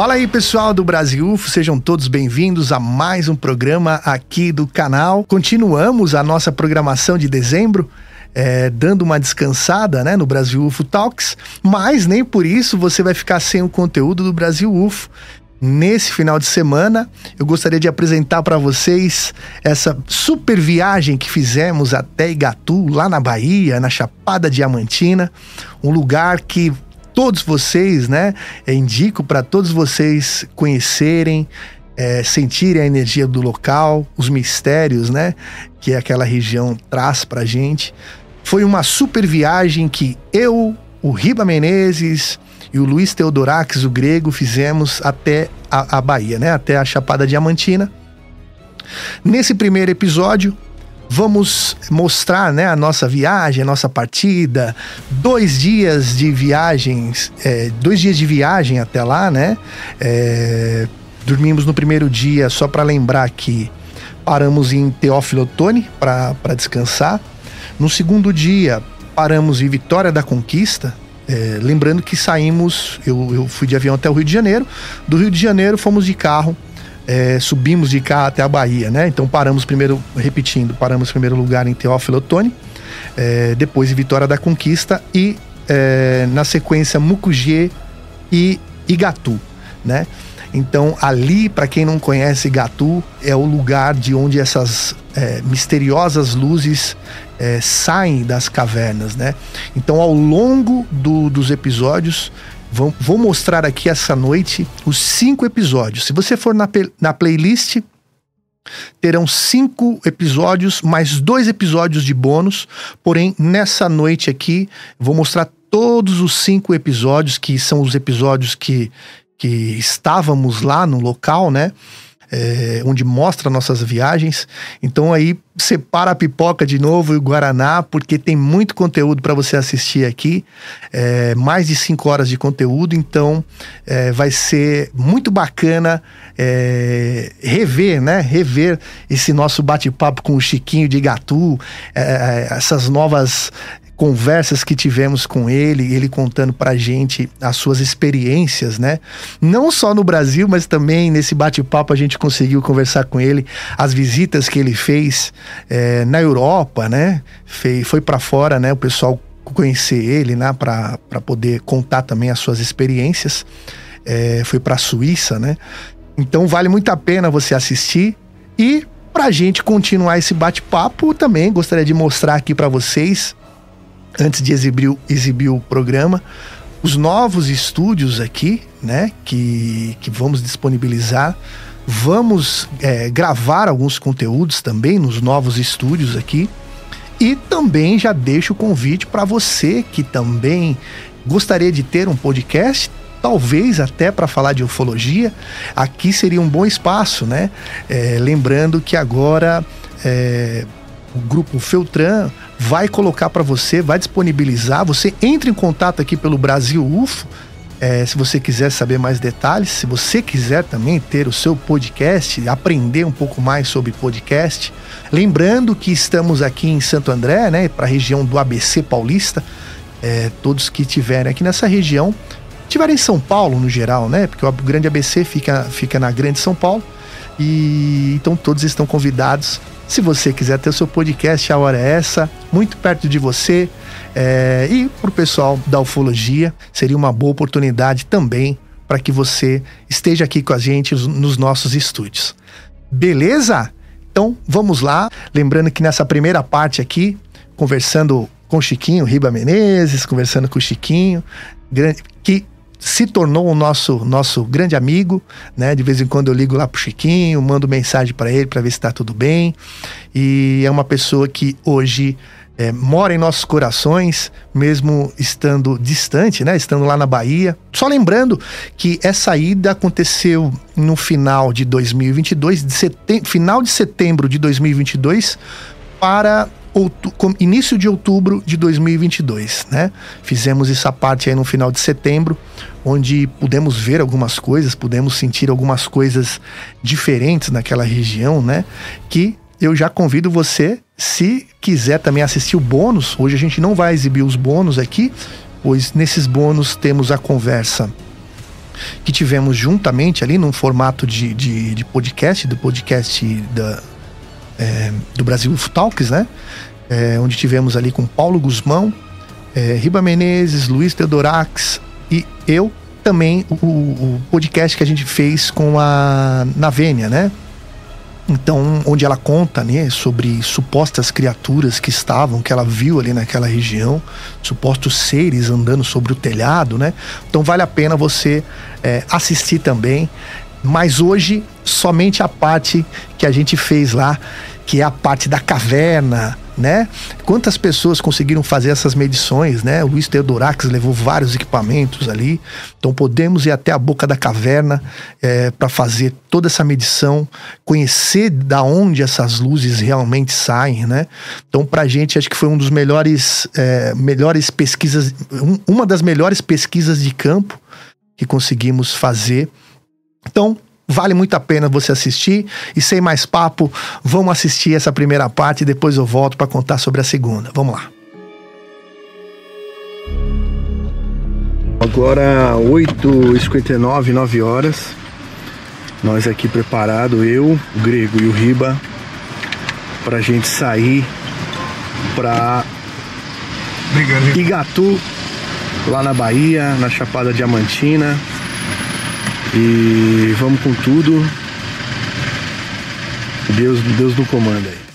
Fala aí, pessoal do Brasil UFO, sejam todos bem-vindos a mais um programa aqui do canal. Continuamos a nossa programação de dezembro. É, dando uma descansada né, no Brasil UFO Talks, mas nem por isso você vai ficar sem o conteúdo do Brasil UFO. Nesse final de semana, eu gostaria de apresentar para vocês essa super viagem que fizemos até Igatu, lá na Bahia, na Chapada Diamantina, um lugar que todos vocês, né? indico para todos vocês conhecerem, é, sentirem a energia do local, os mistérios, né? Que aquela região traz para gente. Foi uma super viagem que eu, o Riba Menezes e o Luiz Teodorax, o grego, fizemos até a, a Bahia, né? Até a Chapada Diamantina. Nesse primeiro episódio, vamos mostrar né, a nossa viagem, a nossa partida, dois dias de viagens, é, dois dias de viagem até lá, né? É, dormimos no primeiro dia, só para lembrar que paramos em Teófilo Otoni para descansar. No segundo dia, paramos em Vitória da Conquista. É, lembrando que saímos, eu, eu fui de avião até o Rio de Janeiro. Do Rio de Janeiro, fomos de carro é, subimos de cá até a Bahia, né? Então paramos primeiro, repetindo, paramos primeiro lugar em Teófilo Otoni, é, depois em Vitória da Conquista e é, na sequência Mucugê e Igatu, né? Então, ali, para quem não conhece Igatu, é o lugar de onde essas é, misteriosas luzes é, saem das cavernas, né? Então, ao longo do, dos episódios, Vou, mostrar aqui essa noite os cinco episódios. Se você for na, na playlist, terão cinco episódios, mais dois episódios de bônus. Porém, nessa noite aqui, vou mostrar todos os cinco episódios, que são os episódios que, que estávamos lá no local, né? É, onde mostra nossas viagens. Então aí separa a pipoca de novo e o Guaraná, porque tem muito conteúdo para você assistir aqui. É, mais de cinco horas de conteúdo, então é, vai ser muito bacana é, rever, né? Rever esse nosso bate-papo com o Chiquinho de Gatu, é, essas novas conversas que tivemos com ele, ele contando pra gente as suas experiências, né? Não só no Brasil, mas também nesse bate-papo a gente conseguiu conversar com ele, as visitas que ele fez é, na Europa, né? Foi, foi para fora, né? O pessoal conhecer ele, né? Para poder contar também as suas experiências. É, foi para a Suíça, né? Então vale muito a pena você assistir e para a gente continuar esse bate-papo também gostaria de mostrar aqui para vocês antes de exibir, exibir o programa, os novos estúdios aqui, né, que, que vamos disponibilizar. Vamos é, gravar alguns conteúdos também nos novos estúdios aqui. E também já deixo o convite para você que também gostaria de ter um podcast, talvez até para falar de ufologia, aqui seria um bom espaço, né? É, lembrando que agora é, o grupo Feltran vai colocar para você, vai disponibilizar. Você entra em contato aqui pelo Brasil UFO. É, se você quiser saber mais detalhes, se você quiser também ter o seu podcast, aprender um pouco mais sobre podcast. Lembrando que estamos aqui em Santo André, né, para a região do ABC Paulista. É, todos que estiverem aqui nessa região, tiverem em São Paulo no geral, né, porque o grande ABC fica, fica na grande São Paulo. E então todos estão convidados se você quiser ter o seu podcast, a hora é essa, muito perto de você. É, e para o pessoal da ufologia, seria uma boa oportunidade também para que você esteja aqui com a gente nos nossos estúdios. Beleza? Então vamos lá. Lembrando que nessa primeira parte aqui, conversando com o Chiquinho Riba Menezes, conversando com o Chiquinho, que se tornou o nosso nosso grande amigo, né? De vez em quando eu ligo lá pro Chiquinho, mando mensagem para ele para ver se está tudo bem. E é uma pessoa que hoje é, mora em nossos corações, mesmo estando distante, né? Estando lá na Bahia. Só lembrando que essa ida aconteceu no final de 2022, de setem final de setembro de 2022 para início de outubro de 2022, né? Fizemos essa parte aí no final de setembro, onde pudemos ver algumas coisas, pudemos sentir algumas coisas diferentes naquela região, né? Que eu já convido você, se quiser também assistir o bônus, hoje a gente não vai exibir os bônus aqui, pois nesses bônus temos a conversa que tivemos juntamente ali num formato de, de, de podcast, do podcast da, é, do Brasil Talks, né? É, onde tivemos ali com Paulo Guzmão, é, Riba Menezes, Luiz Teodorax e eu também o, o, podcast que a gente fez com a Navênia, né? Então, onde ela conta né, sobre supostas criaturas que estavam, que ela viu ali naquela região, supostos seres andando sobre o telhado, né? Então vale a pena você é, assistir também. Mas hoje, somente a parte que a gente fez lá, que é a parte da caverna, né? Quantas pessoas conseguiram fazer essas medições, né? O Luiz Teodorax levou vários equipamentos ali, então podemos ir até a boca da caverna é, para fazer toda essa medição, conhecer da onde essas luzes realmente saem, né? Então, para a gente, acho que foi um dos melhores, é, melhores pesquisas, um, uma das melhores pesquisas de campo que conseguimos fazer. Então, Vale muito a pena você assistir. E sem mais papo, vamos assistir essa primeira parte e depois eu volto para contar sobre a segunda. Vamos lá. Agora 8h59, 9 horas. Nós aqui preparado, eu, o Grego e o Riba, pra gente sair pra Igatu, lá na Bahia, na Chapada Diamantina. E vamos com tudo. Deus, Deus no comando aí.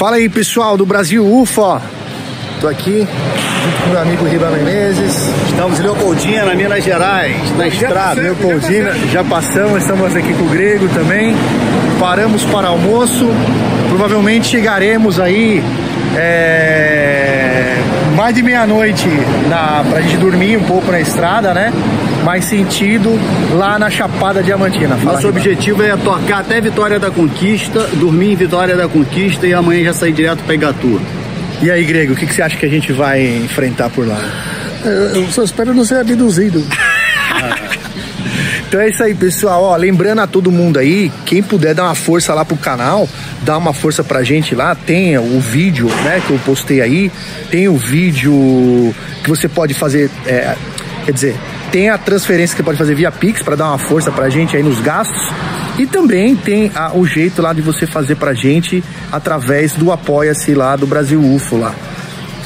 Fala aí pessoal do Brasil UFA. Tô aqui junto com meu amigo Riba Menezes. Estamos em Leopoldina, na Minas Gerais, na estrada. Leopoldina, já passamos, estamos aqui com o Grego também. Paramos para almoço. Provavelmente chegaremos aí é, mais de meia-noite pra gente dormir um pouco na estrada, né? Mais sentido lá na Chapada Diamantina. Fala Nosso objetivo é tocar até Vitória da Conquista, dormir em Vitória da Conquista e amanhã já sair direto para Igatu. E aí, Grego, o que, que você acha que a gente vai enfrentar por lá? Eu, eu só espero não ser abduzido. Então é isso aí, pessoal. Ó, lembrando a todo mundo aí, quem puder dar uma força lá pro canal, dá uma força pra gente lá. Tem o vídeo, né, que eu postei aí. Tem o vídeo que você pode fazer. É, quer dizer, tem a transferência que você pode fazer via Pix para dar uma força pra gente aí nos gastos. E também tem a, o jeito lá de você fazer pra gente através do Apoia-se lá do Brasil UFO lá.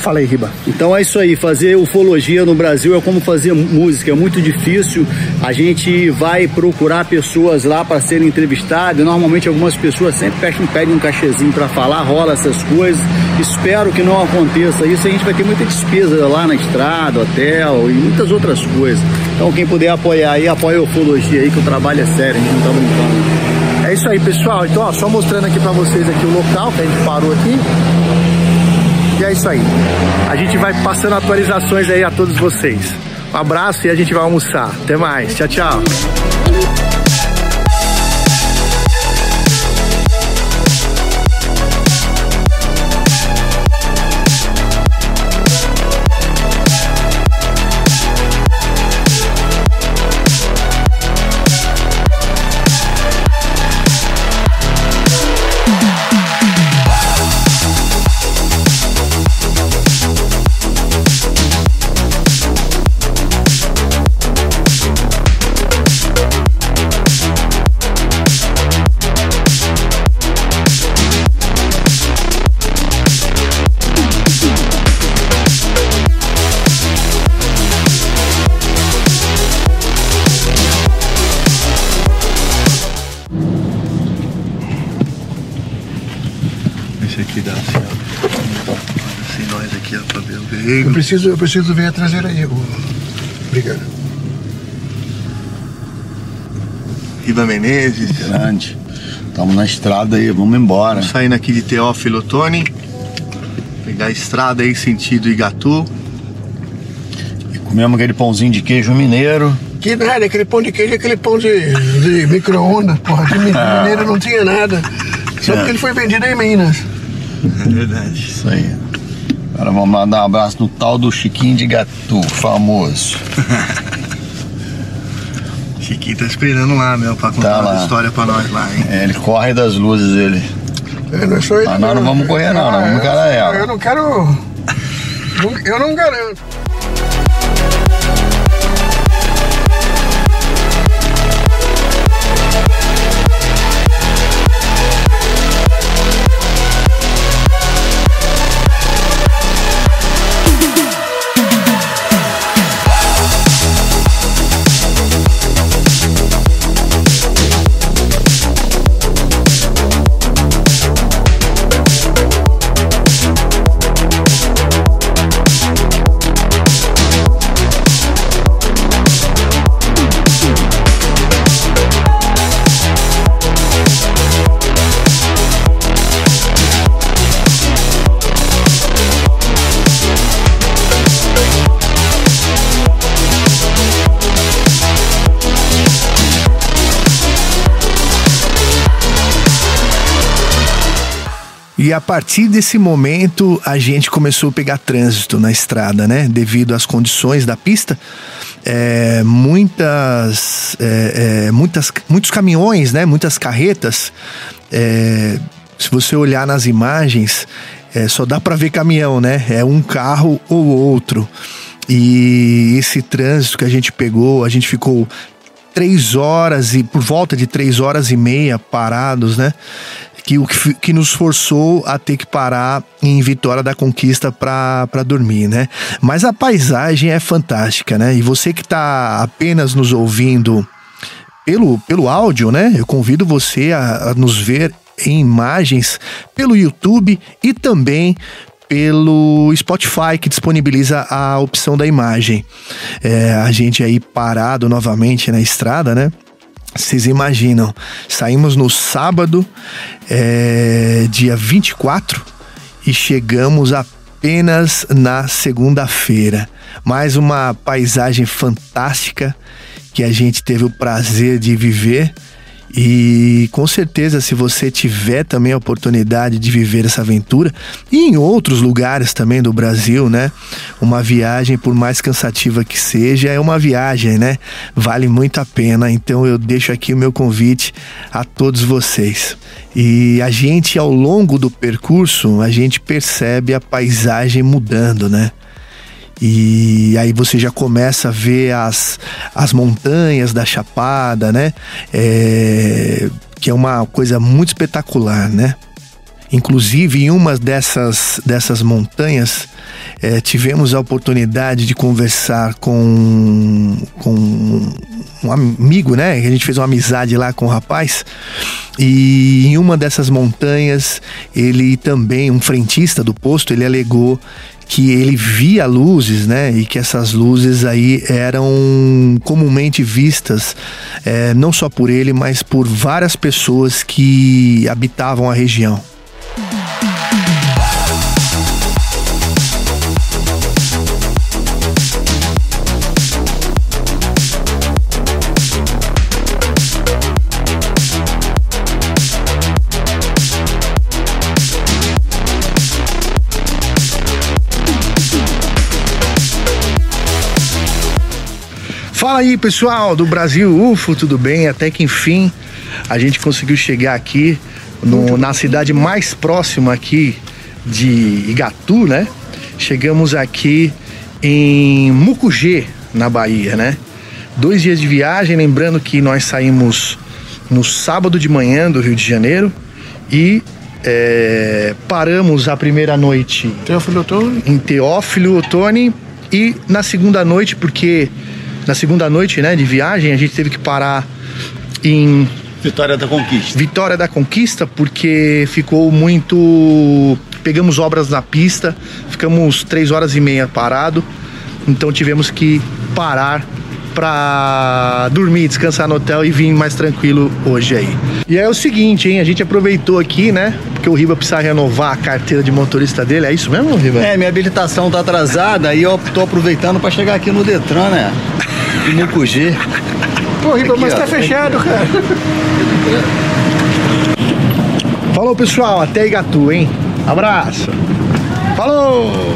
Fala aí, Riba. Então é isso aí, fazer ufologia no Brasil é como fazer música, é muito difícil. A gente vai procurar pessoas lá para serem entrevistadas. Normalmente algumas pessoas sempre pedem, pedem um cachezinho para falar, rola essas coisas. Espero que não aconteça isso. A gente vai ter muita despesa lá na estrada, hotel e muitas outras coisas. Então quem puder apoiar aí, apoia a ufologia aí, que o trabalho é sério, a gente não tá brincando. É isso aí, pessoal. Então, ó, só mostrando aqui para vocês aqui o local que a gente parou aqui. E é isso aí. A gente vai passando atualizações aí a todos vocês. Um abraço e a gente vai almoçar. Até mais. Tchau, tchau. Eu preciso, eu preciso ver a traseira aí. Obrigado. Riva Menezes. Grande. Estamos na estrada aí, vamos embora. Saindo aqui de Teófilo Tony. Pegar a estrada aí sentido Igatu. E comemos aquele pãozinho de queijo mineiro. Aqui nada, aquele pão de queijo é aquele pão de, de micro-ondas, porra. Aqui em Mineiro não tinha nada. Só porque ele foi vendido em Minas. É verdade. Isso aí. Agora vamos lá dar um abraço no tal do Chiquinho de Gatu, famoso. Chiquinho tá esperando lá, meu, pra contar Tá uma lá. história pra nós lá, hein? É, ele corre das luzes, ele. É, não só ele. Mas nós não vamos correr não, nós vamos encarar ela. Eu não quero. não- Eu não garanto. E a partir desse momento a gente começou a pegar trânsito na estrada, né? Devido às condições da pista, é, muitas, é, é, muitas, muitos caminhões, né? Muitas carretas. é, se você olhar nas imagens, é, só dá para ver caminhão, né? É um carro ou outro. E esse trânsito que a gente pegou, a gente ficou três horas e por volta de três horas e meia parados, né? Que o que, que nos forçou a ter que parar em Vitória da Conquista para dormir, né? Mas a paisagem é fantástica, né? E você que tá apenas nos ouvindo pelo, pelo áudio, né? Eu convido você a, a nos ver em imagens pelo YouTube e também pelo Spotify que disponibiliza a opção da imagem. É, a gente aí parado novamente na estrada, né? Vocês imaginam, saímos no sábado, é, dia 24, e chegamos apenas na segunda-feira. Mais uma paisagem fantástica que a gente teve o prazer de viver. E com certeza, se você tiver também a oportunidade de viver essa aventura, e em outros lugares também do Brasil, né? Uma viagem, por mais cansativa que seja, é uma viagem, né? Vale muito a pena. Então eu deixo aqui o meu convite a todos vocês. E a gente, ao longo do percurso, a gente percebe a paisagem mudando, né? E aí você já começa a ver as, as montanhas da Chapada, né? É, que é uma coisa muito espetacular, né? Inclusive, em uma dessas, dessas montanhas, eh, tivemos a oportunidade de conversar com, com um amigo, né? A gente fez uma amizade lá com o rapaz. E em uma dessas montanhas, ele também, um frentista do posto, ele alegou que ele via luzes, né? E que essas luzes aí eram comumente vistas, eh, não só por ele, mas por várias pessoas que habitavam a região. Fala aí, pessoal do Brasil UFO, tudo bem? Até que enfim a gente conseguiu chegar aqui no- na cidade mais próxima aqui de Igatu, né? Chegamos aqui em Mucugê, na Bahia, né? Dois dias de viagem, lembrando que nós saímos no sábado de manhã do Rio de Janeiro e é, paramos a primeira noite Teófilo Otoni. em Teófilo Otoni e na segunda noite, porque na segunda noite, né, de viagem, a gente teve que parar em Vitória da Conquista. Vitória da Conquista, porque ficou muito. Pegamos obras na pista, ficamos três horas e meia parado, então tivemos que parar pra dormir, descansar no hotel e vir mais tranquilo hoje aí. E é o seguinte, hein? A gente aproveitou aqui, né? Porque o Riba precisa renovar a carteira de motorista dele. É isso mesmo, Riba? É, minha habilitação tá atrasada e eu tô aproveitando pra chegar aqui no Detran, né? De Mucugê. Pô, Riba, mas tá ó. fechado, cara. Falou, pessoal. Até Igatu, hein? Abraço. Falou!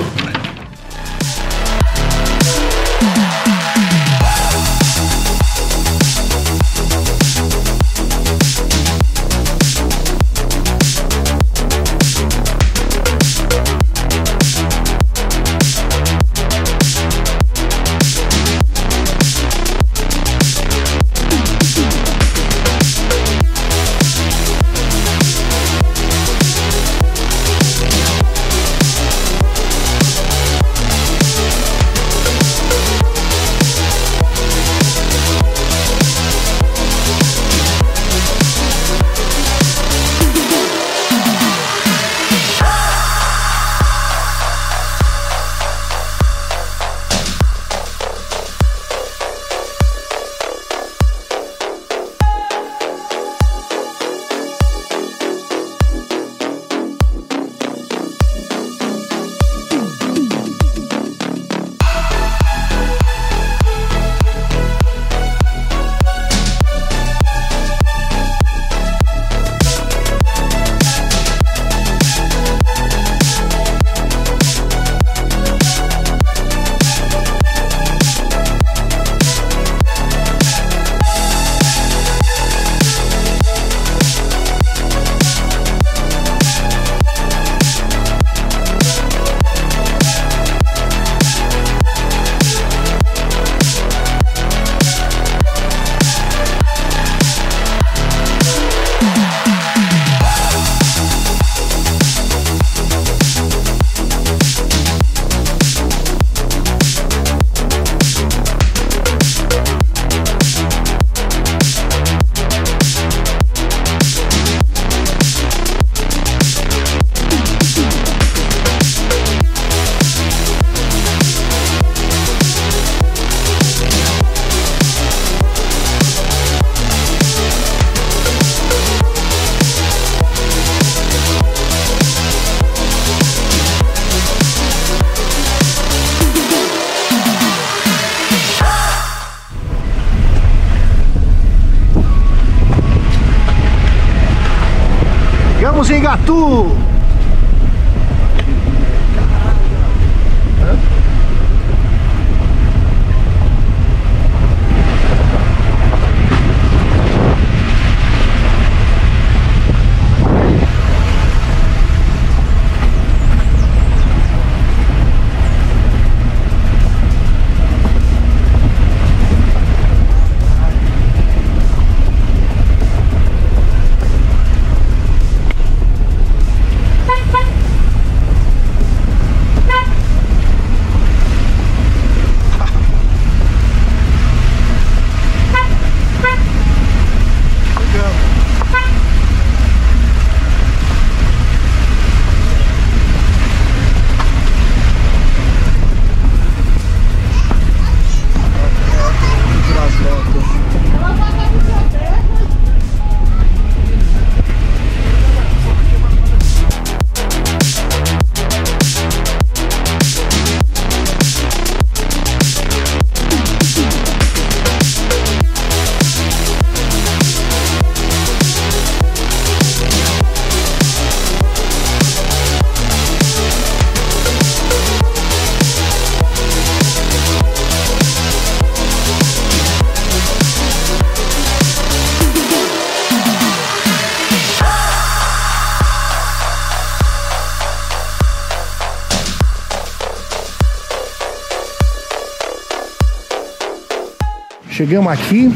Chegamos aqui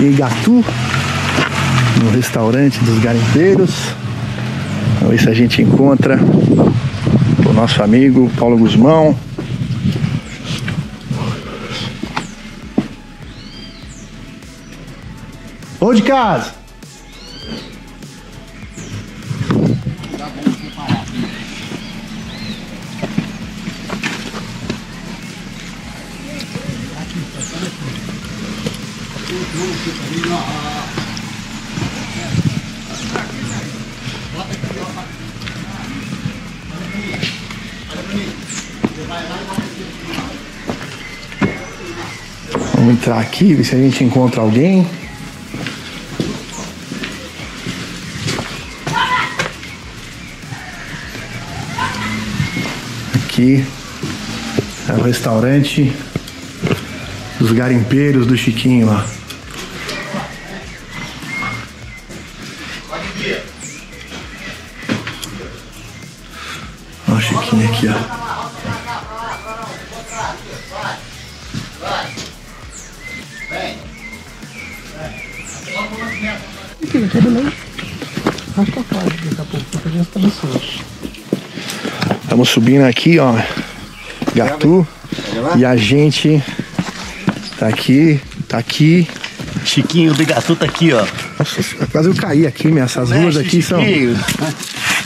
em Igatu, no restaurante dos garimpeiros. Vamos ver se a gente encontra o nosso amigo Paulo Guzmão. Ô de casa! Entrar aqui, ver se a gente encontra alguém. Aqui é o restaurante dos garimpeiros do Chiquinho lá. Subindo aqui, ó. Gatu. E a gente tá aqui, tá aqui. Chiquinho do Gatu tá aqui, ó. Nossa, quase eu caí aqui, minha. Essas ruas aqui são.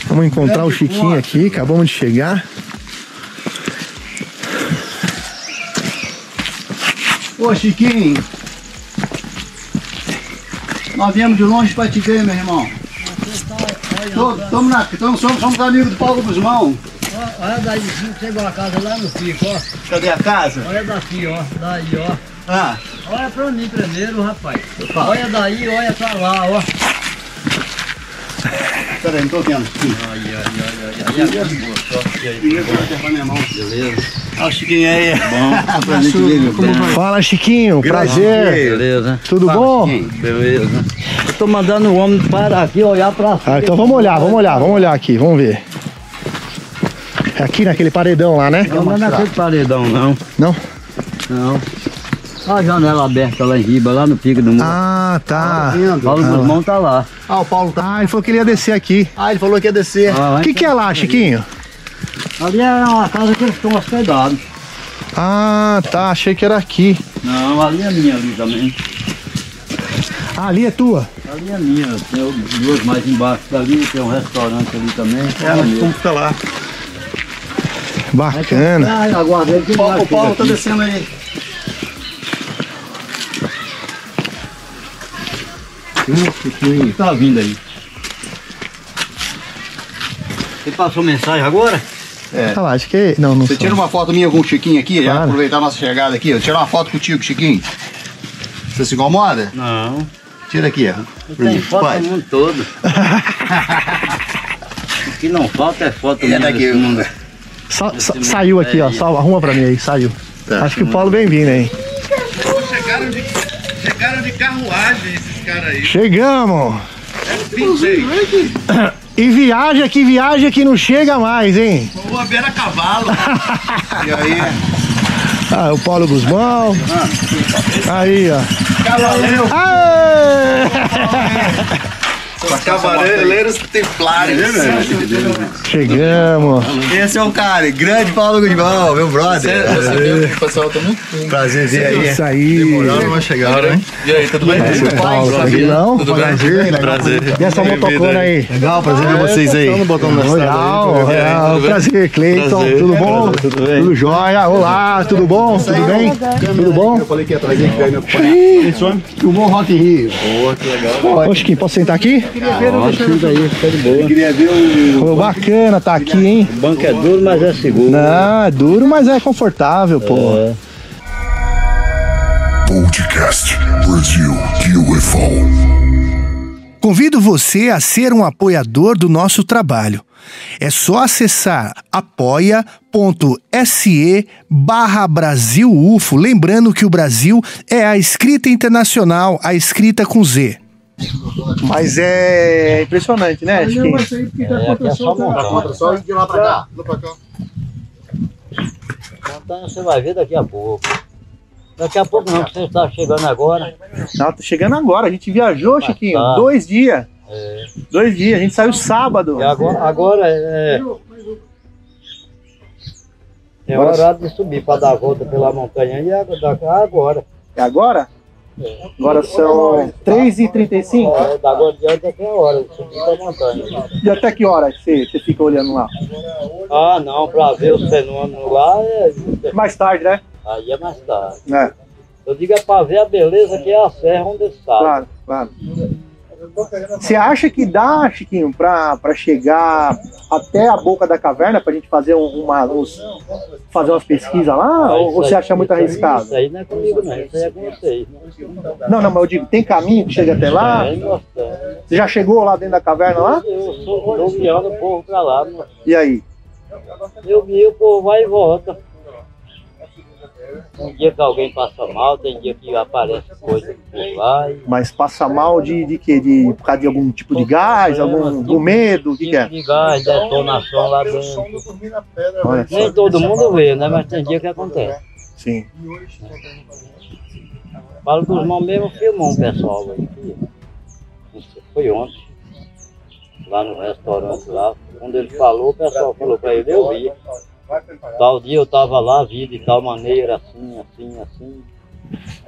Vamos encontrar o Chiquinho aqui, acabamos de chegar. Ô, Chiquinho. Nós viemos de longe pra te ver, meu irmão. Tamo na, somos, somos amigos do Paulo Guzmão. Olha daí, chegou a casa lá no pico, ó. Cadê a casa? Olha daqui, ó. Daí, ó. Ah, Olha pra mim primeiro, rapaz. Olha daí, olha pra lá, ó. peraí, não tô vendo. Beleza. Olha o Chiquinho aí. Bom, prazer te ver. Fala, Chiquinho. Prazer. Beleza. Tudo bom? Beleza. Eu tô mandando o homem parar aqui, olhar pra Ah, então vamos olhar, vamos olhar, vamos olhar aqui, vamos ver. É aqui naquele paredão lá, né? Não é naquele paredão, não. Não? Não. Olha a janela aberta lá em riba, lá no pico do morro. Ah, tá. Paulo Guzmão tá lá. Ah, o Paulo tá. Ah, ele falou que ele ia descer aqui. Ah, ele falou que ia descer. Ah, O que, que é lá, Chiquinho? Ali é uma casa que eles estão hospedados. Ah, tá. Achei que era aqui. Não, ali é minha ali também. Ah, ali é tua? Ali é minha, tem duas mais embaixo dali, tem um restaurante ali também. É, nós vamos ficar lá. Bacana. Ah, aguardei que O Paulo, ele o Paulo tá descendo aí. Tá vindo aí. Ele passou mensagem agora? Ah lá, acho que. Não, não Você sou. tira uma foto minha com o Chiquinho aqui, já Claro. aproveitar a nossa chegada aqui. ó. Tira uma foto contigo, Chiquinho. Você se incomoda? Não. Tira aqui, ó. Tem mim. foto Pode. no mundo todo. o que não falta é foto É minha daqui. desse mundo. Sa- sa- saiu aqui, ó. Só, arruma pra mim aí, saiu. Tá. Acho que o Paulo bem-vindo aí. Chegaram de, chegaram de carruagem esses caras aí. Chegamos! Pintei. E viaja que viaja que não chega mais, hein? Vou a cavalo. E aí? Ah, o Paulo Guzmão. Aí, ó. Cavaleiro. Aê! Cavaleiros templários. Chegamos. Esse é o cara, grande Paulo Guzmão, meu brother. Você viu o pessoal também? Prazer ver aí. Isso aí. mas chegaram, hein? E aí, tudo bem? É Paulo, tranquilão. Tudo bem? Prazer. Prazer. E essa motocona aí? Legal, prazer ver vocês aí. Legal, é, prazer, Cleiton, Prazer. tudo bom? Tudo bem? Tudo jóia? Olá, tudo bom? Tudo bem? Tudo bom? Eu falei que ia trazer aqui, meu O bom Rock Rio. Boa, que legal. Chiquinho, posso sentar aqui? Senta aí, fica de boa. Queria ver o. Pô, bacana tá aqui, hein? O banco é duro, mas é seguro. Não, é duro, mas é confortável, pô. É. Podcast Brasil UFO. Convido você a ser um apoiador do nosso trabalho. É só acessar apoia.se barra Brasil UFO, lembrando que o Brasil é a escrita internacional, a escrita com Z. Mas é impressionante, né? Chiquinho? É, aqui é só montanha. Só de lá pra cá. Lá pra cá. Montanha você vai ver daqui a pouco. Daqui a pouco não, porque você está chegando agora. Não, tá chegando agora. A gente viajou, Chiquinho, tá. dois dias. É. Dois dias. A gente saiu sábado. E agora, agora é. É Agora- horário de subir para dar a volta pela montanha e agora. agora. É agora? Agora são 3h35. É, da agora diante até a hora de subir para a montanha. E até que hora você, você fica olhando lá? Ah, não, para ver os fenômenos lá, é, Mais tarde, né? aí é mais tarde. É, Eu digo é para ver a beleza que é a serra onde está. claro, claro. Você acha que dá, Chiquinho, pra chegar até a boca da caverna pra gente fazer um- uma, uns- fazer umas pesquisas lá? Ah, ou você aí- acha muito arriscado? Isso aí não é comigo, não. Isso aí é com vocês. Não, não, mas eu digo, tem caminho que chega até lá? Você já chegou lá dentro da caverna lá? Eu sou guiando o povo pra lá. mas E aí? Eu guio, o povo vai e volta. Tem dia que alguém passa mal, tem dia que aparece coisa por lá. E... Mas passa mal de, de quê? De, por causa de algum tipo de gás, algum do medo, o que, que é? Tipo de gás, detonação lá dentro. Nem todo mundo vê, né? Mas tem dia que acontece. Sim. Paulo Guzmão mesmo filmou um pessoal aí. Foi ontem. Lá no restaurante lá. Quando ele falou, o pessoal falou pra ele, eu vi. Tal dia eu tava lá, vi de tal maneira, assim, assim, assim.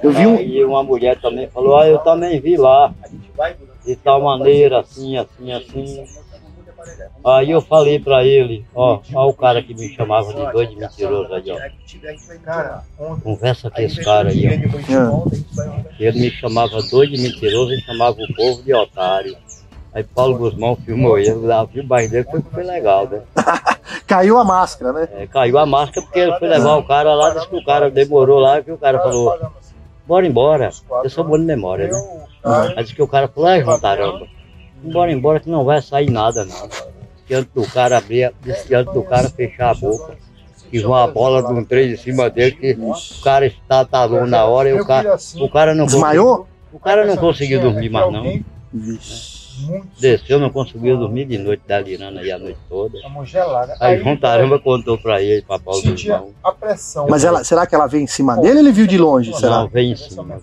Eu vi um. Aí uma mulher também falou, ah, eu também vi lá. De tal maneira, assim, assim, assim. Aí eu falei pra ele, ó, ó o cara que me chamava de doido de mentiroso aí, ó. Conversa com esse cara aí, ó. Ah, Ele me chamava doido de mentiroso e chamava o povo de otário. Aí Paulo Guzmão filmou ele, lá, o bairro dele, foi, foi legal, né? Caiu a máscara, né? É, caiu a máscara porque ele foi levar o cara lá, disse que o cara demorou lá, que o cara falou, bora embora. Eu sou bom de memória, né? Aí disse que o cara falou, ai, Jantaramba, bora embora que não vai sair nada, não. Que antes do cara abrir, antes do cara fechar a boca, que uma bola de um trem em cima dele, que o cara estatalou na hora e o cara, o cara não Desmaiou? O cara não conseguiu dormir mais, não. Desceu, não conseguiu dormir de noite da Lirana aí a noite toda. Aí João Taramba contou pra ele, pra Paulo Guzmão. a pressão. Mas ela, será que ela veio em cima dele ou ele viu de longe? Não, Será? vem em cima.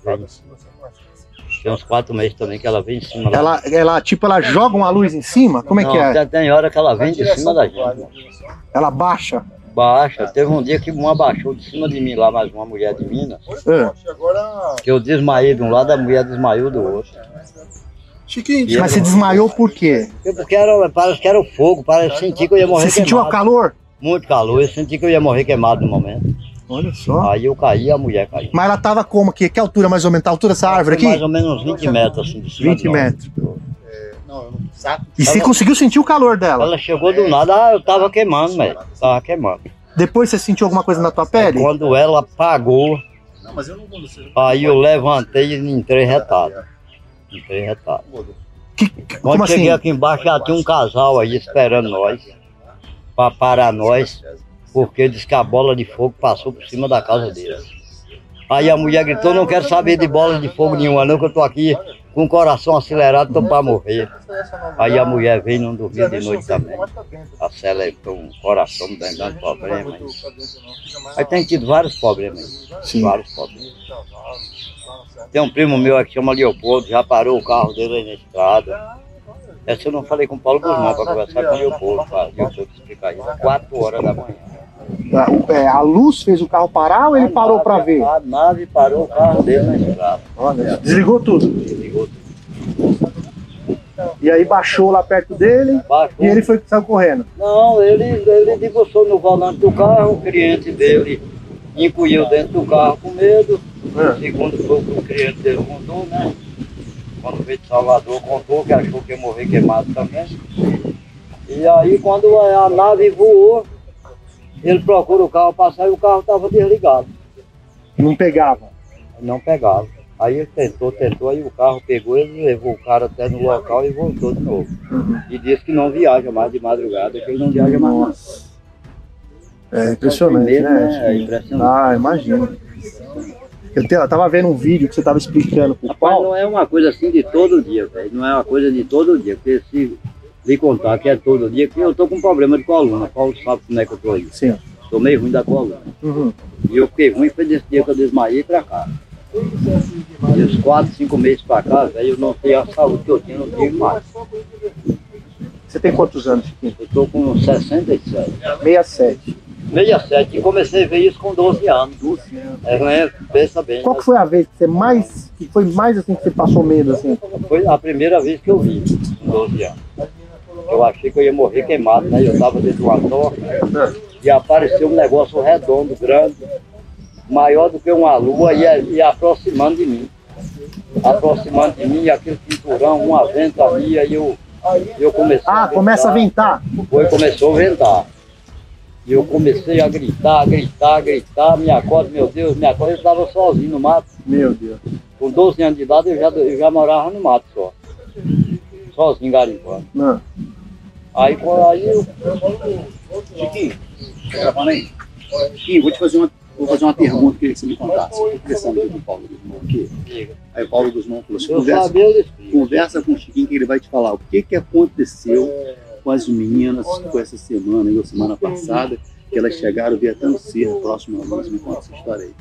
Tem uns quatro meses também que ela vem em cima lá. Ela, ela, tipo, ela joga uma luz em cima? Como é não, que é? Tem, tem hora que ela vem de cima da gente. Ela baixa? Baixa. Teve um dia que uma baixou de cima de mim lá, mais uma mulher de Minas. Agora, Que eu desmaiei de um lado, a mulher desmaiou do outro. Chiquinho, Mas você desmaiou por quê? Porque era, parece que era o fogo, parece que senti que eu ia morrer Você sentiu o calor? Muito calor, eu senti que eu ia morrer queimado no momento. Olha só. Aí eu caí e a mulher caiu. Mas ela tava como aqui? Que altura mais ou menos? A altura dessa árvore Foi mais aqui? ou menos uns 20 metros assim de cima 20 de nós. metros. não, eu não saco. E você conseguiu sentir o calor dela? Ela chegou do nada, ah, eu tava queimando, velho. Tava queimando. Depois você sentiu alguma coisa na tua pele? quando ela apagou, Não, mas eu não vou você. aí eu levantei e entrei retado. Entrei retado. Que, Quando como cheguei assim? aqui embaixo, já tinha um casal aí esperando nós, pra parar nós, porque diz que a bola de fogo passou por cima da casa deles. Aí a mulher gritou, não quero saber de bola de fogo nenhuma não, que eu tô aqui com o coração acelerado, tô pra morrer. Aí a mulher veio e não dormia de noite também. Aceletou um coração dando problema. Aí tem tido vários problemas aí. Sim. Vários problemas. Tem um primo meu aqui que chama Leopoldo, já parou o carro dele aí na estrada. Essa eu não falei com o Paulo Guzmão para conversar com o Leopoldo, para Leopoldo explicar isso. Quatro horas da manhã. A, o- é, a luz fez o carro parar ou ele parou pra ver? A nave parou o carro dele na estrada. Desligou tudo. Desligou. E aí baixou lá perto dele Baixou. e ele foi saiu correndo. Não, ele, ele debruçou no volante do carro, o cliente dele encolheu dentro do carro com medo. É. Segundo foi o que o cliente dele contou, né? Quando veio de Salvador, contou que achou que ia morrer queimado também. E aí quando a nave voou, ele procura o carro passar e o carro estava desligado. Não pegava. Não pegava. Aí ele tentou, tentou, aí o carro pegou, ele levou o cara até no local e voltou de novo. E disse que não viaja mais de madrugada, que ele não viaja mais. não. É impressionante, Primeiro, né? É impressionante. Ah, imagino. Eu, te- eu tava vendo um vídeo que você tava explicando pro Rapaz, Paulo. não é uma coisa assim de todo dia, velho. Não é uma coisa de todo dia. Porque se lhe contar que é todo dia, que eu tô com problema de coluna. Paulo sabe como é que eu tô aí. Sim. Tô meio ruim da coluna. Uhum. E eu fiquei ruim foi desse dia que eu desmaiei pra cá. E uns 4, 5 meses pra cá, velho, eu não tenho a saúde que eu tinha, não tenho mais. Você tem quantos anos, Chiquinho? Eu tô com 67. 67. 67 e comecei a ver isso com 12 anos. É, né? Pensa bem. Qual que foi a vez que você mais. que foi mais assim que você passou medo assim? Foi a primeira vez que eu vi, com 12 anos. Eu achei que eu ia morrer queimado, né? Eu estava dentro de uma toca e apareceu um negócio redondo, grande, maior do que uma lua e, e aproximando de mim. aproximando de mim, aquele cinturão, uma ventania, e eu, eu comecei Ah, começa a ventar. Foi, começou a ventar. E eu comecei a gritar, gritar, gritar, me acorda, meu Deus, me acorda, eu estava sozinho no mato. Meu Deus. Com 12 anos de idade eu já, eu já morava no mato só. Sozinho garimpando. Não. Aí, aí eu, Chiquinho, tá gravando aí? Chiquinho, vou te fazer uma, vou fazer uma pergunta que eu queria que você me contasse. Eu tô conversando aqui com o Paulo Guzmão aqui. Aí o Paulo Guzmão falou assim, conversa, conversa com o Chiquinho que ele vai te falar o que, que aconteceu com as meninas com essa semana ou semana passada, que elas chegaram via tão cedo próximo a nós. Me conta essa história aí.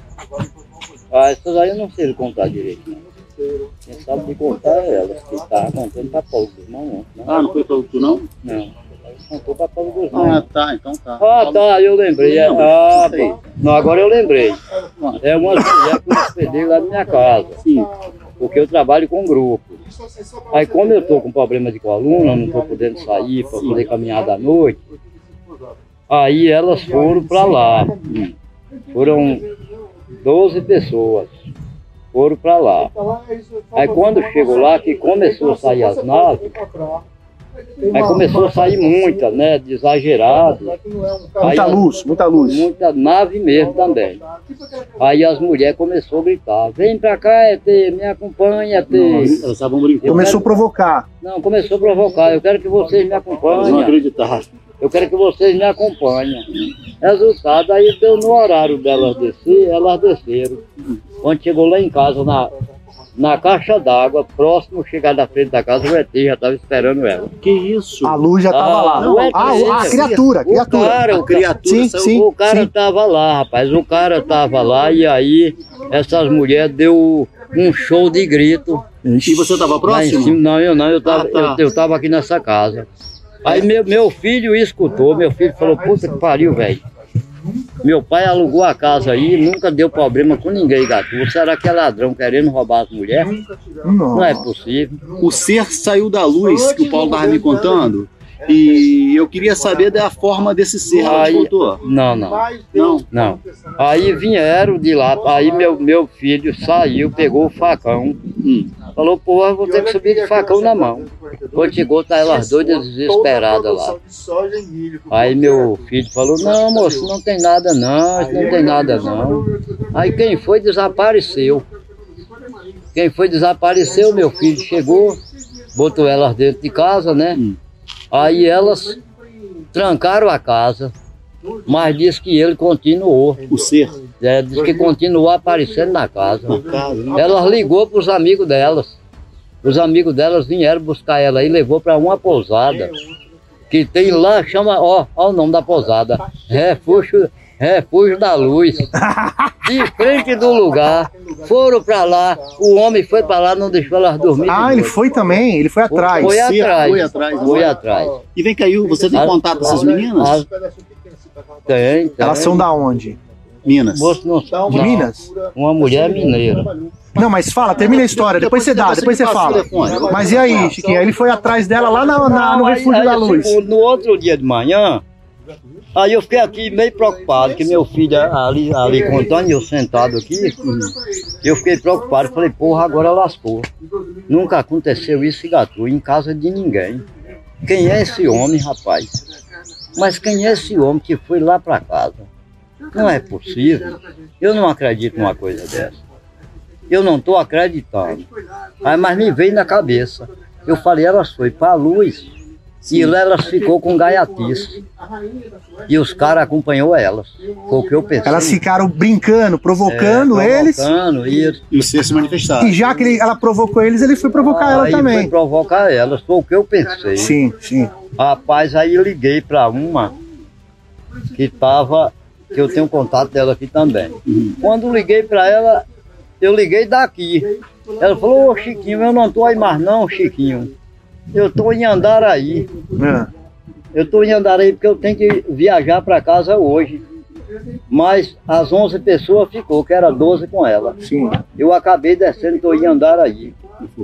Ah, essas aí eu não sei contar direito, não. Quem sabe de contar é elas, que estava contando para Paulo Guzmão, não. Não, Ah, não foi para tu não? não. Contou para Paulo Guzmão. Ah, tá, então tá. Ah, tá, eu lembrei. Não, Ah, pô. não, agora eu lembrei. É uma mulher que eu hospedei lá na minha casa. Sim. Porque eu trabalho com grupo. Aí como eu estou com problema de coluna, não estou podendo sair para poder caminhar da noite, aí elas foram para lá. Foram 12 pessoas. Foram para lá. Aí quando chegou lá, que começou a sair as naves, aí começou a sair muita, né? De exagerado. Aí Muita luz, muita luz. Muita nave mesmo também. Aí as mulheres começaram a gritar, vem pra cá, ET, me acompanha, ET. Elas estavam brincando. Começou a provocar. Não, começou a provocar, eu quero que vocês me Elas não acompanhem, acreditaram. eu quero que vocês me acompanhem. Resultado, aí deu no horário delas descer, elas desceram. Quando chegou lá em casa, na, na caixa d'água, próximo chegar da frente da casa, o ET já estava esperando ela. Que isso? A luz já tava Ah, lá. não é Ah, três. a criatura, a O criatura. cara, A o criatura Sim, saiu. sim. O cara tava lá, rapaz. O cara tava lá e aí essas mulheres deu um show de grito. E você estava próximo? cima. Não, eu não, eu tava, Ah, tá. eu, eu aqui nessa casa. Aí meu, meu filho escutou, meu filho falou, puta que pariu, velho. Meu pai alugou a casa aí, nunca deu problema com ninguém, gato. Será que é ladrão querendo roubar as mulheres? Não é possível. O ser saiu da luz que o Paulo estava me contando. E eu queria saber da forma desse ser. Aí, contou? não, não. Não. Não. Aí vieram de lá, aí meu, meu filho saiu, pegou o facão, Hum. falou, pô, vou ter que subir de facão na mão. Quando chegou, tá elas doidas desesperadas lá. Aí meu filho falou, não, moço, não tem nada não, não tem nada não. Aí quem foi desapareceu. Quem foi desapareceu, meu filho chegou, botou elas dentro de casa, né? Aí elas trancaram a casa, mas disse que ele continuou. O ser. É, diz que continuou aparecendo na casa. Na casa? Elas ligou para os amigos delas. Os amigos delas vieram buscar ela e levou para uma pousada que tem lá, chama, ó, ó o nome da pousada, Refúgio, Refúgio da Luz. De frente do lugar, foram para lá, o homem foi para lá, não deixou elas dormir. Ah, ele foi também, ele foi atrás. Foi Ser atrás. foi atrás? Foi atrás. E vem cá, você tem Ah, contato com essas ah, meninas? ah, Tem, tem. Elas são da onde? Minas. Moço não sabe. De Minas? Uma mulher mineira. Não, mas fala, termina a história, depois você dá, depois você fala. Mas e aí, Chiquinho? Ele foi atrás dela lá na- na- no Refúgio aí, da Luz. No outro dia de manhã, aí eu fiquei aqui meio preocupado, que meu filho ali, ali contando, e eu sentado aqui, eu fiquei preocupado, falei, porra, agora lascou. Nunca aconteceu isso em Gatu, em casa de ninguém. Quem é esse homem, rapaz? Mas quem é esse homem que foi lá para casa? Não é possível. Eu não acredito numa coisa dessa. Eu não estou acreditando. Aí, mas me veio na cabeça. Eu falei, elas foi para a luz e lá elas ficou com gaiatice. E os caras acompanhou elas. Foi o que eu pensei. Elas ficaram brincando, provocando É, eles. provocando, e E ser se manifestaram. E já que ele- ela provocou eles, ele foi provocar ela aí foi também. provocar elas. Foi o que eu pensei. Sim, sim. Rapaz, aí eu liguei para uma que tava, que eu tenho contato dela aqui também. Quando liguei para ela, eu liguei daqui. Ela falou, ô Chiquinho, eu não tô aí mais não, Chiquinho. Eu tô em Andaraí. É. Eu tô em Andaraí porque eu tenho que viajar para casa hoje. Mas as 11 pessoas ficou, que era 12 com ela. Sim. Eu acabei descendo, tô em Andaraí.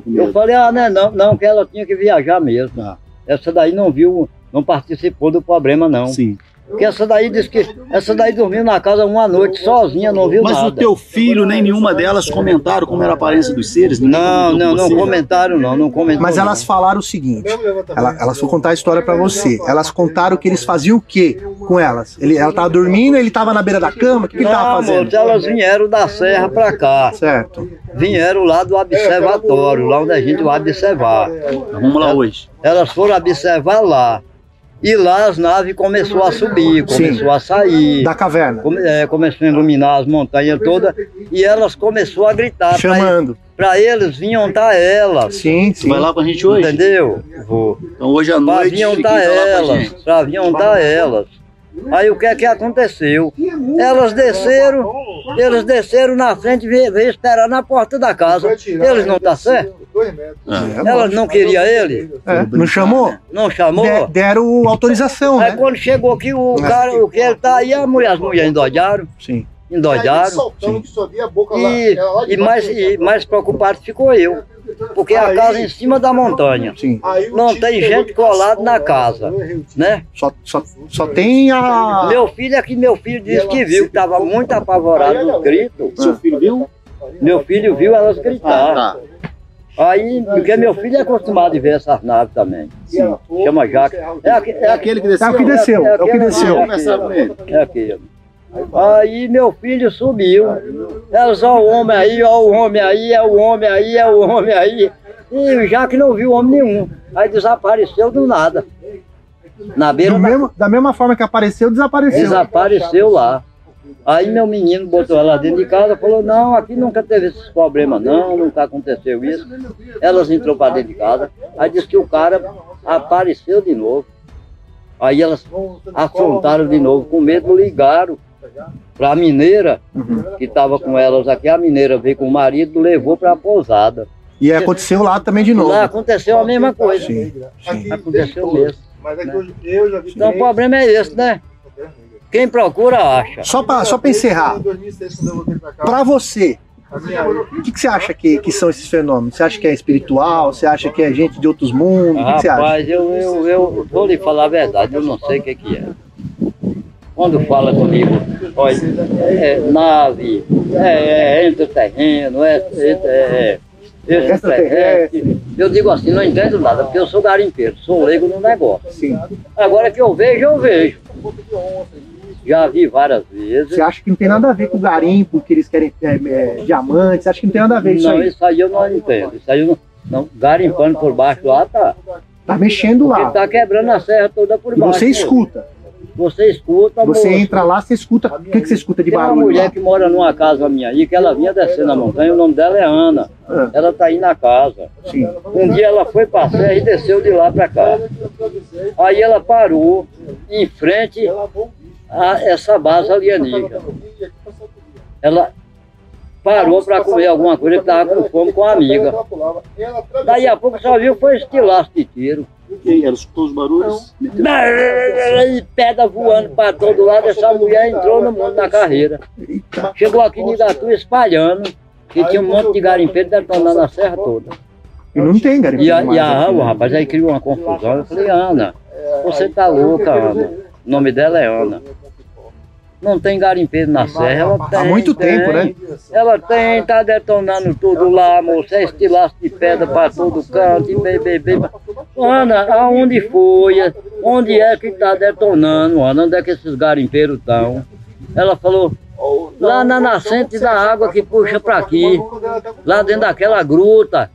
Eu falei, ah, né, não, não, que ela tinha que viajar mesmo. Essa daí não viu, não participou do problema, não. Sim. Porque essa daí disse que essa daí dormiu na casa uma noite sozinha, não viu Mas nada. o teu filho, nem nenhuma delas comentaram como era a aparência dos seres? Não, não, não comentaram não, não comentaram. Mas elas falaram o seguinte: ela- elas foram contar a história pra você. Elas contaram que eles faziam o quê com elas? Ele, ela tava dormindo, ele tava na beira da cama, o que, que ele tava fazendo? moço, elas vieram da serra pra cá. Certo. Vieram lá do observatório, lá onde a gente vai observar. Vamos lá hoje. Elas foram observar lá. E lá as naves começou a subir, Sim. começou a sair. Da caverna. Come- é, começou a iluminar as montanhas todas. E elas começou a gritar. pra Chamando. Pra eles vinham tá elas. Sim, sim. vai lá com a gente hoje? Entendeu? Vou. Então hoje à Pra noite, vinham tá tá lá com a elas. Pra vinham tá elas. Aí o que é que aconteceu? Elas desceram, eles desceram na frente e veio, veio esperar na porta da casa. Eles não tá certo? Elas não queriam ele? É, não chamou? Não chamou? De- deram autorização, Aí né? quando chegou aqui, o cara, o que ele tá aí, a mulher, as mulheres endoidaram, Sim. Lá. E, de e, mais, e mais preocupado ficou eu. Porque a casa é em cima da montanha. Sim. Não tem gente colado na caçamba, casa, tio. né? Só, só, só tem a. Meu filho é que meu filho disse que viu, que estava muito apavorado no grito. Seu filho viu? Meu filho viu elas gritar. Tá. Aí, porque meu filho é acostumado a ver essas naves também. Chama Jaque. É, é, É aquele que desceu? É o que desceu, é o que desceu. Vamos começar com ele. É aquele. Aí meu filho subiu. Elas, ó o homem aí, ó o homem aí, é o homem aí, é o homem aí. E o Jaque não viu homem nenhum. Aí desapareceu do nada. Na beira da mesmo, da mesma forma que apareceu, desapareceu. Desapareceu lá. Aí meu menino botou ela dentro de casa e falou, não, aqui nunca teve esses problemas não, nunca aconteceu isso. Elas entrou para dentro de casa, aí disse que o cara apareceu de novo. Aí elas afrontaram de novo, com medo ligaram para a mineira, que estava com elas aqui, a mineira veio com o marido, levou para a pousada. E aconteceu lá também de novo. Lá aconteceu a mesma coisa. Sim, sim. Aconteceu mesmo. Mas é eu, já vi Então o problema é esse, né? Quem procura acha. Só pra, só pra encerrar, Em 2006, quando eu voltei pra cá, pra você, o que, que você acha que, que são esses fenômenos? Você acha que é espiritual? Você acha que é gente de outros mundos? O que, que você acha? Rapaz, eu, eu, eu vou lhe falar a verdade, eu não sei o que, que é. Quando fala comigo, olha, é nave, é, é intraterreno, é, é, é extraterrestre. Eu digo assim, não entendo nada, porque eu sou garimpeiro, sou leigo no negócio. Sim. Agora que eu vejo, eu vejo. Já vi várias vezes. Você acha que não tem nada a ver com o garimpo, que eles querem é, é, diamantes? Você acha que não tem nada a ver com isso Não, aí? isso aí eu não entendo. Isso aí eu não. não garimpando por baixo lá tá. Tá mexendo Porque lá. tá quebrando a serra toda por E baixo. você escuta. Você escuta, Você moço. entra lá, você escuta. O que, que você escuta de Tem uma barulho? mulher lá? que mora numa casa minha aí, que ela vinha descendo a montanha, o nome dela é Ana. Ah, Ela tá aí na casa. sim. Um dia ela foi pra serra e desceu de lá pra cá. Aí ela parou em frente a essa base alienígena. Ela parou pra comer alguma coisa que tava com fome com a amiga. Daí a pouco só viu foi estilaço de tiro. E ela escutou os barulhos? E pedra voando para todo lado, essa mulher entrou no mundo na carreira. Chegou aqui em Igatu espalhando, que tinha um monte de garimpeiro detonando a serra toda. E não tem garimpo. E a, mais e a o né? rapaz aí criou uma confusão. Eu falei, Ana, você tá louca, Ana. O nome dela é Ana. Não tem garimpeiro na serra, ela tem. Há muito tem. tempo, né? Ela tem, tá detonando tudo lá, moça. É estilaço de pedra para todo canto, e bem, bem, bem. Ana, aonde foi? Onde é que tá detonando, Ana? Onde é que esses garimpeiros estão? Ela falou, lá na nascente da água que puxa para aqui, lá dentro daquela gruta.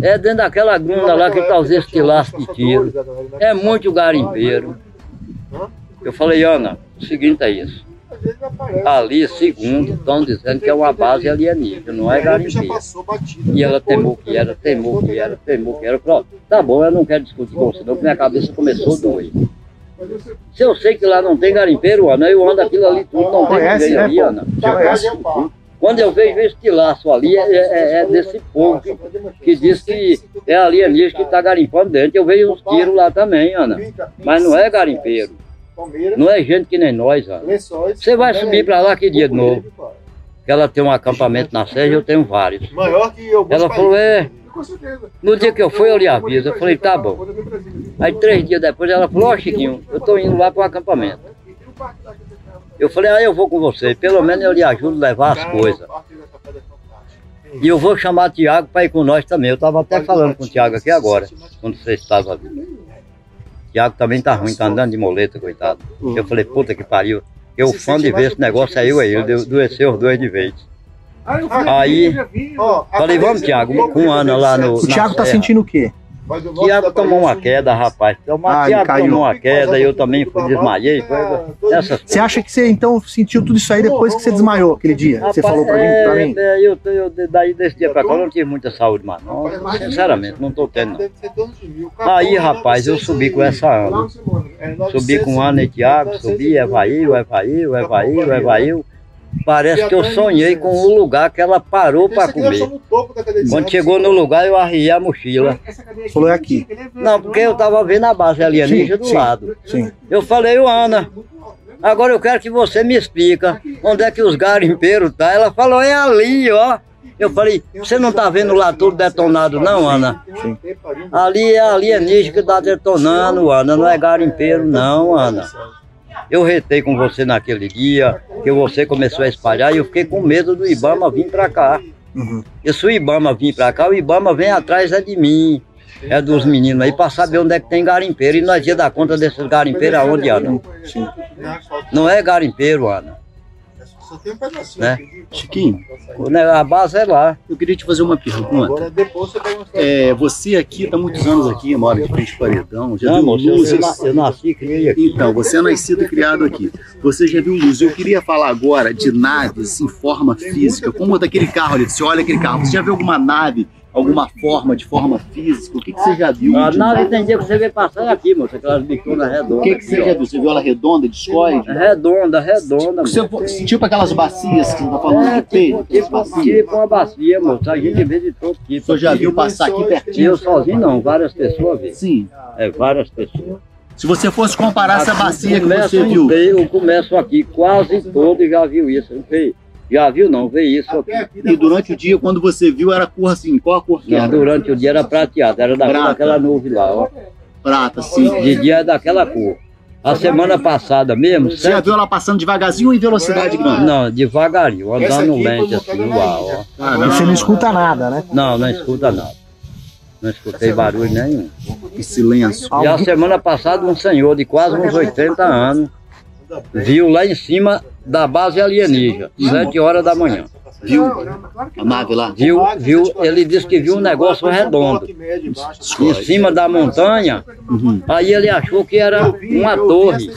É dentro daquela grunda lá que tá os estilaços de tiro. É muito garimpeiro. Eu falei, Ana, o seguinte é isso. Ali, segundo, estão dizendo que é uma base alienígena, não é garimpeiro. E ela temou que era, temou que era, temou que era. Ó, tá bom, eu não quero discutir com você, não, porque minha cabeça começou a doer. Se eu sei que lá não tem garimpeiro, Ana, eu ando aquilo ali tudo, não tem ninguém né, ali? Ana. Conhece. Quando eu vejo esse laço ali, é, é- é desse povo que, que diz que é alienígena que está garimpando dentro. Eu vejo os tiros lá também, Ana. Mas não é garimpeiro. Palmeiras, Não é gente que nem nós, Ana. lençóis. Você vai subir para lá que dia de novo? Que ela tem um acampamento na Serra eu tenho vários. Maior que alguns Ela falou, é. No dia que eu fui, eu lhe aviso. Eu falei, tá bom. Aí três dias depois ela falou, ó Chiquinho, eu tô indo lá para o acampamento. Eu falei, ah, eu vou com você, pelo menos eu lhe ajudo a levar as coisas. E eu vou chamar Tiago para ir com nós também. Eu estava até falando com o Tiago aqui agora, quando você estava ali. Tiago também tá ruim, tá andando de moleta, coitado. Eu falei, puta que pariu. Eu fã de ver esse negócio aí, aí, ele adoeceu os dois de vez. Aí, falei, vamos, Tiago, com Ana lá no. O Thiago tá sentindo o quê? Tiago tomou uma queda, rapaz. Tomou, Ah, Tiago caiu. tomou uma queda, eu também fui, desmaiei. Foi, essas Você acha que você então sentiu tudo isso aí depois que você desmaiou aquele dia? Você Rapaz, falou pra mim? Pra mim? É, eu, eu, daí desse dia pra cá eu não tive muita saúde mais, não. Sinceramente, não tô tendo. Não. Aí, rapaz, eu subi com essa Ana. Subi com Ana e Tiago, subi, Evail, Evail, Evail, Evail. Parece que eu sonhei com o lugar que ela parou pra comer. Quando chegou no lugar, eu arriei a mochila. Falou é aqui. Não, porque eu tava vendo a base alienígena do Sim, sim. lado. Sim. Eu falei, ô Ana, agora eu quero que você me explica onde é que os garimpeiros tá. Ela falou, é ali, ó. Eu falei, você não tá vendo lá tudo detonado não, Ana? Ali é alienígena que tá detonando, Ana, não é garimpeiro não, Ana. Eu retei com você naquele dia, que você começou a espalhar e eu fiquei com medo do Ibama vir pra cá. Uhum. E se o Ibama vir pra cá, o Ibama vem atrás é de mim, é dos meninos aí, pra saber onde é que tem garimpeiro. E nós ia dar conta desses garimpeiros aonde, Ana? Não é garimpeiro, Ana. Né? Chiquinho, O ne- A base é lá. eu queria te fazer uma pergunta. É, você aqui está muitos anos aqui, mora de frente ao paredão, já Não, viu luzes? eu eu nasci e criei aqui. Então, você é nascido e criado aqui. Você já viu luzes. Eu queria falar agora de naves em forma física, como daquele carro ali. Você olha aquele carro, você já viu alguma nave, alguma forma, de forma física? O que, que você já viu? A de nave tem dia que você vê passar aqui, moço, aquelas bichonas O redondas. que, que você já viu? Você viu ela redonda, discoide? É redonda, redonda. Você- moço. tipo aquelas bacias que você está falando É, de peito, tipo, tipo, bacia. tipo uma bacia, moço. A gente vê de todo tipo. O senhor já viu passar aqui pertinho? Eu sozinho não, várias pessoas vê. Sim. É, várias pessoas. Se você fosse comparar essa Aqui bacia que você viu, Eu começo aqui, quase todo já viu isso. Não sei. Já viu não, vê isso aqui. e durante o dia, quando você viu, era cor assim, qual a cor que Não, era? durante o dia era prateado, era da, Prata. daquela nuvem lá, ó. Prata, sim. De dia é daquela cor. A semana passada mesmo, Você já viu ela passando devagarzinho ou em velocidade grande? não, devagarinho, andando lente assim no ar, ó. Ah, Você não escuta nada, né? Não, não escuta nada. Não escutei barulho nenhum. Que silêncio. E a semana passada um senhor de quase uns 80 anos viu lá em cima da base alienígena, 7 horas da manhã. Viu a nave lá? Viu, viu, ele disse que viu um negócio redondo em cima da montanha. Aí ele achou que era uma torre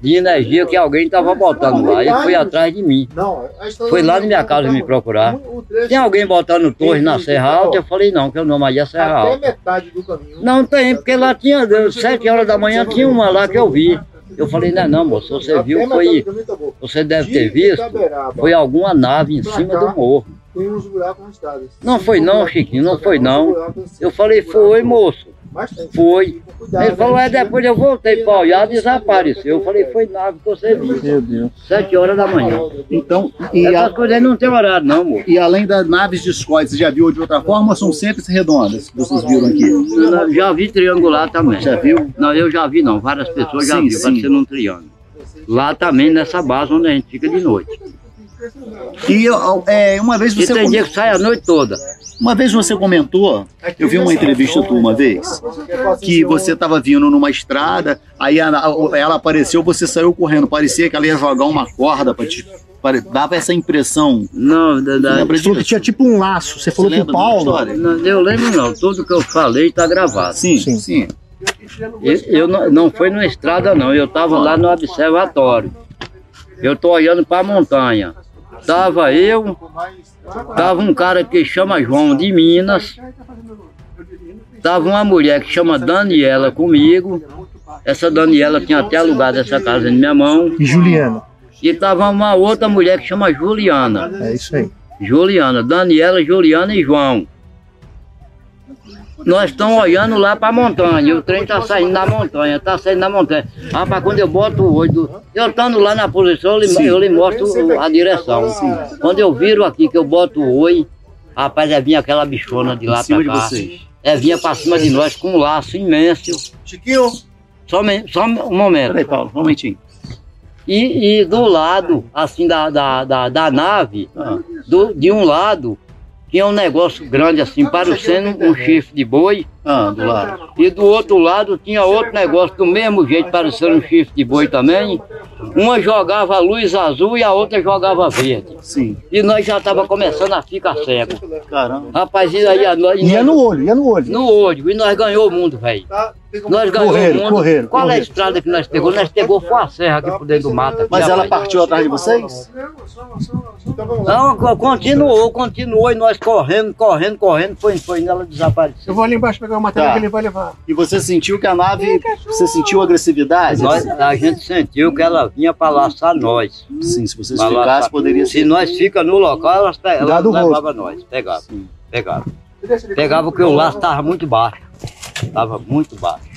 de energia que alguém estava botando lá. Ele foi atrás de mim. Foi lá na minha casa me procurar. Tem alguém botando torre na Serra Alta? Eu falei, não, que o nome aí é Serra Alta. metade do caminho. Não tem, porque lá tinha, sete horas da manhã, tinha uma lá que eu vi. Eu falei, não, não, moço, você viu, foi, tá você deve ter visto, foi alguma nave em cima do morro. Tem uns buracos. Não foi não, Chiquinho, não foi não. Eu falei, foi, moço. Foi. Cuidado, Ele falou, né? é, depois eu voltei para olhar, desapareceu. Eu falei, foi nave que você viu. Meu Deus. Sete horas da manhã. Então, e, Essas a- coisas aí não tem horário não, moço. e além das naves discoides, você já viu de outra forma ou são sempre redondas que vocês viram aqui? Eu Já vi triangular também. Já viu? Não, eu já vi não, várias pessoas já viram, parecendo um triângulo. Lá também, nessa base onde a gente fica de noite. E é, uma vez E você tem com- dia que sai a noite toda. uma vez você comentou, eu vi uma entrevista tua uma vez, que você estava vindo numa estrada, aí a- a- ela apareceu, você saiu correndo, parecia que ela ia jogar uma corda para te dava essa impressão. Não, da, da- Você falou que tinha tipo um laço. Você falou Você que o Paulo. não, eu lembro não, tudo que eu falei está gravado. Sim, Sim. sim. Eu, eu não, não foi na estrada não, eu estava lá no observatório. Eu tô olhando para a montanha. Tava eu, tava um cara que chama João de Minas, tava uma mulher que chama Daniela comigo. Essa Daniela tinha até alugado essa casa em minha mão. E Juliano. E tava uma outra mulher que chama Juliana. É isso aí. Juliana, Daniela, Juliana e João. Nós estamos olhando lá para a montanha, o trem está saindo da montanha, está saindo da montanha. Rapaz, quando eu boto o olho, eu estando lá na posição, eu lhe, eu lhe mostro a direção. Quando eu viro aqui, que eu boto o oi, rapaz, é vinha aquela bichona de lá para cá. É vinha para cima de nós com um laço imenso. Chiquinho, Só, só um momento. Peraí, Paulo, um momentinho. E, e do lado, assim, da, da, da, da nave, Ah. do- de um lado, tinha um negócio grande assim, parecendo um chifre de boi. Ah, do lado. E do outro lado tinha outro negócio do mesmo jeito, parecendo um chifre de boi também. Uma jogava luz azul e a outra jogava verde. Sim. E nós já tava começando a ficar cego. Caramba. Rapaz, e aí a nós, Ia no olho, ia no olho. no olho, e nós ganhou o mundo, velho. Nós ganhamos Correram, o mundo. correram, Qual é a correram. estrada que nós pegou? Nós pegou foi a serra aqui por dentro do mato. aqui, Mas ela rapaz. partiu atrás de vocês? Não, co- continuou, continuou, e nós correndo, correndo, correndo, foi, foi ela desapareceu. Eu vou ali embaixo pegar o material Tá. que ele vai levar. E você sentiu que a nave. Você sentiu agressividade? Nós, a gente sentiu que ela vinha para laçar nós. Sim, se vocês Pra ficassem, laçar. poderia Se ser. nós fica no local, elas, levavam nós. Pegava, pegava. Pegava porque o laço estava muito baixo. Estava muito baixo.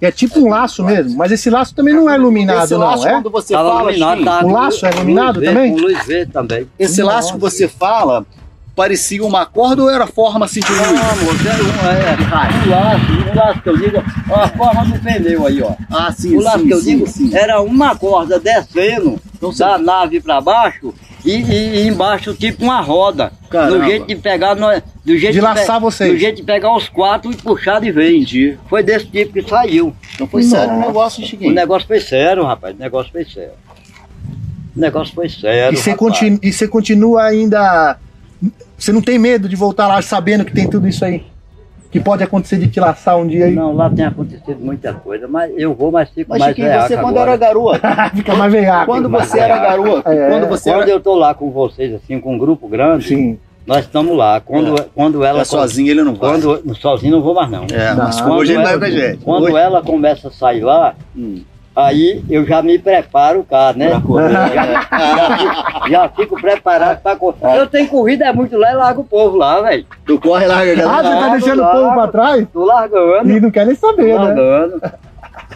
É tipo um laço mesmo, mas esse laço também não é iluminado, Esse não, laço, é? quando você Tava fala, iluminado, Chiquinho, tava O laço é luz iluminado verde, também? Com luz verde também. esse laço que você fala parecia uma corda ou era forma assim de Não, luz? moço, era um, é, um laço, um laço que eu digo, ó, a forma do pneu aí, ó. Ah, sim, o laço sim, que eu sim, digo sim. era uma corda descendo Então da nave para baixo e, e- e embaixo tipo uma roda. Caramba. Do jeito de pegar, nós- do jeito De laçar pe- vocês. Do jeito de pegar os quatro e puxar de vez. Entendi. Foi desse tipo que saiu. Então foi sério o negócio, O Chiquinho. negócio foi sério, rapaz. O negócio foi sério. O negócio foi sério. E você, rapaz. continua, e você continua ainda. Você não tem medo de voltar lá sabendo que tem tudo isso aí? Que pode acontecer de te laçar um dia aí? Não, lá tem acontecido muita coisa, mas eu vou, mas fico Mas, mais veaco você quando agora. era garoto, Fica mais veiaco. quando mais você era garoto, É. quando você Quando era eu tô lá com vocês, assim, com um grupo grande, Sim. nós estamos lá. Quando, quando ela. é sozinho, ele não vai. Quando, sozinho não vou mais, não. É, mas Não. hoje ele vai pra gente. Quando Hoje- ela começa a sair lá, Hum. Aí eu já me preparo cá, né? Já, fico, já fico preparado pra correr. Eu tenho corrida é muito lá e largo o povo lá, velho. Tu corre lá, Ah, galera. você tá Não, deixando não o povo pra trás? Tô largando. E não quer nem saber, Tô né? largando.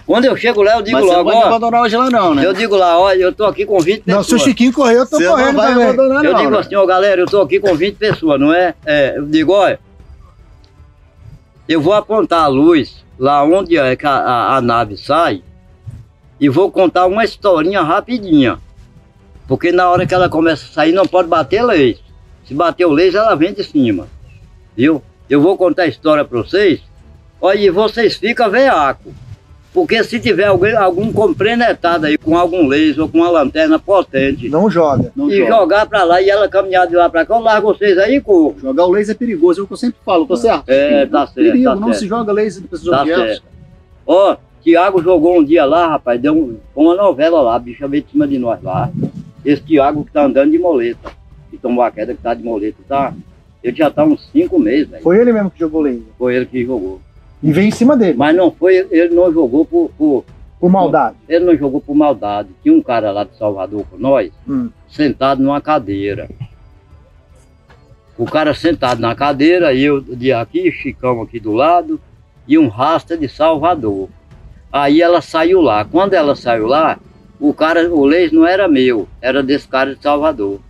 Quando eu chego lá, eu digo Mas você não logo, pode ó. abandonar hoje lá não, né? Eu digo lá, olha, eu tô aqui com 20 Não, pessoas. se o Chiquinho correr, eu tô Você não correndo vai também. abandonar Eu não, digo né? assim, ó, galera, eu tô aqui com 20 pessoas, não é? É, eu digo, olha, eu vou apontar a luz lá onde é a, a- a nave sai e vou contar uma historinha rapidinha. Porque na hora que ela começa a sair, não pode bater leis. Se bater o leis, ela vem de cima. Viu? Eu vou contar a história pra vocês. Olha, e vocês ficam veaco. Porque se tiver alguém, algum compreendetado aí com algum laser ou com uma lanterna potente Não joga. Não e joga. jogar pra lá e ela caminhar de lá pra cá, eu largo vocês aí corro. Jogar o laser é perigoso, é o que eu sempre falo, tô certo? É, tá certo, Perigo, tá não certo. se joga laser de pessoas Tá objetos. certo. Ó, Tiago jogou um dia lá, rapaz, deu um, uma novela lá, a bicha veio de cima de nós lá. Esse Tiago que tá andando de moleta, que tomou a queda que tá de moleta, tá? Ele já tá uns cinco meses, velho. Foi ele mesmo que jogou laser. Foi ele que jogou. E veio em cima dele, Mas não foi, ele não jogou por, por- por maldade. ele não jogou por maldade. Tinha um cara lá de Salvador com nós, Hum. sentado numa cadeira. O cara sentado na cadeira, eu de aqui, Chicão aqui do lado, e um rasta de Salvador. Aí ela saiu lá. Quando ela saiu lá, o cara, o leis não era meu, era desse cara de Salvador.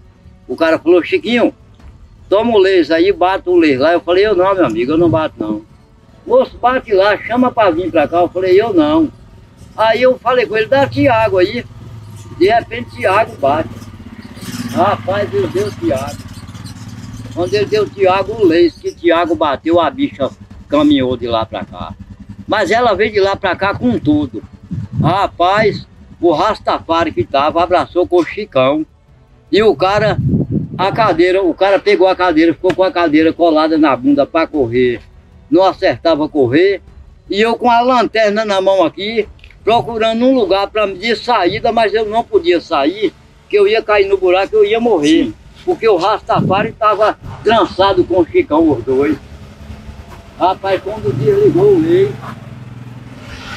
O cara falou, Chiquinho, toma o leis aí, bate o leis lá. Eu falei, eu não, meu amigo, eu não bato não. Moço, bate lá, chama pra vir pra cá. Eu falei, eu não. Aí eu falei com ele, dá Tiago aí. De repente Tiago bate. Rapaz, ele deu Tiago. Quando ele deu Tiago, o leis que Tiago bateu, a bicha caminhou de lá pra cá. Mas ela veio de lá pra cá com tudo. Rapaz, o Rastafari que tava abraçou com o Chicão. E o cara, a cadeira, o cara pegou a cadeira, ficou com a cadeira colada na bunda pra correr. Não acertava correr. E eu com a lanterna na mão aqui, procurando um lugar para me de saída, mas eu não podia sair, que eu ia cair no buraco, eu ia morrer. Porque o Rastafari estava trançado com o Chicão, os dois. Rapaz, quando desligou o lei,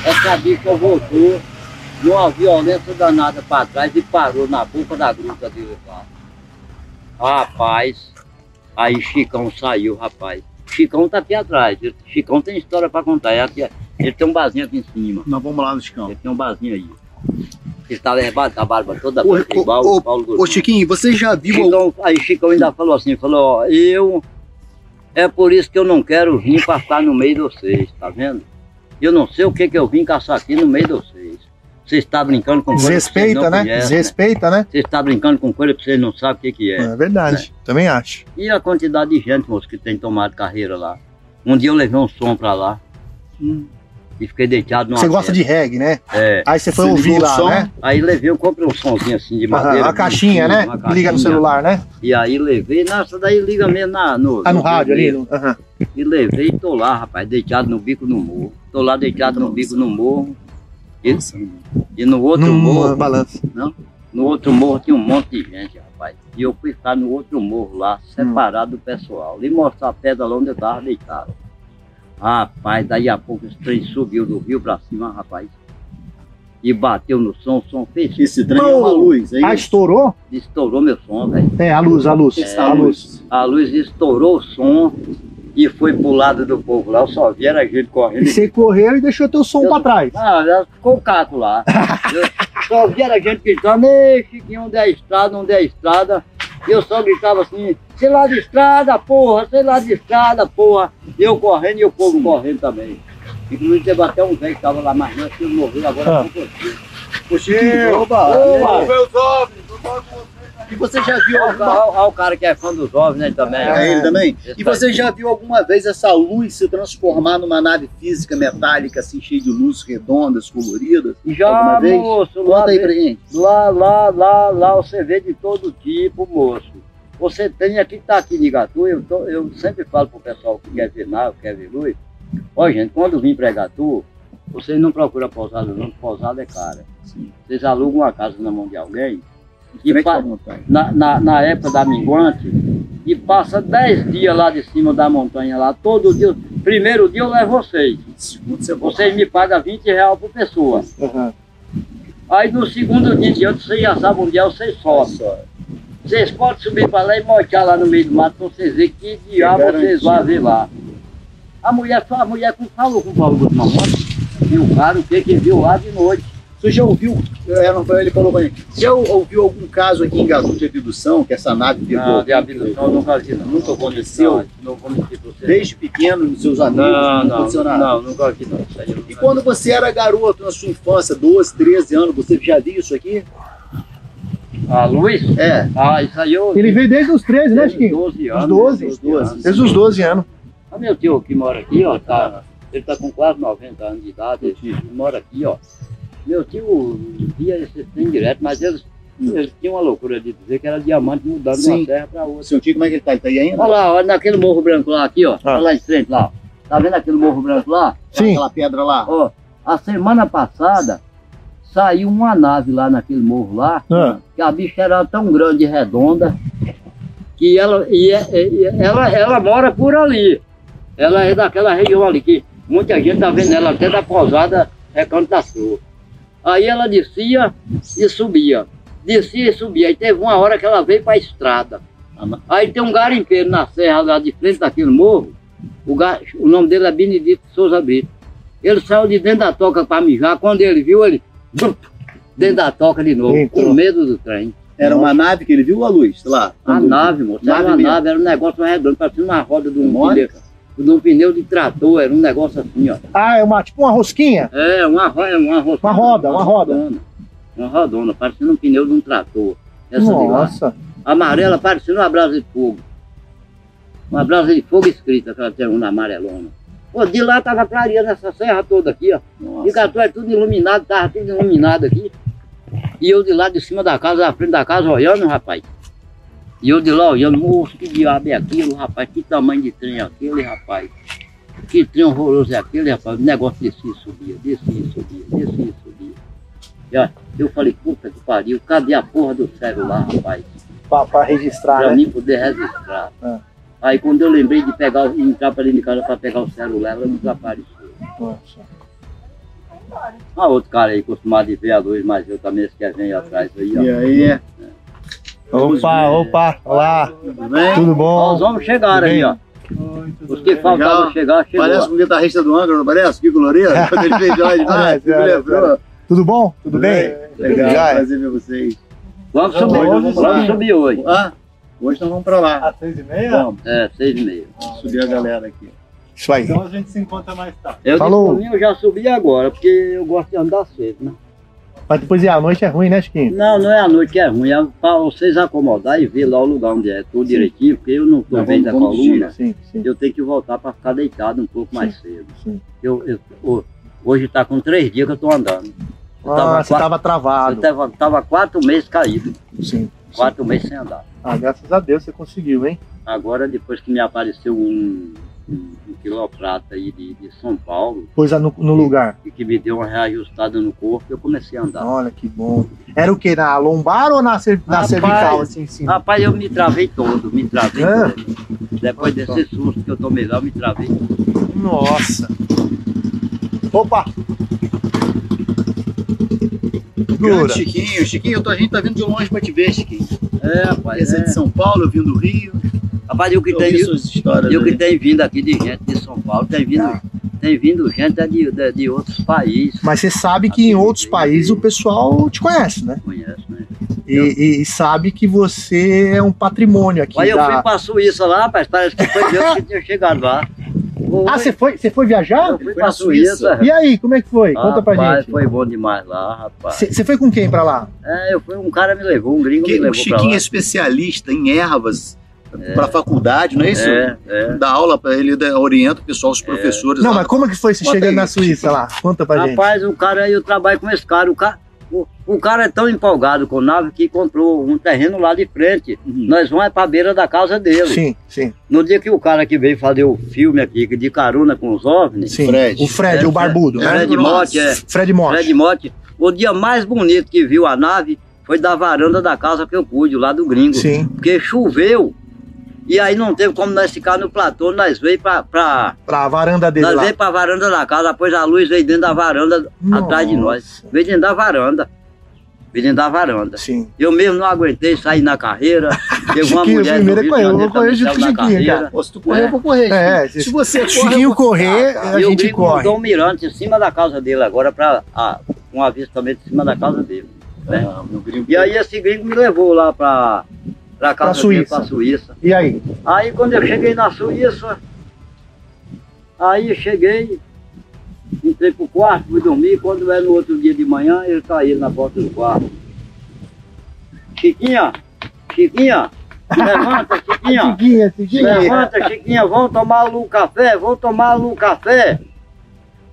essa bicha voltou numa violência danada para trás e parou na boca da gruta dele lá. Rapaz, aí Chicão saiu, rapaz. Chicão tá aqui atrás. Chicão tem história para contar. É Ele tem um barzinho aqui em cima. Nós vamos lá no Chicão. Ele tem um barzinho aí. Ele tá levado com a barba toda o Paulo Ô. Chiquinho, você já viu... Chicão, aí Chicão ainda falou assim, falou, ó, eu é por isso que eu não quero vir para ficar no meio de vocês, tá vendo? Eu não sei o que que eu vim caçar aqui no meio de vocês. Você está brincando com coisa que vocês Desrespeita, não né? conhecem, Desrespeita, né? Você está brincando com coisa que vocês não sabem o que, que é. É verdade. Também acho. E a quantidade de gente, moço, que tem tomado carreira lá. Um dia eu levei um som pra lá. E fiquei deitado numa Você gosta pedra. de reggae, né? É. Aí você foi Você ouvir lá, som? né? Aí levei, eu comprei um somzinho assim de madeira. a caixinha, né? uma Que liga no caixinha. celular, né? E aí levei, nossa, daí liga mesmo na, no, Ah, no rádio ali? no- Aham. E levei e tô lá, rapaz, deitado no bico no morro. Tô lá deitado no bico no morro. E, e no outro Num morro, balanço. não, no outro morro tinha um monte de gente, rapaz. E eu fui ficar no outro morro lá, separado do pessoal. E mostrar a pedra lá onde eu tava deitado. Rapaz, daí a pouco esse trem subiu do rio pra cima, rapaz. E bateu no som, o som fez. Esse trem é uma luz, é Ah, estourou? Estourou meu som, velho. É, a luz, a luz. É, a luz. A luz estourou o som e foi pro lado do povo lá. Eu só vi era gente correndo. E você correu e deixou teu som Eu- pra trás. Ah, ficou o caco lá. Eu só vi era gente gritando, ei, Chiquinho, onde é a estrada, onde é a estrada. E eu só gritava assim, sei lá de estrada, porra, sei lá de estrada, porra. E eu correndo e o povo correndo também. Inclusive teve até um velho que tava lá mais antes, que morreu agora Ah. com você. Ô, Chiquinho, oba! Opa! E você já viu alguma... olha o cara que é fã dos ovos, né, também. É ele também? E você já viu alguma vez essa luz se transformar numa nave física metálica, assim, cheia de luzes redondas, coloridas? Já, alguma vez? moço, lá, Conta aí pra gente. lá, lá, lá, lá você vê de todo tipo, moço. Você tem aqui, tá aqui em Igatu, eu, tô- eu sempre falo pro pessoal que quer ver nave, quer ver luz. Ó, gente, quando vim pra Igatu, vocês não procuram pousada não, porque pousada é cara. Vocês alugam uma casa na mão de alguém e na, na, na época da minguante e passa 10 dias lá de cima da montanha lá, todo dia. Primeiro dia eu levo vocês. Você. Vocês me pagam 20 reais por pessoa. Aham. Aí no segundo dia em diante, vocês já sabem onde é, vocês sobem. Vocês podem subir para lá e mochar lá no meio do mato para vocês verem que diabo vocês vão ver lá. A mulher, a mulher com- falou com o Paulo Guzmão e o cara o que que viu lá de noite. Você já ouviu, é, ele falou pra mim, você já ouviu algum caso aqui em Igatu de abdução, que essa nave pegou? Não, de abdução eu nunca vi não. Nunca aconteceu? Não, não cometi pra. Desde pequeno, nos seus amigos, Não, não, aconteceu não, nada? não, nunca vi não. E quando você era garoto, na sua infância, 12, 13 anos, você já viu isso aqui? A luz? É. Ah, isso aí eu Ele veio desde os 13, né, Chiquinho? 12 anos. Os 12. desde os 12. Desde os 12 anos. Ah, meu tio que mora aqui, ó, tá, ele tá com quase 90 anos de idade, ele mora aqui, ó. Meu tio via esse trem direto, mas eles, eles tinham uma loucura de dizer que era diamante mudando de Sim. uma terra para outra. Seu tio, como é que ele tá? Ele tá aí ainda? Olha lá, olha naquele morro branco lá, aqui, ó. Ah. Olha lá em frente lá. Tá vendo aquele morro branco lá? Sim. Aquela pedra lá. Ó, a semana passada saiu uma nave lá naquele morro lá, Ah. que a bicha era tão grande e redonda que ela, e, é- e- ela, ela mora por ali. Ela é daquela região ali, que muita gente tá vendo ela até da pousada Recanto da Flor. Aí ela descia e subia. Descia e subia. Aí teve uma hora que ela veio para a estrada. Aí tem um garimpeiro na serra lá de frente daquele morro. O, ga- o nome dele é Benedito Souza Brito. Ele saiu de dentro da toca para mijar. Quando ele viu, ele. Dentro da toca de novo, Entrou. com medo do trem. Era uma nave que ele viu a luz? Lá. A nave, moço, era Nave uma mesmo. nave, era um negócio redondo, parecia uma roda de um, Mole? Pneu, de um pneu de trator, era um negócio assim, ó. Ah, é uma, tipo uma rosquinha? É, uma, é uma, ro- Uma roda, uma roda. rodona. Uma rodona, parecendo um pneu de um trator. Essa de lá. Nossa. Amarela, parecendo uma brasa de fogo. Uma brasa de fogo escrita, aquela tem uma amarelona. Pô, de lá tava clareando essa serra toda aqui, ó. Nossa. E Catu é tudo iluminado, tava tudo iluminado aqui. E eu de lá de cima da casa, da frente da casa, olhando, rapaz. E eu de lá olhando, moço, que diabo é aquilo, rapaz? Que tamanho de trem é aquele, rapaz? Que trem horroroso é aquele, rapaz? O negócio descia e subia, descia e subia, descia e subia. E, ó, eu falei, puta que pariu, cadê a porra do celular, rapaz? Pra, pra registrar, Pra né? mim poder registrar. Ah. Aí quando eu lembrei de pegar, entrar para dentro de casa para pegar o celular, ela desapareceu. Nossa. Ah, outro cara aí, acostumado de ver a luz, mas eu também esqueci aí atrás aí, ó. E aí? Opa, opa, olá. Tudo bem? Tudo Ó, bom? os homens chegaram aí, ó. Os que faltavam Legal. chegar, chegou. Parece um guitarrista do Angra, não parece? Kiko Loureiro? Quando ele fez me lembrou? Tudo bom? Tudo bem? Legal, é. prazer ver vocês. Vamos subir, Hoje vamos, subir hoje. Ah, hoje nós vamos pra lá. Às seis e meia? Vamos É, seis e meia. subir a galera aqui. Isso aí. Então a gente se encontra mais tarde. Eu Falou. mim, eu já subi agora, porque eu gosto de andar cedo, né? Mas depois ir à noite é ruim, né, Chiquinho? Não, não é a noite que é ruim, é para vocês acomodar e ver lá o lugar onde é tudo direitinho, porque eu não estou bem da coluna, Sim, sim. eu tenho que voltar para ficar deitado um pouco mais cedo. sim. Eu, eu- ho- hoje está com três dias que eu estou andando. Eu Ah, tava você quatro- tava travado. Eu tava, tava quatro meses caído, Sim. quatro meses sem andar. Ah, graças a Deus você conseguiu, hein? Agora, depois que me apareceu um, um, um quiloprata aí de, de São Paulo, Pôs no, no lugar. e que me deu uma reajustada no corpo, eu comecei a andar. Olha que bom. Era o quê? Na lombar ou na, cer- na Rapaz, cervical, assim, cima? Rapaz, eu me travei todo, me travei Ah. todo. Depois desse susto que eu tomei lá, eu me travei todo. Nossa. Opa! Grande Chiquinho, Chiquinho, eu tô- a gente tá vindo de longe pra te ver, Chiquinho. É, rapaz, Esse é é. de São Paulo, eu vim do Rio. Rapaz, e o que Eu suas histórias e o que tem vindo aqui de gente de São Paulo, tem vindo, Ah. tem vindo gente de, de, de outros países. Mas você sabe que em outros países o pessoal te conhece, né? Conhece, né? E, e- sabe que você é um patrimônio aqui. Eu da- fui pra Suíça lá, rapaz, parece que foi Deus que tinha chegado lá. Ah, você foi, você foi viajar? Eu fui pra Suíça. E aí, como é que foi? Conta pra Rapaz, gente. Foi bom demais lá, rapaz. Você foi com quem pra lá? É, eu fui, um cara me levou, um gringo Que me o levou pra Chiquinho é especialista em ervas pra faculdade, não é isso? É, é. Dá aula pra ele, orienta o pessoal, os professores. Não, lá. mas como é que foi você Conta chegando aí. na Suíça lá? Conta pra gente. Rapaz, o cara, eu trabalho com esse cara, o cara, o, o cara é tão empolgado com nave que comprou um terreno lá de frente. Nós vamos é pra beira da casa dele. Sim, sim, No dia que o cara que veio fazer o filme aqui, de carona com os OVNIs, sim. Fred. O Fred, É, o barbudo, né? Fred Motti, é. Fred Motti. Fred o dia mais bonito que viu a nave foi da varanda da casa que eu pude, lá do gringo. Sim. Porque choveu. E aí não teve como nós ficar no platô, nós veio pra, pra, Pra varanda dele nós lá. veio pra varanda da casa, depois a luz veio dentro da varanda, atrás de nós. Nossa. Veio dentro da varanda. Veio dentro da varanda. Sim. Eu mesmo não aguentei sair na carreira. Teve uma Chiquinho, mulher primeiro é de eu, eu vou correr junto com o na Chiquinho, cara. Pô, se tu correr, eu vou correr. É, Chiquinho. se você corre, eu Chiquinho correr, Ah, a tá. E o gente gringo corre. mandou um mirante em cima da casa dele agora para um avistamento em cima da casa dele. né? Ah, meu gringo. E aí esse gringo me levou lá para pra Pra dele, Suíça. Suíça. E aí? Aí quando eu cheguei na Suíça, aí cheguei, entrei pro quarto, fui dormir, quando é no outro dia de manhã, ele caiu na porta do quarto. Chiquinha, Chiquinha, levanta, Chiquinha. Chiquinha, Chiquinha. Levanta, Chiquinha, vamos tomar um café, vamos tomar um café.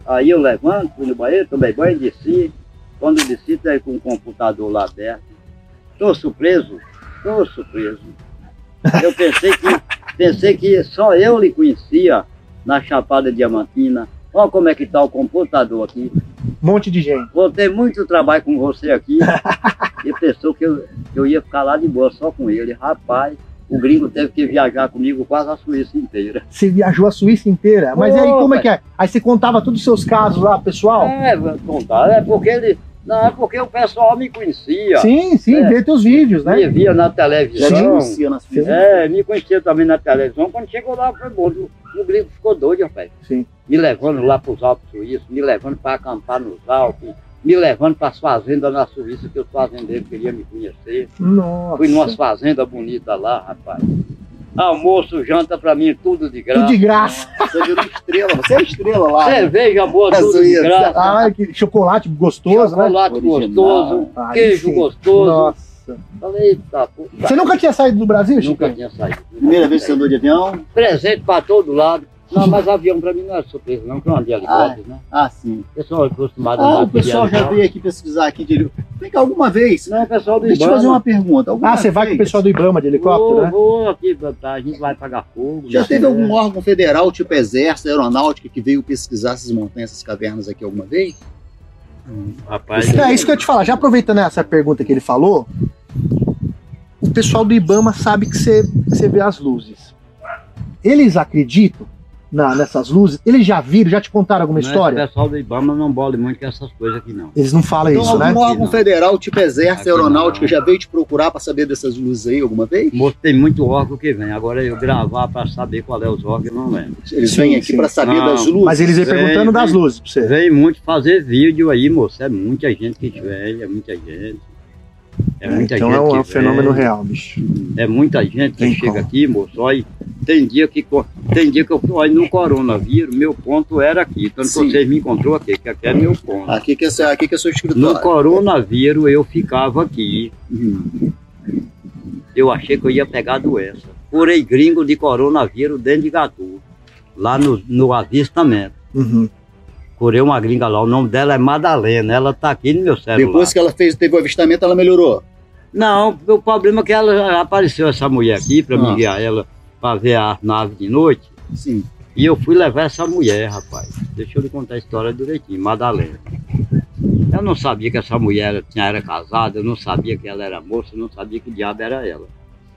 Aí eu levanto, fui no banheiro, tomei banho, desci. Quando desci, tá com o computador lá aberto. Tô surpreso, tô surpreso. Eu pensei que, pensei que só eu lhe conhecia na Chapada Diamantina. Olha como é que tá o computador aqui. Um monte de gente. Vou ter muito trabalho com você aqui. e pensou que eu, que eu ia ficar lá de boa só com ele. Rapaz, o gringo teve que viajar comigo quase a Suíça inteira. Você viajou a Suíça inteira. Mas e aí, como é que é? Aí você contava todos os seus casos lá, pessoal? É, contar, é porque ele. Não, é porque o pessoal me conhecia. Sim, sim, É. vê teus vídeos, né? Me via na Já te televisão. conhecia na Suíça. É, me conhecia também na televisão. Quando chegou lá, foi bom. O, o gringo ficou doido, rapaz. Sim. Me levando lá para os Alpes Suíços, me levando para acampar nos Alpes, me levando para as fazendas na Suíça, que os fazendeiros queriam me conhecer. Nossa. Fui numa fazenda bonita lá, rapaz. Almoço, janta pra mim, tudo de graça. Tudo de graça. Você virou estrela, você é estrela lá. Cerveja boa, Na tudo de graça. Ah, que chocolate gostoso, né? Chocolate gostoso, Aí queijo sim. gostoso. Nossa. Falei, eita, puta. Você nunca tinha saído do Brasil, Nunca Chico? tinha saído. Primeira vez que você andou de avião? Presente pra todo lado. Não, mas avião pra mim não é surpresa, não, que eu andei helicóptero, né? Ah, sim. Eu sou acostumado a Ah, andar o pessoal já veio aqui pesquisar aqui de Vem cá, alguma vez? Não, o pessoal do Deixa eu te Ibama. fazer uma pergunta. Alguma Ah, você vai com o pessoal do Ibama de helicóptero, vou, né? Vou aqui, tá, a gente vai pagar fogo. Já né? teve algum órgão federal, tipo Exército, Aeronáutica, que veio pesquisar essas montanhas, essas cavernas aqui alguma vez? Rapaz, É isso que eu ia te falar. Já aproveitando essa pergunta que ele falou, o pessoal do Ibama sabe que você, que você vê as luzes. Eles acreditam na- nessas luzes? Eles já viram, já te contaram alguma Não, história? Esse pessoal do Ibama não bole muito com essas coisas aqui, não. Eles não falam Então, isso, algum né? órgão Não. federal, tipo Exército, Aqui Aeronáutica, não. já veio te procurar para saber dessas luzes aí alguma vez? Moço, tem muito órgão que vem. Agora eu gravar pra saber qual é os órgãos, eu não lembro. Eles Sim, vêm aqui para saber Não, das luzes. Mas eles vêm Vem, perguntando das vem. luzes pra você. Vem muito fazer vídeo aí, moço. É muita gente que vem, é muita gente. É muita então gente é um, que é um fenômeno real, bicho. É muita gente que Tem chega como. aqui, moço. Olha, tem dia que tem dia que eu fui no coronavírus, meu ponto era aqui. Tanto que Sim. vocês me encontrou aqui, que aqui é meu ponto. Aqui que é, aqui que é seu No escritório. coronavírus eu ficava aqui. Eu achei que eu ia pegar a doença. Curei gringo de coronavírus dentro de Gatu, lá no, no avistamento. Uhum. Curei uma gringa lá, o nome dela é Madalena, ela tá aqui no meu celular. Depois que ela fez, teve o avistamento, ela melhorou. Não, o problema é que ela apareceu essa mulher aqui para Ah. me guiar ela para ver a nave de noite. Sim. E eu fui levar essa mulher, rapaz. Deixa eu lhe contar a história direitinho, Madalena. Eu não sabia que essa mulher era- tinha, era casada, eu não sabia que ela era moça, eu não sabia que diabo era ela.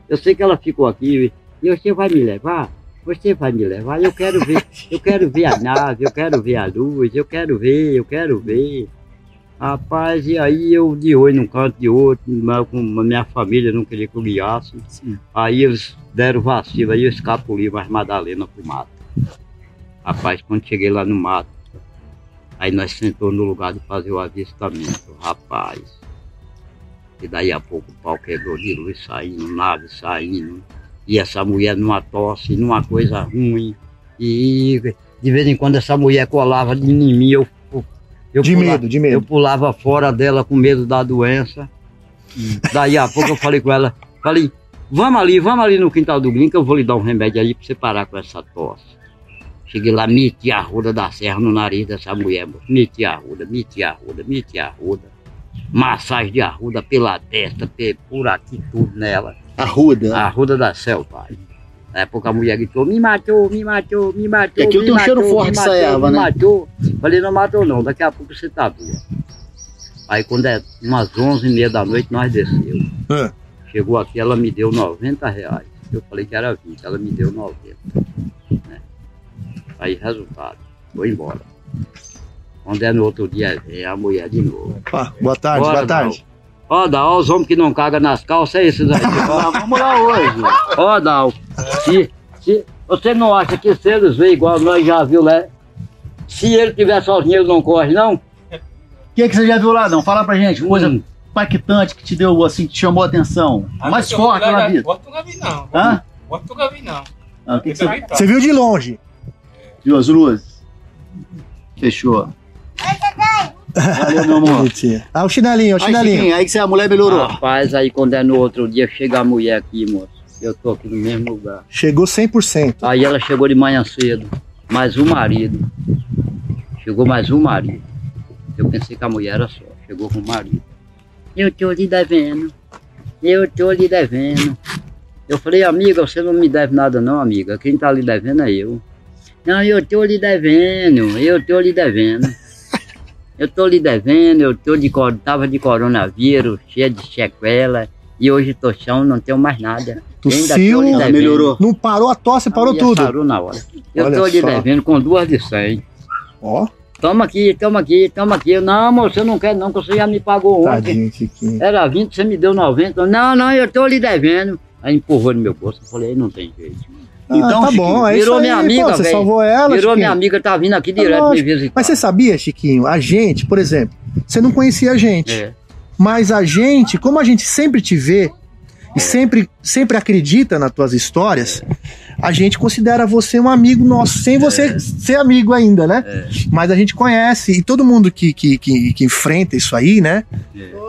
Eu sei que ela ficou aqui e você vai me levar? Você vai me levar? Eu quero ver, eu quero ver a nave, eu quero ver a luz, eu quero ver, eu quero ver. Rapaz, e aí eu de olho num canto de outro, com a minha família não queria que eu guiasse. Aí eles deram vacilo, aí eu escapuli mais Madalena pro mato. Rapaz, quando cheguei lá no mato, aí nós sentou no lugar de fazer o avistamento, rapaz. E daí a pouco o pau quebrou de luz saindo, nave saindo. E essa mulher numa tosse, numa coisa ruim. E de vez em quando essa mulher colava de mim, eu, eu De pula- medo, de medo. Eu pulava fora dela com medo da doença. Daí a pouco eu falei com ela, falei, vamos ali, vamos ali no quintal do que eu vou lhe dar um remédio aí pra você parar com essa tosse. Cheguei lá, meti a roda da serra no nariz dessa mulher, moço. meti a roda, meti a roda, meti a roda. Massagem de arruda pela testa, por aqui tudo nela. Arruda. A arruda da pai. Na época a mulher gritou, me matou, me matou, me matou. E aquilo me tem um cheiro forte me essa matou, erva, me né? matou. Falei, não matou não, daqui a pouco você tá boa. Aí quando é umas onze e meia da noite, nós desceu. Ah. Chegou aqui, ela me deu 90 reais. Eu falei que era 20, ela me deu 90. né? Aí, resultado, vou embora. Quando é no outro dia, vem a mulher de novo. Opa, boa tarde, Bora, boa tarde. Ó, Dal, os homens que não cagam nas calças, é esses aí. vamos lá hoje. Ó, Dal, se, se você não acha que se eles veem igual nós já viu lá, se ele tiver sozinho, ele não corre, não? O que, que você já viu lá, não? Fala pra gente, coisa Hum. impactante que te deu, assim, que te chamou a atenção. Mais forte na vida. Bota o Gavi não. Hã? Bota o Gavi não. Ah, que, que você Você viu de longe. viu? As luzes? Fechou. Valeu, meu amor. Ah, o chinelinho, o Aí, chinelinho. Chiquinho, aí que você, a mulher melhorou. Rapaz, aí quando é no outro dia, chega a mulher aqui, moço. Eu tô aqui no mesmo lugar. Chegou 100%. Aí ela chegou de manhã cedo, mais um marido. Chegou mais um marido. Eu pensei que a mulher era só, chegou com o marido. Eu tô lhe devendo, eu tô lhe devendo. Eu falei, amiga, você não me deve nada não, amiga. Quem tá lhe devendo é eu. Não, eu tô lhe devendo, eu tô lhe devendo. Eu tô lhe devendo, eu tô de, tava de coronavírus, cheia de sequela. E hoje tô chão, não tenho mais nada. Tossiu, Ainda tô devendo. melhorou. Não parou a tosse, parou A mulher tudo. Parou na hora. Eu Olha tô lhe só. devendo com duas de 100. Ó, Toma aqui, toma aqui, toma aqui. Eu, Não, moço, eu não quero não, que você já me pagou ontem. tadinho, Chiquinho. Era 20, você me deu 90. Não, não, eu tô lhe devendo. Aí empurrou no meu bolso. Eu falei, não tem jeito. Ah, Então, tá Chiquinho, bom, é virou aí, minha amiga, pô, você salvou ela, Virou Chiquinho. minha amiga, tá vindo aqui direto me lógico. visitar. Mas você sabia, Chiquinho, a gente, por exemplo, você não conhecia a gente, É. mas a gente, como a gente sempre te vê e sempre, sempre acredita nas tuas histórias, a gente considera você um amigo nosso, sem você ser amigo ainda, né? Mas a gente conhece, e todo mundo que, que, que, que enfrenta isso aí, né?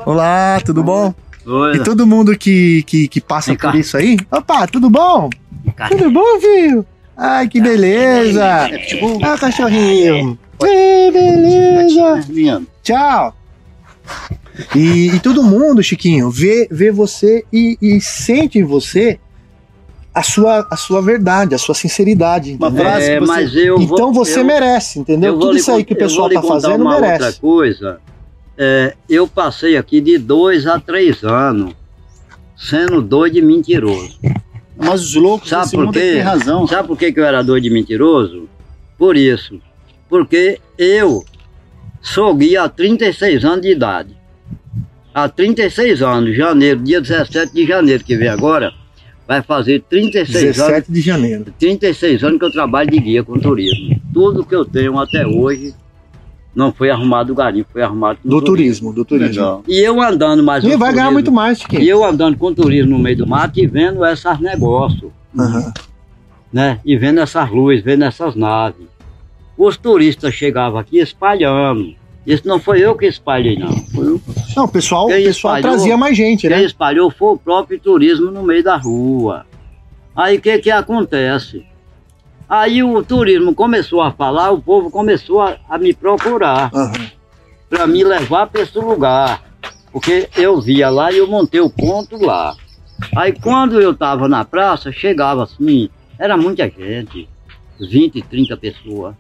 Olá, tudo bom? Oi, E todo mundo que, que, que passa por isso aí. Opa, tudo bom? Cá. Tudo bom, filho? Ai, que beleza! Ah, cachorrinho! Ei, beleza! Lindo. Tchau! E, e todo mundo, Chiquinho, vê, vê você e, e sente em você a sua, a sua verdade, a sua sinceridade. Uma frase É, que você... mas eu vou- Então você eu- merece, entendeu? eu vou Tudo isso aí que o vou pessoal tá contar fazendo, uma merece. outra coisa. É, eu passei aqui de dois a três anos sendo doido e mentiroso. Mas os loucos Sabe desse por mundo quê? têm razão. Sabe por que, que eu era doido e mentiroso? Por isso. Porque eu sou guia há 36 anos de idade. Há 36 anos, janeiro, dia 17 de janeiro que vem agora, vai fazer 36 anos, 17 de janeiro. 36 anos que eu trabalho de guia com turismo. Tudo que eu tenho até hoje não foi arrumado do garimpo, foi arrumado com Do turismo, do turismo. Legal. E eu andando mais E vai ganhar turismo, muito mais, E Chiquinho. eu andando com turismo no meio do mato e vendo esses negócios. Aham. né? E vendo essas luzes, vendo essas naves. Os turistas chegavam aqui espalhando. Isso não foi eu que espalhei, não. Foi o Não, o pessoal, o Quem pessoal espalhou- trazia mais gente, Quem né? espalhou foi o próprio turismo no meio da rua. Aí o que que acontece? Aí o turismo começou a falar, o povo começou a, a me procurar Aham. para me levar para esse lugar. Porque eu via lá e eu montei o ponto lá. Aí quando eu estava na praça, chegava assim, era muita gente, 20, 30 pessoas.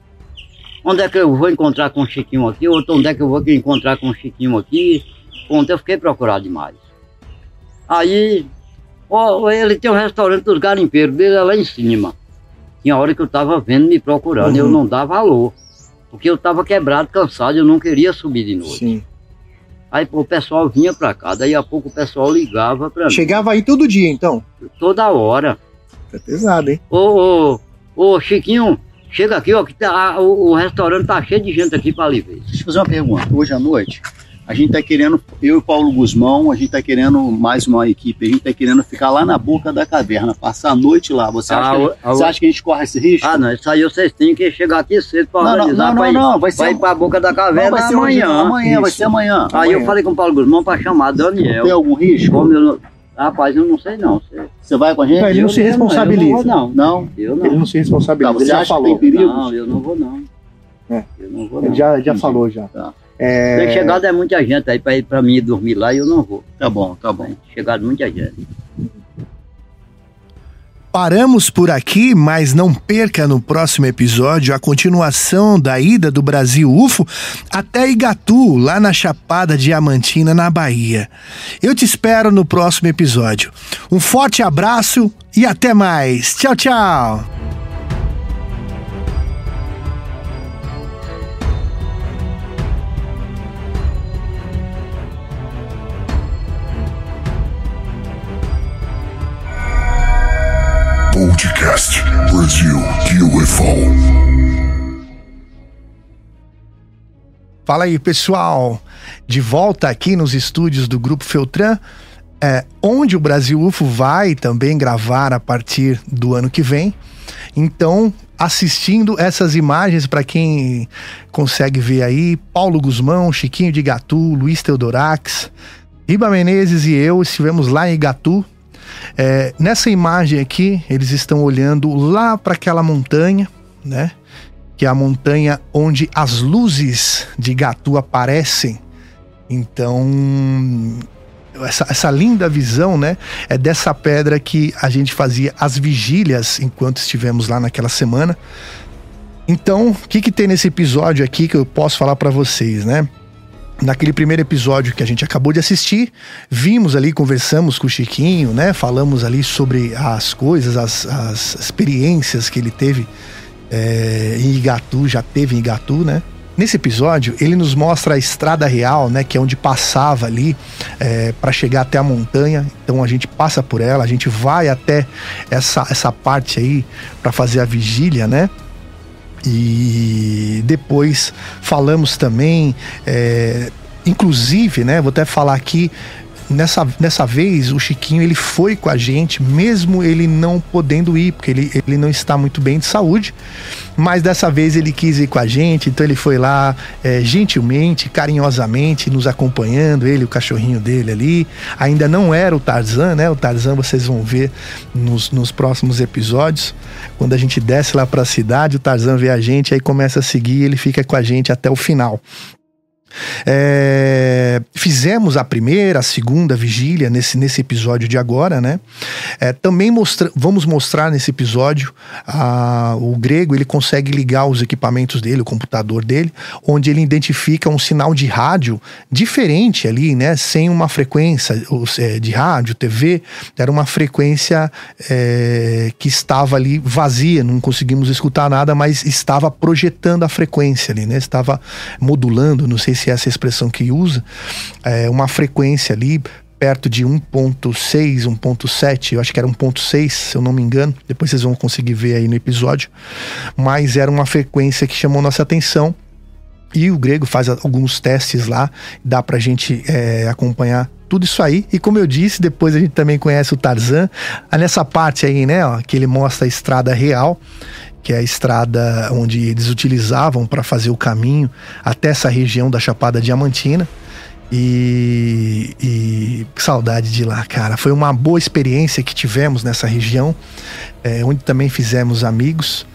Onde é que eu vou encontrar com o Chiquinho aqui? Outro, onde é que eu vou encontrar com o Chiquinho aqui? Ponto, eu fiquei procurado demais. Aí, ó, ele tem um restaurante dos garimpeiros dele é lá em cima. Tinha hora que eu tava vendo me procurando, eu Uhum. não dava valor. Porque eu tava quebrado, cansado, eu não queria subir de noite. Sim. Aí pô, o pessoal vinha pra cá, daí a pouco o pessoal ligava pra mim. Chegava aí todo dia, então. Toda hora. É pesado, hein? Ô, ô, ô, Chiquinho, chega aqui, ó, que tá, o, o restaurante tá cheio de gente aqui pra lhe ver. Deixa eu fazer uma pergunta. Hoje à noite, a gente tá querendo, eu e o Paulo Guzmão, a gente tá querendo mais uma equipe, a gente tá querendo ficar lá na boca da caverna, passar a noite lá. Você acha, Ah, que, ah, você acha que a gente corre esse risco? Ah, não, isso aí vocês têm que chegar aqui cedo pra Não, não, organizar não, pra ir, não, não, vai ser- pra ir pra boca da Não, caverna vai ser hoje, amanhã. não, amanhã, vai Isso. ser amanhã. Aí eu Amanhã. falei com o Paulo Guzmão pra chamar Daniel. Tem algum risco? Como eu não... Rapaz, eu não sei não. Você- Você vai com a gente? Não, ele não eu se eu responsabiliza. Eu não vou não. Não? Eu não. Ele não se responsabiliza, Tá, ele você já acha que falou. tem perigo? Não, eu não vou não. É. Eu não vou Ele não. já, já falou já. Tá. É, Tem chegado é muita gente aí pra, ir- pra mim ir dormir lá e eu não vou. Tá bom, tá bom. Chegado muita gente. Paramos por aqui, mas não perca no próximo episódio a continuação da ida do Brasil UFO até Igatu, lá na Chapada Diamantina, na Bahia. Eu te espero no próximo episódio. Um forte abraço e até mais. Tchau, tchau. Podcast Brasil UFO. Fala aí, pessoal. De volta aqui nos estúdios do Grupo Feltran, é, onde o Brasil UFO vai também gravar a partir do ano que vem. Então, assistindo essas imagens, para quem consegue ver aí, Paulo Guzmão, Chiquinho de Igatu, Luiz Teodorax, Riba Menezes e eu estivemos lá em Igatu. É, nessa imagem aqui, eles estão olhando lá para aquela montanha, né? que é a montanha onde as luzes de Gatu aparecem. Então, essa, essa linda visão, né? É dessa pedra que a gente fazia as vigílias enquanto estivemos lá naquela semana. Então, o que, que tem nesse episódio aqui que eu posso falar para vocês, né? Naquele primeiro episódio que a gente acabou de assistir, vimos ali, conversamos com o Chiquinho, né? Falamos ali sobre as coisas, as, as experiências que ele teve é, em Igatu, já teve em Igatu, né? Nesse episódio, ele nos mostra a estrada real, né? Que é onde passava ali é, para chegar até a montanha. Então a gente passa por ela, a gente vai até essa, essa parte aí para fazer a vigília, né? E depois falamos também, é, inclusive, né? Vou até falar aqui. Nessa, nessa vez, o Chiquinho ele foi com a gente, mesmo ele não podendo ir, porque ele, ele não está muito bem de saúde. Mas dessa vez ele quis ir com a gente, então ele foi lá é, gentilmente, carinhosamente, nos acompanhando, ele, o cachorrinho dele ali. Ainda não era o Tarzan, né? O Tarzan vocês vão ver nos, nos próximos episódios. Quando a gente desce lá para a cidade, o Tarzan vê a gente, aí começa a seguir, ele fica com a gente até o final. É, fizemos a primeira, a segunda vigília nesse, nesse episódio de agora, né? É, também mostra, vamos mostrar nesse episódio a, o grego ele consegue ligar os equipamentos dele, o computador dele, onde ele identifica um sinal de rádio diferente ali, né? Sem uma frequência é, de rádio, TV, era uma frequência é, que estava ali vazia, não conseguimos escutar nada, mas estava projetando a frequência ali, né? Estava modulando, não sei se é essa expressão que usa, é, uma frequência ali perto de 1.6, 1.7, eu acho que era 1.6, se eu não me engano. Depois vocês vão conseguir ver aí no episódio. Mas era uma frequência que chamou nossa atenção. E o grego faz alguns testes lá, dá pra gente é, acompanhar tudo isso aí. E como eu disse, depois a gente também conhece o Tarzan. Ah, Nessa parte aí, né, ó, que ele mostra a estrada real, que é a estrada onde eles utilizavam para fazer o caminho até essa região da Chapada Diamantina. E, e saudade de lá, cara. Foi uma boa experiência que tivemos nessa região, é, onde também fizemos amigos.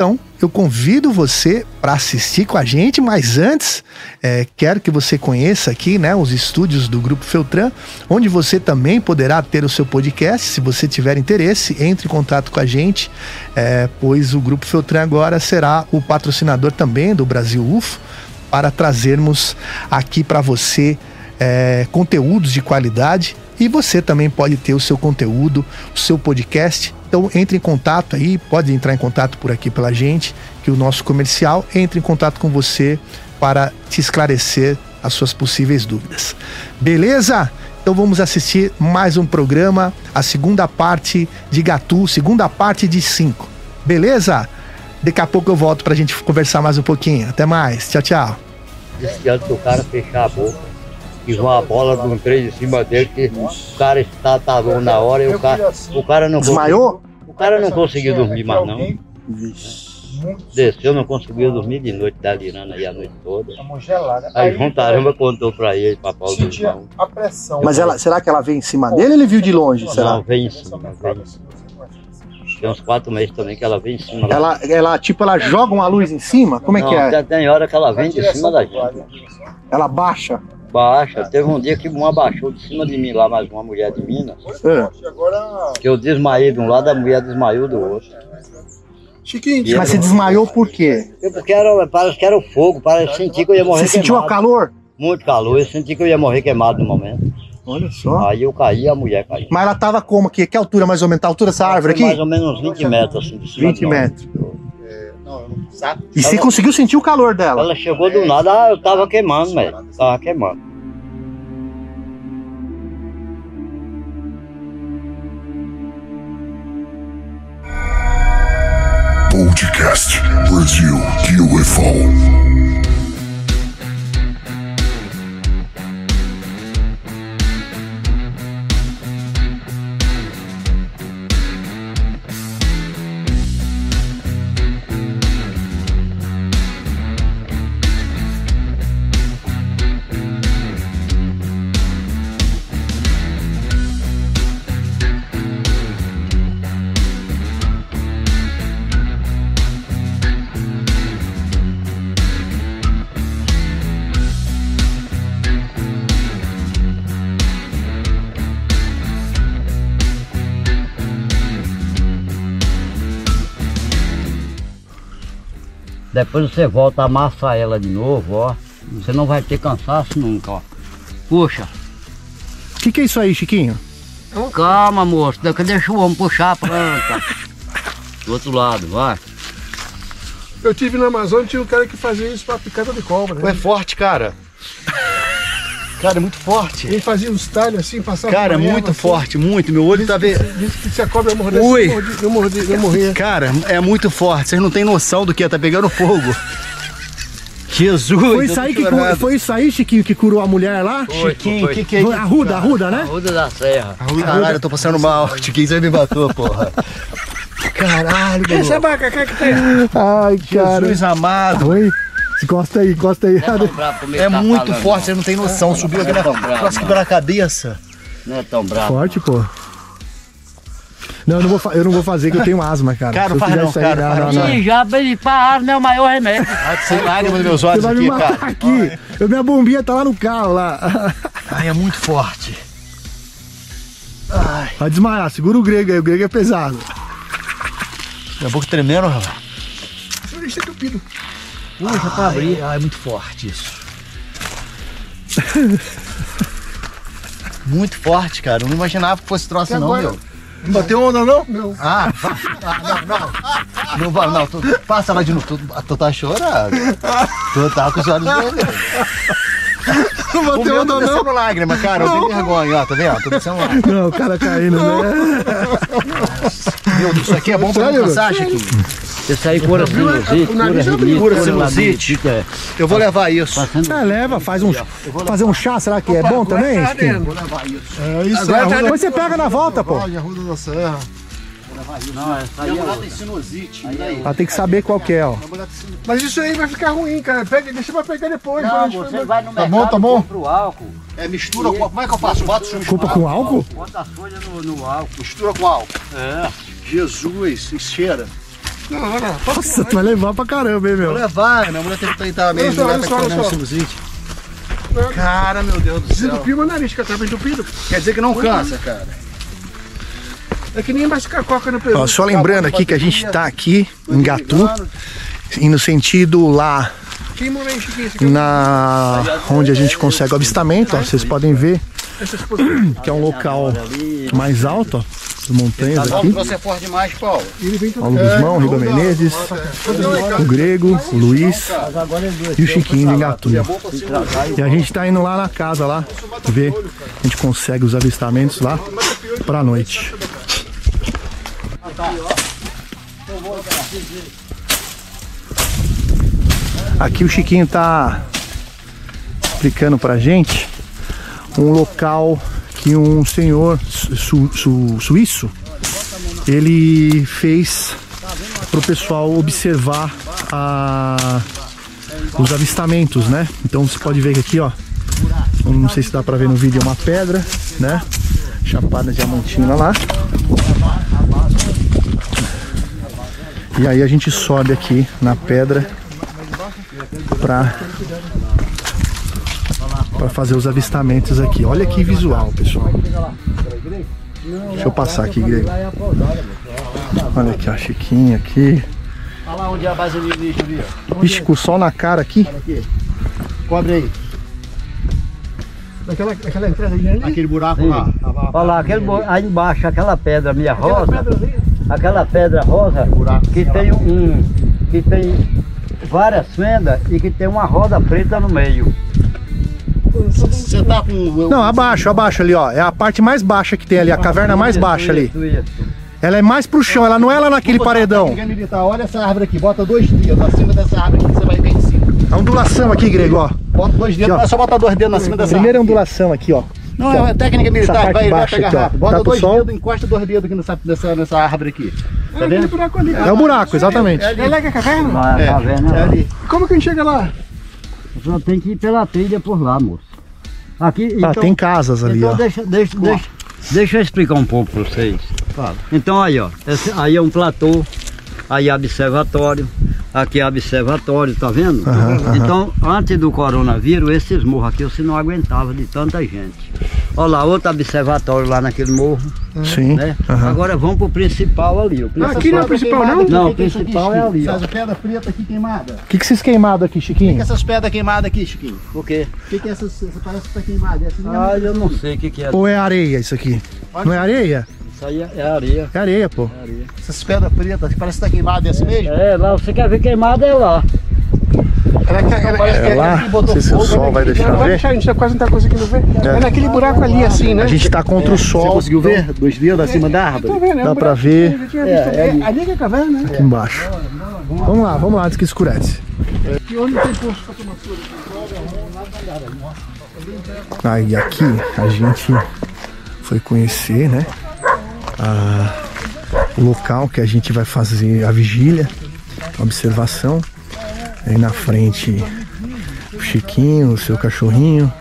Então, eu convido você para assistir com a gente, mas antes, é, quero que você conheça aqui né, os estúdios do Grupo Feltran, onde você também poderá ter o seu podcast. Se você tiver interesse, entre em contato com a gente, é, pois o Grupo Feltran agora será o patrocinador também do Brasil UFO para trazermos aqui para você é, conteúdos de qualidade e você também pode ter o seu conteúdo, o seu podcast. Então entre em contato aí, pode entrar em contato por aqui pela gente, que o nosso comercial entre em contato com você para te esclarecer as suas possíveis dúvidas. Beleza? Então vamos assistir mais um programa, a segunda parte de Gatu, segunda parte de 5. Beleza? Daqui a pouco eu volto pra gente conversar mais um pouquinho. Até mais. Tchau, tchau. Disse antes do cara fechar a boca. E uma bola de um trem em cima dele que o cara estatalou na hora e o cara, o cara não Desmaiou? conseguiu- O cara não conseguiu dormir mais não. Desceu, não conseguiu dormir de noite, delirando aí a noite toda. Aí João Taramba contou pra ele, pra Paulo do irmão. a pressão. Mas ela, será que ela veio em cima dele ou ele viu de longe? Será? Não, vem em cima, vem em cima. Tem uns quatro meses também que ela vem em cima. lá. Ela, ela, tipo, ela joga uma luz em cima? Como é que Não, é? tem- Tem hora que ela vem de cima da gente. Ela baixa? Baixa. Teve um dia que uma baixou de cima de mim lá, mais uma mulher de Minas. É. Agora, Que eu desmaiei de um lado, a mulher desmaiou do outro. Chiquinho, Mas você desmaiou por quê? Eu, porque era, parece que era o fogo, parece que senti que eu ia morrer Você sentiu o calor? Muito calor, eu senti que eu ia morrer queimado no momento. Olha só. Aí eu caí e a mulher caiu. Mas ela tava como aqui? Que altura mais ou menos? Tá a altura dessa árvore aqui? Mais ou menos uns 20 metros assim de cima 20 de nós. metros. Não, eu não sabe. E você conseguiu sentir o calor dela? Ela chegou do nada, eu tava queimando, velho. Tava queimando. Podcast Brasil UFO. Depois você volta a amassar ela de novo, ó. Você não vai ter cansaço nunca, ó. Puxa. O que, que é isso aí, Chiquinho? Calma, moço. Deixa deixa o homem puxar a planta. Do outro lado, vai. Eu tive na Amazônia, tinha um cara que fazia isso pra picada de cobra. É Né? forte, cara. Cara, é muito forte. Ele fazia uns talhos assim, passava Cara, por erva, muito assim. forte, muito. Meu olho tá vendo. Diz que se a cobra mordesse, Ui. eu mordi- eu mordi- eu morria. Cara, é muito forte. Vocês não têm noção do que é. Tá pegando fogo. Jesus! Foi isso, aí que, chorando. cu- foi isso aí, Chiquinho, que curou a mulher lá? Chiquinho, o que, que é Foi isso? A Ruda, a Ruda, né? Ruda da Serra. Caralho, eu tô passando mal. Chiquinho, você me matou, porra. Caralho, Essa vaca, que que tem? Ai, cara. Jesus amado. Oi. Encosta aí, encosta aí. É muito forte, você não tem noção. Subiu aqui na, quase que na cabeça. Não é tão bravo. Forte, pô. Não, eu não, vou, eu não vou fazer, que eu tenho asma, cara. Cara, não faz não, isso aí, cara, não, não, não. Já para, não é o maior remédio. Sem lágrimas nos meus Você olhos vai me aqui, matar cara. aqui. Eu, minha bombinha tá lá no carro, lá. Ai, é muito forte. Vai desmaiar, segura o grego aí, o grego é pesado. Minha boca tremendo, rapaz. Isso é Puxa, pra abrir. Ai, é muito forte isso. muito forte, cara. Eu não imaginava que fosse troço, não, agora- meu. Não bateu onda, não? Não. Ah, vai. Ah, não, não. Não vai, não. Tu, passa lá de novo. Tu, tu tá chorando. Tu tá com os olhos. Não bateu meu onda, tá não? descendo lágrima, cara. Eu tenho vergonha, ó. Tá vendo? Tô descendo lágrima. Não, o cara caindo, né? Meu Deus, isso aqui é bom pra Sério? cansar, Chiquinho. Isso aí cura sinusite, cura rinite, Cura cura sinusite. é. Eu vou levar isso. É, leva, faz um, fazer um chá, será que é bom também? Tá Chiquinho? dentro. É isso Agora tá Depois você pega na volta, pô. Arruda da Serra. Não, essa aí Minha é outra. tem sinusite. daí? Ela tem que saber qual que é, ó. Mas isso aí vai ficar ruim, cara. Pega, deixa pra pegar depois. Não, quando a você vai no Tá mercado bom, tá bom? compra o álcool, É mistura com. Como é que eu faço? Boto isso Culpa com álcool? bota as folhas no, no álcool. Mistura com álcool. É. Jesus, e cheira. Não, não, não. Nossa, tu vai levar pra caramba, hein, Vou meu? levar, minha mulher tem que tentar mesmo. Olha só, mulher olha tá só, olha com só. sinusite. Cara, meu Deus do céu. Desentupiu meu nariz, que eu tava entupido. Quer dizer que não cansa, cara. É que nem mascar coca no peru. Ó, só lembrando aqui que a gente tá aqui em Gatu, e no sentido lá na onde a gente consegue o avistamento, ó, vocês podem ver que é um local mais alto, ó, as montanhas Paulo, aqui. você é forte demais, Paulo. Guzmão, Riba Menezes, o Grego, o Luiz e o Chiquinho de Gatu. E a gente tá indo lá na casa lá, ver se a gente consegue os avistamentos lá pra noite. Aqui o Chiquinho tá explicando pra gente um local que um senhor su- su- suíço ele fez pro pessoal observar a- os avistamentos, né? Então você pode ver que aqui, ó, não sei se dá pra ver no vídeo, é uma pedra, né? Chapada diamantina lá. E aí a gente sobe aqui na pedra pra para fazer os avistamentos aqui. Olha que visual, pessoal. Deixa eu passar aqui, Grego. Olha aqui, ó, Chiquinho aqui. Olha lá onde é a base alienígena ali, ó. Vixe, com o sol na cara aqui. Cobre aí. Daquela, daquela entrada aí, né? Aquele buraco lá. Lá. Olha lá, aquele, bo- aí embaixo, aquela pedra minha Aquela rosa, pedra ali. Aquela pedra rosa que tem um. que tem várias fendas e que tem uma roda preta no meio. Você tá com. Não, abaixo, abaixo ali, ó. É a parte mais baixa que tem ali, a caverna mais baixa ali. Ela é mais pro chão, ela não é lá naquele paredão. Militar, olha essa árvore aqui, bota dois dedos acima dessa árvore aqui que você vai ver em cima. A ondulação aqui, Grego, ó. Bota dois dedos, Aqui, ó. é só botar dois dedos acima dessa Primeira árvore. ondulação aqui, ó. Não, é uma técnica militar, vai, vai pegar aqui, rápido. Bota Tá dois sol. dedos, encosta dois dedos aqui nessa, nessa, nessa árvore aqui. É aquele buraco ali. É o buraco, exatamente. É lá que é a caverna? Lá a É, caverna é ali. Como que a gente chega lá? Só tem que ir pela trilha por lá, moço. Aqui, Ah, então, tem casas ali, então ó. deixa, deixa, deixa, deixa eu explicar um pouco para vocês. Então aí, ó, esse- aí é um platô, aí é observatório, aqui é observatório, tá vendo? Aham. Então, antes do coronavírus, esses morros aqui você não aguentava de tanta gente. Olha lá, outro observatório lá naquele morro, Sim. né? aham. Agora vamos pro principal ali. O principal, Aqui não é o principal, não? Não, o principal é ali. Essas pedras pretas aqui queimadas. O que, que vocês queimaram aqui, O que Chiquinho? é essas pedras queimadas aqui, Chiquinho? O quê? O que, que é essas, essa parece que tá queimada? Ah, eu não sei o que, que é. Ou é areia isso aqui? Não é areia? Isso aí é é areia. É areia, pô. Essas pedras pretas que parece que tá queimada, é assim mesmo? É, lá você quer ver queimado é lá. Era, era, era, É lá, não sei se o sol vai deixar não vai ver. deixar, a gente quase não tá conseguindo ver. É, naquele buraco ali, assim, né? A gente tá contra o Você sol conseguiu ver? Dois dedos acima da árvore? vendo, é Dá um pra ver. que. É, ali que é a caverna, né? aqui embaixo. Vamos lá, vamos lá antes que escurece. E onde tem posto pra tomar? Aí aqui a gente foi conhecer, né? A- o local que a gente vai fazer a vigília, a observação. Aí na frente o Chiquinho, o seu cachorrinho,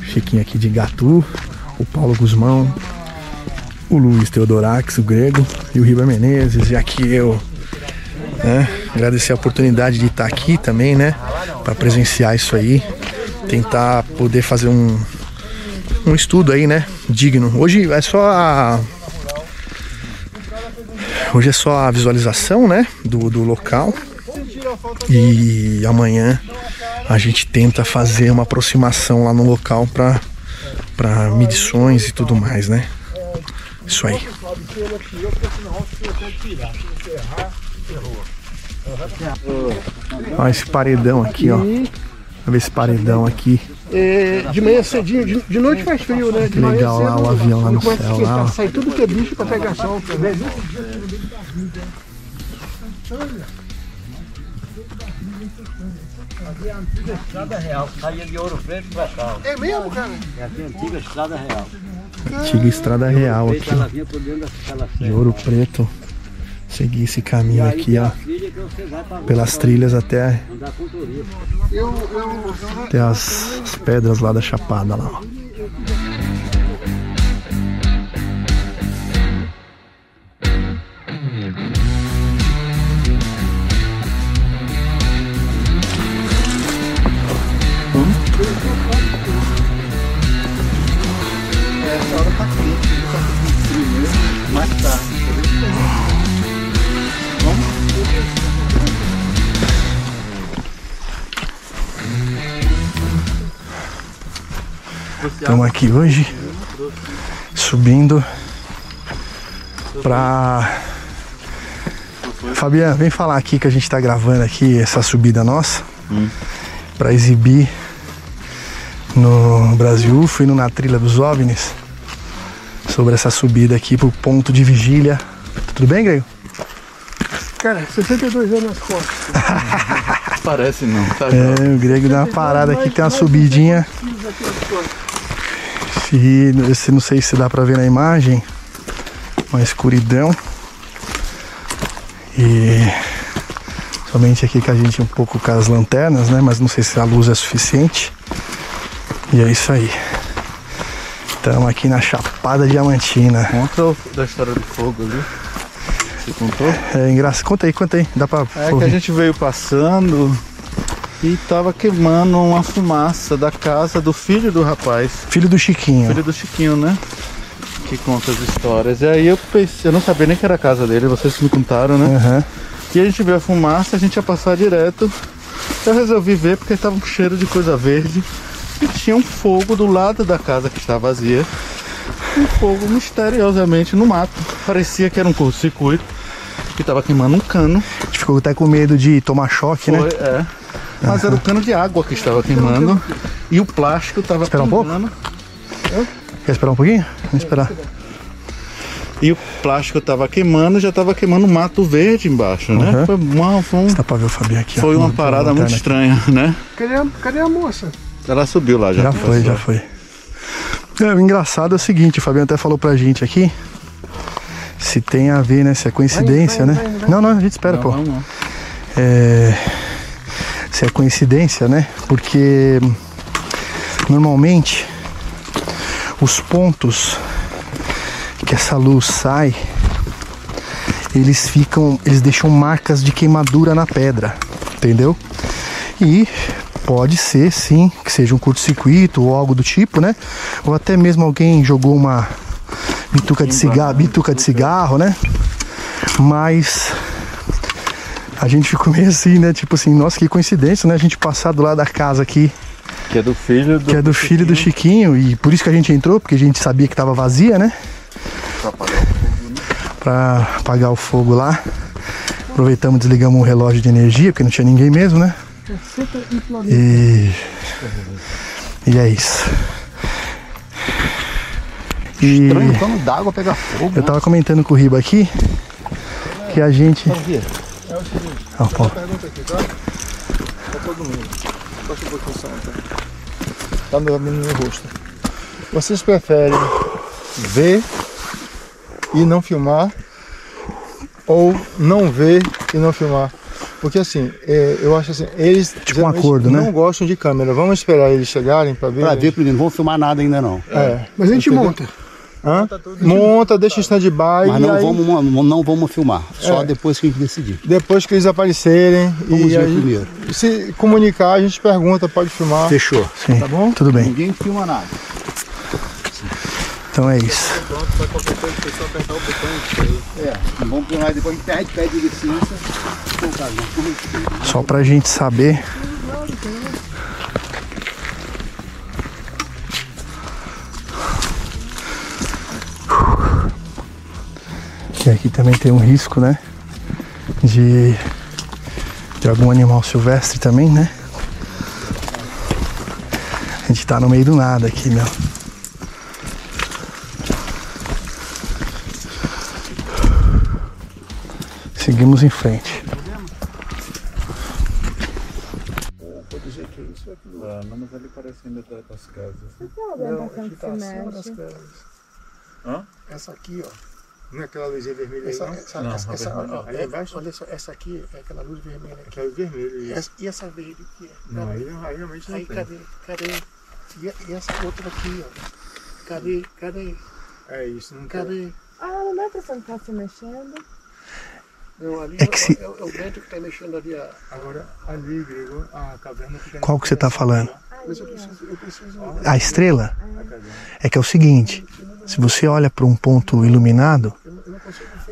o Chiquinho aqui de Gatu, o Paulo Guzmão, o Luiz Teodorax, o Grego e o Riba Menezes, e aqui eu. Né? Agradecer a oportunidade de estar aqui também, né? Para presenciar isso aí. Tentar poder fazer um, um estudo aí, né? Digno. Hoje é só a. Hoje é só a visualização, né? Do, do local. E amanhã a gente tenta fazer uma aproximação lá no local para para medições e tudo mais, né? Isso aí. Ó, esse paredão aqui, ó. ver esse paredão aqui. É, de manhã cedinho, de, de noite faz frio, né? De manhã Legal lá, cedo, o avião lá no começa a céu, esquentar, lá. Sai tudo que é bicho pra pegar sol. Pra ver. Estrada real, saía de Ouro Preto pra cá. É mesmo, cara? É aqui a antiga estrada real. Antiga estrada real aqui, De Ouro Preto. Seguir esse caminho aqui, ó. pra Pelas trilhas até, até as, as pedras lá da Chapada lá, ó. Essa hora tá quente, ele tá frio mesmo, mas tá. Estamos aqui hoje subindo pra. Fabiano, vem falar aqui que a gente tá gravando aqui essa subida nossa pra exibir no Brasil. Fui no na trilha dos OVNIs sobre essa subida aqui pro ponto de vigília. Tudo bem, Grego? cara, 62 anos nas costas. Parece não, tá? É, o Grego deu uma parada aqui, tem uma subidinha. E esse não sei se dá pra ver na imagem, uma escuridão. E somente aqui que a gente um pouco com as lanternas, né? Mas não sei se a luz é suficiente. E é isso aí. Estamos aqui na Chapada Diamantina. Conta da história do fogo ali. Você contou? É engraçado. Conta aí, conta aí. Dá pra. É que ouvir. a gente veio passando e tava queimando uma fumaça da casa do filho do rapaz. Filho do Chiquinho. Filho do Chiquinho, né? Que conta as histórias. E aí eu pensei, eu não sabia nem que era a casa dele, vocês me contaram, né? Aham. E a gente viu a fumaça, a gente ia passar direto. Eu resolvi ver porque tava um cheiro de coisa verde. E tinha um fogo do lado da casa que está vazia. Um fogo misteriosamente no mato. Parecia que era um curto-circuito. Que tava queimando um cano. A gente ficou até com medo de tomar choque, Foi, né? é. Mas era o cano de água que estava queimando. E o plástico estava Espera um pouco? Quer esperar um pouquinho? Vamos esperar. E o plástico estava queimando, já estava queimando mato verde embaixo, né? Uhum. Foi uma, foi um- Dá pra ver o Fabi aqui. ó. foi uma a parada muito lanterna estranha, né? Cadê a, cadê a moça? Ela subiu lá já. Já foi, já foi. É, o engraçado é o seguinte, o Fabiano até falou pra gente aqui. Se tem a ver, né? Se é coincidência, Vai, vai, né? vai, vai. Não, não, a gente espera, Não, pô. não, não. É, se é coincidência, né? Porque normalmente os pontos que essa luz sai, eles ficam, eles deixam marcas de queimadura na pedra, entendeu? E pode ser sim que seja um curto-circuito ou algo do tipo, né? Ou até mesmo alguém jogou uma bituca de cigarro, bituca de cigarro, né? Mas a gente ficou meio assim, né? Tipo assim, nossa, que coincidência, né? A gente passar do lado da casa aqui, Que é do filho do. que é do filho do Chiquinho, e por isso que a gente entrou, porque a gente sabia que tava vazia, né? Pra apagar o fogo lá. Aproveitamos, desligamos o relógio de energia, porque não tinha ninguém mesmo, né? E. E é isso. E Estranho d'água pegar fogo. eu tava comentando com o Riba aqui que a gente. Ah, pô. Pergunta aqui, tá? Pra todo mundo. Baixa um pouquinho só, tá? Tá no, no rosto. Vocês preferem ver e não filmar ou não ver e não filmar? Porque assim, é, eu acho assim, eles Tipo um acordo, né? não gostam de câmera. Vamos esperar eles chegarem para ver. Pra ver primeiro, não vamos filmar nada ainda não. É. Mas a gente monta. Hã? Monta, deixa em stand-by Mas não, aí, vamos, não vamos filmar, só É. depois que a gente decidir. depois que eles aparecerem Vamos e ver aí, primeiro. se comunicar, a gente pergunta, pode filmar. Fechou. Sim, Tá bom? tudo bem. Ninguém filma nada. Então é isso. Só pra gente saber. E aqui também tem um risco, né? De, de algum animal silvestre também, né? gente tá no meio do nada aqui, meu. Seguimos em frente. Ah, não, mas ali parece ainda tá com as casas. Não, aqui tá das casas. Hã? Essa aqui, ó. Não é aquela luzinha vermelha Essa, aí, não? essa, não, essa, essa, vermelha. ó, Ali é, embaixo? olha só, essa aqui é aquela luz vermelha aqui. Aquela vermelha, E isso. essa, e essa verde aqui? Não, aí, aí realmente não Aí, tem. cadê? Cadê? E, e essa outra aqui, ó? Cadê? Cadê? É isso, não Cadê? Ah, não dá a impressão que tá se mexendo. Não, ali É que se- é, o- é o vento que tá mexendo ali. A... Agora, ali, Grego, a caverna fica... Qual que você tá falando? Mas eu preciso, eu preciso. A estrela? É que é o seguinte: se você olha para um ponto iluminado,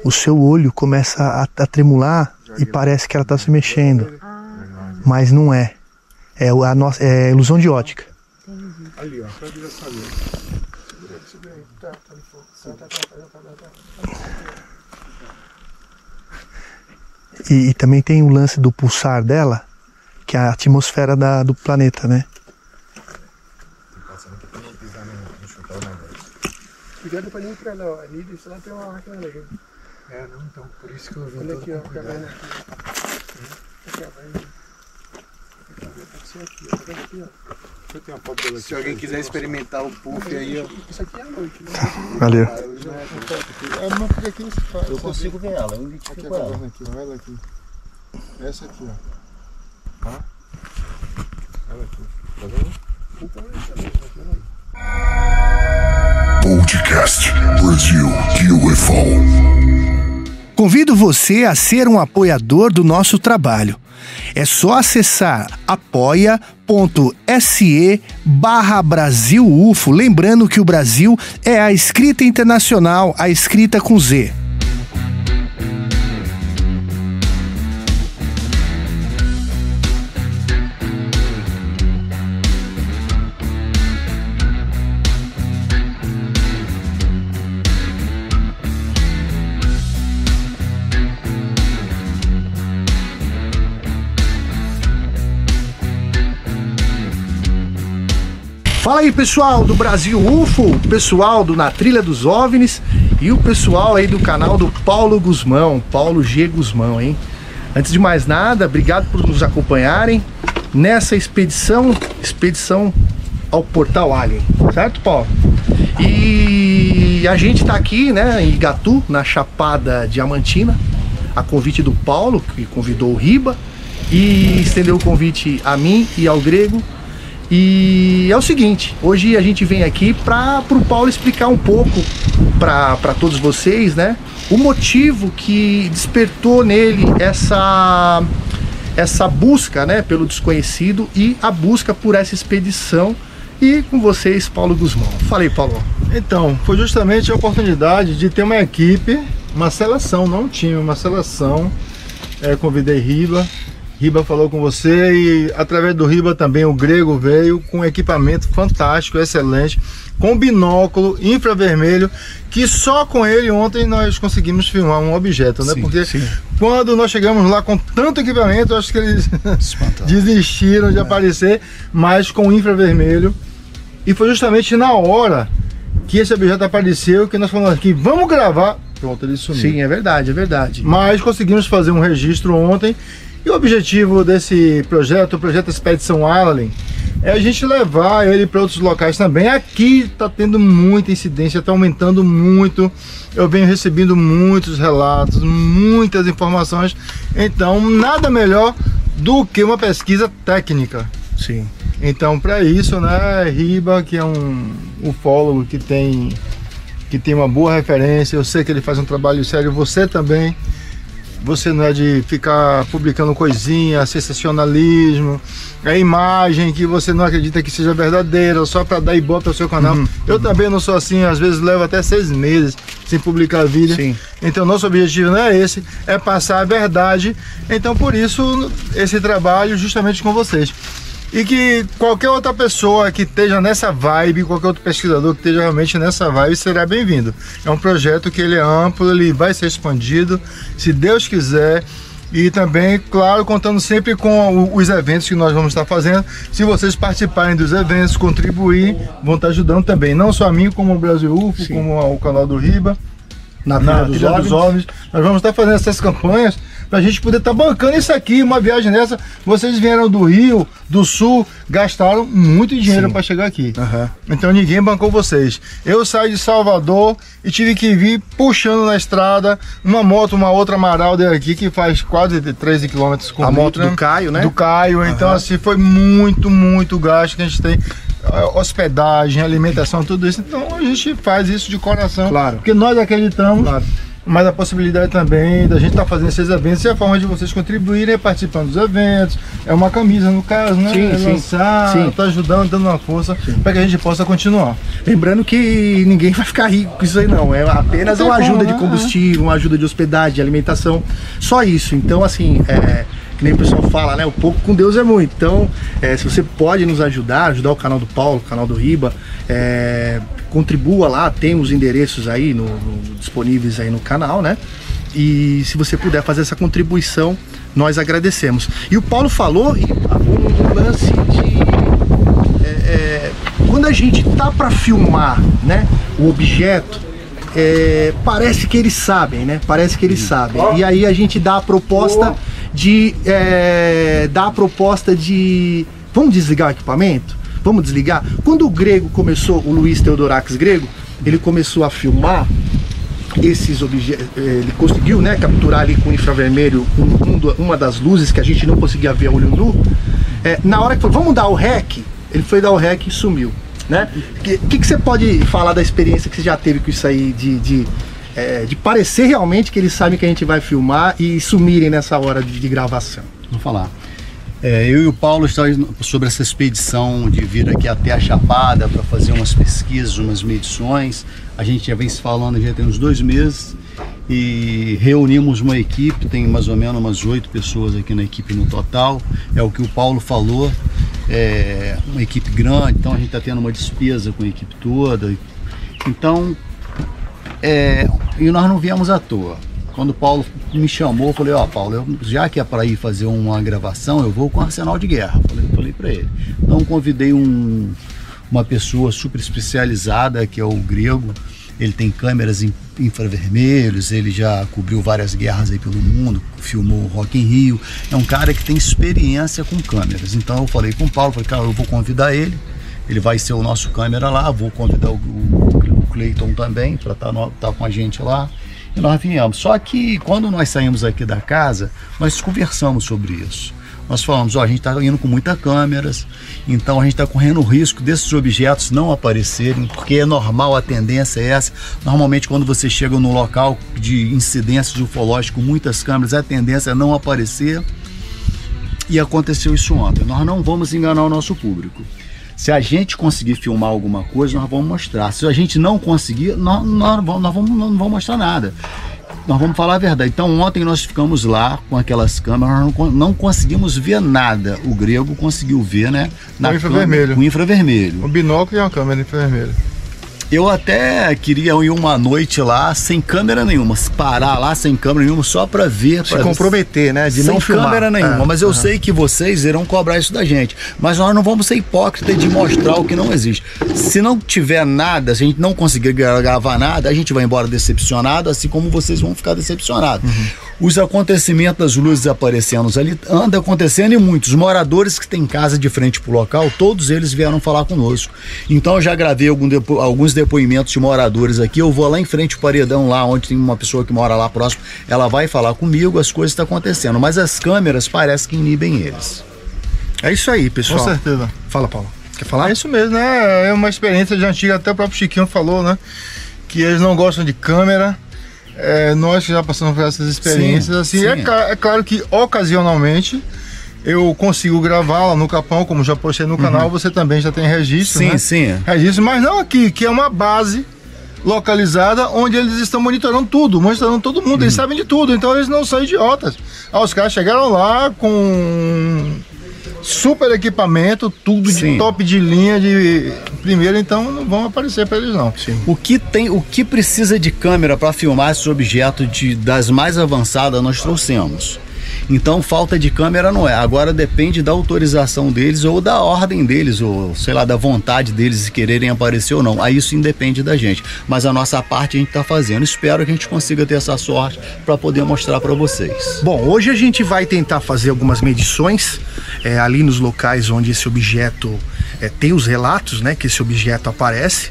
o seu olho começa a, a tremular e parece que ela está se mexendo. Mas não é. É a nossa é ilusão de ótica. Ali, ó, pra direção ali. E, e também tem o lance do pulsar dela, que é a atmosfera da- do planeta, né? Cuidado pra não ir pra lá, ó. Ali, desse lado tem uma máquina ali. É, não, então, por isso que eu vim Olha aqui, ó, a caverna aqui. Aqui, ó, vai. Pode ser aqui, ó. Vendo aqui, ó. Eu tenho uma foto dela aqui. Se alguém quiser experimentar o puff aí, ó. Isso aqui é à noite, né? Valeu. É, mas porque aqui você faz. Eu consigo ver ela, eu Aqui identifico a ela. caverna aqui, ó, ela aqui. Essa aqui, ó. Tá? Ela aqui. Tá vendo? Então é isso mesmo, aqui, olha aí. Podcast Brasil UFO. Convido você a ser um apoiador do nosso trabalho. É só acessar apoia.se barra Brasil UFO. Lembrando que o Brasil é a escrita internacional, a escrita com Z. Fala aí, pessoal do Brasil UFO, pessoal do Na Trilha dos OVNIs e o pessoal aí do canal do Paulo Guzmão, Paulo G. Guzmão, hein? Antes de mais nada, obrigado por nos acompanharem nessa expedição, expedição ao Portal Alien, certo, Paulo? E a gente tá aqui, né, em Igatu, na Chapada Diamantina, a convite do Paulo, que convidou o Riba, e estendeu o convite a mim e ao Grego. E é o seguinte, hoje a gente vem aqui para o Paulo explicar um pouco para todos vocês, né, o motivo que despertou nele essa essa busca, né, pelo desconhecido e a busca por essa expedição. E com vocês, Paulo Guzmão. Falei, Paulo. Então, foi justamente a oportunidade de ter uma equipe, uma seleção, não um time, uma seleção. É, convidei Riba, Riba falou com você e através do Riba também o Grego veio com equipamento fantástico, excelente, com binóculo infravermelho, que só com ele ontem nós conseguimos filmar um objeto, né? Sim, Porque sim. quando nós chegamos lá com tanto equipamento, acho que eles desistiram de aparecer, mas com infravermelho. E foi justamente na hora que esse objeto apareceu que nós falamos aqui, vamos gravar. Pronto, ele sumiu. Sim, é verdade, é verdade. Mas conseguimos fazer um registro ontem. E o objetivo desse projeto, o projeto Expedição Allen, é a gente levar ele para outros locais também. Aqui está tendo muita incidência, está aumentando muito. Eu venho recebendo muitos relatos, muitas informações. Então, nada melhor do que uma pesquisa técnica. Sim. Então, para isso, né, Riba, que é um ufólogo que tem que tem uma boa referência, eu sei que ele faz um trabalho sério, você também. Você não é de ficar publicando coisinha, sensacionalismo, é imagem que você não acredita que seja verdadeira, só para dar ibope ao seu canal. eu também não sou assim, às vezes levo até seis meses sem publicar vídeo. Sim. Então nosso objetivo não é esse, é passar a verdade. Então por isso esse trabalho justamente com vocês. E que qualquer outra pessoa que esteja nessa vibe, qualquer outro pesquisador que esteja realmente nessa vibe, será bem-vindo. É um projeto que ele é amplo, ele vai ser expandido, se Deus quiser. E também, claro, contando sempre com os eventos que nós vamos estar fazendo. Se vocês participarem dos eventos, contribuir, vão estar ajudando também. Não só a mim, como o Brasil UFO, como o canal do Riba. Na na Trilha dos dos. OVNIs. Nós vamos estar fazendo essas campanhas para a gente poder estar bancando isso aqui, uma viagem dessa. Vocês vieram do Rio, do Sul, gastaram muito dinheiro para chegar aqui. Então ninguém bancou vocês. Eu saí de Salvador e tive que vir puxando na estrada uma moto, uma outra Marauder aqui que faz quase 13 km com A moto do Caio, né? Do Caio. Então Aham. assim foi muito, muito gasto que a gente tem. eh, Hospedagem, alimentação, tudo isso. Então a gente faz isso de coração. Claro. Porque nós acreditamos. Mas a possibilidade também da gente estar fazendo esses eventos é a forma de vocês contribuírem participando dos eventos. É uma camisa, no caso, né? Sim, é sim. lançar, Sim. tá ajudando, dando uma força para que a gente possa continuar. Lembrando que ninguém vai ficar rico com isso aí não, é apenas Não uma ajuda como, de né? combustível, uma ajuda de hospedagem, de alimentação, só isso. Então assim, é, que nem o pessoal fala, né? O pouco com Deus é muito. Então, é, se você pode nos ajudar, ajudar o canal do Paulo, o canal do Riba, é, contribua lá, tem os endereços aí no- no- disponíveis aí no canal, né? E se você puder fazer essa contribuição, nós agradecemos. E o Paulo falou e, um lance de é, é, quando a gente tá para filmar, né, o objeto, é, parece que eles sabem, né? Parece que eles sabem. E aí a gente dá a proposta de é, dá a proposta de vamos desligar o equipamento, vamos desligar. Quando o Grego começou, o Luiz Teodorax Grego, ele começou a filmar esses objetos, ele conseguiu né, capturar ali com infravermelho um- um uma das luzes que a gente não conseguia ver a olho nu. É, na hora que falou, vamos dar o REC, ele foi dar o REC e sumiu. Né? O que, que, que você pode falar da experiência que você já teve com isso aí, de, de, é, de parecer realmente que eles sabem que a gente vai filmar e sumirem nessa hora de, de gravação? Vou falar. É, eu e o Paulo estamos sobre essa expedição de vir aqui até a Chapada para fazer umas pesquisas, umas medições. A gente já vem se falando já tem uns dois meses e reunimos uma equipe, tem mais ou menos umas oito pessoas aqui na equipe no total. É o que o Paulo falou, é uma equipe grande, então a gente está tendo uma despesa com a equipe toda. Então, é, e nós não viemos à toa. Quando o Paulo me chamou, eu falei, ó Paulo, eu- já que é para ir fazer uma gravação, eu vou com arsenal de guerra. Falei, falei para ele. Então convidei um, uma pessoa super especializada, que é o grego. Ele tem câmeras infravermelhos, ele já cobriu várias guerras aí pelo mundo, filmou o Rock in Rio. É um cara que tem experiência com câmeras. Então eu falei com o Paulo, falei, cara, eu vou convidar ele. Ele vai ser o nosso câmera lá, vou convidar o, o, o Cleiton também para estar tá com a gente lá. E nós viemos. Só que quando nós saímos aqui da casa, nós conversamos sobre isso. Nós falamos, ó, a gente está indo com muitas câmeras, então a gente está correndo o risco desses objetos não aparecerem, porque é normal, a tendência é essa. Normalmente, quando você chega no local de incidências ufológicas muitas câmeras, a tendência é não aparecer. E aconteceu isso ontem. Nós não vamos enganar o nosso público. Se a gente conseguir filmar alguma coisa, nós vamos mostrar. Se a gente não conseguir, nós, nós não vamos, nós vamos- não vamos mostrar nada. Nós vamos falar a verdade. Então, ontem nós ficamos lá com aquelas câmeras, nós não, não conseguimos ver nada. O grego conseguiu ver, né? Com infravermelho. Com infravermelho. Um binóculo e uma câmera infravermelha. Eu até queria ir uma noite lá sem câmera nenhuma, parar lá sem câmera nenhuma só para ver, Se pra- comprometer, né? De sem não filmar. câmera nenhuma, É, mas eu aham. sei que vocês irão cobrar isso da gente. Mas nós não vamos ser hipócritas de mostrar o que não existe. Se não tiver nada, se a gente não conseguir gra- gravar nada, a gente vai embora decepcionado, assim como vocês vão ficar decepcionados. Uhum. Os acontecimentos das luzes aparecendo ali anda acontecendo e muitos. Os moradores que têm casa de frente pro local, todos eles vieram falar conosco. Então eu já gravei algum depo- alguns depoimentos de moradores aqui. Eu vou lá em frente ao paredão, lá onde tem uma pessoa que mora lá próximo. Ela vai falar comigo, as coisas estão acontecendo. Mas as câmeras parecem que inibem eles. É isso aí, pessoal. Com certeza. Fala, Paulo. Quer falar? É isso mesmo, né? É uma experiência de antiga, até o próprio Chiquinho falou, né? Que eles não gostam de câmera. É, nós que já passamos por essas experiências, Sim, assim, sim. É, é claro que ocasionalmente eu consigo gravar lá no Capão, como já postei no canal, você também já tem registro, Uhum. Sim, né? sim. Registro, mas não aqui, que é uma base localizada onde eles estão monitorando tudo, monitorando todo mundo, Uhum. eles sabem de tudo, então eles não são idiotas. Ah, os caras chegaram lá com super equipamento, tudo Sim. de top de linha de primeira, então não vão aparecer para eles não. O que tem, o que precisa de câmera para filmar esse objeto de, das mais avançadas nós trouxemos. Então falta de câmera não é. Agora depende da autorização deles ou da ordem deles, ou sei lá, da vontade deles de quererem aparecer ou não. Aí isso independe da gente. Mas a nossa parte a gente está fazendo. Espero que a gente consiga ter essa sorte para poder mostrar para vocês. Bom, hoje a gente vai tentar fazer algumas medições é, ali nos locais onde esse objeto é, tem os relatos, né, que esse objeto aparece.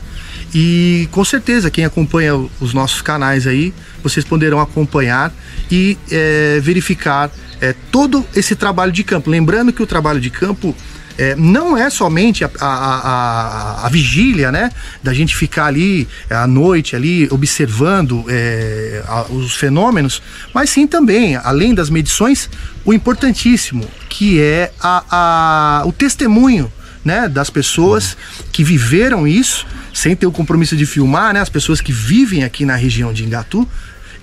E com certeza, quem acompanha os nossos canais aí, vocês poderão acompanhar e é, verificar é, todo esse trabalho de campo. Lembrando que o trabalho de campo é, não é somente a, a, a, a, vigília, né? Da gente ficar ali é, à noite, ali, observando é, os fenômenos, mas sim também, além das medições, o importantíssimo, que é o testemunho né, das pessoas que viveram isso sem ter o compromisso de filmar, né, as pessoas que vivem aqui na região de Ingatu,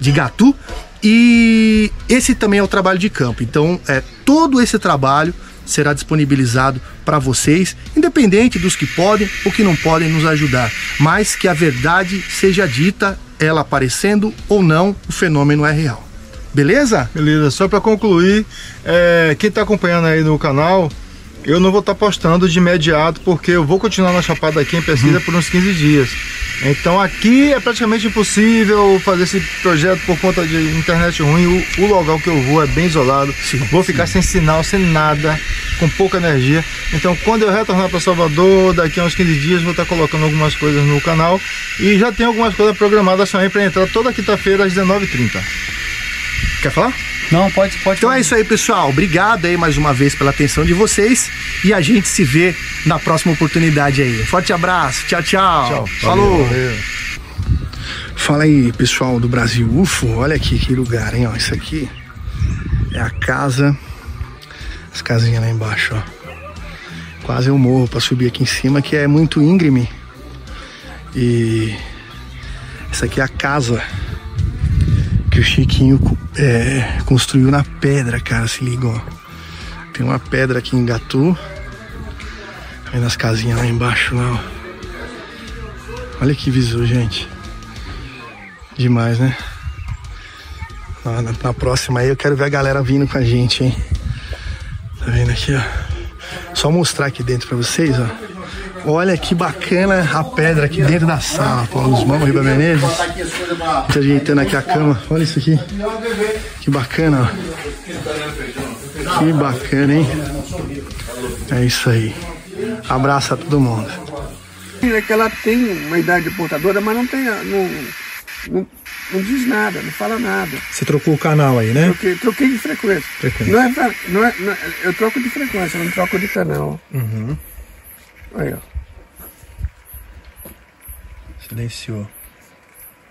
de Gatu, e esse também é o trabalho de campo. Então, é todo esse trabalho será disponibilizado para vocês, independente dos que podem ou que não podem nos ajudar, mas que a verdade seja dita, ela aparecendo ou não, o fenômeno é real. Beleza? Beleza. Só para concluir, é, quem está acompanhando aí no canal, eu não vou estar tá postando de imediato porque eu vou continuar na Chapada aqui em pesquisa por uns 15 dias. Então aqui é praticamente impossível fazer esse projeto por conta de internet ruim. O, o local que eu vou é bem isolado. Sim, vou ficar sim. sem sinal, sem nada, com pouca energia. Então quando eu retornar para Salvador, daqui a uns 15 dias, vou estar tá colocando algumas coisas no canal. E já tem algumas coisas programadas também para entrar toda quinta-feira às 19h30. Quer falar? Não, pode, pode. Então é isso aí, pessoal. Obrigado aí mais uma vez pela atenção de vocês e a gente se vê na próxima oportunidade aí. Forte abraço. Tchau, tchau. Tchau. Falou. Valeu. Fala aí, pessoal do Brasil UFO. Olha aqui que lugar, hein? Ó, isso aqui é a casa. As casinhas lá embaixo, ó. Quase eu morro para subir aqui em cima, que é muito íngreme. E essa aqui é a casa que o Chiquinho é, construiu na pedra, cara, se liga, ó. Tem uma pedra aqui em Gatu. Aí nas casinhas lá embaixo, lá, ó. Olha que visão, gente. Demais, né? Na, na, próxima aí eu quero ver a galera vindo com a gente, hein? Tá vendo aqui, ó? Só mostrar aqui dentro pra vocês, ó. Olha que bacana a pedra aqui dentro da sala. Pô, os mãos Riba Menezes. Te ajeitando aqui a cama. Olha isso aqui. Que bacana, ó. Que bacana, hein? É isso aí. Abraço a todo mundo. É que ela tem uma idade portadora, mas não tem. Não, não, não diz nada, não fala nada. Você trocou o canal aí, né? Troquei, troquei de frequência. frequência. Não é, não é, não é, eu troco de frequência, não troco de canal. Uhum. Aí, ó. Silenciou.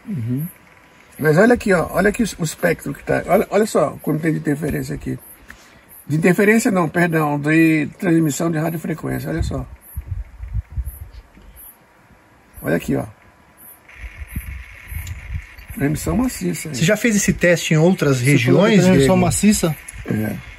Uhum. Mas olha aqui, ó, olha aqui o espectro que tá. Olha, olha só como tem de interferência aqui. De interferência não, perdão, de transmissão de radiofrequência, olha só. Olha aqui, ó. Transmissão maciça. Você já fez esse teste em outras Você regiões? Transmissão maciça? É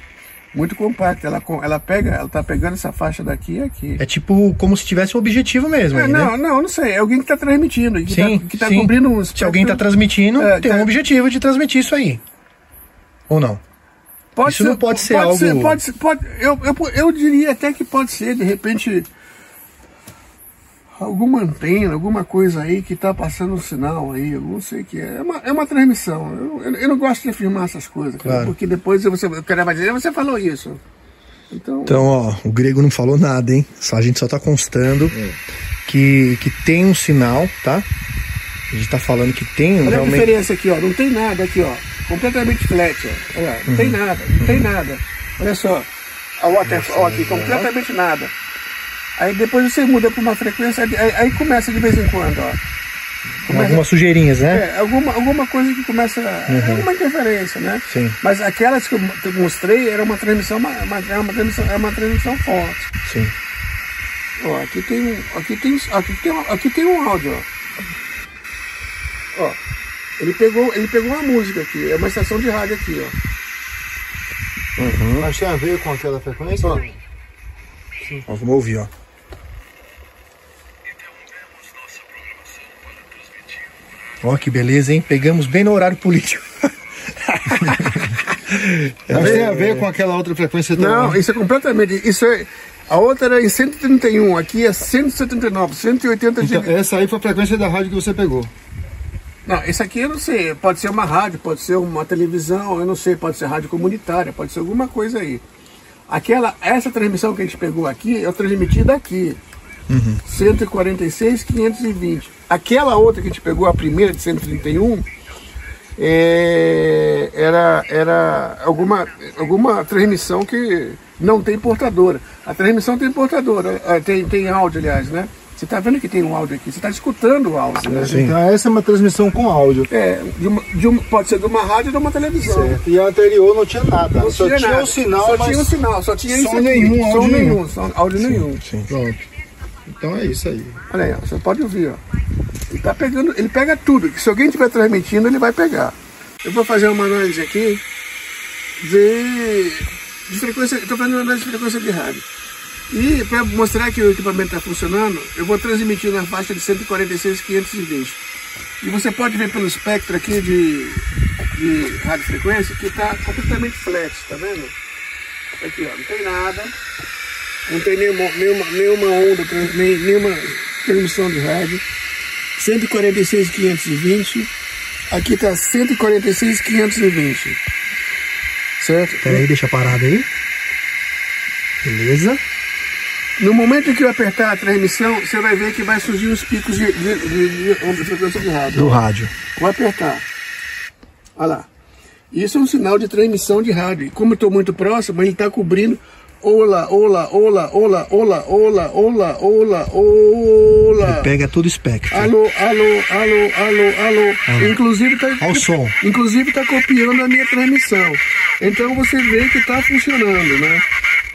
muito compacta. Ela, ela pega, ela tá pegando essa faixa daqui e aqui. É tipo como se tivesse um objetivo mesmo. É, aí, não, né? não, não sei. É alguém que está transmitindo. Que sim, tá, que tá cobrindo um Se alguém está transmitindo, é, tem um objetivo de transmitir isso aí. Ou não? Pode isso ser, não pode ser pode algo. Ser, pode ser, pode, eu, eu, eu diria até que pode ser, de repente alguma antena, alguma coisa aí que está passando um sinal aí, eu não sei o que é. É uma, é uma transmissão. Eu, eu, eu, não gosto de afirmar essas coisas, claro. porque depois você, o cara vai dizer, você falou isso. Então, então, ó, o grego não falou nada, hein? Só, a gente só está constando é. que, que tem um sinal, tá? A gente está falando que tem Olha realmente... a diferença aqui, ó. Não tem nada aqui, ó. Completamente flat, ó. Olha, não uhum. tem nada, não uhum. tem nada. Olha só. A waterfall aqui, completamente nada. Aí depois você muda para uma frequência, aí, aí, começa de vez em quando, ó. Começa, algumas sujeirinhas, né? É, alguma, alguma coisa que começa. Uhum. Alguma interferência, né? Sim. Mas aquelas que eu mostrei era uma transmissão, uma, uma, é uma transmissão, é uma transmissão forte. Sim. Ó, aqui tem. Aqui tem. Aqui tem, aqui tem um áudio, ó. Ó. Ele pegou, ele pegou uma música aqui, é uma estação de rádio aqui, ó. Uhum. Mas tem a ver com aquela frequência? Ó. Sim. Ó, vamos ouvir, ó. Ó, que beleza, hein? Pegamos bem no horário político. Mas tem a ver com aquela outra frequência também. Não, isso é completamente. Isso é. A outra era em 131, aqui é 179, 180 Então, de. essa aí foi a frequência da rádio que você pegou. Não, esse aqui eu não sei. Pode ser uma rádio, pode ser uma televisão, eu não sei, pode ser rádio comunitária, pode ser alguma coisa aí. Aquela, essa transmissão que a gente pegou aqui, eu transmiti daqui. 146, 520. Aquela outra que a gente pegou, a primeira de 131, é, era, era alguma, alguma transmissão que não tem portadora. A transmissão tem portadora, ah, tem, tem áudio, aliás, né? Você está vendo que tem um áudio aqui, você está escutando o áudio, né? Então essa é uma transmissão com áudio. É, de uma, de uma- pode ser de uma rádio ou de uma televisão. Certo. E a anterior não tinha nada. Não só tinha tinha nada. o sinal, só mas tinha o sinal, só tinha som isso aqui. nenhum, som áudio nenhum, nenhum. som- áudio nenhum. Pronto. Então é isso aí. Olha aí, ó, você pode ouvir, ó. Ele tá pegando, ele pega tudo. Se alguém estiver transmitindo, ele vai pegar. Eu vou fazer uma análise aqui, ver de frequência, tô fazendo uma análise de frequência de rádio. E para mostrar que o equipamento está funcionando, eu vou transmitir na faixa de 146 520. E você pode ver pelo espectro aqui de, de radiofrequência que está completamente flat, tá vendo? Aqui, ó, não tem nada. Não tem nenhuma, nenhuma, nenhuma onda, nem- nenhuma transmissão de rádio. 146 520. Aqui está 146 520. Certo? Peraí, deixa parado aí. Beleza. No momento em que eu apertar a transmissão, você vai ver que vai surgir os picos de, de, de, frequência de rádio. Do rádio. Vou apertar. Olha lá. Isso é um sinal de transmissão de rádio. E como eu estou muito próximo, ele está cobrindo. Olá, olá, olá, olá, olá, olá, olá, olá, olá. Pega todo o espectro. Alô, alô, alô, alô, alô. Alô. Inclusive está Ao som. Inclusive está copiando a minha transmissão. Então você vê que está funcionando, né?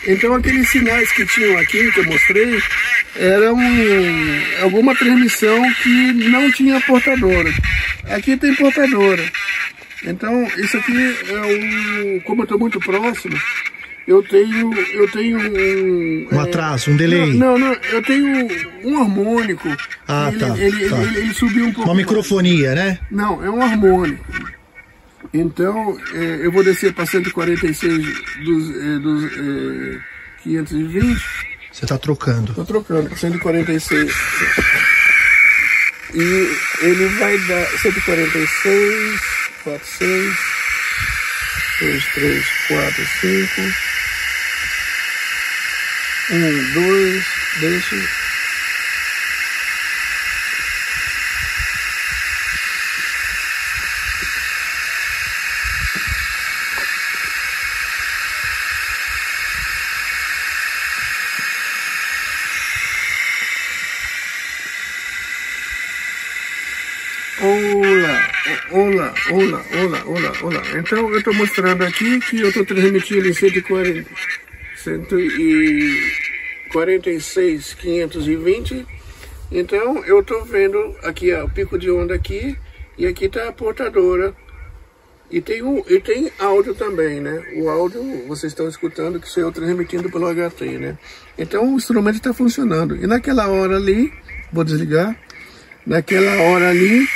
Então aqueles sinais que tinham aqui, que eu mostrei, eram alguma transmissão que não tinha portadora. Aqui tem portadora. Então isso aqui é um. Como eu estou muito próximo, eu tenho. Eu tenho um. Um é, atraso, um delay. Não, não, eu tenho um harmônico. Ah, ele, tá, Ele, tá. ele- ele subiu um pouco. Uma microfonia, né? Não, é um harmônico. Então, é, eu vou descer para 146 dos, é, dos é, 520. Você tá trocando. Estou trocando para 146. E ele vai dar 146, 46, dois, três, quatro, cinco. Um, dois, deixo Olá, olá, olá, olá, olá. Então eu estou mostrando aqui que eu estou transmitindo em 140, 146, 520. Então eu estou vendo aqui ó, o pico de onda aqui e aqui está a portadora. E tem, um, e tem áudio também, né? O áudio vocês estão escutando que sou eu transmitindo pelo HT, né? Então o instrumento está funcionando. E naquela hora ali, vou desligar, naquela hora ali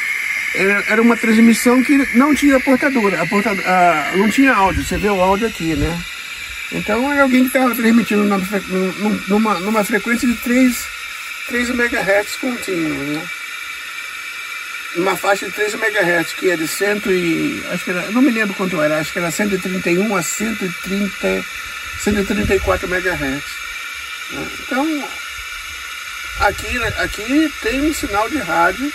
era, era uma transmissão que não tinha portadora, a porta, a- não tinha áudio, você vê o áudio aqui, né? Então era alguém que estava transmitindo numa, numa, numa frequência de 3, 3 MHz contínuo, né? Numa faixa de 3 MHz, que é de 100 e... Acho que era, não me lembro quanto era, acho que era 131 a 130, 134 MHz. Então, aqui, aqui tem um sinal de rádio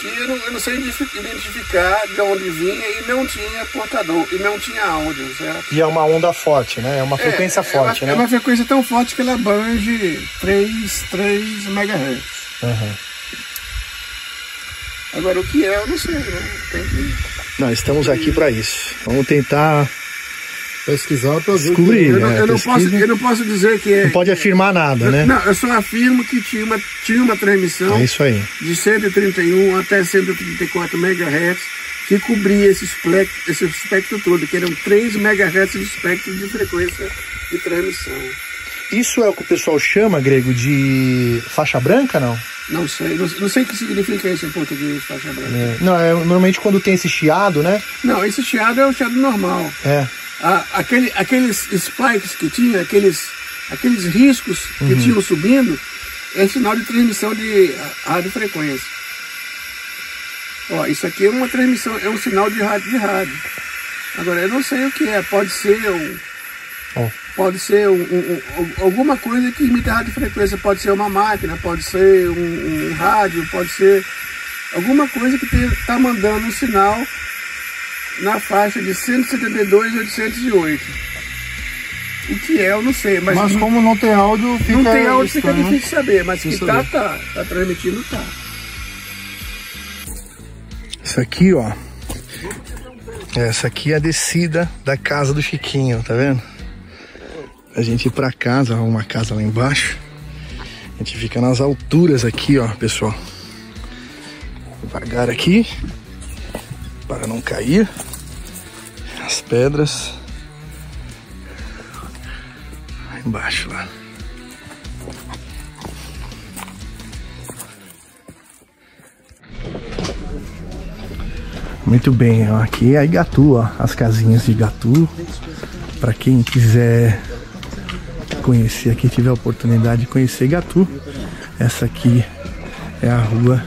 que eu não, eu não sei identifi- identificar de onde vinha e não tinha portador, e não tinha áudio, certo? E é uma onda forte, né? É uma frequência é, forte, é né? uma, É uma frequência tão forte que ela abrange 3, 3 MHz. Aham. Agora, o que é, eu não sei, né? Tem que... Não, estamos aqui para isso. Vamos tentar pesquisar para descobrir, eu, não, né? eu, não posso, eu não posso dizer que é... Não pode afirmar nada, né? Não, eu só afirmo que tinha uma, tinha uma transmissão É isso aí. de 131 até 134 MHz que cobria esse espectro, esse espectro todo, que eram 3 MHz de espectro de frequência de transmissão. Isso é o que o pessoal chama, Grego, de faixa branca, não? Não sei, não, não sei o que significa isso em português, faixa branca. É. Não, é normalmente quando tem esse chiado, né? Não, esse chiado é o chiado normal. É. Ah, aquele, aqueles spikes que tinha, aqueles, aqueles riscos que Uhum. tinham subindo, é sinal de transmissão de radiofrequência. Ó, isso aqui é uma transmissão, é um sinal de rádio de rádio. Agora, eu não sei o que é, pode ser um, Ó. pode ser um- um- um- alguma coisa que imita radiofrequência, pode ser uma máquina, pode ser um, um rádio, pode ser alguma coisa que está mandando um sinal na faixa de 172 e 808. O que é, eu não sei, mas, Mas, como não tem áudio, fica não tem áudio, fica estranho, difícil saber, mas que Difícil tá, saber. tá, tá transmitindo, tá. Isso aqui, ó. Essa aqui é a descida da casa do Chiquinho, tá vendo? A gente ir pra casa, uma casa lá embaixo. A gente fica nas alturas aqui, ó, pessoal. Devagar aqui. Para não cair. As pedras. Lá embaixo lá. Muito bem, ó, aqui é Igatu, ó, as casinhas de Igatu. Para quem quiser conhecer aqui, tiver a oportunidade de conhecer Igatu, essa aqui é a rua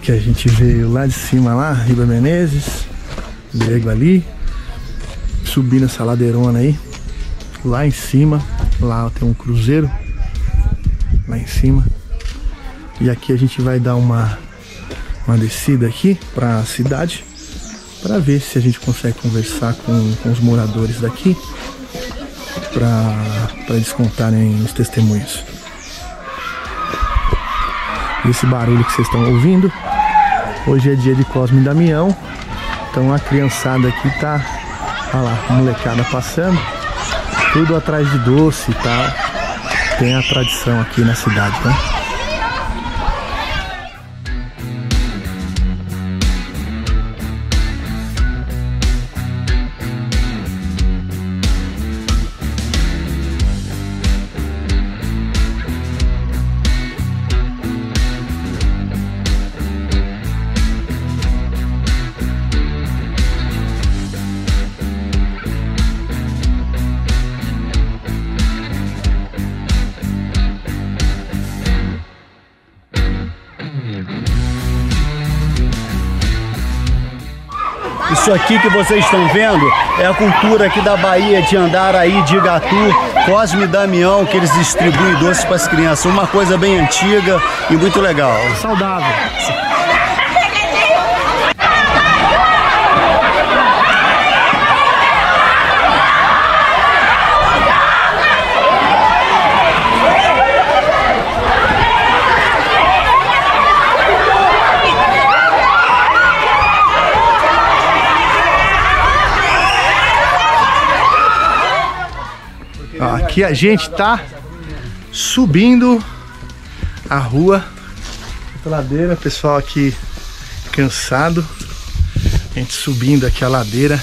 que a gente veio lá de cima lá, Riba Menezes, Diego ali, subindo essa ladeirona aí, lá em cima, lá tem um cruzeiro, lá em cima. E aqui a gente vai dar uma uma descida aqui para a cidade para ver se a gente consegue conversar com, com os moradores daqui para eles contarem os testemunhos. Esse barulho que vocês estão ouvindo, hoje é dia de Cosme e Damião, então a criançada aqui tá, olha lá, a molecada passando, tudo atrás de doce e tal. Tem a tradição aqui na cidade, né? Aqui que vocês estão vendo é a cultura aqui da Bahia de Andaraí, de Igatu, Cosme e Damião, que eles distribuem doces para as crianças. Uma coisa bem antiga e muito legal. Saudável. Aqui a gente tá subindo a rua a ladeira, pessoal aqui cansado. A gente subindo aqui a ladeira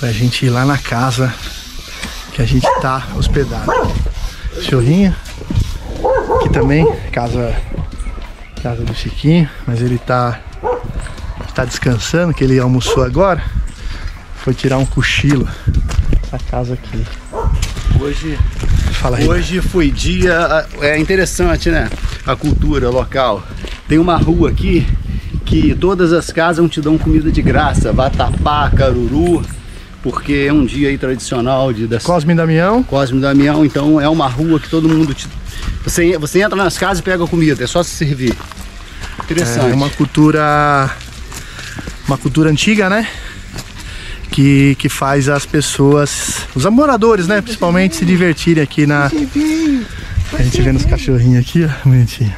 pra gente ir lá na casa que a gente tá hospedado. Cachorrinho. Aqui também, casa casa do Chiquinho, mas ele tá tá descansando, que ele almoçou agora. Foi tirar um cochilo na casa aqui. Hoje, Fala aí. hoje foi dia. É interessante, né? A cultura local. Tem uma rua aqui que todas as casas te dão comida de graça. Vatapá, caruru. Porque é um dia aí tradicional de das... Cosme Damião. Cosme Damião, então é uma rua que todo mundo te... você, você entra nas casas e pega comida, é só se servir. Interessante. É uma cultura. Uma cultura antiga, né? Que, que faz as pessoas, os moradores, né? Principalmente se divertirem aqui na. A gente vendo os cachorrinhos aqui, ó, bonitinho.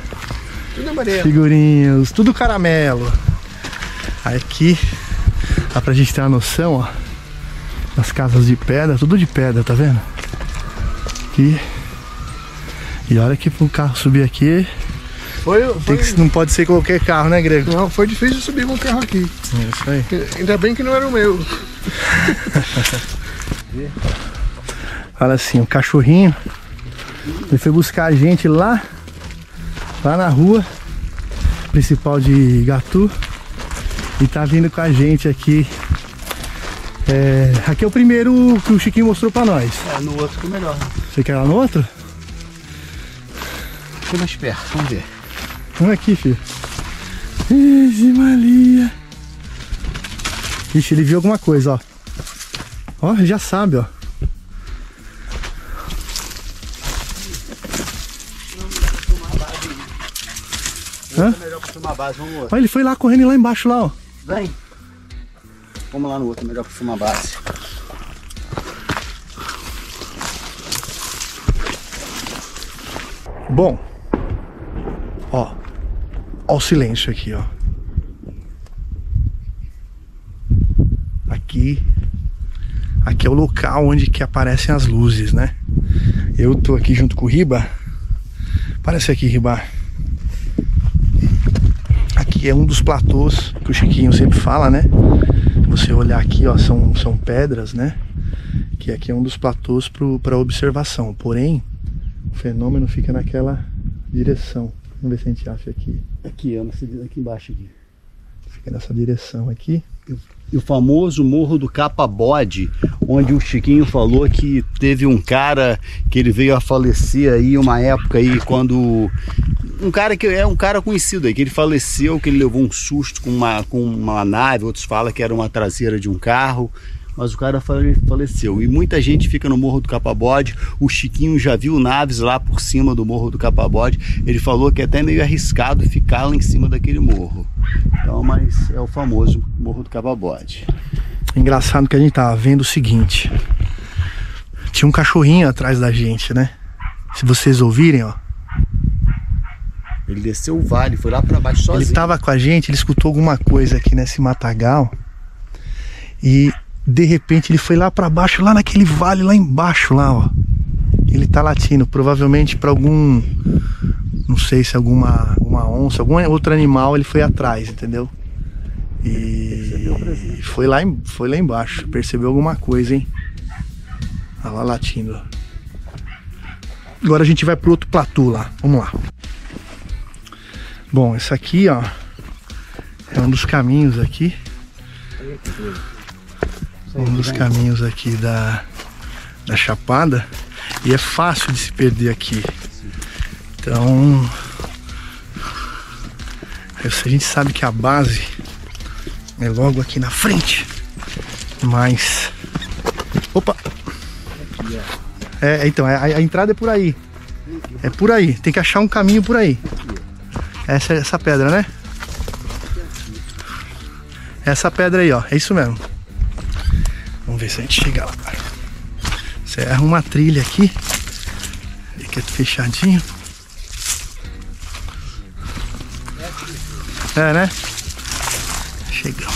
Tudo amarelo. Figurinhas, tudo caramelo. Aqui dá pra gente ter uma noção, ó. Das casas de pedra, tudo de pedra, tá vendo? Aqui. E olha que pro carro subir aqui. Foi, Tem que, não pode ser qualquer carro, né, Grego? Não, foi difícil subir com o carro aqui. É isso aí. Ainda bem que não era o meu. Fala assim, o cachorrinho Ele foi buscar a gente lá, lá na rua principal de Gatu e tá vindo com a gente aqui. É, aqui é o primeiro que o Chiquinho mostrou pra nós. É, no outro ficou melhor. Você quer lá no outro? Fica mais perto, vamos ver. Vamos aqui, filho. Ixi, Maria. Ixi, ele viu alguma coisa, ó. Ó, ele já sabe, ó. Hã? A base. Olha, ele foi lá correndo lá embaixo, lá, ó. Vem. Vamos lá no outro, melhor pra filmar a base. Bom, ó, ó o silêncio aqui, ó. Aqui, aqui é o local onde que aparecem as luzes, né? Eu tô aqui junto com o Riba. Parece aqui, Riba. Aqui é um dos platôs que o Chiquinho sempre fala, né? Você olhar aqui, ó, são, são pedras, né? Que aqui é um dos platôs para observação. Porém, o fenômeno fica naquela direção. Vamos ver se a gente acha aqui. Aqui, ó, nessa, aqui embaixo aqui. Fica nessa direção aqui. E o famoso Morro do Capa-Bode, onde o Chiquinho falou que teve um cara que ele veio a falecer aí uma época aí quando um cara que é um cara conhecido aí, que ele faleceu, que ele levou um susto com uma, com uma nave, outros falam que era uma traseira de um carro, mas o cara fale- faleceu. E muita gente fica no Morro do Capabode. O Chiquinho já viu naves lá por cima do Morro do Capabode. Ele falou que é até meio arriscado ficar lá em cima daquele morro. Então, mas é o famoso Morro do Capabode. Engraçado que a gente tava vendo o seguinte. Tinha um cachorrinho atrás da gente, né? Se vocês ouvirem, ó. Ele desceu o vale, foi lá para baixo sozinho. Ele tava com a gente, ele escutou alguma coisa aqui nesse matagal. E de repente ele foi lá pra baixo, lá naquele vale lá embaixo lá, ó. Ele tá latindo, provavelmente pra algum não sei se alguma alguma onça, algum outro animal ele foi atrás, entendeu? E foi lá, foi lá embaixo, percebeu alguma coisa, hein? Olha lá latindo. Agora a gente vai pro outro platô lá. Vamos lá. Bom, esse aqui, ó, é um dos caminhos aqui. Um dos caminhos aqui da, da Chapada. E é fácil de se perder aqui. Então. A gente sabe que a base é logo aqui na frente. Mas. Opa! É, então, a, a entrada é por aí. É por aí. Tem que achar um caminho por aí. Essa é essa pedra, né? Essa pedra aí, ó. É isso mesmo. Vamos ver se a gente chega lá. Você erra uma trilha aqui. Fica fechadinho. É, né? Chegamos.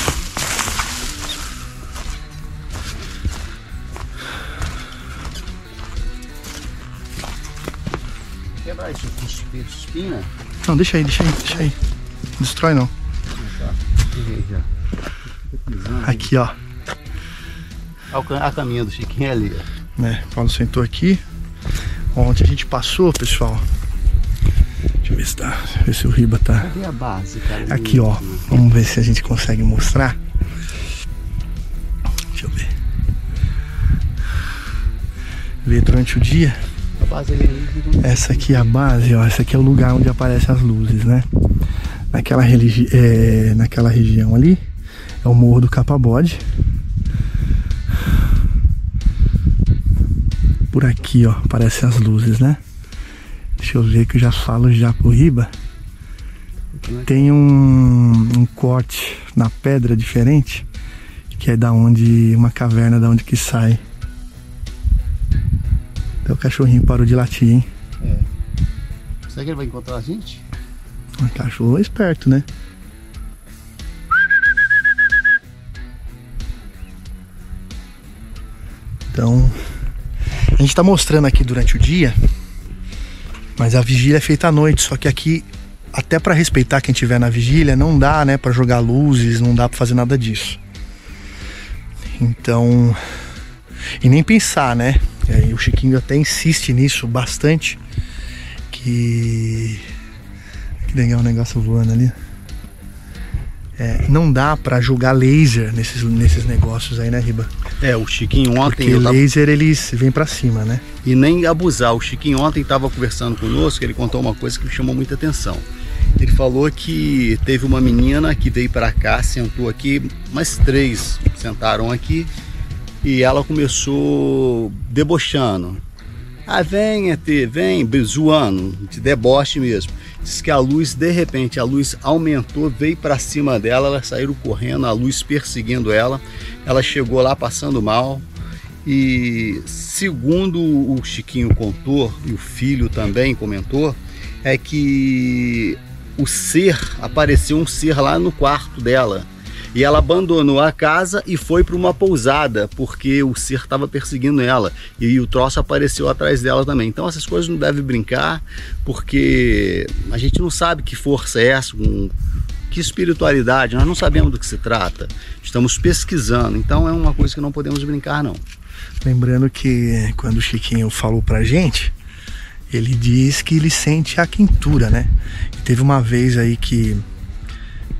Quebrar isso com espinha? Não, deixa aí, deixa aí, deixa aí. Não destrói não. Aqui, ó. A caminho do Chiquinho ali. né? Paulo sentou aqui. Ontem a gente passou, pessoal. Deixa eu ver se tá. Ver se o Riba tá. Cadê a base, cara? Aqui, ó. Vamos ver se a gente consegue mostrar. Deixa eu ver. Ver durante o dia. A base ali. Essa aqui é a base, ó. Essa aqui é o lugar onde aparecem as luzes, né? Naquela, religi é, naquela região ali é o Morro do Capabode. Por aqui, ó, aparecem as luzes, né? Deixa eu ver que eu já falo já pro Riba. Tem um, um corte na pedra diferente, que é da onde uma caverna da onde que sai. Até o cachorrinho parou de latir, hein? É. Será que ele vai encontrar a gente? O cachorro é esperto, né? Então, a gente tá mostrando aqui durante o dia, mas a vigília é feita à noite, só que aqui até para respeitar quem tiver na vigília, não dá, né, para jogar luzes, não dá para fazer nada disso. Então, e nem pensar, né? E o Chiquinho até insiste nisso bastante. Que. Que legal o negócio voando ali. É, não dá pra jogar laser nesses, nesses negócios aí, né, Riba? É, o Chiquinho ontem. Porque tava- laser eles vêm pra cima, né? E nem abusar. O Chiquinho ontem estava conversando conosco, ele contou uma coisa que me chamou muita atenção. Ele falou que teve uma menina que veio para cá, sentou aqui, mais três sentaram aqui, e ela começou debochando. Ah, vem, ET, vem, zoando, de deboche mesmo. Diz que a luz, de repente, a luz aumentou, veio para cima dela, elas saíram correndo, a luz perseguindo ela. Ela chegou lá passando mal. E segundo o Chiquinho contou, e o filho também comentou, é que o ser, apareceu um ser lá no quarto dela. E ela abandonou a casa e foi para uma pousada, porque o ser estava perseguindo ela. E o troço apareceu atrás dela também. Então essas coisas não devem brincar, porque a gente não sabe que força é essa, com que espiritualidade, nós não sabemos do que se trata. Estamos pesquisando, então é uma coisa que não podemos brincar, não. Lembrando que quando o Chiquinho falou pra gente, ele diz que ele sente a quentura, né? E teve uma vez aí que.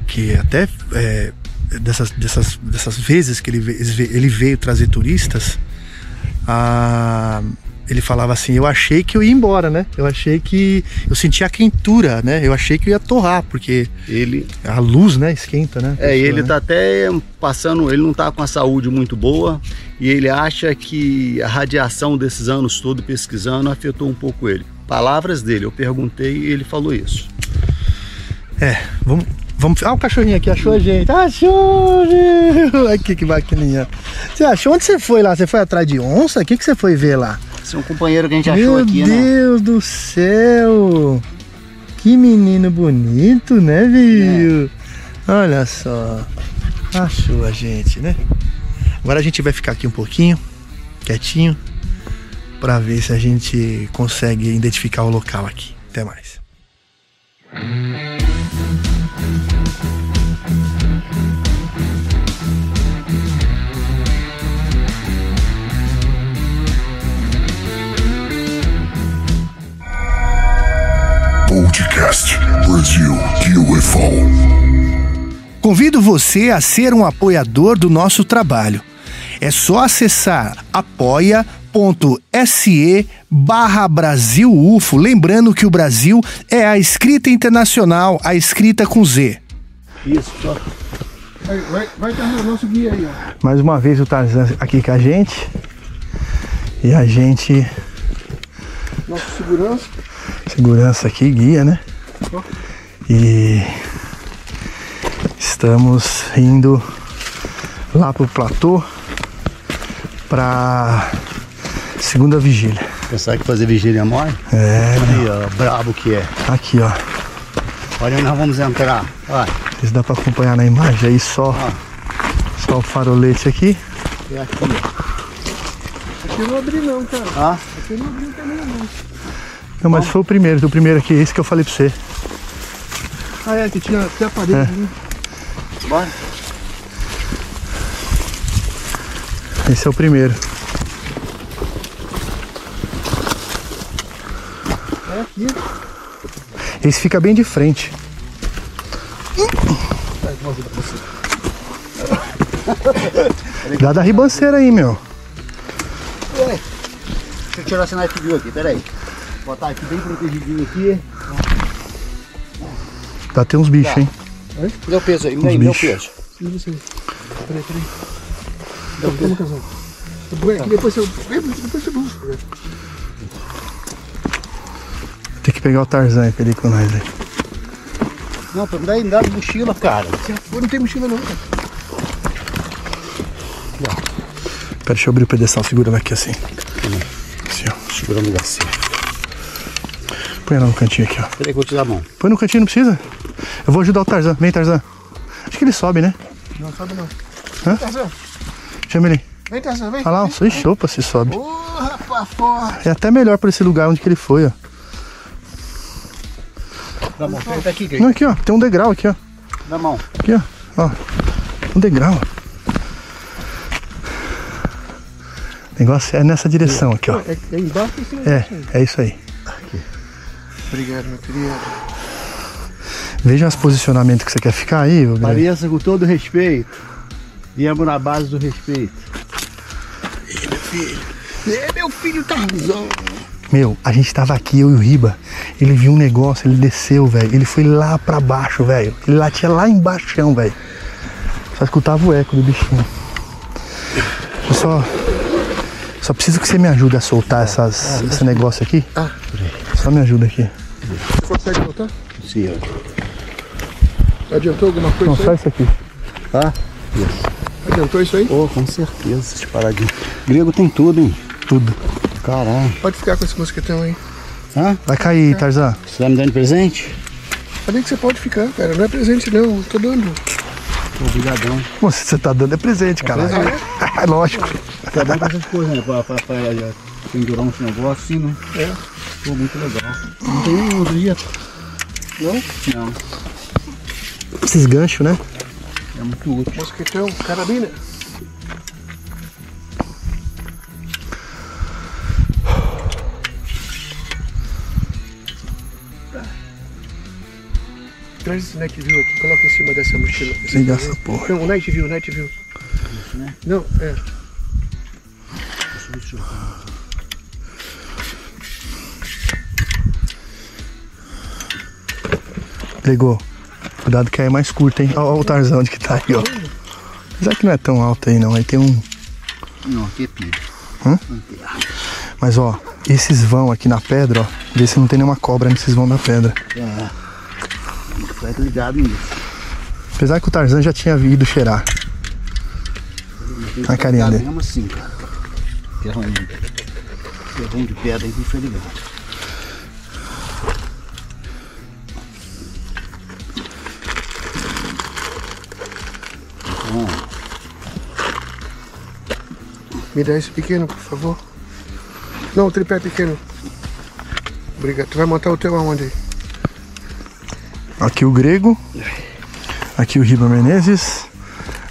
que até é, dessas, dessas, dessas vezes que ele, ve- ele veio trazer turistas, a- ele falava assim: Eu achei que eu ia embora, né? Eu achei que. Eu sentia a quentura, né? Eu achei que eu ia torrar, porque ele. A luz, né? Esquenta, né? É, pessoa, ele né? tá até passando, ele não tá com a saúde muito boa e ele acha que a radiação desses anos todos pesquisando afetou um pouco ele. Palavras dele, eu perguntei e ele falou isso. É, vamos. Vamos, ah, o cachorrinho aqui achou a gente. Achou, aqui que bacaninha. Você achou? Onde você foi lá? Você foi atrás de onça? O que, que você foi ver lá? Esse é um companheiro que a gente Meu achou aqui, né? Deus do céu! Que menino bonito, né, viu? Olha só. Achou a gente, né? Agora a gente vai ficar aqui um pouquinho, quietinho, pra ver se a gente consegue identificar o local aqui. Até mais. Podcast Brasil UFO. Convido você a ser um apoiador do nosso trabalho. É só acessar apoia.se barra Brasil UFO. Lembrando que o Brasil é a escrita internacional, a escrita com Z. Isso, só. Vai, vai, vai nosso guia aí, ó. Mais uma vez o Tarzan aqui com a gente. E a gente, Nosso segurança. Segurança aqui, guia, né? E estamos indo lá pro platô pra segunda vigília. Pensar que fazer vigília mole? É, Aí, ó, brabo que é. Aqui, ó. Olha onde nós vamos entrar. Olha. Se dá pra acompanhar na imagem aí só, só o farolete aqui. É aqui, ó. Aqui eu não abri não, cara. Ah? Aqui eu não abri também não. Não, mas foi o primeiro, o primeiro aqui, esse que eu falei pra você. Ah, é, que tinha até a parede É. ali. Bora. Esse é o primeiro. É aqui. Esse fica bem de frente. Você. Dá da ribanceira aí, meu. Deixa eu tirar esse knife view aqui, peraí. Botar aqui bem protegidinho aqui. Dá até uns bichos, hein? Dê o peso aí, me dá aí, me o bichos. peso. Você? Peraí, peraí. Então, vamos, casal. Depois eu busco. Tem que pegar o Tarzan aí pra ele com nós aí. Não, me dá aí, me dá a mochila, cara. Não tem mochila não, cara. Pera, deixa eu abrir o pedestal, segura aqui assim. Assim, ó. Segura no lugar assim. Põe ela no cantinho aqui, ó. Peraí que eu vou te dar a mão. Põe no cantinho, não precisa? Eu vou ajudar o Tarzan. Vem, Tarzan. Acho que ele sobe, né? Não, sabe não. Hã? Tarzan, Chama ele. vem, Tarzan, vem. Olha lá, ó. Ixi, opa, se sobe. Ô, rapaz, forte. É até melhor pra esse lugar onde que ele foi, ó. Dá a mão, senta aqui, Não, aqui, ó. Tem um degrau aqui, ó. Dá a mão. Aqui, ó. Ó. Um degrau. negócio é nessa direção aqui, ó. É, é embaixo e cima. É, é isso aí. Obrigado, meu querido. Veja os posicionamentos que você quer ficar aí, Greg. Pareça com todo respeito. Viemos na base do respeito. Ei, meu filho. Ei, meu filho Tarzão. Meu, a gente tava aqui, eu e o Riba. Ele viu um negócio, ele desceu, velho. Ele foi lá pra baixo, velho. Ele latia lá embaixo, velho. Só escutava o eco do bichinho. Eu só. Só preciso que você me ajude a soltar essas, esse negócio aqui. Ah. Só me ajuda aqui. Você consegue voltar? Sim, Adiantou alguma coisa? Não, isso só aí? isso aqui. Tá? Isso. Adiantou isso aí? Oh, com certeza, essas paradinhas. Grego tem tudo, hein? Tudo. Caralho. Pode ficar com esse mosquetão aí. Hã? Vai cair, Tarzan. Você vai me dando presente? Falei que você pode ficar, cara. Não é presente, não. Eu Tô dando. Obrigadão. Se você tá dando é presente, cara. É lógico. Tá com essas coisas, né? Pra, pra, pra ela pendurar uns negócios assim, né? É. Pô, muito legal. Não tem um outro dia? Não? Não. Esses ganchos, né? É muito útil. Mosquetão, carabina. Traz esse night view aqui, coloca em cima dessa mochila. Liga essa porra. Não, o night view, night view. Não, é. Pegou. Cuidado que aí é mais curto, hein? Olha o Tarzan onde que tá aí, ó. Apesar que não é tão alto aí, não. Aí tem um. Não, aqui é pilha. Hã? Mas ó, esses vão aqui na pedra, ó. Vê se não tem nenhuma cobra nesses vão da pedra. É. Vai ligado nisso. Apesar que o Tarzan já tinha ido cheirar. A carinha Ligado dele. mesmo assim, cara. Ferrão de pedra aí que foi ligado. Me dá esse pequeno, por favor. Não, o tripé pequeno. Obrigado. Tu vai montar o teu aonde? Aqui o Grego. Aqui o Riba Menezes.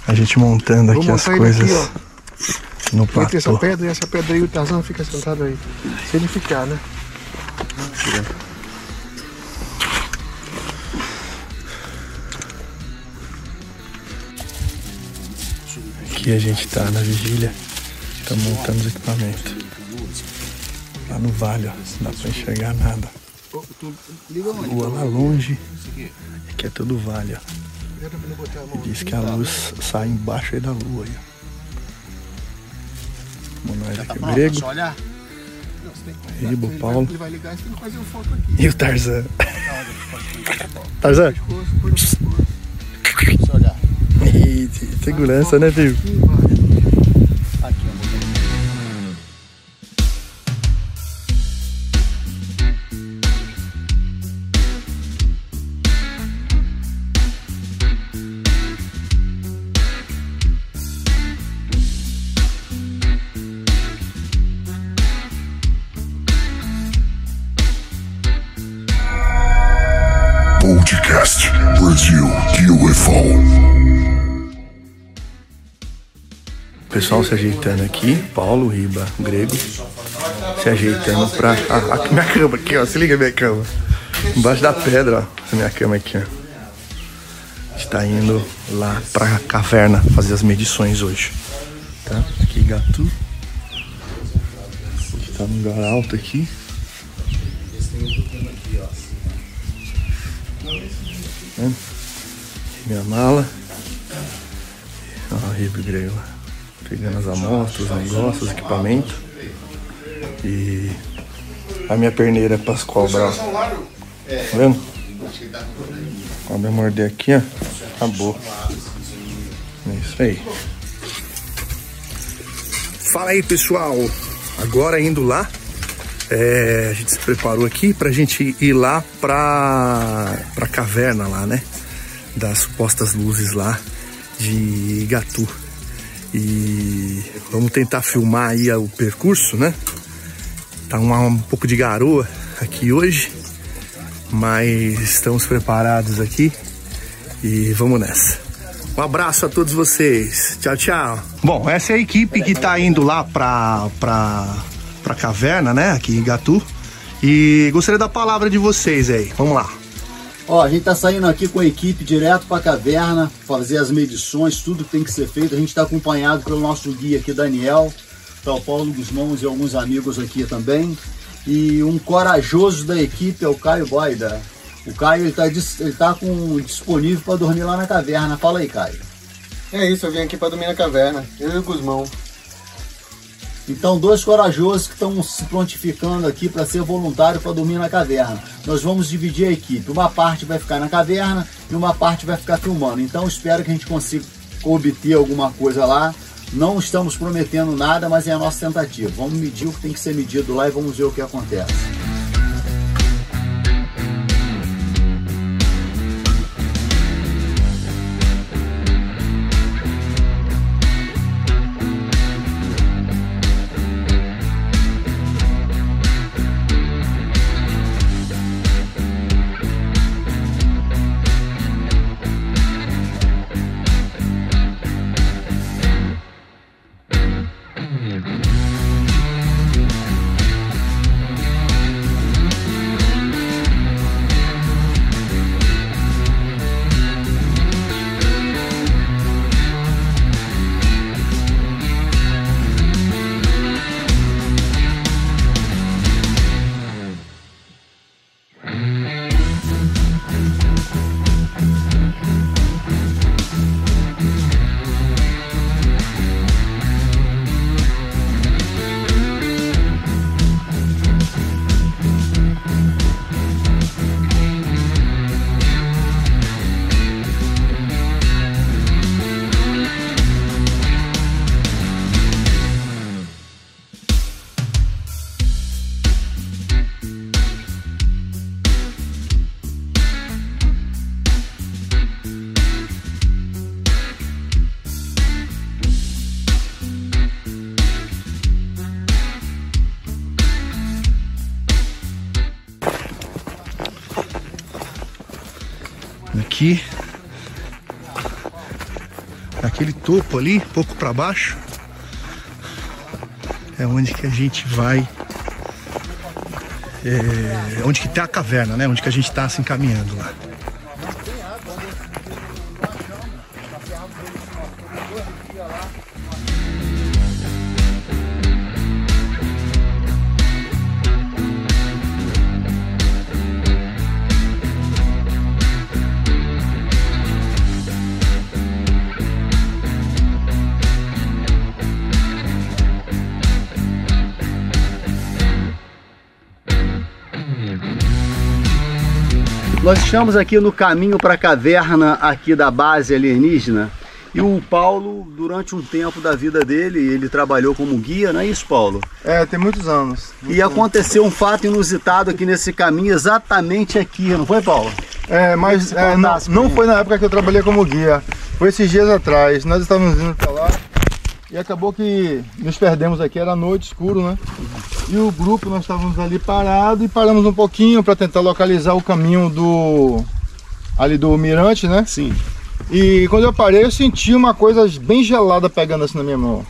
A gente montando aqui as coisas aqui, no ter essa platô. pedra e essa pedra aí, o Tarzan fica sentado aí. Se ele ficar, né? Aqui a gente tá na vigília. Tá montando os equipamentos. Lá no vale, ó. Não dá pra enxergar nada. Lua lá longe. Aqui é todo vale, ó. E diz que a luz sai embaixo aí da lua aí, ó. Vamos nós aqui, o Grego? Ribo, Paulo Ele vai ligar e um e o Tarzan. Tarzan. Só olhar. Ih, segurança, né, filho? Pessoal se ajeitando aqui, Paulo, Riba, Grego, se ajeitando pra. Ah, aqui minha cama aqui, ó. Se liga minha cama. Embaixo da pedra, ó. Essa minha cama aqui, ó. A gente tá indo lá pra caverna fazer as medições hoje. Tá? Aqui gato. A gente tá num lugar alto aqui. Aqui minha mala. Ó, o Riba e Grego lá pegando as amostras, os negócios, os equipamentos. E a minha perneira é pras cobras, ó. Tá vendo? Cobra morder aqui, ó. Acabou. É isso aí. Fala aí, pessoal. Agora indo lá, é, a gente se preparou aqui pra gente ir lá pra, pra caverna lá, né? Das supostas luzes lá de Igatu. E vamos tentar filmar aí o percurso, né? Tá uma- um pouco de garoa aqui hoje, mas estamos preparados aqui e vamos nessa. Um abraço a todos vocês. Tchau, tchau. Bom, essa é a equipe que tá indo lá pra, pra, pra caverna, né? Aqui em Gatu. E gostaria da palavra de vocês aí. Vamos lá. Ó, a gente tá saindo aqui com a equipe direto pra caverna, fazer as medições, tudo que tem que ser feito. A gente tá acompanhado pelo nosso guia aqui, Daniel, tá o Paulo Guzmãos e alguns amigos aqui também. E um corajoso da equipe é o Caio Boida. O Caio ele tá, ele tá com, disponível para dormir lá na caverna. Fala aí, Caio. É isso, eu vim aqui pra dormir na caverna. Eu e o Guzmão. Então, dois corajosos que estão se prontificando aqui para ser voluntário para dormir na caverna. Nós vamos dividir a equipe. Uma parte vai ficar na caverna e uma parte vai ficar filmando. Então, espero que a gente consiga obter alguma coisa lá. Não estamos prometendo nada, mas é a nossa tentativa. Vamos medir o que tem que ser medido lá e vamos ver o que acontece. Ali, pouco para baixo. É onde que a gente vai. É, onde que tá a caverna, né? Onde que a gente tá se encaminhando lá. Nós estamos aqui no caminho para a caverna aqui da base alienígena. E o Paulo, durante um tempo da vida dele, ele trabalhou como guia, não é isso, Paulo? É, tem muitos anos. E aconteceu um fato inusitado aqui nesse caminho, exatamente aqui, não foi, Paulo? É, mas é, não, não foi na época que eu trabalhei como guia. Foi esses dias atrás. Nós estávamos indo para lá e acabou que nos perdemos aqui. Era noite, escuro, né? E o grupo, nós estávamos ali parado e paramos um pouquinho para tentar localizar o caminho do... Ali do mirante, né? Sim. E quando eu parei, eu senti uma coisa bem gelada pegando assim na minha mão.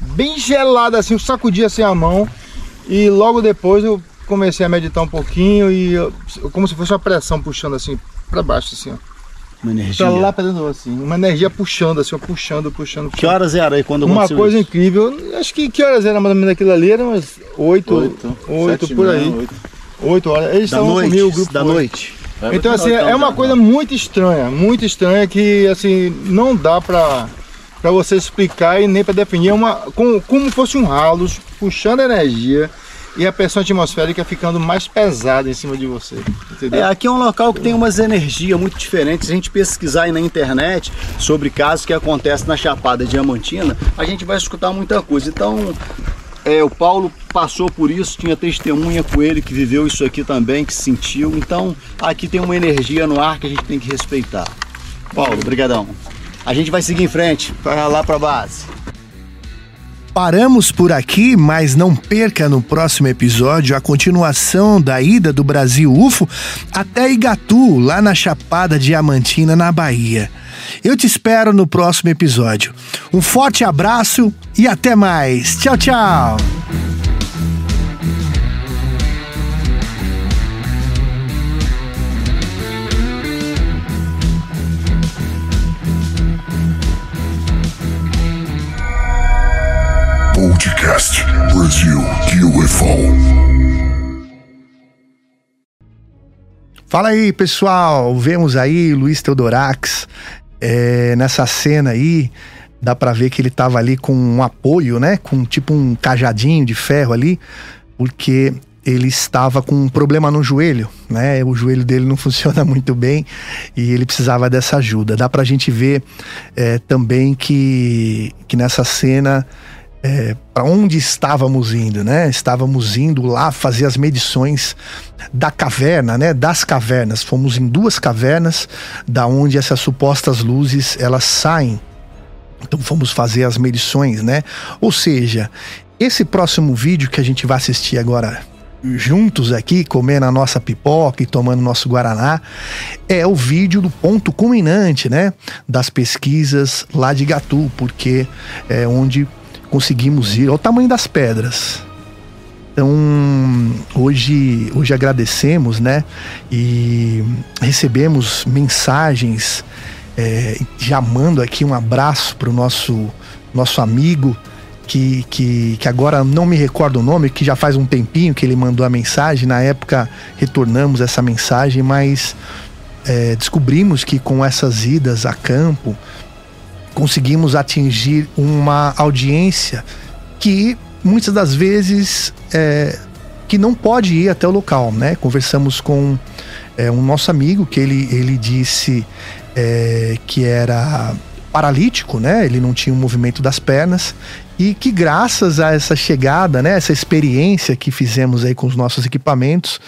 Bem gelada, assim, eu sacudi assim a mão. E logo depois eu comecei a meditar um pouquinho e eu- como se fosse uma pressão puxando assim para baixo, assim, ó. Uma energia. Pra lá pra dentro, assim. Uma energia puxando, assim, ó, puxando, puxando. Que horas era aí quando Uma coisa isso? incrível. Acho que que horas era mais ou menos aquilo ali? Era umas oito, Oito, oito, sete por aí. meia, oito. Oito horas. Eles Da estavam noite, comigo, o grupo da foi. noite. Então, assim, é uma coisa muito estranha, muito estranha que, assim, não dá pra, pra você explicar e nem pra definir. É uma, como, como fosse um ralo puxando energia e a pressão atmosférica ficando mais pesada em cima de você. Entendeu? É, aqui é um local que tem umas energias muito diferentes. Se a gente pesquisar aí na internet sobre casos que acontecem na Chapada Diamantina, a gente vai escutar muita coisa. Então, é, o Paulo passou por isso, tinha testemunha com ele que viveu isso aqui também, que sentiu. Então, aqui tem uma energia no ar que a gente tem que respeitar. Paulo, brigadão. A gente vai seguir em frente, para lá para base. Paramos por aqui, mas não perca no próximo episódio a continuação da ida do Brasil UFO até Igatu, lá na Chapada Diamantina, na Bahia. Eu te espero no próximo episódio. Um forte abraço e até mais. Tchau, tchau. Podcast Brasil UFO. Fala aí, pessoal. Vemos aí Luiz Teodorax é, nessa cena aí. Dá pra ver que ele tava ali com um apoio, né? Com tipo um cajadinho de ferro ali, porque ele estava com um problema no joelho, né? O joelho dele não funciona muito bem e ele precisava dessa ajuda. Dá pra gente ver é, também que, que nessa cena é, para onde estávamos indo, né? Estávamos indo lá fazer as medições da caverna, né? Das cavernas. Fomos em duas cavernas, da onde essas supostas luzes elas saem. Então fomos fazer as medições, né? Ou seja, esse próximo vídeo que a gente vai assistir agora juntos aqui, comendo a nossa pipoca e tomando nosso guaraná, é o vídeo do ponto culminante, né, das pesquisas lá de Gatu, porque é onde conseguimos ir. Olha o tamanho das pedras. Então, hoje, hoje agradecemos, né? E recebemos mensagens, é, já mando aqui um abraço para o nosso, nosso amigo, que, que, que agora não me recordo o nome, que já faz um tempinho que ele mandou a mensagem. Na época, retornamos essa mensagem, mas é, descobrimos que com essas idas a campo, conseguimos atingir uma audiência que muitas das vezes é, que não pode ir até o local, né? Conversamos com é, um nosso amigo que ele, ele disse é, que era paralítico, né? Ele não tinha o movimento das pernas e que graças a essa chegada, né? Essa experiência que fizemos aí com os nossos equipamentos,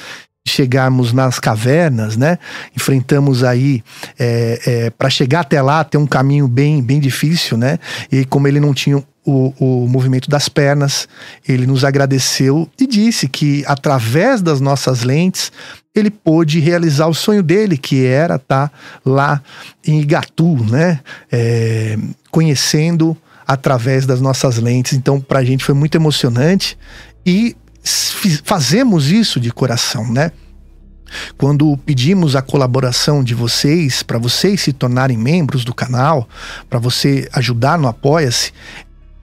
chegarmos nas cavernas, né? Enfrentamos aí é, é, para chegar até lá tem um caminho bem bem difícil, né? E como ele não tinha o, o movimento das pernas, ele nos agradeceu e disse que através das nossas lentes ele pôde realizar o sonho dele, que era estar tá lá em Igatu, né? É, conhecendo através das nossas lentes. Então, para a gente foi muito emocionante e fazemos isso de coração, né? Quando pedimos a colaboração de vocês, para vocês se tornarem membros do canal, para você ajudar no Apoia-se,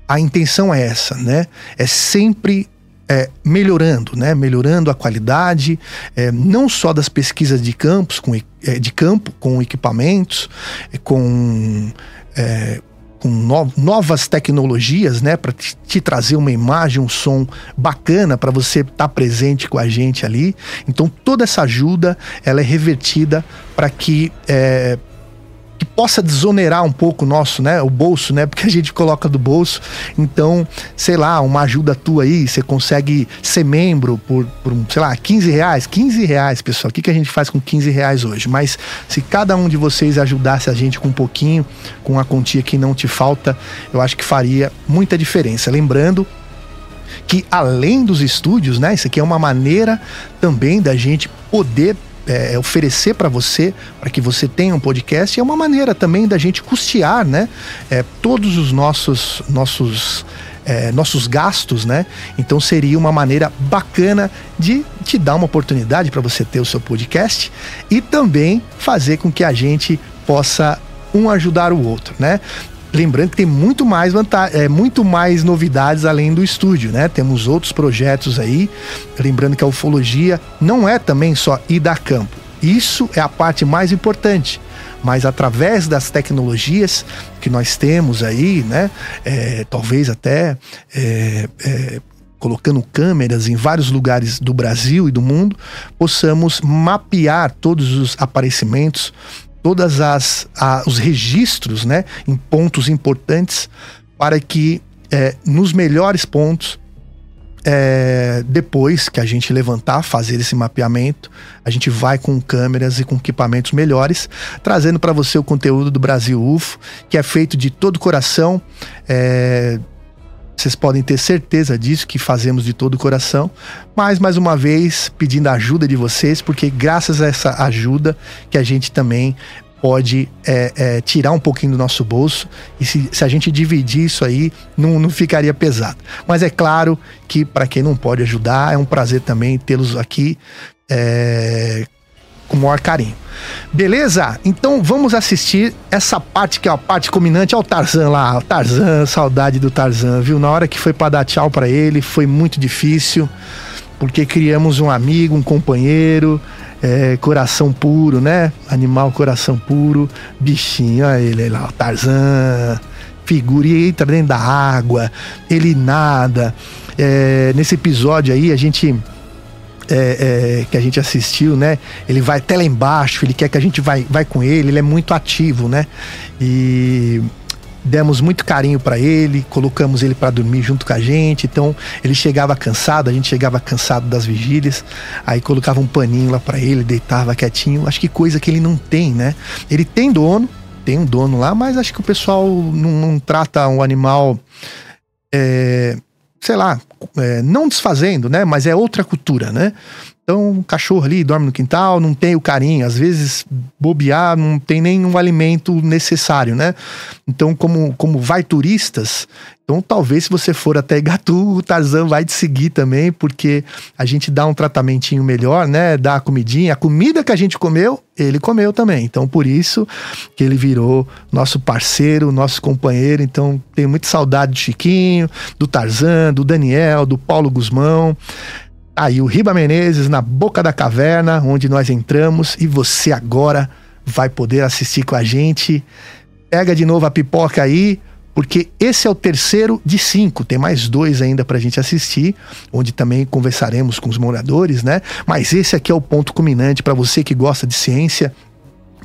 a intenção é essa, né? É sempre é, melhorando, né? Melhorando a qualidade, é, não só das pesquisas de campos, com, é, de campo, com equipamentos, é, com é, com no, novas tecnologias, né, para te, trazer uma imagem, um som bacana para você estar tá presente com a gente ali. Então toda essa ajuda ela é revertida para que é, possa desonerar um pouco o nosso, né, o bolso, né, porque a gente coloca do bolso. Então, sei lá, uma ajuda tua aí, você consegue ser membro por, por sei lá, 15 reais, 15 reais, pessoal. O que, que a gente faz com 15 reais hoje? Mas se cada um de vocês ajudasse a gente com um pouquinho, com a quantia que não te falta, eu acho que faria muita diferença. Lembrando que além dos estúdios, né, isso aqui é uma maneira também da gente poder é, oferecer para você, para que você tenha um podcast, é uma maneira também da gente custear, né? É, todos os nossos nossos é, nossos gastos, né? Então seria uma maneira bacana de te dar uma oportunidade para você ter o seu podcast e também fazer com que a gente possa um ajudar o outro, né? Lembrando que tem muito mais é, muito mais novidades além do estúdio, né? Temos outros projetos aí. Lembrando que a ufologia não é também só ir dar campo. Isso é a parte mais importante. Mas através das tecnologias que nós temos aí, né? É, talvez até é, é, colocando câmeras em vários lugares do Brasil e do mundo, possamos mapear todos os aparecimentos, todas as a, os registros, né, em pontos importantes para que é, nos melhores pontos é, depois que a gente levantar, fazer esse mapeamento, a gente vai com câmeras e com equipamentos melhores, trazendo para você o conteúdo do Brasil UFO, que é feito de todo coração. É, vocês podem ter certeza disso, que fazemos de todo o coração. Mas, mais uma vez, pedindo a ajuda de vocês, porque graças a essa ajuda que a gente também pode é, é, tirar um pouquinho do nosso bolso e se, se a gente dividir isso aí, não, não ficaria pesado. Mas é claro que para quem não pode ajudar, é um prazer também tê-los aqui é, com o maior carinho. Beleza? Então vamos assistir essa parte que é a parte culminante. Olha o Tarzan lá, Tarzan, saudade do Tarzan, viu? Na hora que foi para dar tchau para ele, foi muito difícil, porque criamos um amigo, um companheiro, é, coração puro, né? Animal coração puro, bichinho, olha ele lá, o Tarzan, figura, e entra dentro da água, ele nada. É, nesse episódio aí, a gente. É, é, que a gente assistiu, né? Ele vai até lá embaixo, ele quer que a gente vai, vai com ele, ele é muito ativo, né? E demos muito carinho para ele, colocamos ele para dormir junto com a gente. Então ele chegava cansado, a gente chegava cansado das vigílias, aí colocava um paninho lá para ele, deitava quietinho. Acho que coisa que ele não tem, né? Ele tem dono, tem um dono lá, mas acho que o pessoal não, não trata um animal, é, sei lá, é, não desfazendo, né? Mas é outra cultura, né? Então, o cachorro ali dorme no quintal, não tem o carinho, às vezes bobear, não tem nenhum alimento necessário, né? Então, como, como vai turistas, então talvez se você for até Igatu, o Tarzan vai te seguir também, porque a gente dá um tratamentinho melhor, né? Dá a comidinha, a comida que a gente comeu, ele comeu também. Então, por isso que ele virou nosso parceiro, nosso companheiro. Então, tenho muita saudade do Chiquinho, do Tarzan, do Daniel, do Paulo Guzmão. Aí o Riba Menezes na boca da caverna, onde nós entramos, e você agora vai poder assistir com a gente. Pega de novo a pipoca aí, porque esse é o terceiro de cinco. Tem mais dois ainda pra gente assistir, onde também conversaremos com os moradores, né? Mas esse aqui é o ponto culminante para você que gosta de ciência,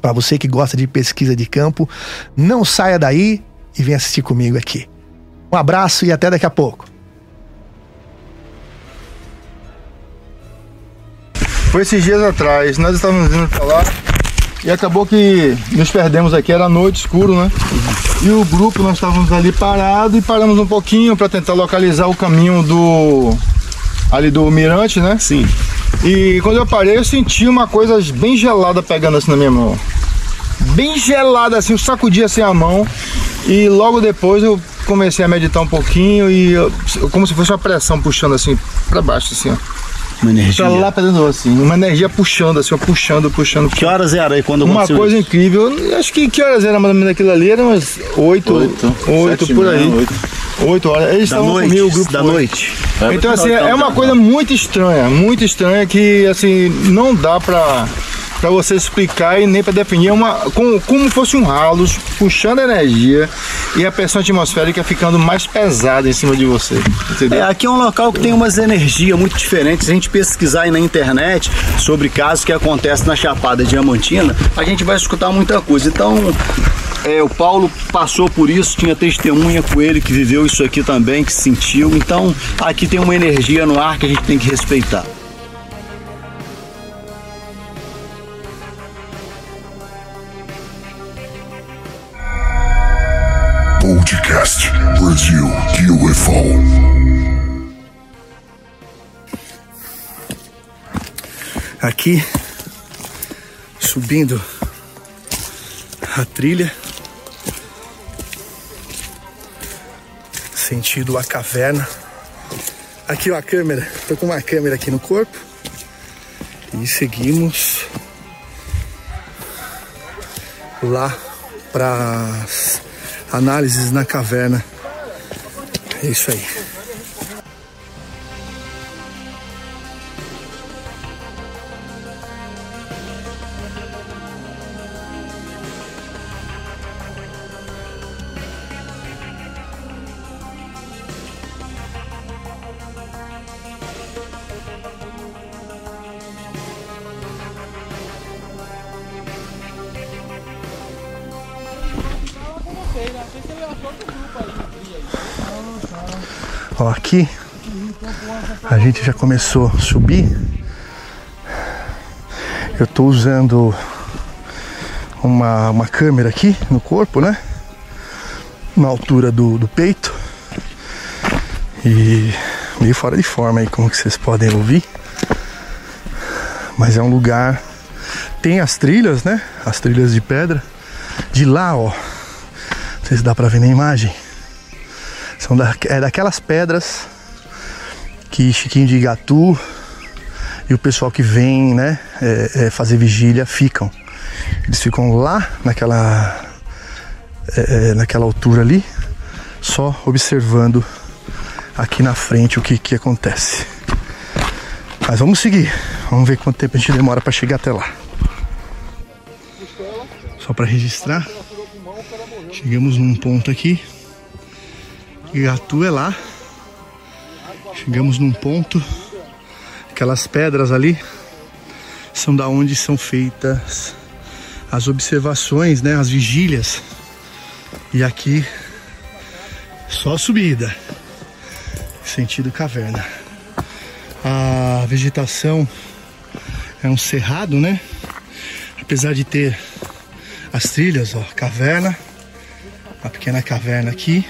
para você que gosta de pesquisa de campo. Não saia daí e vem assistir comigo aqui. Um abraço e até daqui a pouco. Foi esses dias atrás, nós estávamos indo pra lá e acabou que nos perdemos aqui, era noite, escuro, né? E o grupo, nós estávamos ali parado e paramos um pouquinho para tentar localizar o caminho do... ali do mirante, né? Sim. E quando eu parei, eu senti uma coisa bem gelada pegando assim na minha mão. Bem gelada assim, eu sacudi assim a mão e logo depois eu comecei a meditar um pouquinho e eu, como se fosse uma pressão puxando assim para baixo assim, ó. Uma energia. Pra lá pra dentro, assim, uma energia puxando, assim, ó, puxando, puxando. Que horas era aí quando Uma coisa isso? incrível. Acho que que horas era mais ou menos aquilo ali? Era umas oito, Oito, oito, sete e por meia, aí. oito. Oito horas. Eles Da estavam noite, comigo, o grupo da foi. noite. Então, assim, é uma coisa muito estranha, muito estranha que, assim, não dá pra, pra você explicar e nem pra definir. Uma, como, como fosse um ralo puxando energia e a pressão atmosférica ficando mais pesada em cima de você. Entendeu? É, aqui é um local que tem umas energias muito diferentes. Se a gente pesquisar aí na internet sobre casos que acontecem na Chapada Diamantina, a gente vai escutar muita coisa. Então, é, o Paulo passou por isso, tinha testemunha com ele que viveu isso aqui também, que sentiu. Então, aqui tem uma energia no ar que a gente tem que respeitar. Podcast Brasil UFO. aqui subindo a trilha sentido a caverna. Aqui a câmera. Tô com uma câmera aqui no corpo. E seguimos lá para análises na caverna. É isso aí aqui a gente já começou a subir. Eu tô usando uma, uma câmera aqui no corpo, né? Na altura do, do peito. E meio fora de forma aí, como que vocês podem ouvir. Mas é um lugar. Tem as trilhas, né? As trilhas de pedra. De lá, ó. Não sei se dá pra ver na imagem. São da, é daquelas pedras que Chiquinho de Igatu e o pessoal que vem, né, é, é, fazer vigília ficam. Eles ficam lá naquela, é, é, naquela altura ali, só observando aqui na frente o que, que acontece. Mas vamos seguir. Vamos ver quanto tempo a gente demora para chegar até lá. Só para registrar. Chegamos num ponto aqui. Igatu é lá. Chegamos num ponto. Aquelas pedras ali são da onde são feitas as observações, né, as vigílias. E aqui só subida. Sentido caverna. A vegetação é um cerrado, né? Apesar de ter as trilhas, ó, caverna, a pequena caverna aqui.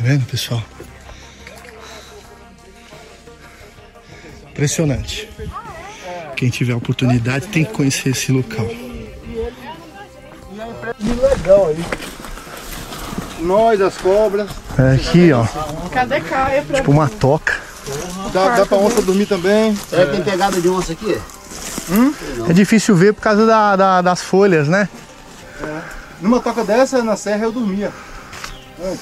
Tá vendo, pessoal? Impressionante. Quem tiver oportunidade tem que conhecer esse local. legal aí. Nós, as cobras. É aqui, ó. Cadê Caia pra Tipo uma toca. Dá, dá pra onça dormir também. Será que tem pegada de onça aqui? Hum? É difícil ver por causa da- da- das folhas, né? Numa toca dessa, na serra, eu dormia.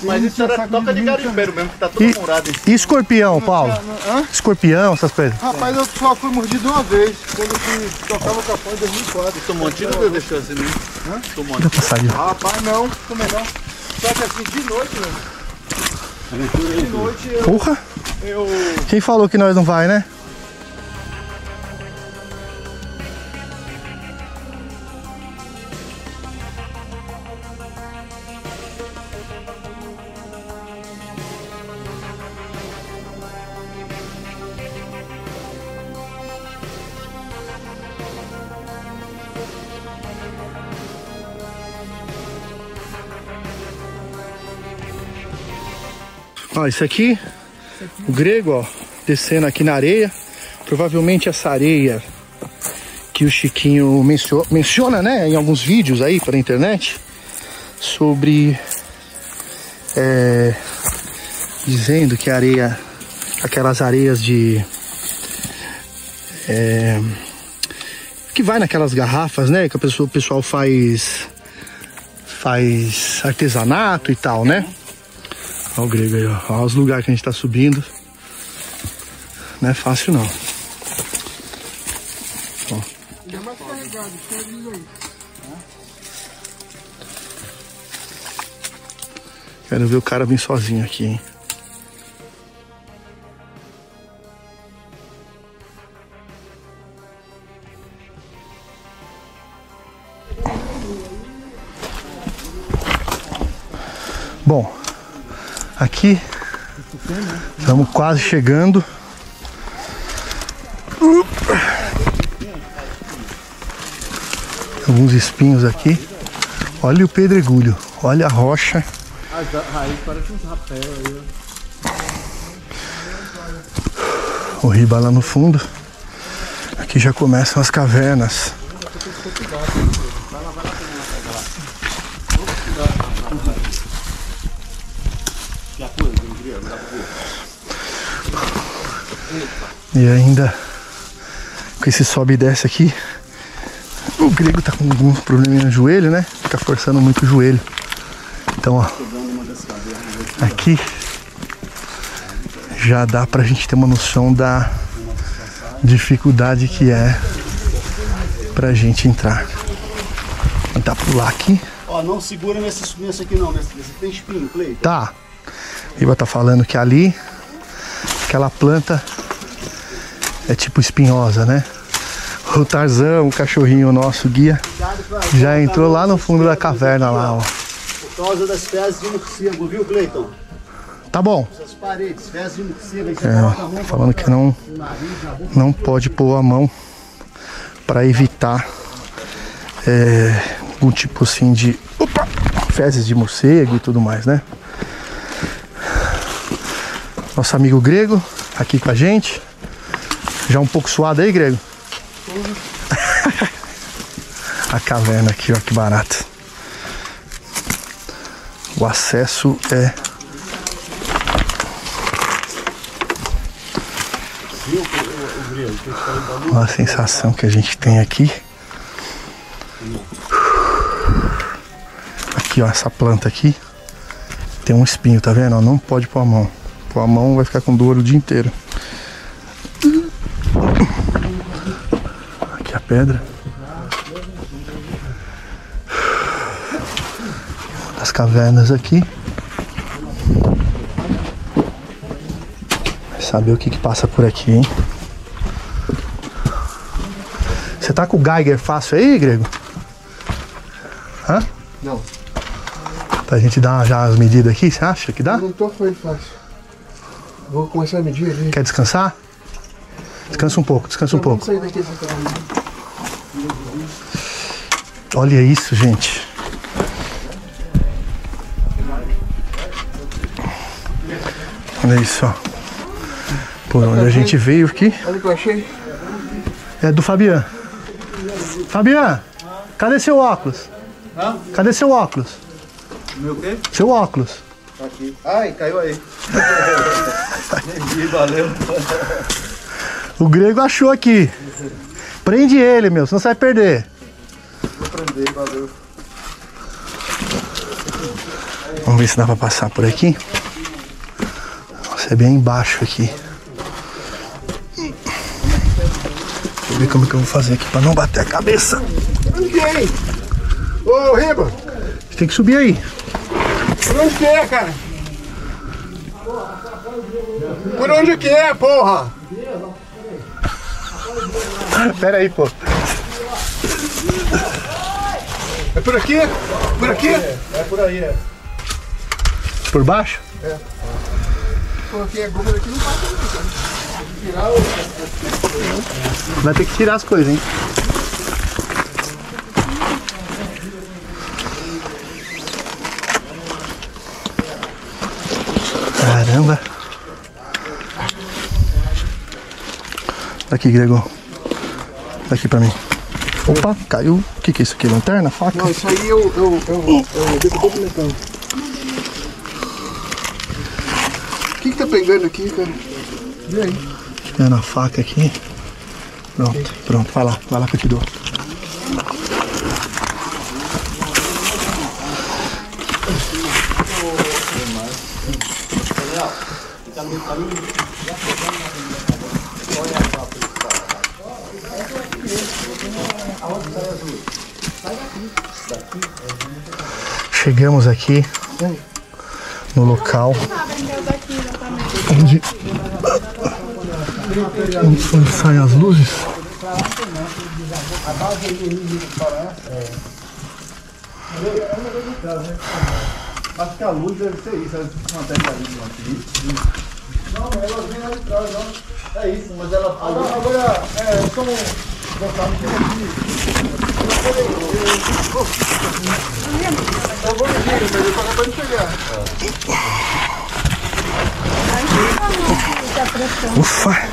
Mas isso era toca de garimpeiro mesmo, que tá tudo E, murado. e escorpião, Paulo? Hã? Escorpião, essas coisas. Rapaz, eu só fui mordido uma vez, quando eu fui tocar o capão em 2004. Tomou um tiro ou deixou assim mesmo? Hã? Tomou um Dá passarinho. Rapaz, não, também não. Só que assim, de noite, né? De noite eu... Porra! eu Quem falou que nós não vai, né? Isso aqui, o grego, ó, descendo aqui na areia. Provavelmente essa areia que o Chiquinho mencio- menciona, né, em alguns vídeos aí pela internet, sobre. é, dizendo que a areia, aquelas areias de. é, que vai naquelas garrafas, né, que a pessoa, o pessoal faz. faz artesanato e tal, né? Olha o grego aí, ó. Olha os lugares que a gente tá subindo. Não é fácil não. Ó. Quero ver o cara vir sozinho aqui, hein? Bom, aqui estamos quase chegando. Alguns espinhos aqui. Olha o pedregulho, olha a rocha. O riba lá no fundo. Aqui já começam as cavernas. E ainda com esse sobe e desce aqui. O grego tá com algum probleminha no joelho, né? Fica forçando muito o joelho. Então, ó. Aqui já dá pra gente ter uma noção da dificuldade que é pra gente entrar. Tentar pular aqui. Ó, não segura nesse, nesse aqui não, nesse, nesse tem espinho, Clay. Tá. Iba tá falando que ali, aquela planta é tipo espinhosa, né? O Tarzan, o cachorrinho nosso guia, já entrou lá no fundo da caverna lá, ó. Por causa das fezes de morcego, viu, Cleiton? Tá bom. É, falando que não, não pode pôr a mão para evitar é, algum tipo assim de opa, fezes de morcego e tudo mais, né? Nosso amigo grego aqui com a gente. Já um pouco suado aí, grego? A caverna aqui, ó, que barato. O acesso é. Olha a sensação que a gente tem aqui. Aqui, ó, essa planta aqui tem um espinho, tá vendo? ó? Não pode pôr a mão. Pôr a mão vai ficar com dor o dia inteiro. Aqui a pedra. As cavernas aqui. Vai saber o que que passa por aqui, hein? Você tá com o Geiger fácil aí, Grego? Hã? Não. Pra gente dar já as medidas aqui, você acha que dá? Não tô foi fácil. Vou começar a medir ali. Quer descansar? Descansa um pouco, descansa um pouco. Olha isso, gente. Olha isso, ó. Por onde a gente veio aqui Olha o que eu achei. é do Fabian. Fabian, cadê seu óculos? Cadê seu óculos? Meu quê? Seu óculos. Tá aqui. Ai, caiu aí. Entendi, valeu. O grego achou aqui. Prende ele, meu, senão você vai perder. Vou prender, valeu. Vamos ver se dá pra passar por aqui. Nossa, é bem embaixo aqui. Deixa eu ver como que eu vou fazer aqui pra não bater a cabeça. Hein? Ô, Riba, Tem que subir aí. por onde que é, cara? Por onde que é, porra? Pera aí, pô. É por aqui? Por aqui? É por aí, é. Por baixo? Aqui é goma daqui não passa. Vai ter que tirar as coisas, hein? Caramba. Daqui, Gregor. Daqui pra mim. Opa, caiu. O que que é isso aqui? Lanterna? Faca? Não, isso aí eu... eu, eu, eu documentando. O que que tá pegando aqui, cara? E aí? Tirando a faca aqui. Pronto, pronto. Vai lá, vai lá que eu te dou. Chegamos aqui no local onde, onde, saem as luzes. Acho que a luz deve ser isso, ela uma pegadinha aqui. Não, mas ela vem lá de trás, não. É isso, mas ela. Agora, agora é, como. Eu vou eu. Ufa!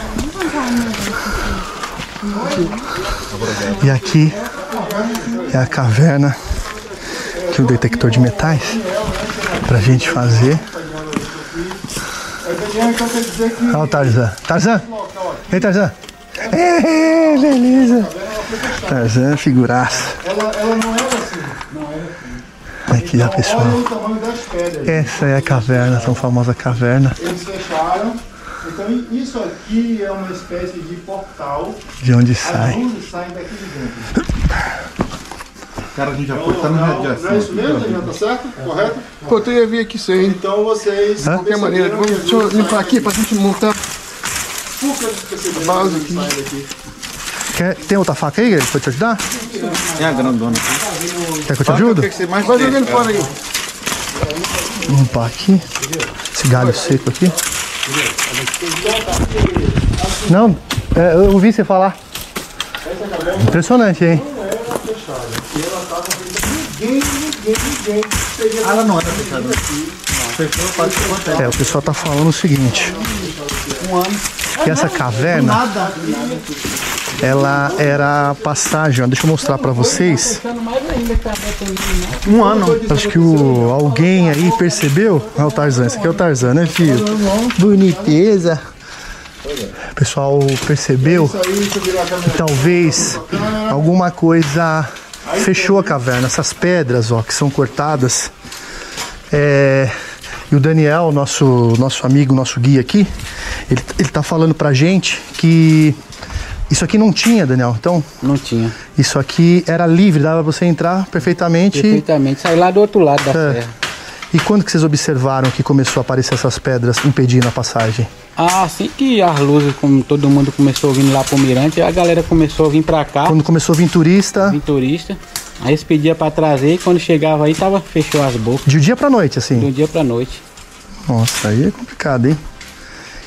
E aqui é a caverna que o detector de metais pra gente fazer. Olha o Tarzan. Tarzan! Ei, Tarzan! Ei, beleza! Tarzan, figuraça. Ela, ela não era assim. Não era assim. Aqui, ó, pessoal. Olha o tamanho das pedras. Essa é a caverna, a tão famosa caverna Eles fecharam. Então isso aqui é uma espécie de portal. de onde As sai. luzes saem daqui de dentro. Cara, a gente já Não, foi, tá no não, radiação. não é isso mesmo, Daniel? Tá certo? Correto? Pô, tu ia vir aqui sem. Então vocês. De qualquer maneira, vamos, deixa eu limpar aqui pra gente montar a base aqui. Quer, tem outra faca aí, Guilherme, pra te ajudar? É a grandona. Quer que eu te ajude? O que que você mais Vai quer? jogando fora aí. Vou limpar aqui. Esse galho seco aqui. Não, é, eu ouvi você falar. Impressionante, hein? Ninguém, ninguém, ninguém. Ela não era fechada. É, o pessoal tá falando o seguinte. Um ano. Que essa caverna, Nada. ela era passagem, deixa eu mostrar pra vocês. Um ano. Acho que o, alguém aí percebeu. Olha o Tarzan, esse aqui é o Tarzan, né, filho? Boniteza. O pessoal percebeu que talvez alguma coisa fechou a caverna. Essas pedras, ó, que são cortadas. É, e o Daniel, nosso, nosso amigo, nosso guia aqui, ele, ele tá falando pra gente que isso aqui não tinha, Daniel. Então, Não tinha. isso aqui era livre, dava pra você entrar perfeitamente. Perfeitamente. Sai lá do outro lado da É. serra. E quando que vocês observaram que começou a aparecer essas pedras impedindo a passagem? Ah, assim que as luzes, como todo mundo começou vindo lá pro Mirante, a galera começou a vir pra cá. Quando começou a vir turista, Vim turista. Aí eles pediam pra trazer e quando chegava aí tava fechou as bocas. de dia pra noite, assim. Do dia pra noite. Nossa, aí é complicado, hein?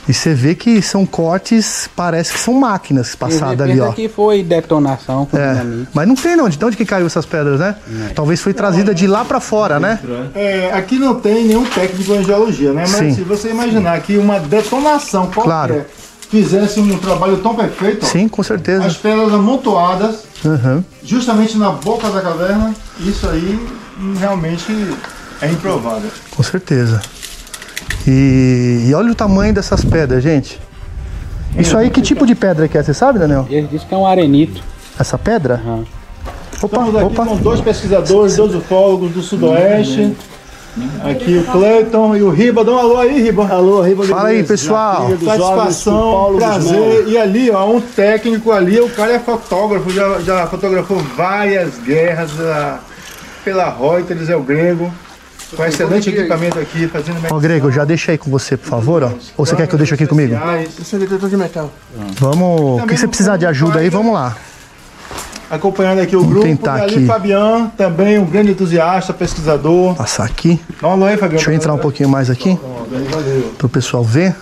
E você vê que são cortes, parece que são máquinas passadas ali, ó. que foi detonação com É, dinamite. mas não tem não, de onde que caiu essas pedras, né? Talvez foi trazida de lá pra fora, né? É, aqui não tem nenhum técnico em geologia, né? Mas Sim. se você imaginar que uma detonação qualquer Claro. Fizesse um trabalho tão perfeito, Sim, com certeza. as pedras amontoadas Aham. justamente na boca da caverna, isso aí realmente é improvável. Com certeza. E, e olha o tamanho dessas pedras, gente. Isso aí, que tipo de pedra que é? Você sabe, Daniel? Eles dizem que é um arenito. Essa pedra? Opa, Estamos aqui opa. com dois pesquisadores, dois ufólogos do Sudoeste. Aqui o Cleiton e o Riba. Dá um alô aí, Riba. Alô, Riba. Fala aí, pessoal. Satisfação, prazer. E ali, ó, um técnico ali, o cara é fotógrafo, já, já fotografou várias guerras ah, pela Reuters, é o grego. Com excelente equipamento aqui, fazendo Ó, Grego, já deixa aí com você, por favor, ó. Ou você quer que eu deixe aqui comigo? Esse é detector de metal. Vamos. O que você precisar de ajuda aí, vamos lá. Acompanhando aqui o Vamos grupo. tentar e ali aqui. Fabian, também um grande entusiasta, pesquisador. Passar aqui. Dá um alô aí, Fabian. Deixa eu entrar um pouquinho mais aqui, Valeu. pro pessoal ver.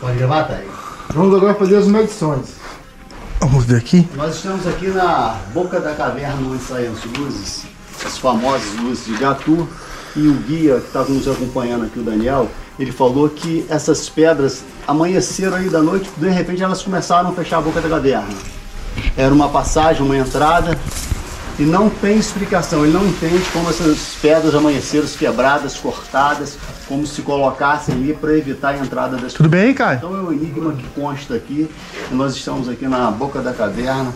Pode gravar, tá aí. Vamos agora fazer as medições. Vamos ver aqui. Nós estamos aqui na boca da caverna onde saem as luzes, as famosas luzes de Gatu. E o guia que estava nos acompanhando aqui, o Daniel, ele falou que essas pedras amanheceram aí da noite, de repente elas começaram a fechar a boca da caverna. Era uma passagem, uma entrada, e não tem explicação. Ele não entende como essas pedras amanheceram quebradas, cortadas, como se colocassem ali para evitar a entrada das Tudo bem Caio? Então é o enigma que consta aqui. E nós estamos aqui na boca da caverna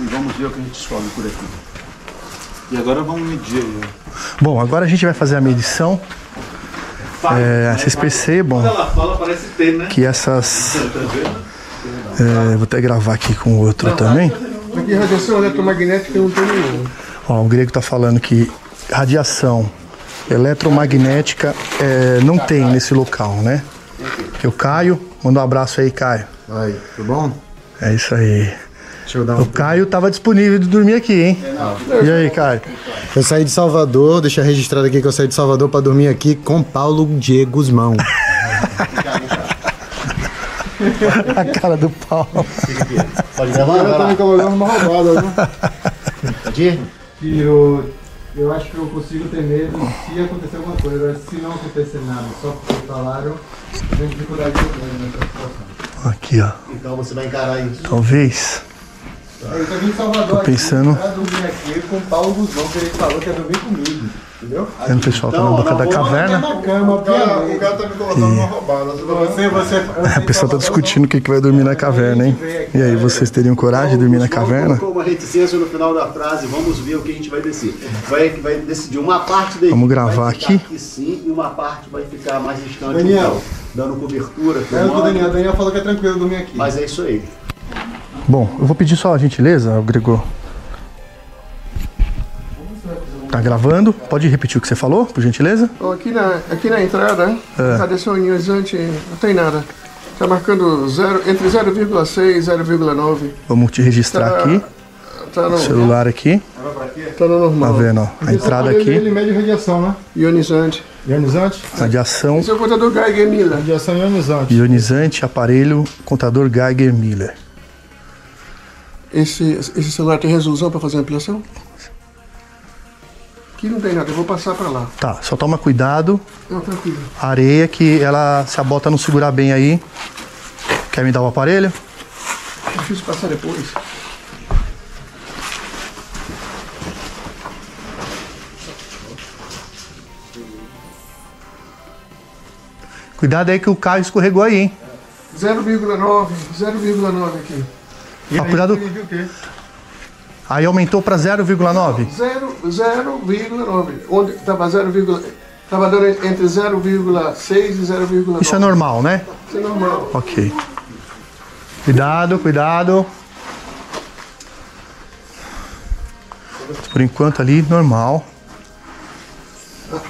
e vamos ver o que a gente descobre por aqui. E agora vamos medir aí. Bom, agora a gente vai fazer a medição. É, vocês percebam fala, ter, né? que essas. Tá é, vou até gravar aqui com o outro também. Aqui radiação eletromagnética não tem nenhum. Ó, o grego tá falando que radiação eletromagnética é, não tem nesse local, né? O Caio, manda um abraço aí, Caio. Aí, tudo bom? É isso aí. Deixa eu dar O Caio tava disponível de dormir aqui, hein? E aí, Caio? Eu saí de Salvador, deixa registrado aqui que eu saí de Salvador pra dormir aqui com Paulo Diego Guzmão. A cara do pau. Pode Ela tá me colocando uma roubada, viu? Pode ir? Que eu, eu acho que eu consigo ter medo se acontecer alguma coisa. Agora, se não acontecer nada, só porque falaram, tem dificuldade de nessa situação. Aqui, ó. Então você vai encarar isso. Talvez. Eu tô em Salvador Tô pensando. aqui pra dormir aqui com o Paulo Guzmão, que ele falou que ia dormir comigo. Entendeu? Vendo o pessoal tá na boca da caverna. Na cama, o cara, o cara tá me colocando uma roubada. Você, você. A pessoa tá discutindo quem que vai dormir na caverna, hein? E aí, vocês teriam coragem de dormir na caverna? colocou uma reticência no final da frase, vamos ver o que a gente vai decidir. Vai, vai decidir uma parte da Vamos gravar vai ficar aqui. sim e uma parte vai ficar mais distante Daniel. dando cobertura, É o. Daniel. O Daniel falou que é tranquilo dormir aqui. Mas é isso aí. Bom, eu vou pedir só a gentileza, Gregor. Tá gravando? Pode repetir o que você falou, por gentileza? Ó, Aqui na, aqui na entrada, É. radiação ionizante não tem nada. Tá marcando zero, entre 0,6 e 0,9. Vamos te registrar Tá- aqui. Tá no, O celular aqui. tá no normal. Tá vendo, ó? A entrada Ele aqui. mede radiação, né? Ionizante. Ionizante? Radiação Esse é o contador Geiger Miller. Radiação ionizante. ionizante, aparelho, contador Geiger Miller. Esse, esse celular tem resolução para fazer ampliação? Aqui não tem nada, eu vou passar para lá. Tá, só toma cuidado. Não, tranquilo. A areia que ela, se a bota não segurar bem aí. Quer me dar o aparelho? Difícil passar depois. Cuidado aí que o carro escorregou aí, hein? 0,9, 0,9 aqui. Ah, cuidado. Aí aumentou para 0,9. 0, 0,9. Onde estava 0, estava dando entre 0,6 e 0,9. Isso é normal, né? Isso é normal. Ok. Cuidado, cuidado. Por enquanto ali, normal.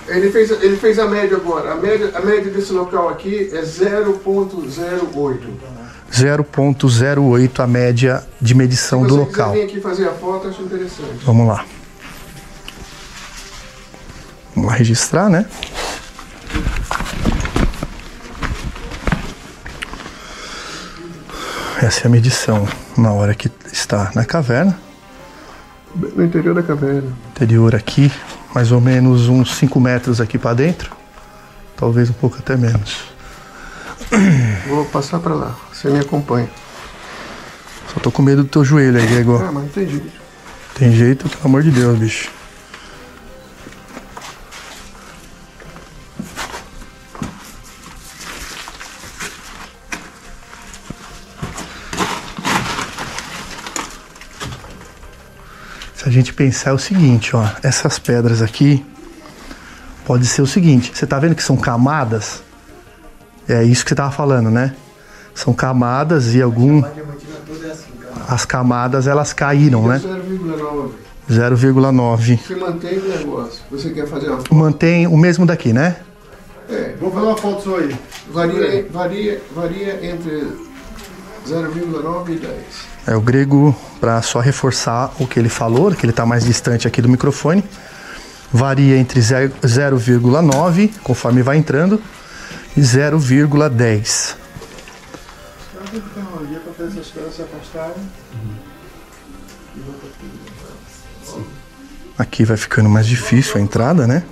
Ele fez, ele fez a média agora. A média, a média desse local aqui é 0,08. 0,08 a média de medição do local. vir aqui fazer a foto, acho interessante. Vamos lá. Vamos lá registrar, né? Essa é a medição na hora que está na caverna. No interior da caverna. Interior aqui, mais ou menos uns 5 metros aqui para dentro. Talvez um pouco até menos. Vou passar pra lá. Você me acompanha. Só tô com medo do teu joelho aí, Gregor. Ah, mas não tem jeito. Tem jeito, pelo amor de Deus, bicho. Se a gente pensar é o seguinte, ó, essas pedras aqui pode ser o seguinte, você tá vendo que são camadas? É isso que você tava falando, né? São camadas e algum as camadas elas caíram, né? 0,9. 0,9. Você mantém o negócio. Você quer fazer uma Mantém o mesmo daqui, né? É, Vou fazer uma foto sua aí. varia, varia, varia entre 0,9 e 10. É o grego para só reforçar o que ele falou, que ele está mais distante aqui do microfone. Varia entre 0 0,9, conforme vai entrando, e 0,10. Tem tecnologia para fazer essas coisas se afastarem. Tudo. Aqui vai ficando mais difícil a entrada, né?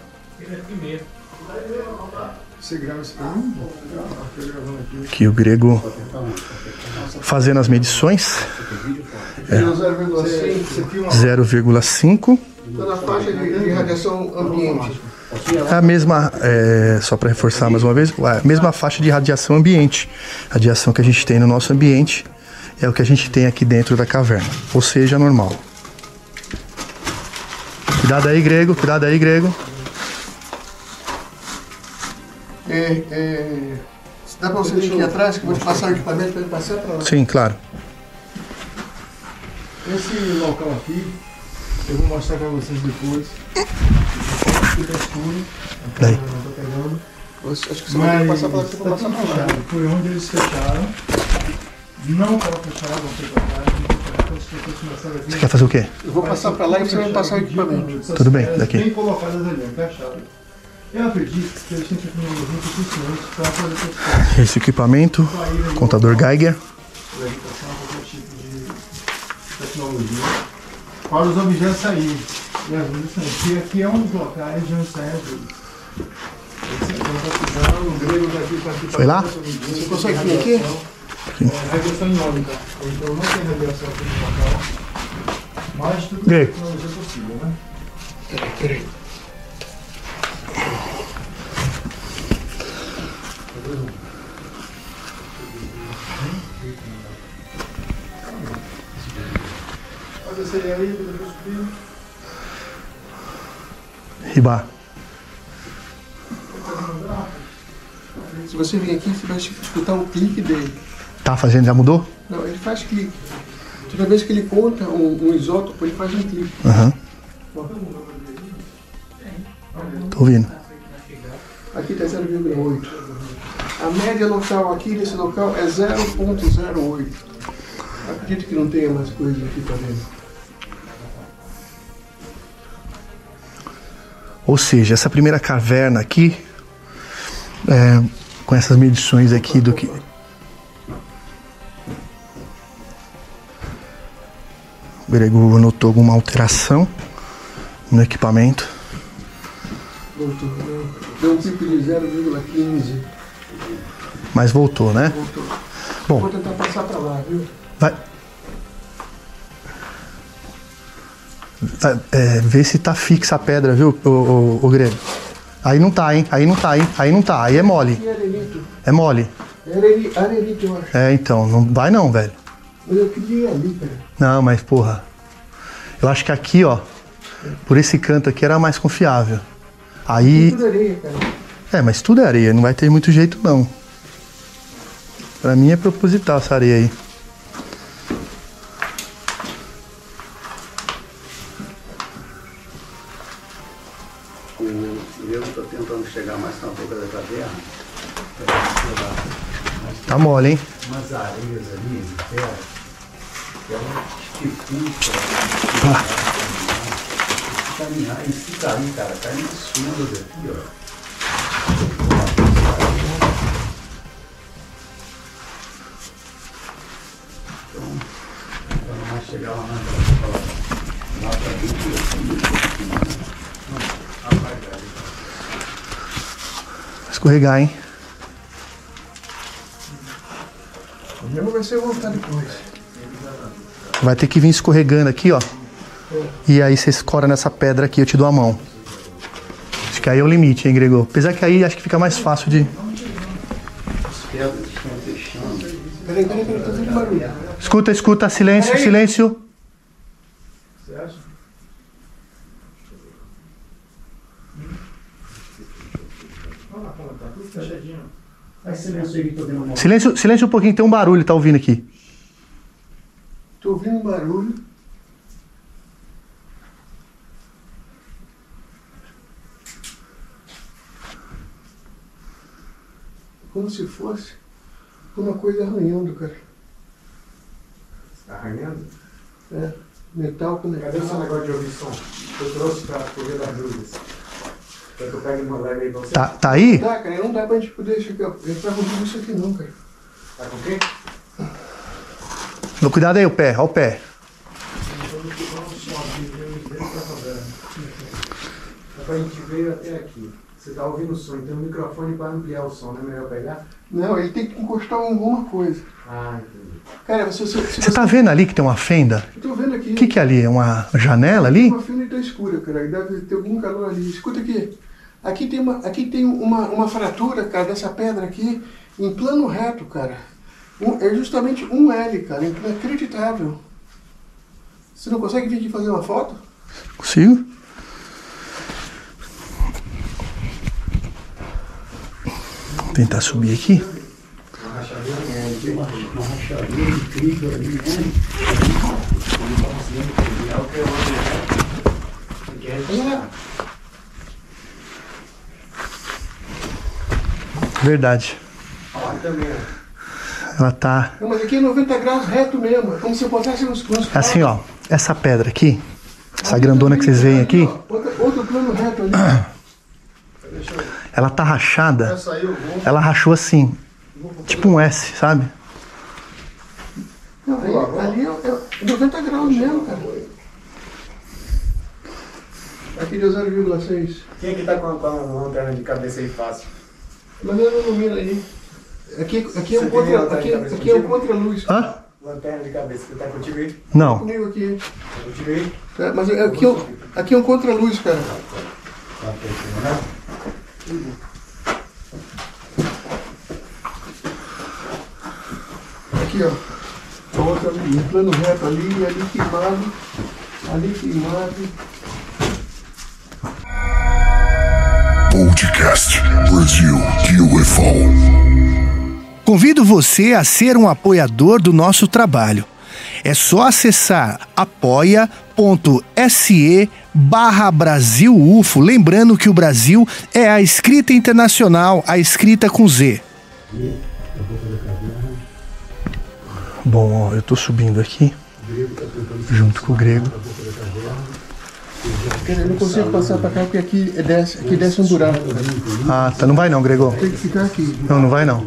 Aqui. O grego fazendo as medições. É Tirou 0,5. Você filma 0,5. Tá na faixa de, de radiação ambiente. É a mesma, é, só para reforçar mais uma vez, a mesma faixa de radiação ambiente. A radiação que a gente tem no nosso ambiente é o que a gente tem aqui dentro da caverna, ou seja, normal. Cuidado aí, grego, cuidado aí, grego. É, é, dá pra você vir aqui atrás que eu vou te passar o equipamento para ele passar pra lá. Sim, claro. Esse local aqui, eu vou mostrar pra vocês depois. É escuro. Daí. tá pegando. Acho que você vai ter que passar pra lá, você tá vai passar fechado. Foi onde eles fecharam. Não estava fechado, vão ter pra trás. Você quer fazer o quê? Eu vou passar pra lá e você vai passar o equipamento. Tudo bem, daqui. Bem colocadas ali, fechadas. Eu acredito que eles têm tecnologia suficiente para fazer essas coisas. Esse equipamento, contador Geiger. Levitação, qualquer tipo de tecnologia. Para os objetos saírem. E as luzes saírem. Porque aqui é um dos locais tá para aqui. Foi lá? Você consegue vir aqui? É radiação iônica. Então não tem radiação aqui no local. Mas tudo E aí? é possível, né? Peraí, esse aí aí, depois subir. Ribar. Se você vir aqui, você vai escutar o clique dele. Tá fazendo, já mudou? Não, ele faz clique. Toda vez que ele conta um, um isótopo, ele faz um clique. Aham. Tô ouvindo. Aqui está 0,8. A média local aqui nesse local é 0,08. Acredito que não tenha mais coisas aqui para dentro. Ou seja, essa primeira caverna aqui, é, com essas medições aqui do que. O Grego notou alguma alteração no equipamento. Voltou. né? Deu um pico de 0,15. Mas voltou, né? Voltou. Bom. Vou tentar passar para lá, viu? Vai. É, vê se tá fixa a pedra, viu, o, o, o Grego? Aí não tá, hein? Aí não tá, hein? Aí não tá. Aí é mole. É mole. Eu acho. É, então. Não vai não, velho. Mas eu queria ali, cara. Não, mas porra. Eu acho que aqui, ó. Por esse canto aqui era mais confiável. Aí. Tudo areia, cara. É, mas tudo é areia. Não vai ter muito jeito, não. Pra mim é proposital essa areia aí. Tá mole, hein? Umas areias ali terra que ela dificulta Pá. caminhar. E se cair, cara, nas suas aqui, ó. Então, chegar lá na lá pra dentro, apagar. Escorregar, hein? O vai ser voltar depois. Vai ter que vir escorregando aqui, ó. E aí você escora nessa pedra aqui, eu te dou a mão. Acho que aí é o limite, hein, Gregor? Apesar que aí acho que fica mais fácil de. As pedras estão fechando. Peraí, peraí, peraí, tá fazendo barulho. Escuta, escuta, silêncio, silêncio. Você acha? Olha lá, fala, tá tudo fechadinho. Faz silêncio aí que tô vendo uma Silêncio, silêncio um pouquinho, tem um barulho, tá ouvindo aqui. Tô ouvindo um barulho. Como se fosse uma coisa arranhando, cara. Tá arranhando? É, metal com metal. Cadê esse negócio de ouvir som? Eu trouxe pra correr das luzes. Tá, tá aí? Não dá, cara, não dá pra gente poder chegar, entrar com tudo isso aqui não, cara. Tá com o quê? Não, Cuidado aí, o pé, ó o pé. Dá pra gente ver até aqui. Você tá ouvindo o som, então o microfone para ampliar o som, não é melhor pegar? Não, ele tem que encostar em alguma coisa. Ah, entendi. Cara, você, se, se Você tá vendo ali que tem uma fenda? Eu tô vendo aqui. O que, que é ali? É uma janela ali? Uma fenda tá escura, cara. Deve ter algum calor ali. Escuta aqui. Aqui tem uma, aqui tem uma, uma fratura, cara, dessa pedra aqui, em plano reto, cara. Um- é justamente um L, cara. Inacreditável. Você não consegue vir aqui fazer uma foto? Consigo? Vou tentar subir aqui. Uma rachadeira incrível ali, né? Verdade. Ela tá. Não, mas aqui é 90 graus reto mesmo. É como se eu botasse uns, uns É assim, ó. Essa pedra aqui, essa grandona que vocês veem aqui, Outro, outro plano reto ali. ela tá rachada. Ela rachou assim. Tipo um S, sabe? Não, aí, ali é, é 90 graus mesmo, cara. Aqui de 0,6. Quem é que tá com a, com a lanterna de cabeça aí fácil? Mas eu não ilumina aí. Aqui, aqui é um contra, aqui, é um contigo? contra-luz. Hã? Lanterna de cabeça, você tá contigo aí? Não. Comigo aqui. Tá contigo aí? É, mas é- aqui, é um- aqui é um contra-luz, cara. Aqui, ó. Outra ali, em plano reto ali, ali queimado. Ali queimado. Podcast Brasil UFO. Convido você a ser um apoiador do nosso trabalho. É só acessar apoia.se barra Brasil UFO. Lembrando que o Brasil é a escrita internacional, a escrita com Z. Bom, ó, eu tô subindo aqui, junto com o grego. Eu não consigo passar pra cá porque aqui desce, aqui desce um buraco. Ah, tá, não vai não, Gregor. Tem que ficar aqui. Não, não vai não.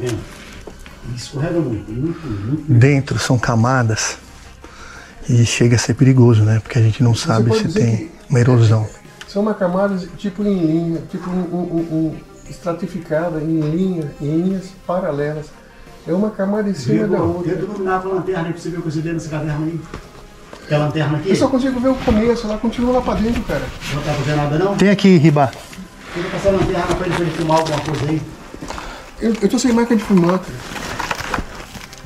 Escorrega muito, muito, muito. Dentro são camadas e chega a ser perigoso, né? Porque a gente não sabe se tem uma erosão. São uma camada tipo em linha, tipo um, um- um- um estratificada em linha, em linhas paralelas. É uma camada em cima da outra. Tenta iluminar com a lanterna pra você ver o que você vê nessa caverna aí. Tem a lanterna aqui? Eu só consigo ver o começo, lá continua lá pra dentro, cara. Não tá vendo nada não? Tem aqui, Riba. Fica passando a lanterna pra ele, pra ele filmar alguma coisa aí. Eu, eu tô sem marca de fumar, cara.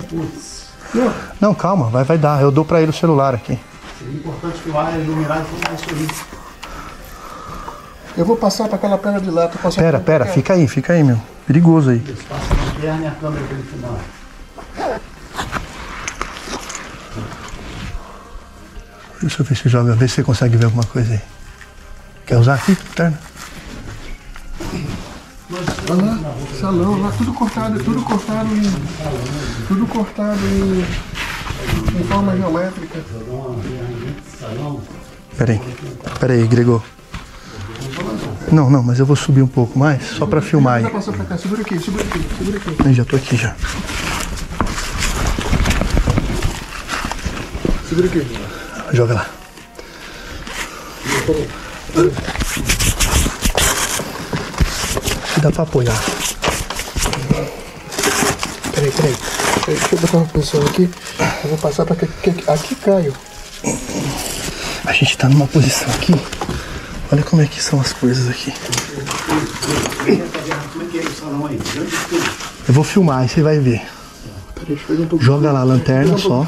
Putz, Não, Não, calma, vai, vai dar. Eu dou pra ele o celular aqui. seria importante filmar, iluminar e filmar isso aí. eu vou passar pra aquela pedra de lá. Tô passando Pera, pera, fica aí, fica aí, meu. Perigoso aí. Passa a lanterna e a câmera pra ele filmar. Deixa eu ver se joga, ver se você consegue ver alguma coisa aí. Quer usar aqui? Terno? Olha lá, salão lá, tudo cortado, tudo cortado em. Tudo cortado em. em forma geométrica. Peraí, peraí, Gregor. Não, não, mas eu vou subir um pouco mais, só pra filmar aí. Tá passando pra cá, segura aqui, segura aqui, segura aqui. Eu já tô aqui já. Segura aqui. Joga lá. Dá pra apoiar. Peraí, peraí. Peraí, Deixa eu botar uma posição aqui. Eu vou passar pra que- que- Aqui caiu. A gente tá numa posição aqui. Olha como é que são as coisas aqui. Como é que é o salão aí? Eu vou filmar, aí você vai ver. Joga lá a lanterna só.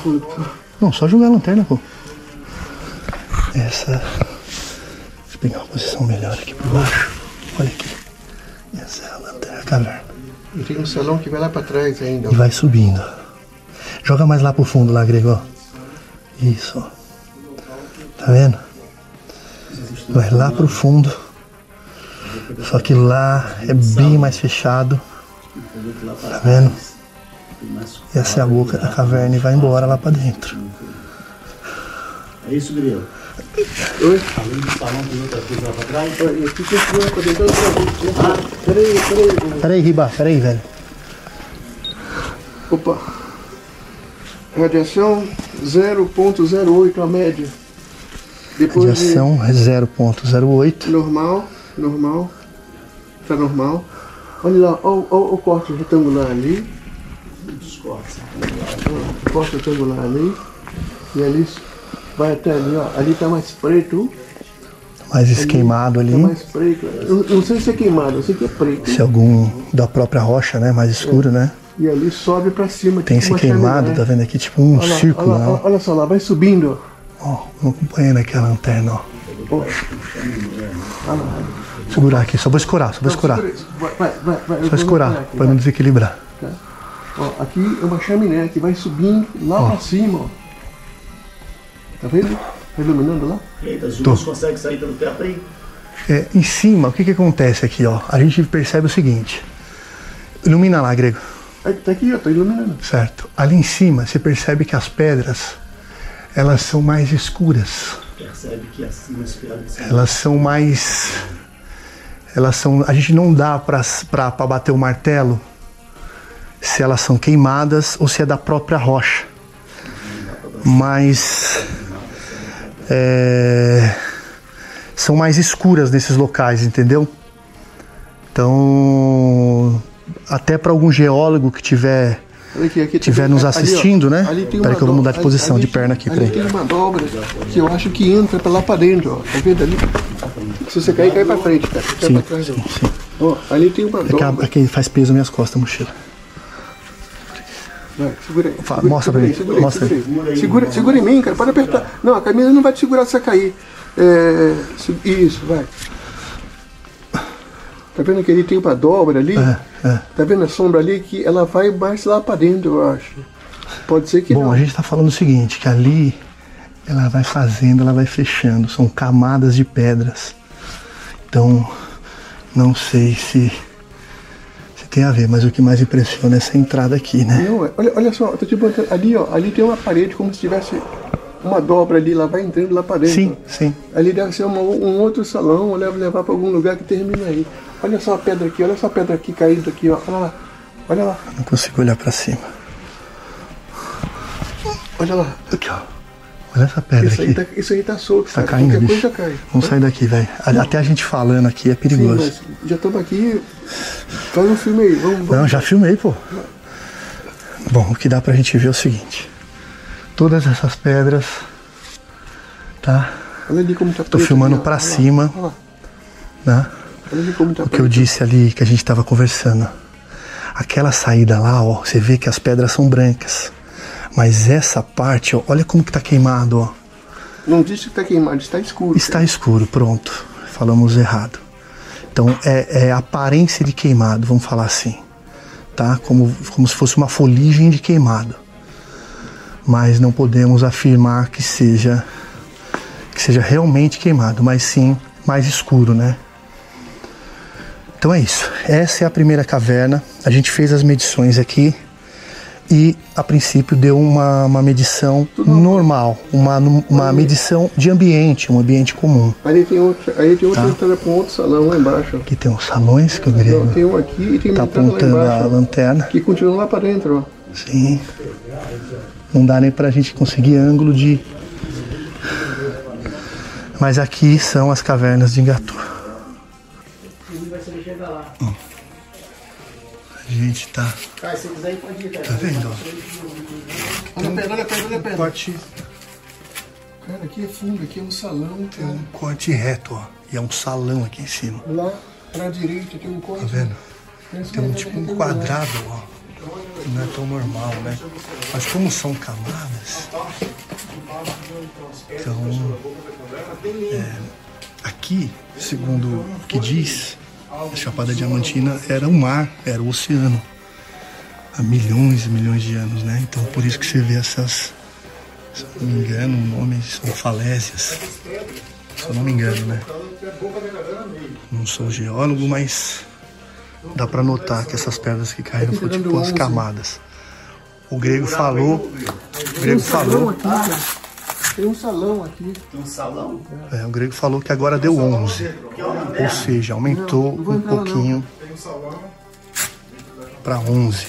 Não, só jogar a lanterna, pô. Essa. Deixa eu pegar uma posição melhor aqui por baixo. Olha aqui. Essa é a lanterna da caverna. E tem um salão que vai lá pra trás ainda. E vai subindo. Joga mais lá pro fundo, lá, Gregor. Isso. Tá vendo? Vai lá pro fundo. Só que lá é bem mais fechado. Tá vendo? Essa é a boca da caverna e vai embora lá pra dentro. É isso, Grilo? Oi? Além do salão, tem outra coisa lá pra trás? Tem que pra dentro da Peraí, peraí. Peraí, Riba, peraí, velho. Opa. Radiação 0.08 a média. Depois Radiação é 0.08. de normal, normal, tá normal. Olha lá, olha, olha o corte retangular ali. Ó, O corte retangular ali. E ali vai até ali, ó. Ali tá mais preto. Mais esqueimado ali. Tá mais preto. Eu, eu não sei se é queimado, eu sei que é preto. Se é algum da própria rocha, né? Mais escuro, né? E ali sobe pra cima. Tem tipo esse queimado, tá vendo aqui? Tipo um Olha lá, círculo, olha, lá, né? olha só lá, vai subindo. Ó, vamos acompanhando aqui a lanterna, ó. Segurar aqui, só vou escorar, só vou escorar. Vai, vai, vai, Só escorar, pra não desequilibrar. Tá. Ó, aqui é uma chaminé que vai subindo lá Ó. pra cima, ó. Tá vendo? Tá iluminando lá? Eita, as Tô. luzes conseguem sair pelo teto aí? É, em cima, o que que acontece aqui, ó? A gente percebe o seguinte. Ilumina lá, Grego. Aí, tá aqui, ó, tá iluminando. Certo. Ali em cima, você percebe que as pedras, elas são mais escuras. Percebe que acima que se Elas são mais... Elas são... A gente não dá pra, pra, pra bater o martelo se elas são queimadas ou se é da própria rocha. Mas... é, são mais escuras nesses locais, entendeu? Então, até para algum geólogo que tiver aqui, aqui tiver tem- nos ali, ó, assistindo, né? ali tem Peraí uma que eu vou mudar de posição ali- de perna aqui, Ali peraí. tem uma dobra que eu acho que entra pra lá pra dentro, ó. Tá vendo ali? Se você cair, cai pra frente, cara. Cai Sim, pra trás, ó. Ó, ali tem uma É que, a- dobra. é que faz peso nas minhas costas mochila. Vai, segura aí. Segura- mostra pra mim, Segura aí, mostra segura aí. aí. Segura, segura em mim, cara. Pode apertar. Não, a camisa não vai te segurar se você cair. É, isso, vai. Tá vendo que ele tem uma dobra ali? É, é. Tá vendo a sombra ali que ela vai mais lá pra dentro, eu acho. Pode ser que Bom, não. a gente tá falando o seguinte, que ali ela vai fazendo, ela vai fechando, são camadas de pedras. Então, não sei se, se tem a ver, mas o que mais impressiona é essa entrada aqui, né? Não, é- olha, olha só, tô te botando ali, ó. Ali tem uma parede como se tivesse uma dobra ali, lá vai entrando lá pra dentro. Sim, sim. Ali deve ser uma- um outro salão, ou leva levar pra algum lugar que termina aí. Olha só a pedra aqui, olha essa pedra aqui caída aqui, ó. Olha lá. Olha lá, Não consigo olhar pra cima. olha lá. Aqui, ó. Olha essa pedra Isso aí, aqui. tá, isso aí tá solto, Tá cara. caindo, Qualquer bicho. coisa cai. Vamos sair daqui, velho. Até a gente falando aqui é Sim, perigoso. mas já estamos aqui. Faz um filme aí. Vamos, vamos. Não, já filmei, pô. Bom, o que dá pra gente ver é o seguinte. Todas essas pedras, tá? Olha ali como tá Tô filmando ali, pra Olha lá, cima, olha lá. né? o que eu disse ali, que a gente estava conversando. Aquela saída lá, ó, você vê que as pedras são brancas. Mas essa parte, ó, olha como que tá queimado, ó. Não disse que tá queimado, está escuro. Está escuro, pronto. Falamos errado. Então é, é aparência de queimado, vamos falar assim. Tá? Como, como se fosse uma foligem de queimado. Mas não podemos afirmar que seja que seja realmente queimado, mas sim mais escuro, né? Então é isso. Essa é a primeira caverna. A gente fez as medições aqui e a princípio deu uma, uma medição normal, uma, uma medição de ambiente, um ambiente comum. Aí tem outra, aí tem outra Tá. entrada para um outro salão lá embaixo. Aqui tem uns salões que o grego Não, tem um aqui e tem tá apontando a embaixo. lanterna. Que continua lá para dentro, ó. Sim. Não dá nem pra gente conseguir ângulo de. Mas aqui são as cavernas de Engatu. A gente tá. Cara, se quiser pode ir, cara. Tá vendo? Olha a pedra, olha a pedra, olha a pedra. Corte, Cara, aqui é fundo, aqui é um salão. tem um corte reto, ó. E é um salão aqui em cima. Lá pra direita tem um corte. Tá vendo? Esse Tem um tipo um quadrado, ó. Não é tão normal, né? Mas como são camadas, então é, aqui, segundo o que diz, a Chapada Diamantina era o mar, era o oceano. Há milhões e milhões de anos, né? Então por isso que você vê essas, se eu não me engano, o nome são falésias. Se eu não me engano, né? Não sou geólogo, mas dá pra notar que essas pedras que caíram foram tipo umas camadas. O grego falou, o grego falou. Tem um salão aqui. Tem um salão? é, o grego falou que agora deu 11. Ou seja, aumentou um pouquinho para 11.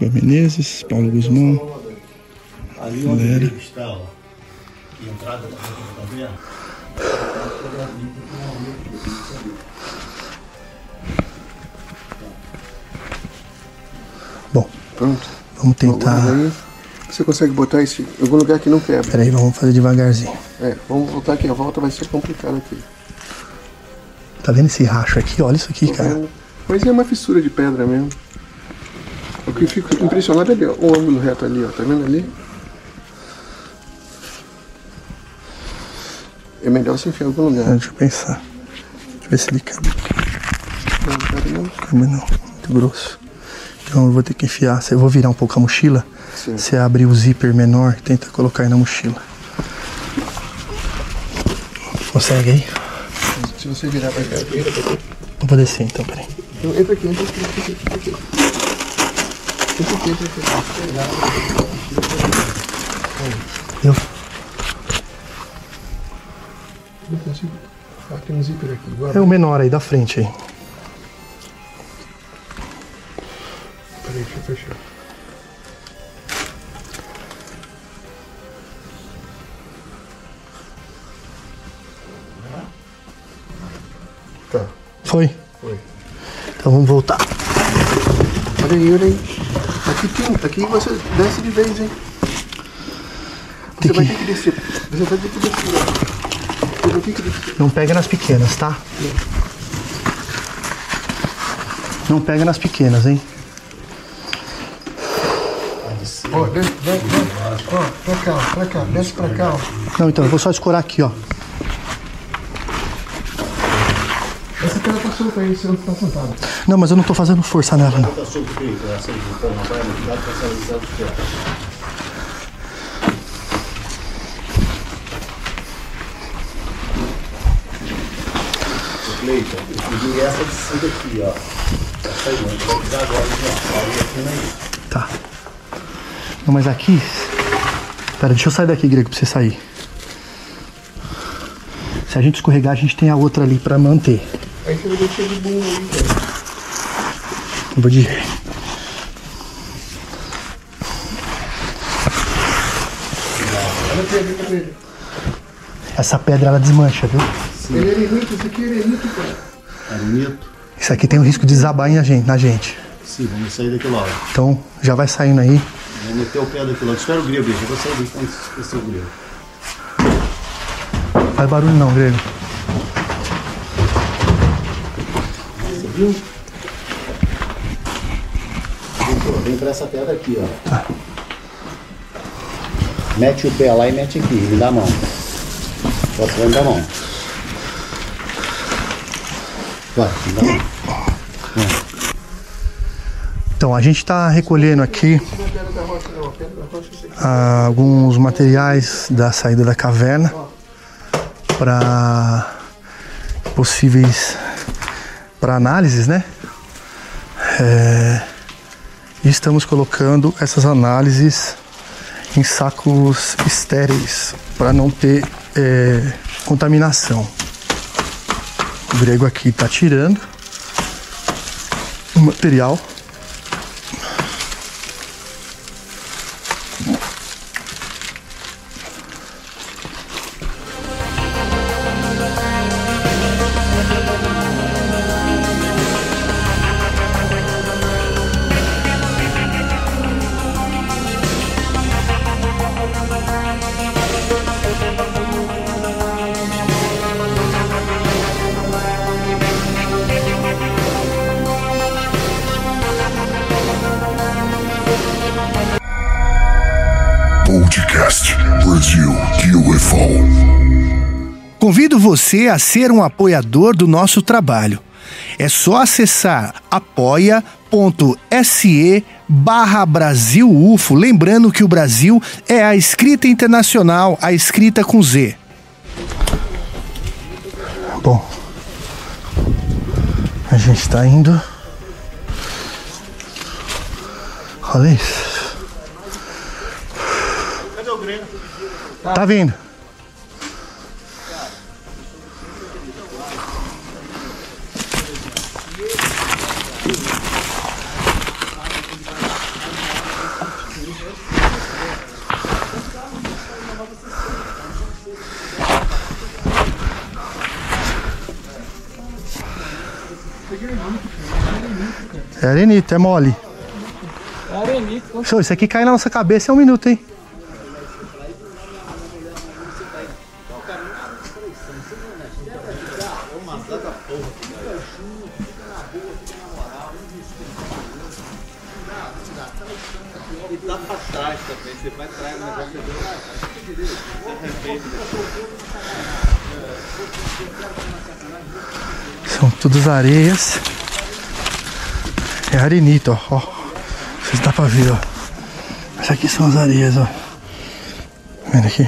Igor Menezes, Paulo Guzmão, Ali onde Galera. ele está, ó. Entrada da Pronto. vamos tentar. Aí, você consegue botar esse em algum lugar que não quebra. Peraí, vamos fazer devagarzinho. É, vamos voltar aqui. A volta vai ser complicada aqui. Tá vendo esse racho aqui? Olha isso aqui, cara. Mas é uma fissura de pedra mesmo. O que eu fico impressionado é ali, ó, o ângulo reto ali, ó. Tá vendo ali? É melhor você enfiar em algum lugar. Deixa eu pensar. Deixa eu ver se ele cabe. Não, cabe não. Cabe não, muito grosso. Então eu vou ter que enfiar. Eu vou virar um pouco a mochila. Sim. Você abre o zíper menor, tenta colocar aí na mochila. Consegue aí? Se você virar pra cá. Eu vou descer então, peraí. Então, entra aqui, entra aqui, entra aqui, entra aqui. Entra aqui, entra aqui. Eu? Não consigo. Ah, tem um zíper aqui. Guarda. É o menor aí da frente aí. Peraí, deixa eu fechar. Tá. Foi? Foi. Então vamos voltar. Olha aí, olha aí. Aqui tem. Aqui você desce de vez, hein? Você Tem vai que- ter que descer. Você vai ter que descer. ó. Você vai ter que descer. Não pega nas pequenas, tá? Não pega nas pequenas, hein? Ó, desce, vai, vai. Ó, pra cá, pra cá. Desce pra cá, ó. Não, então eu vou só escorar aqui, ó. Essa cara tá solta aí, você não tá sentado. Não, mas eu não tô fazendo força nela, não. Tá solto o que? Essa pô, uma praia, cuidado com essa visão de terra. Cleiton, eu pedi essa descida aqui, ó. Essa aí, vai pisar agora, ó. Aí aqui aí. Tá. Não, mas aqui. Pera, deixa eu sair daqui, Grego, pra você sair. Se a gente escorregar, a gente tem a outra ali pra manter. Aí você vai descer de boa aí, cara. Eu vou de. Olha olha. Essa pedra ela desmancha, viu? Ele é erenito, esse aqui é erenito, cara. Arenito? Isso aqui tem o risco de desabar em a gente, na gente. Sim, vamos sair daqui logo. Então já vai saindo aí. Vamos meter o pé daqui logo. Espera o vou sair daqui antes de esquecer o grego. Faz barulho não, Grego. Você viu? Vem pra essa pedra aqui, ó. Mete o pé lá e mete aqui, me dá a mão. Bota pra me dar a mão. Vai, me dá a mão. Então, a gente está recolhendo aqui ah, alguns materiais da saída da caverna para possíveis para análises, né? É, e estamos colocando essas análises em sacos estéreis para não ter é, contaminação. O grego aqui está tirando o material. Você a ser um apoiador do nosso trabalho. É só acessar apoia.se barra Brasil UFO, lembrando que o Brasil é a escrita internacional, a escrita com Z. Bom, a gente está indo. Olha isso. Tá vindo. É arenito, é mole. Arenito. Show, isso aqui cai na nossa cabeça é um minuto, hein? E dá pra trás também, você vai trás o negócio São todas areias. É arenito, ó. ó. Não sei se dá pra ver, ó. Essas aqui são as areias, ó. Vendo aqui?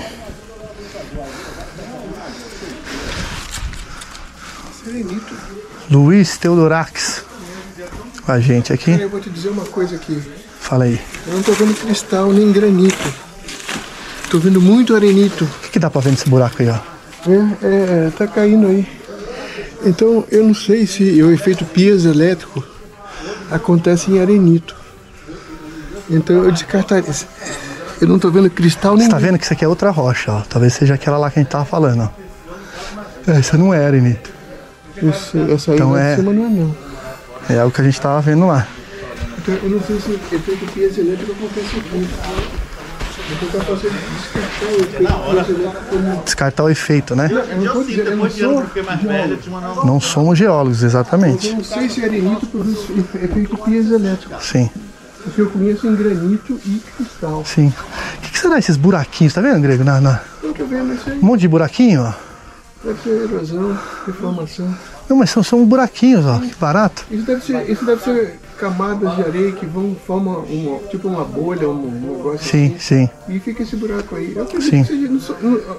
Serenito. Luiz Teodorax. Com a gente aqui. Eu vou te dizer uma coisa aqui. Fala aí. Eu não tô vendo cristal nem granito. Tô vendo muito arenito. O que, que dá pra ver nesse buraco aí, ó? É, é, tá caindo aí. Então eu não sei se o efeito piezoelétrico acontece em arenito. Então eu descartaria. Eu não tô vendo cristal nem. Você tá vendo que isso aqui é outra rocha, ó. Talvez seja aquela lá que a gente tava falando, ó. É, isso não é arenito. Isso, essa aí Então é- de cima não é não. É o que a gente tava vendo lá. Então eu não sei se efeito piezoelétrico acontece aqui. Vou tentar fazer descartar o efeito como. Descartar o efeito, né? Eu não tô dizendo, eu não sou geólogo. Não somos geólogos, exatamente. Eu não sei se arenito produz efeito piezoelétrico. Sim, Porque eu conheço em granito e cristal. sim. O que, que será esses buraquinhos? Tá vendo, Grego? Na, na- Eu tô vendo isso aí. Um monte de buraquinho, ó. Deve ser erosão, deformação. Não, mas são, são buraquinhos, ó. Que barato. Isso deve ser, isso deve ser camadas de areia que vão formam uma, tipo uma bolha, um, um negócio Sim, sim. assim. E fica esse buraco aí. Eu acredito Sim. que seja.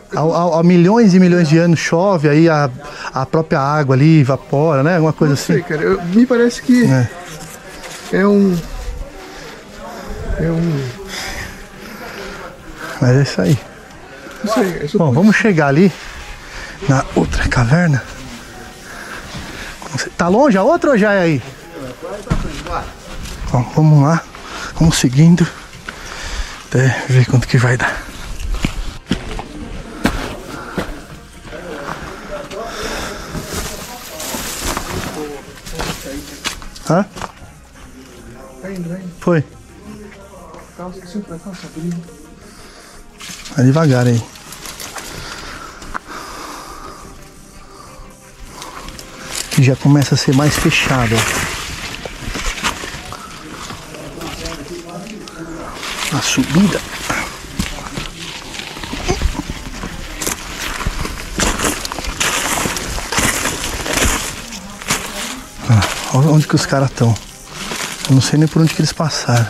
Há, milhões e milhões de anos chove, aí a, a própria água ali evapora, né? Alguma coisa não sei, assim. cara. Eu- me parece que É. é um. É um. Mas é isso aí. Não sei. É Bom, vamos chegar ali na outra caverna. Tá longe a outra ou já é aí? Bom, vamos lá. Vamos seguindo. Até ver quanto que vai dar. Hã? Tá indo, vai indo. Foi. Calça, pra calça, abrindo. Vai devagar aí. já começa a ser mais fechado. A subida. Ah, olha onde que os caras estão. Eu não sei nem por onde que eles passaram.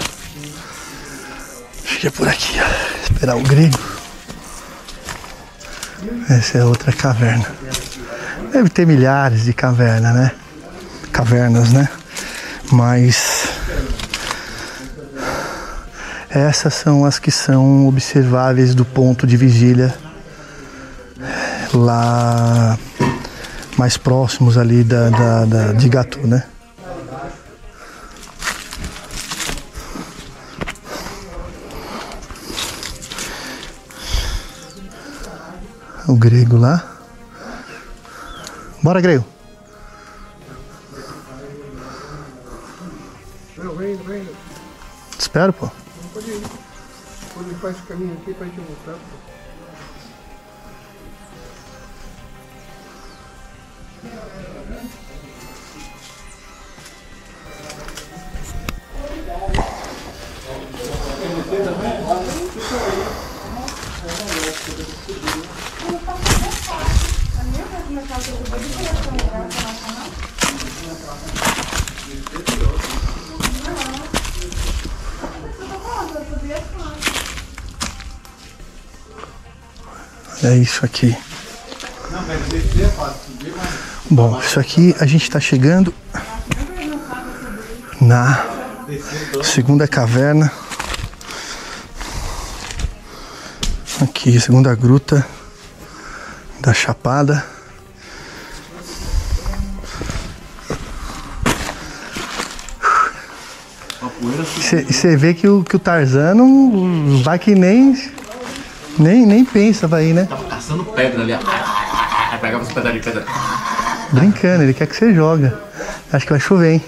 Acho que é por aqui, ó. Esperar o grego. Essa é outra caverna. Deve ter milhares de cavernas, né? Cavernas, né? Mas essas são as que são observáveis do ponto de vigília lá mais próximos ali da, da, da- de Gatu, né? O grego lá. Bora, grego. Espero, pô. Ir, faz esse caminho aqui pra gente voltar. pô. É isso aqui. Bom, isso aqui a gente está chegando na segunda caverna. Aqui, segunda gruta da Chapada. E você vê que o, que o Tarzan não vai que nem, nem, nem pensa vai ir, né? Tava caçando pedra ali, ó. Aí pegava os pedaços de pedra. Brincando, ele quer que você joga. Acho que vai chover, hein?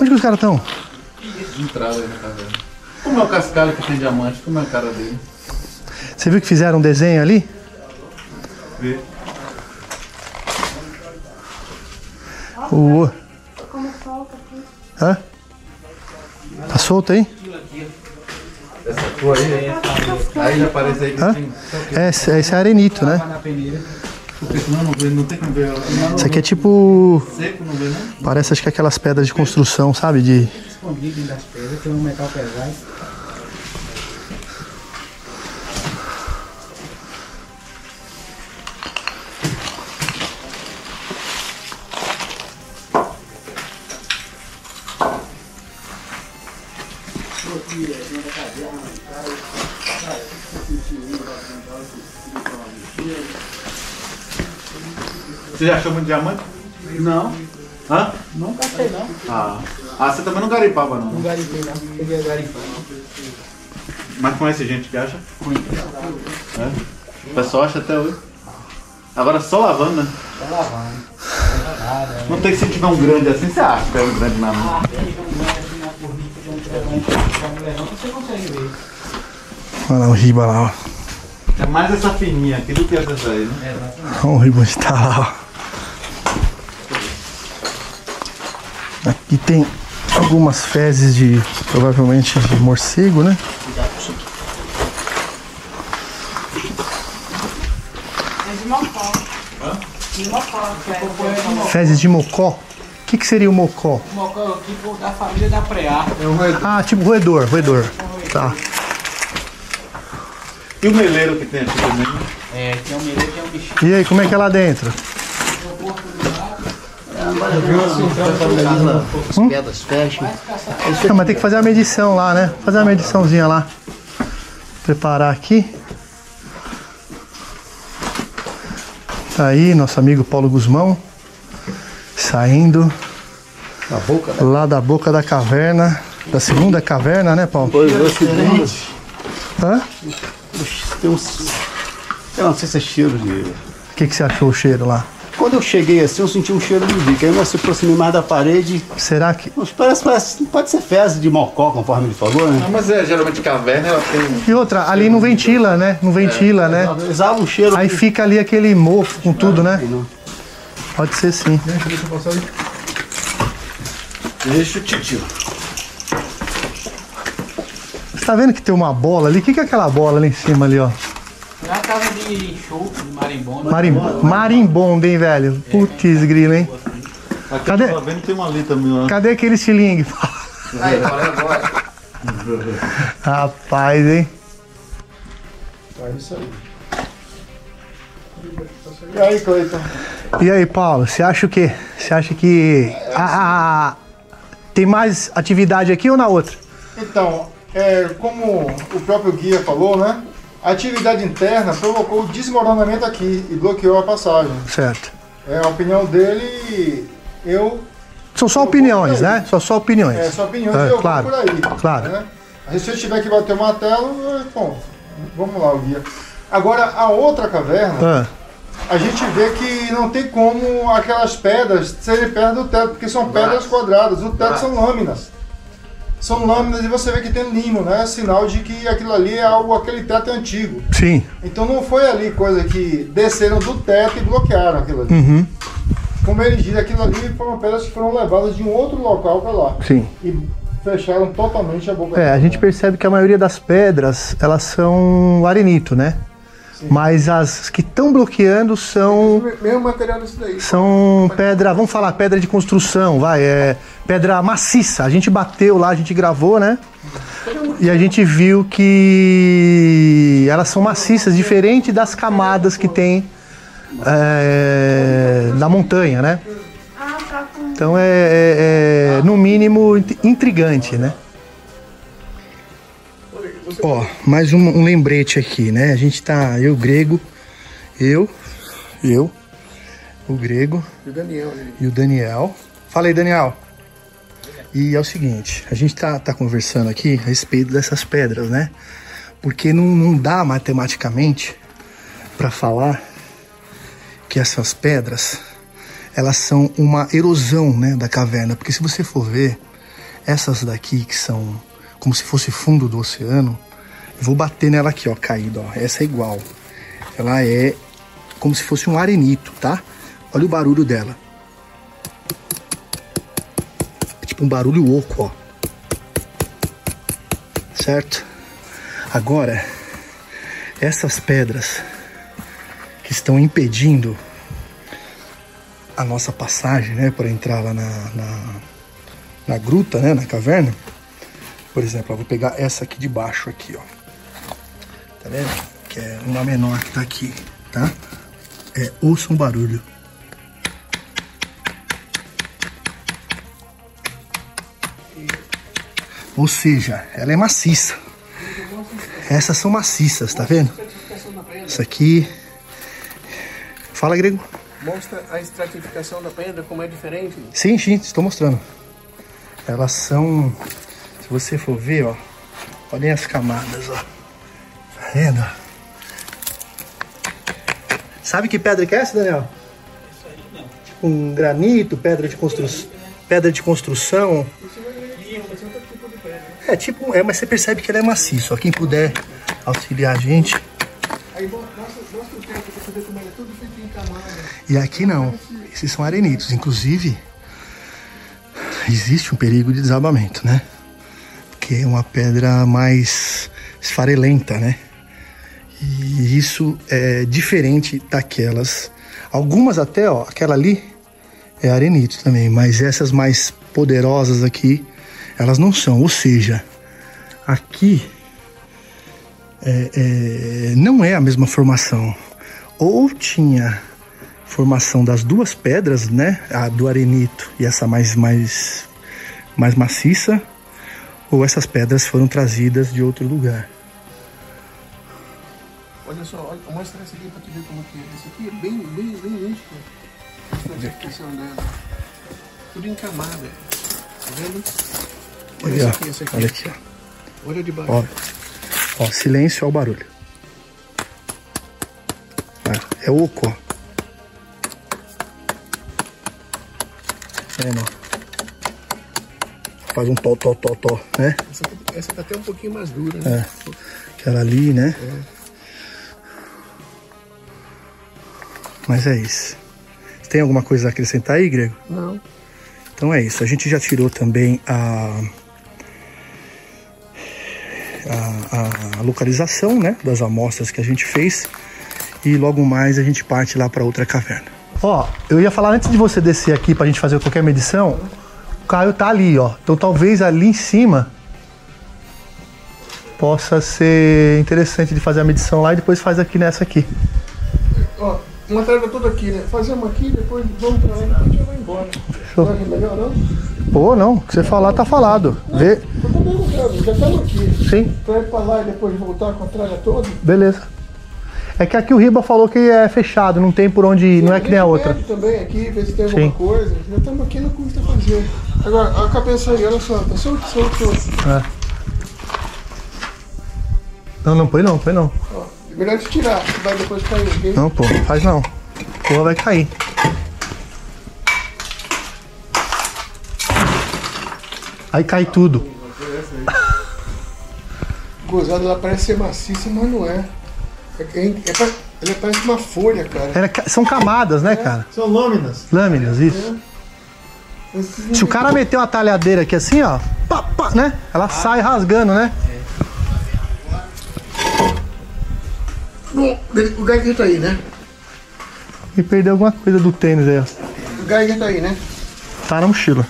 Onde que os caras estão? De entrada aí na caverna. Como é o cascalho que tem diamante? Como é a cara dele? Você viu que fizeram um desenho ali? Vê. O. Como solta aqui. Hã? Tá solto aí? Essa tua aí, aí já aparece aí que Hã? tem. É, esse é arenito, né? Isso aqui é tipo. Parece acho que aquelas pedras de construção, sabe? De. Escondido das pedras, tem um metal pesado. Você já achou muito diamante? Não. Hã? Não gastei não. Ah. ah, você também não garimpava não? Não garimpei não. Peguei a garimpar não. Mas conhece gente que acha? É? O pessoal acha até hoje. Agora só lavando, né? Tá lavando. Não tem que se tiver um grande assim, você acha que é um grande na mão. Ah, tem um grande assim na corrida, tem um grande na mulher não, você consegue ver. Olha lá o riba lá, ó. É mais essa fininha aqui do que essa aí, né? Olha o riba onde tá lá, ó. Aqui tem algumas fezes de. provavelmente de morcego, né? É de mocó. De mocó. Fezes de mocó. O que, que seria o mocó? Mocó é tipo da família da preá. Ah, tipo roedor, roedor. Tá. E o meleiro que tem aqui também? É, tem um mineiro, tem um bichinho. E aí, como é que é lá dentro? As pedras fecham. Não, mas tem que fazer a medição lá, né? Fazer uma mediçãozinha lá. Preparar aqui. Tá aí, nosso amigo Paulo Guzmão. Saindo lá da boca da caverna. Da segunda caverna, né, Paulo? Pois é, seguinte. Hã? Tem uns. Eu não sei se é cheiro de. O que, que você achou o cheiro lá? Quando eu cheguei assim, eu senti um cheiro de bico. Aí eu se aproximei mais da parede. Será que. Mas Parece, parece, pode ser fezes de mocó, conforme ele falou, né? Não, mas é, geralmente caverna ela tem. E outra, ali não ventila, né? Não ventila, né? Exala um cheiro. Aí fica ali aquele mofo com tudo, né? Pode ser sim. Deixa, deixa eu passar aí. Deixa o titio. Você tá vendo que tem uma bola ali? O que, que é aquela bola ali em cima ali, ó? É a casa de show, marimbondo. Marim... Marimbondo, hein, velho? Putz, grilo, hein? Aqui Cadê? eu tô vendo tem uma ó. Cadê aquele estilingue? Aí. Rapaz, hein? É isso aí. E aí, Cleiton? E aí, Paulo, você acha o quê? Você acha que a- a- tem mais atividade aqui ou na outra? Então, é, como o próprio guia falou, né? A atividade interna provocou o desmoronamento aqui e bloqueou a passagem. Certo. É a opinião dele, eu. São só opiniões, né? São só opiniões. É, sua opinião, É, eu vou claro, por aí. claro. né? Se eu tiver que bater o martelo, é, bom, vamos lá, o guia. Agora, a outra caverna, Ah, a gente vê que não tem como aquelas pedras serem perto do teto, porque são pedras quadradas. O teto são lâminas. São lâminas e você vê que tem limo, né? Sinal de que aquilo ali é algo, aquele teto é antigo. sim. Então não foi ali coisa que desceram do teto e bloquearam aquilo ali. Uhum. Como ele diz, aquilo ali foram pedras que foram levadas de um outro local para lá. Sim. E fecharam totalmente a boca. É, a gente percebe que a maioria das pedras, elas são arenito, né? Mas as que estão bloqueando são Mesmo material desse daí. são pedra, vamos falar pedra de construção, vai, é pedra maciça. A gente bateu lá, a gente gravou, né? E a gente viu que elas são maciças, diferente das camadas que tem é, na montanha, né? Então é, é- é, no mínimo int- intrigante, né? Ó, mais um, um lembrete aqui, né? A gente tá, eu, grego, eu, eu, o grego E o Daniel, né? e o Daniel. Fala aí, Daniel. E é o seguinte, a gente tá, tá conversando aqui a respeito dessas pedras, né? Porque não, não dá matematicamente para falar que essas pedras elas são uma erosão, né, da caverna, porque se você for ver essas daqui que são como se fosse fundo do oceano, vou bater nela aqui, ó, caída, ó. Essa é igual. Ela é como se fosse um arenito, tá? Olha o barulho dela. É tipo um barulho oco, ó. Certo? Agora, essas pedras que estão impedindo a nossa passagem, né, para entrar lá na, na, na gruta, né, na caverna. Por exemplo, eu vou pegar essa aqui de baixo aqui, ó. Tá vendo? Que é uma menor que tá aqui, tá? É, ouça um barulho. Ou seja, ela é maciça. Essas são maciças, tá vendo? Isso aqui. Fala, grego. Mostra a estratificação da pedra, como é diferente. Sim, sim, estou mostrando. Elas são. Se você for ver, ó. Olhem as camadas, ó. Tá vendo? Sabe que pedra que é essa, Daniel? Tipo um granito, pedra de construção. Pedra de construção. É tipo, é, mas você percebe que ela é maciça. Ó. Quem puder auxiliar a gente. Aí mostra, mostra o teto pra você ver como ele é tudo feito em camada. E aqui não. Esses são arenitos. Inclusive, existe um perigo de desabamento, né? Porque é uma pedra mais esfarelenta, né? E isso é diferente daquelas. Algumas até, ó, aquela ali é arenito também, mas essas mais poderosas aqui, elas não são. Ou seja, aqui é, é, não é a mesma formação. Ou tinha formação das duas pedras, né? A do arenito e essa mais mais mais maciça, ou essas pedras foram trazidas de outro lugar. Olha só, olha, mostra essa aqui pra tu ver como que é. Esse aqui é bem, bem, bem nítido. A estratificação dela. Tudo em camada. Tá vendo? Olha ó. aqui, aqui. Olha aqui, ó. Olha de baixo. Ó, ó, silêncio, ó o barulho. Ah, é oco, ó. É, não. Faz um tó, tó, tó, tó, né? Essa, tá- essa tá até um pouquinho mais dura, né? É. Aquela ali, né? Mas é isso. Tem alguma coisa a acrescentar aí, Grego? Não. Então é isso. A gente já tirou também a, a, a localização né, das amostras que a gente fez. E logo mais a gente parte lá para outra caverna. Ó, eu ia falar antes de você descer aqui pra gente fazer qualquer medição. O Caio tá ali, ó. Então talvez ali em cima possa ser interessante de fazer a medição lá e depois faz aqui nessa aqui. Ó, uma tarefa toda aqui, né? Fazemos aqui, depois vamos pra lá e depois já vai embora. Fechou. Não é melhor não? Pô, não. O que você falar tá falado. Vê. Eu tô perguntando, já estamos aqui. Sim. Pra ir pra lá e depois voltar com a tralha toda? Beleza. É que aqui o Riba falou que é fechado, não tem por onde. ir, não é que nem a outra. Também aqui, ver se tem Sim. alguma coisa. Já estamos aqui, não custa fazer. Agora, a cabeça aí, olha só, tá solto, solto, solto. É. Não, não põe não, põe não. Ó, é melhor de tirar, vai depois cair, ok? Não, pô, faz não. Porra vai cair. Aí cai tudo. Gozada, ela parece ser maciça, mas não é. É, é, é ela parece uma folha, cara. Era são camadas, né, cara? São lâminas. Lâminas, isso. Se o cara meter uma talhadeira aqui assim, ó, pá, pá, né? Ela sai rasgando, né? Bom, o Geiger tá aí, né? E perdeu alguma coisa do tênis aí, ó. O Geiger tá aí, né? Tá na mochila.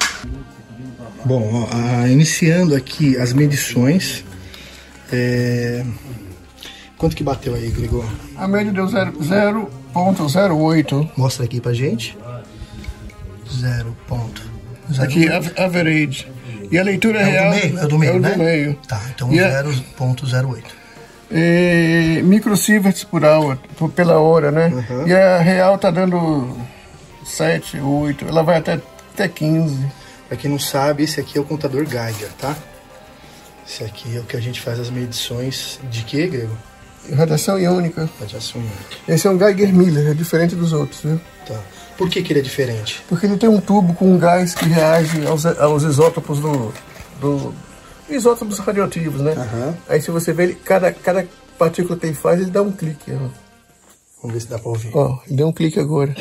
Bom, ó, ah, iniciando aqui as medições. é, Quanto que bateu aí, Gregor? A média deu zero- 0.08. Mostra aqui pra gente. 0.08. Aqui, av- average. E a leitura É real meio? É o do meio, é o né? do meio. Tá, então E a- 0.08. É, microsieverts por por- pela hora, né? E a real tá dando 7, 8, ela vai até, até 15. Pra quem não sabe, esse aqui é o contador Geiger, tá? Esse aqui é o que a gente faz as medições de quê, Grego? Radiação iônica. Radiação iônica. Esse é um Geiger Miller, é diferente dos outros, viu? Tá. Por que, que ele é diferente? Porque ele tem um tubo com um gás que reage aos, aos isótopos do, do isótopos radioativos, né? Aí se você vê, ele, cada, cada partícula que ele faz, ele dá um clique. Ó, Vamos ver se dá pra ouvir. ó ele deu um clique agora.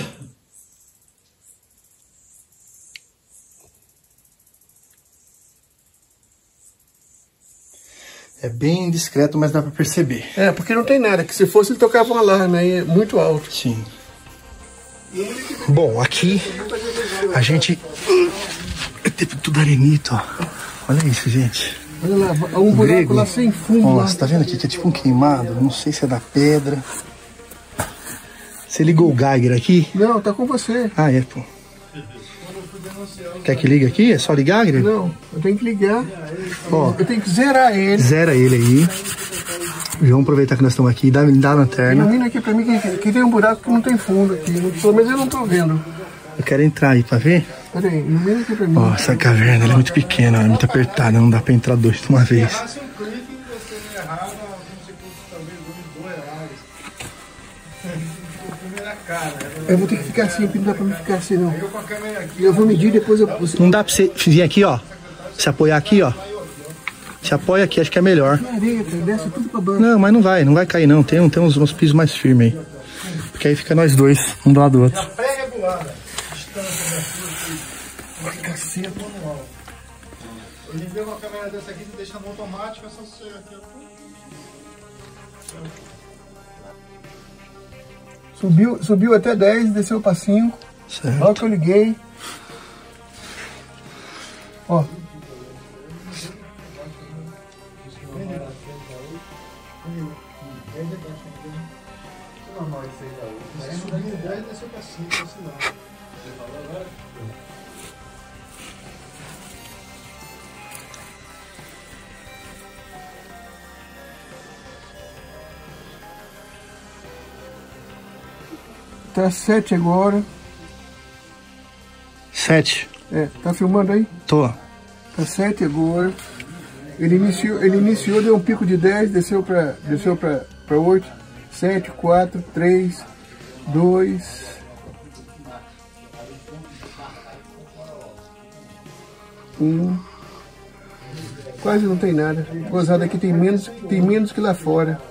É bem discreto, mas dá pra perceber. É, porque não tem nada, que se fosse ele tocava um alarme aí muito alto. Sim. Bom, aqui a gente. Teve tudo arenito, ó. Olha isso, gente. Olha lá, um buraco Grego. lá sem fundo. Ó, lá. você tá vendo aqui que é tipo um queimado? Não sei se é da pedra. Você ligou o Geiger aqui? Não, tá com você. Ah, é, pô. Quer que ligue aqui? É só ligar, Grego? Não, eu tenho que ligar. Ó. Eu tenho que zerar ele. Zera ele aí. Vamos aproveitar que nós estamos aqui. Dá, dá a lanterna. Ilumina aqui pra mim que, que tem um buraco que não tem fundo aqui. Pelo menos eu não tô vendo. Eu quero entrar aí pra ver. Pera aí, ilumina aqui pra mim. Ó, essa caverna é muito pequena, é muito apertada, não dá pra entrar dois de uma vez. Eu vou ter que ficar assim, porque não dá pra mim ficar assim não. E eu vou medir depois eu. Não dá pra você vir aqui, ó. Se apoiar aqui, ó. Se apoia aqui, acho que é melhor. Na. Não, mas não vai, não vai cair não. Tem, tem uns, uns pisos mais firmes aí. Porque aí fica nós dois, um do lado do outro. Caceta. Em dia uma câmera dessa aqui, você deixa no automático, é só você aqui, ó. Subiu, subiu até 10, desceu pra 5. Certo. Olha que eu liguei. Ó. Tá 7 agora. Sete. É, tá filmando aí? Tô. Tá 7 agora. Ele iniciou, ele iniciou, deu um pico de 10, desceu pra, desceu pra, pra 8. 7, 4, 3, 2. Um. Quase não tem nada. Gozada aqui tem menos, tem menos que lá fora.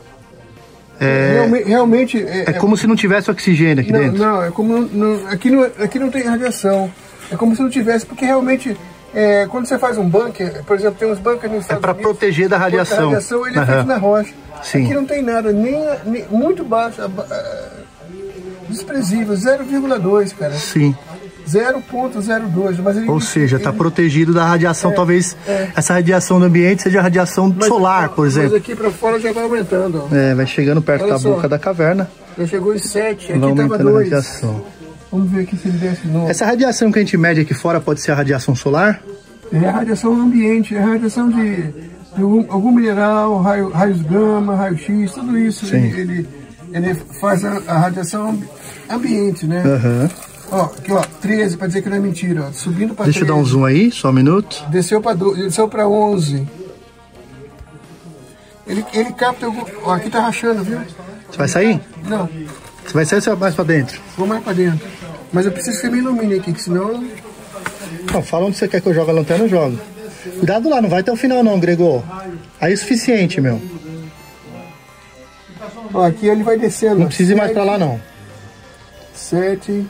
É, Realme- realmente. é como se não tivesse oxigênio aqui não, dentro. Não, é como. Não, aqui, não, aqui não tem radiação. É como se não tivesse, porque realmente. é, quando você faz um bunker, por exemplo, tem uns bunkers nos Estados É Unidos, proteger da contra a radiação. radiação ele é Aham. feito na rocha. Sim. Aqui não tem nada, nem, nem- muito baixo. aba- ah, desprezível, 0,2, cara. Sim. 0,02. Mas ele, Ou seja, está protegido da radiação. É, Talvez é. essa radiação do ambiente seja radiação mas- solar, por Mas exemplo. aqui pra fora já vai aumentando. ó. É, vai chegando perto Olha da só. boca da caverna, Já chegou em 7, aqui vai tava aumentando a 2. radiação. Vamos ver aqui se ele desce de novo. Essa radiação que a gente mede aqui fora pode ser a radiação solar? É a radiação do ambiente, é a radiação de, de algum, algum mineral, raio- raios gama, raio-x, tudo isso. Ele, ele, ele faz a, a radiação ambi- ambiente, né? Aham. Ó, aqui ó, 13, pra dizer que não é mentira, ó. Subindo pra Deixa eu 13. dar um zoom aí, só um minuto. Desceu pra, do- desceu pra 11. Ele, ele capta algum... Ó, aqui tá rachando, viu? Você vai sair? Não, Você vai sair ou você vai mais pra dentro? vou mais pra dentro. Mas eu preciso que me ilumine aqui, que senão... Não, fala onde você quer que eu jogue a lanterna, eu jogo. Cuidado lá, não vai até o final não, Gregor. Aí é suficiente, meu. Ó, aqui ele vai descendo. Não precisa ir mais pra lá, não. 7.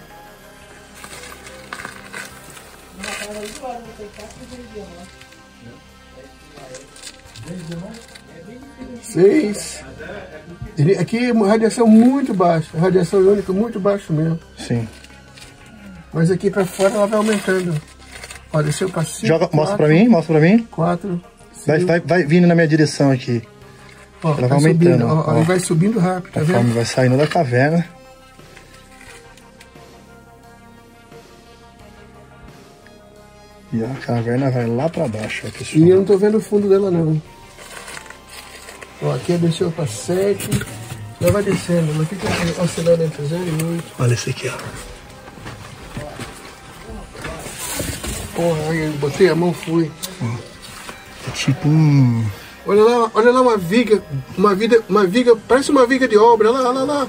Ele- Aqui é uma radiação muito baixa, radiação iônica muito baixa mesmo. Sim. Mas aqui pra fora ela vai aumentando. Ó, desceu pra 5. Joga, mostra pra mim, mostra pra mim. 4. Vai, vai, vai vindo na minha direção aqui. Ó, Ela vai aumentando. subindo, ó, ó. Ele vai subindo rápido, tá vendo? vai saindo da caverna. E a caverna vai lá pra baixo, ó, pessoal. E eu não tô vendo o fundo dela não. Ó, aqui desceu pra 7. Já vai descendo, mas fica oscilando entre 0 e 8. Olha esse aqui, ó. Porra, aí eu botei a mão, fui. É tipo um. Olha lá, olha lá uma viga, uma viga, uma viga, parece uma viga de obra, olha lá, olha lá.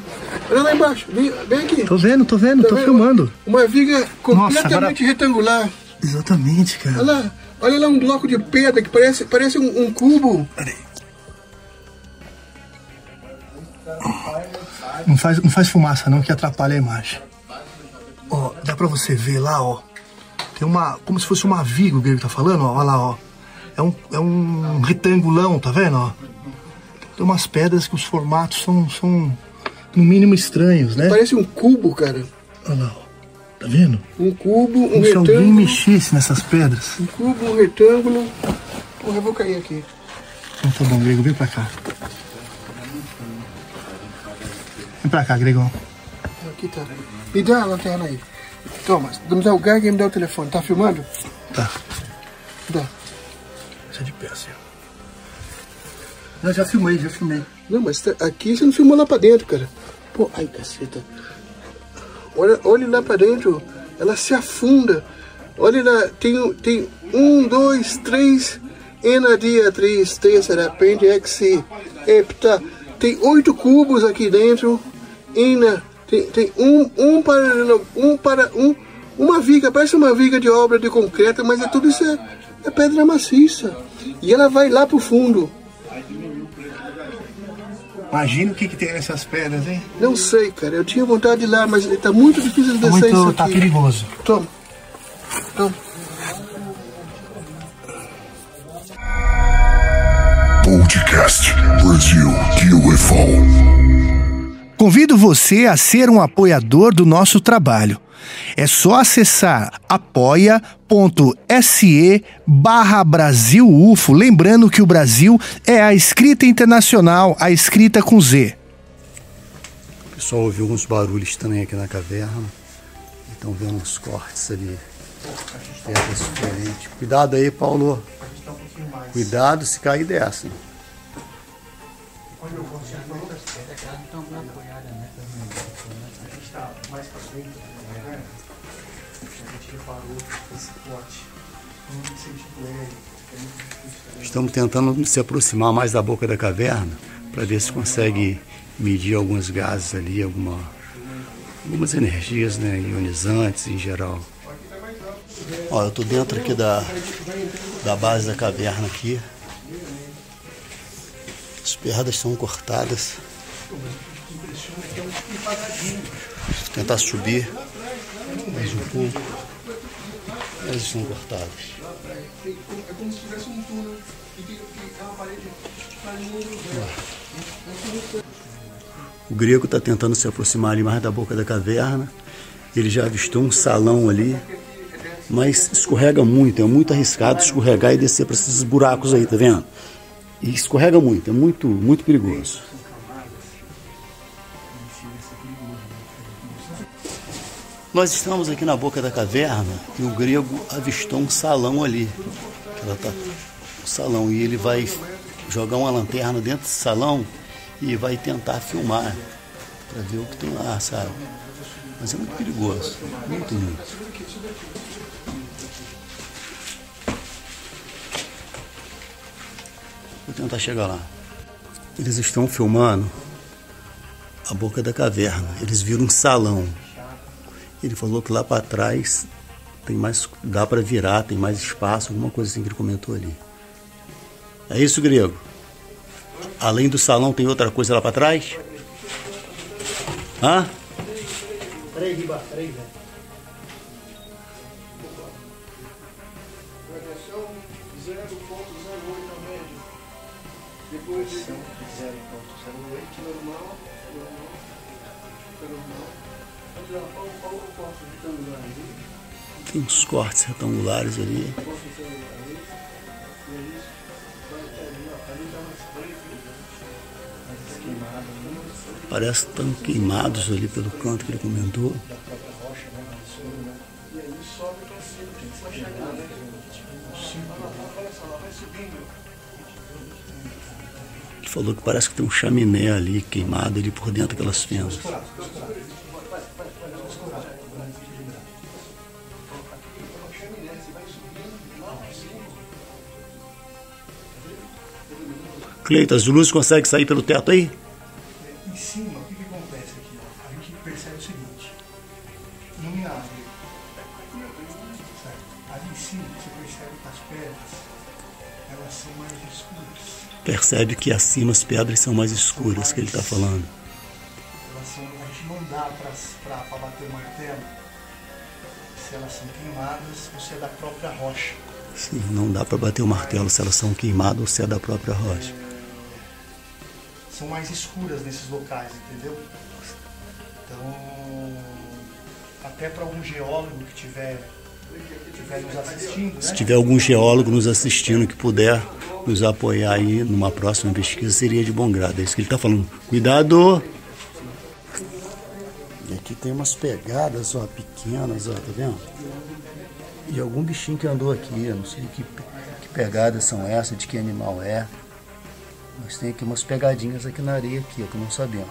Olha lá embaixo, vem, vem aqui. Tô vendo, tô vendo, Tá tô vendo? filmando. Uma viga completamente agora- retangular. Exatamente, cara. Olha lá, olha lá um bloco de pedra que parece, parece um, um cubo. Não faz, não faz fumaça não, que atrapalha a imagem. Ó, dá pra você ver lá, ó. Tem uma. Como se fosse uma viga, o Grego tá falando, ó. Olha lá, ó. É um, é um retangulão, tá vendo, ó? Tem umas pedras que os formatos são, são no mínimo estranhos, né? Parece um cubo, cara. Olha lá, ó. Tá vendo? Um cubo, um Como se alguém retângulo. mexesse nessas pedras. Um cubo, um retângulo. Porra, eu vou cair aqui. Então tá bom, Grego, vem pra cá. Vem pra cá, Gregão. Aqui tá. Me dá a lanterna aí. Toma, me dá o gag e me dá o telefone. Tá filmando? Tá. Dá. Deixa de pé, assim. ó. Eu já filmei, já filmei. Não, mas tá- aqui você não filmou lá pra dentro, cara. Pô, ai, caceta. Olha, olha lá pra dentro. Ela se afunda. Olha lá, tem, um- tem um, dois, três. Enadiatriz, terceira, apêndice, hepta. Tem oito cubos aqui dentro. Ina, tem, tem um, um paralelo, um para um, uma viga, parece uma viga de obra de concreto, mas é tudo isso é, é pedra maciça. E ela vai lá pro fundo. Imagina o que, que tem nessas pedras, hein? Não sei, cara. Eu tinha vontade de ir lá, mas tá muito difícil de Tá descer muito- isso aqui. tá perigoso. Toma. Toma. Podcast Brasil UFO. Convido você a ser um apoiador do nosso trabalho. É só acessar apoia.se barra Brasil UFO, lembrando que o Brasil é a escrita internacional, a escrita com Z. O pessoal ouviu alguns barulhos também aqui na caverna. Estão vendo uns cortes ali. Cuidado aí, Paulo. Cuidado se cair dessa. Estamos tentando se aproximar mais da boca da caverna para ver se consegue medir alguns gases ali, alguma, algumas energias né, ionizantes em geral. Ó, eu tô dentro aqui da, da base da caverna aqui. As perdas são cortadas. Quadradinho. Tentar subir mais um pouco. Eles estão cortados. É como se tivesse um túnel parede O grego está tentando se aproximar ali mais da boca da caverna. Ele já avistou um salão ali, mas escorrega muito, é muito arriscado escorregar e descer para esses buracos aí, tá vendo? E escorrega muito, é muito, muito perigoso. Nós estamos aqui na boca da caverna e o grego avistou um salão ali. Ela tá, um salão e ele vai jogar uma lanterna dentro desse salão e vai tentar filmar para ver o que tem lá, sabe? Mas é muito perigoso, muito, muito. Vou tentar chegar lá. Eles estão filmando a boca da caverna. Eles viram um salão. Ele falou que lá para trás tem mais, dá para virar, tem mais espaço, alguma coisa assim que ele comentou ali. É isso, grego? Além do salão, tem outra coisa lá para trás? Hã? Peraí, Riba, peraí, velho. Depois de 0.08 normal, normal, normal. Qual qual o corte retangular ali? Tem uns cortes retangulares ali. Parece que estão queimados ali pelo canto que ele comentou. Falou que parece que tem um chaminé ali queimado ali por dentro daquelas fendas. Cleiton, as luzes conseguem sair pelo teto aí? Percebe que acima as pedras são mais escuras que ele está falando. Elas são, a gente não dá para bater o martelo se elas são queimadas ou se é da própria rocha. Sim, não dá para bater o martelo se elas são queimadas ou se é da própria rocha. São mais escuras nesses locais, entendeu? Então, até para algum geólogo que tiver, tiver nos assistindo, né? Se tiver algum geólogo nos assistindo que puder nos apoiar aí numa próxima pesquisa, seria de bom grado. É isso que ele está falando. Cuidado! E aqui tem umas pegadas, ó, pequenas, ó, tá vendo? E algum bichinho que andou aqui, eu não sei que, que pegadas são essas, de que animal é. Mas tem aqui umas pegadinhas aqui na areia aqui, ó, que não sabemos.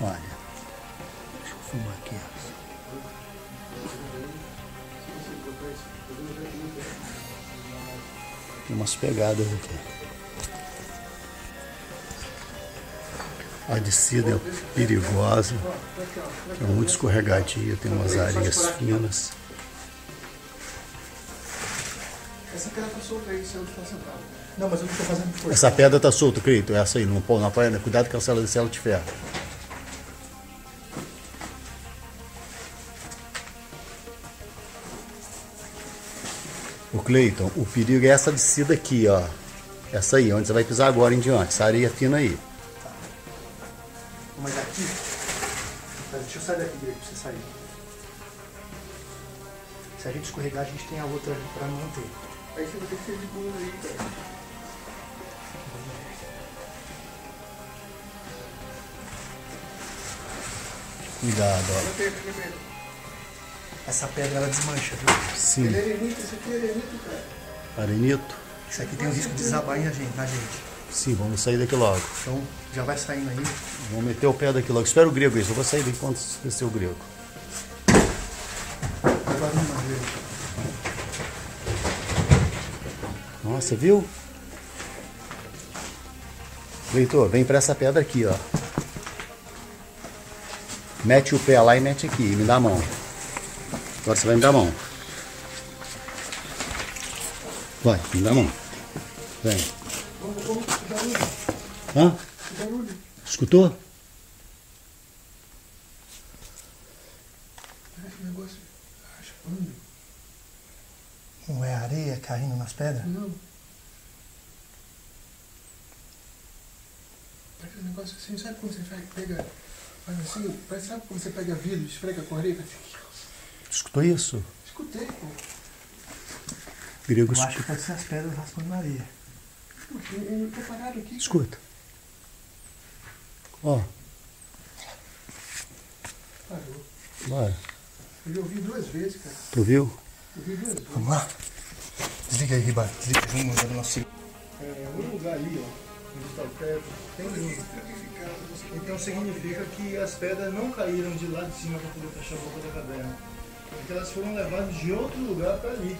Olha. Deixa eu filmar aqui. Tem umas pegadas aqui. A descida é perigosa, é muito escorregadia, tem umas areias finas. Essa pedra tá solta aí, se eu tá sentado. Não, mas eu não tô fazendo força. Essa pedra tá solta, Creito, essa aí, não pô na praia, cuidado que ela se ela de ferro. O Cleiton, o perigo é essa descida aqui, ó. Essa aí, onde você vai pisar agora em diante, essa areia fina aí. Mas aqui. Mas deixa eu sair daqui, Grego, pra você sair. Se a gente escorregar, a gente tem a outra ali pra manter. Aí você vai ter que ser de boa aí, cara. Cuidado, ó. Essa pedra ela desmancha, viu? Sim. Ele é arenito, esse aqui é arenito, cara. Arenito? Isso aqui tem o risco de desabar na gente, na gente. Sim, vamos sair daqui logo. Então já vai saindo aí. Vamos meter o pé daqui logo. Espera o grego isso, eu vou sair daqui quando descer o grego. Nossa, viu? Leitor, vem pra essa pedra aqui, ó. Mete o pé lá e mete aqui, e me dá a mão. Agora você vai me dar a mão. Vai, me dá a mão. Vem. Hã? barulho. Escutou? Parece um negócio raspando. Não é areia caindo nas pedras? Não. Parece um negócio assim, sabe quando você faz- pega. Faz assim, parece, sabe quando você pega vidro, esfrega com areia? Faz Escutou isso? Escutei, pô. Grego Eu acho que pode ser as pedras raspando tô parado aqui. Escuta. Ó, Parou. bora. Eu já ouvi duas vezes, cara. Tu viu? Eu ouvi duas vezes. Vamos lá? Desliga aí, Riba. Desliga. Vamos mandar o nosso. É, um lugar ali, ó, onde está o teto, tem luz. Então significa que as pedras não caíram de lá de cima para poder fechar a boca da caverna. Porque elas foram levadas de outro lugar para ali.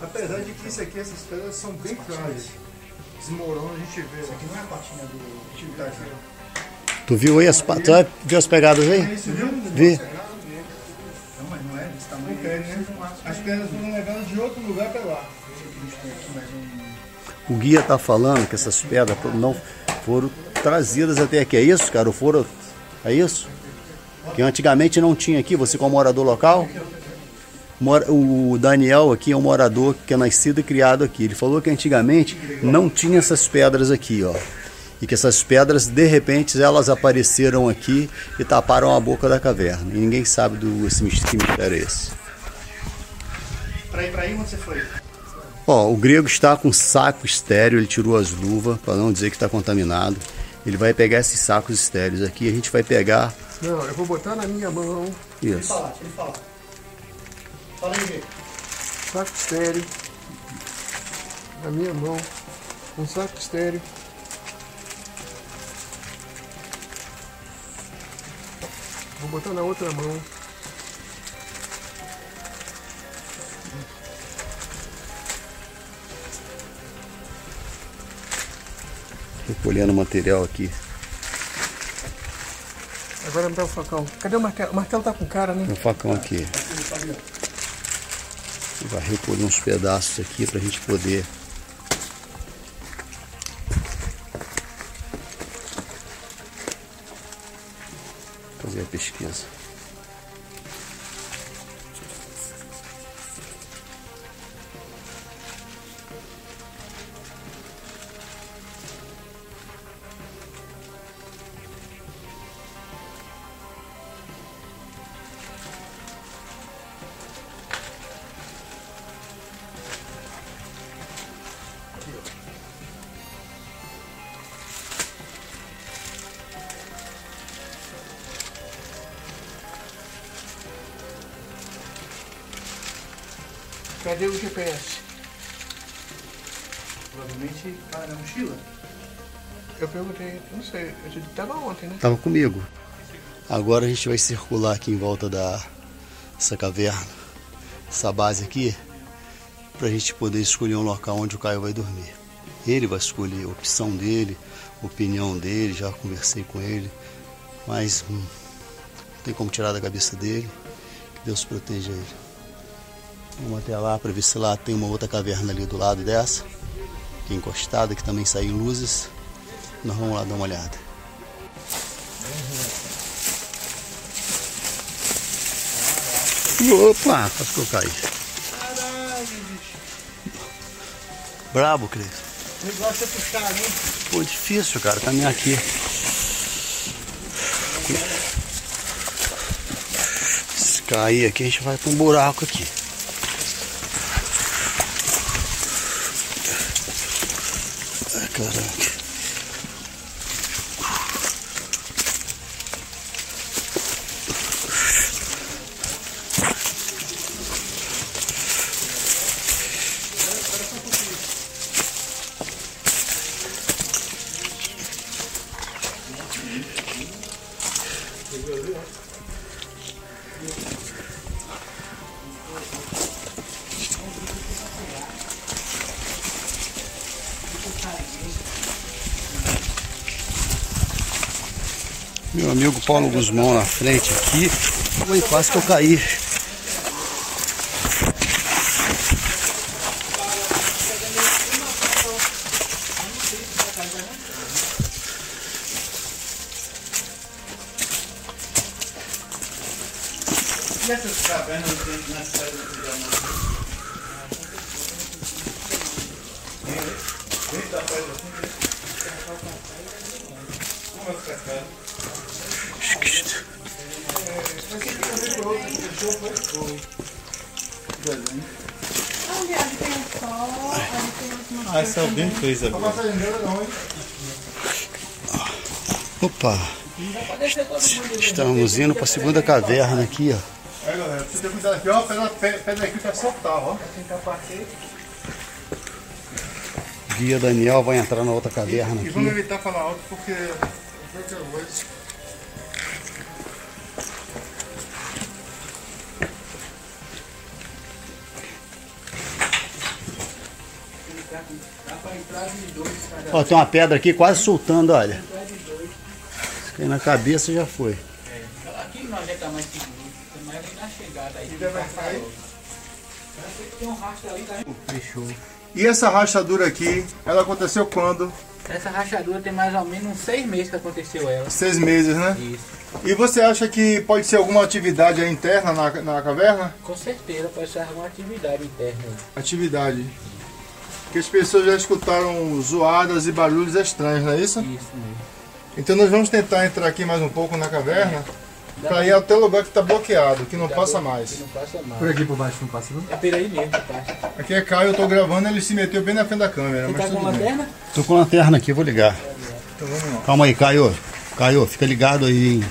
Apesar de que isso aqui, essas pedras são bem frágeis. Desmorona, a gente vê. Isso aqui não é a patinha do tipo tá aqui. Tu viu aí as, pa- tu viu as pegadas aí? Isso, viu? Vi. Não, mas não é desse tamanho. Tem, né? As pedras foram levadas de outro lugar para lá. O guia tá falando que essas pedras não foram trazidas até aqui. É isso, cara? Ou foram. É isso? Que antigamente não tinha aqui, você como morador local. O Daniel aqui é um morador que é nascido e criado aqui. Ele falou que antigamente não tinha essas pedras aqui, ó. E que essas pedras, de repente, elas apareceram aqui e taparam a boca da caverna. E ninguém sabe do esse que mistério é esse. Pra ir pra aí, onde você foi? Ó, o grego está com saco estéreo, ele tirou as luvas para não dizer que está contaminado. Ele vai pegar esses sacos estéreos aqui, a gente vai pegar Não, eu vou botar na minha mão. isso. Fala, deixa ele falar. Fala aí, Riba. Saco estéreo. Na minha mão. Um saco estéreo. Vou botar na outra mão. Recolhendo material aqui. Agora me dá o facão. Cadê o martelo? O martelo tá com cara, né? Um facão aqui. Vai recolher uns pedaços aqui para a gente poder. Fazer a pesquisa. Não sei, eu te tava ontem, né? Tava comigo. Agora a gente vai circular aqui em volta da essa caverna, essa base aqui, para a gente poder escolher um local onde o Caio vai dormir. Ele vai escolher a opção dele, a opinião dele, já conversei com ele, mas hum, não tem como tirar da cabeça dele. Que Deus proteja ele. Vamos até lá para ver se lá tem uma outra caverna ali do lado dessa, que é encostada, que também saem luzes. Nós vamos lá dar uma olhada. Opa, quase que eu caí. Brabo, Cris. O negócio é puxar ali. Pô, difícil, cara, caminhar aqui. Se cair aqui, a gente vai pra um buraco aqui. Caraca. Paulo Guzmão na frente aqui. Foi quase que eu caí. É fez agora. Opa! Estamos indo para a segunda caverna aqui, ó. É, galera, precisa ter cuidado aqui, ó. Pedra, pedra aqui pra soltar, ó. Guia Daniel vai entrar na outra caverna E vamos aqui. evitar falar alto porque. Ó, tem uma pedra aqui quase soltando, olha. Cair na cabeça já foi. Aqui nós já tá mais seguro. Ali na chegada aí. Tem um rastro ali, tá? Fechou. E essa rachadura aqui, ela aconteceu quando? Essa rachadura tem mais ou menos uns seis meses que aconteceu ela. Seis meses, né? Isso. E você acha que pode ser alguma atividade interna na, na caverna? Com certeza pode ser alguma atividade interna. Atividade. Porque as pessoas já escutaram zoadas e barulhos estranhos, não é isso? Isso mesmo. Então nós vamos tentar entrar aqui mais um pouco na caverna para ir até o lugar que está bloqueado, que não passa mais. Não passa mais. Por aqui por baixo não passa não? É por aí mesmo que passa. Aqui é Caio, eu tô gravando, ele se meteu bem na frente da câmera. Você mas tá com lanterna? Tô com lanterna aqui, vou ligar. Então vamos lá. Calma aí, Caio. Caio, fica ligado aí?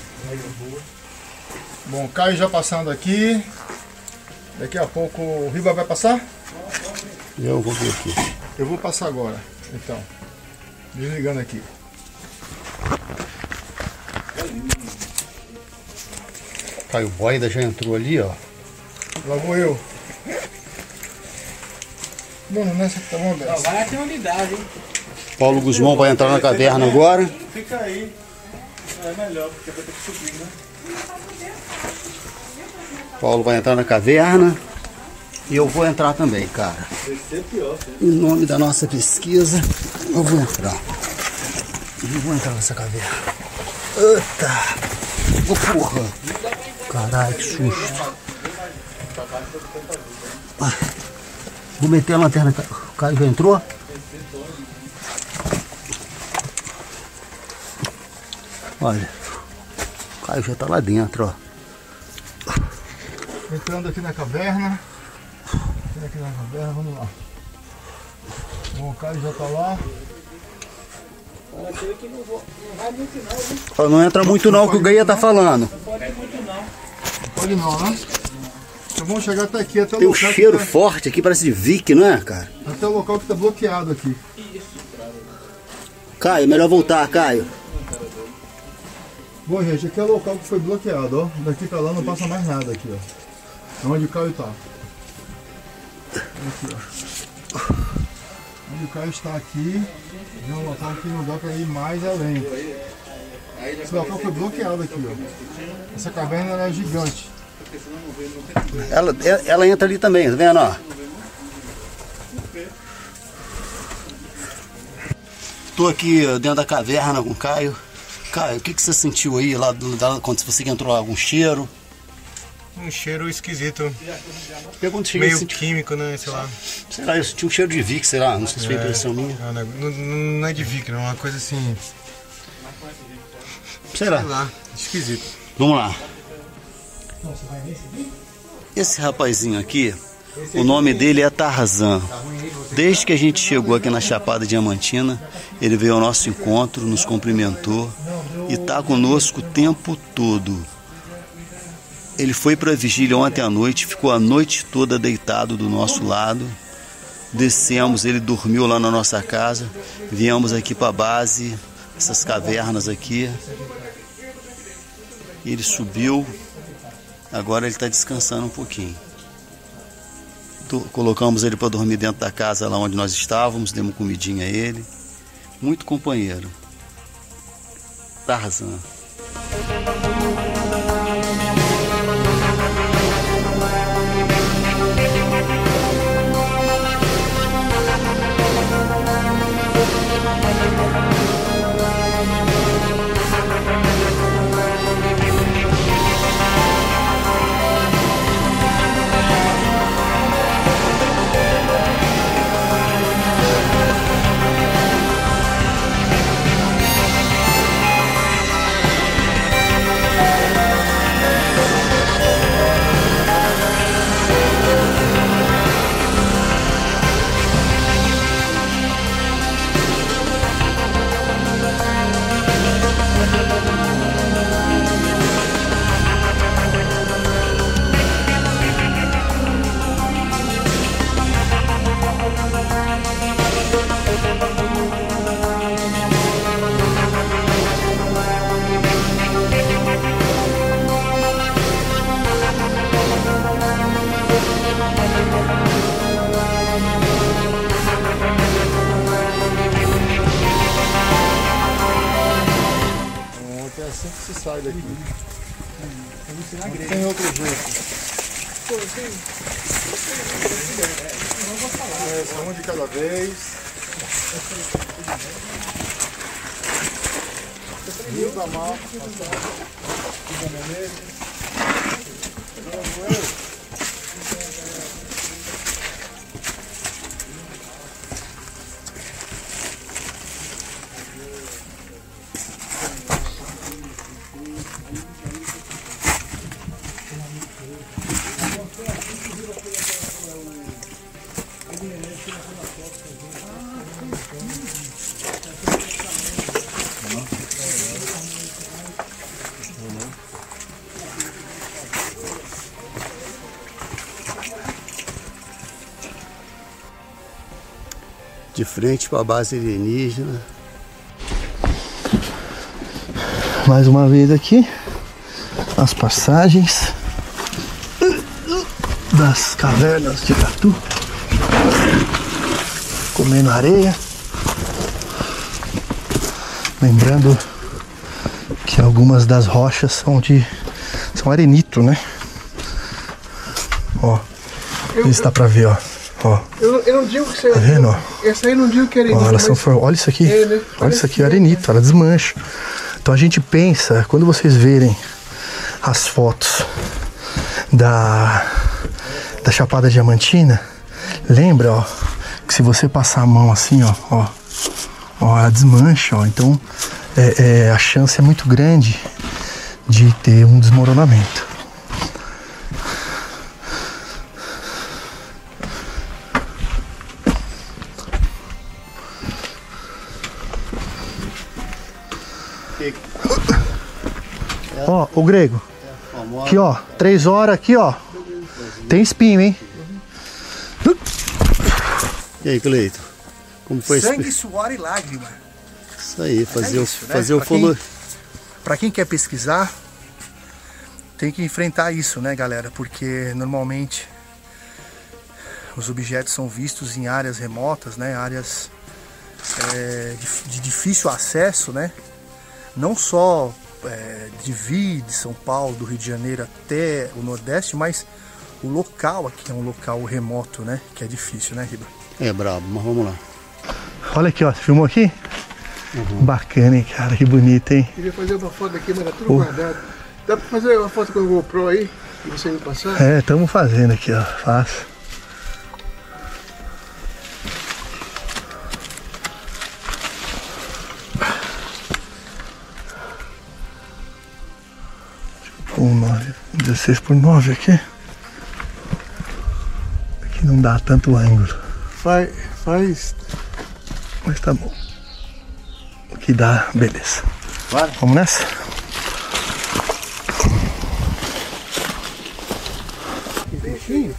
Bom, Caio já passando aqui. Daqui a pouco o Riba vai passar? Eu vou ver aqui. Eu vou passar agora, então. Desligando aqui. Caio Boida já entrou ali, ó. Lá vou eu. Mano, nessa que tá bom, Beto? vai até dá, viu? Paulo Guzmão vai entrar na caverna agora. Fica aí. É melhor, porque vai ter que subir, né? Paulo vai entrar na caverna. E eu vou entrar também, cara. Em nome da nossa pesquisa, eu vou entrar. Eu vou entrar nessa caverna. Eita! Porra! Caralho, que susto. Ah, Vou meter a lanterna. O Caio já entrou? Olha, o Caio já tá lá dentro, ó. Entrando aqui na caverna. Aqui na caverna, vamos lá. Bom, o Caio já tá lá. Não, não muito não, Não entra muito não, que o Gaia tá falando. Não pode ir muito não. Pode não, né? Então vamos chegar até aqui, até o Tem um local cheiro tá, forte aqui, parece de Vic, não é, cara? até o local que tá bloqueado aqui. Caio, melhor voltar, Caio. Bom, gente, aqui é o local que foi bloqueado, ó. Daqui pra lá não passa mais nada aqui, ó. Onde o Caio tá. Aqui, ó. O Caio está aqui, é um local que não dá pra ir mais além. Esse local foi bloqueado aqui, ó. Essa caverna era gigante. Ela, ela entra ali também, tá vendo, ó? Tô aqui dentro da caverna com o Caio. Caio, o que, que você sentiu aí lá, do- lá quando você entrou algum cheiro? Um cheiro esquisito. Meio químico, né? Sei lá. Sei lá, eu senti um cheiro de Vic, sei lá, não sei se foi impressão minha. Não, não, não- não é de Vic, não. É uma coisa assim. Sei lá. Sei lá. Esquisito. Vamos lá. Esse rapazinho aqui, o nome dele é Tarzan. Desde que a gente chegou aqui na Chapada Diamantina, ele veio ao nosso encontro, nos cumprimentou e está conosco o tempo todo. Ele foi para a vigília ontem à noite, ficou a noite toda deitado do nosso lado. Descemos, ele dormiu lá na nossa casa. Viemos aqui para a base, essas cavernas aqui. Ele subiu, agora ele está descansando um pouquinho. Colocamos ele para dormir dentro da casa lá onde nós estávamos, demos comidinha a ele. Muito companheiro. Tarzan. Sai daqui. Não tem outro jeito. É, só um de cada vez. Rio da Mal. Rio da Menezes. De frente para a base alienígena. Mais uma vez aqui, as passagens das cavernas de Gatu. Comendo areia. Lembrando que algumas das rochas são de. são arenito, né? Ó. Isso dá pra ver, ó. Ó. Eu, eu não digo que você. Tá vendo, ó? Essa aí não digo que elas são mas- for... Olha isso aqui. É, né? Olha isso aqui, é. arenito, ela desmancha. Então a gente pensa, quando vocês verem as fotos da, da Chapada Diamantina, lembra, ó, que se você passar a mão assim, ó, ó, ó ela desmancha, ó. Então é, é, a chance é muito grande de ter um desmoronamento. O grego. Aqui, ó. Três horas aqui, ó. Tem espinho, hein? E aí, Cleito? Como foi esse- Sangue, suor e lágrima. Isso aí, fazer, o- isso, né? fazer o Pra quem- folo. Pra quem quer pesquisar, tem que enfrentar isso, né, galera? Porque normalmente os objetos são vistos em áreas remotas, né? Áreas é, de, de difícil acesso, né? Não só é, de Vi, de São Paulo, do Rio de Janeiro até o Nordeste, mas o local aqui é um local remoto, né? Que é difícil, né, Riba? É brabo, mas vamos lá. Olha aqui, ó. Você filmou aqui? Bacana, hein, cara? Que bonito, hein? Queria fazer uma foto aqui, mas tá tudo Oh. guardado. Dá pra fazer uma foto com o GoPro aí? E você me passar? É, estamos fazendo aqui, ó. Fácil. Um 9, 16 por 9 aqui. Aqui não dá tanto ângulo, Faz. faz. mas tá bom. O que dá, beleza. Bora. Vamos nessa? Peixinho?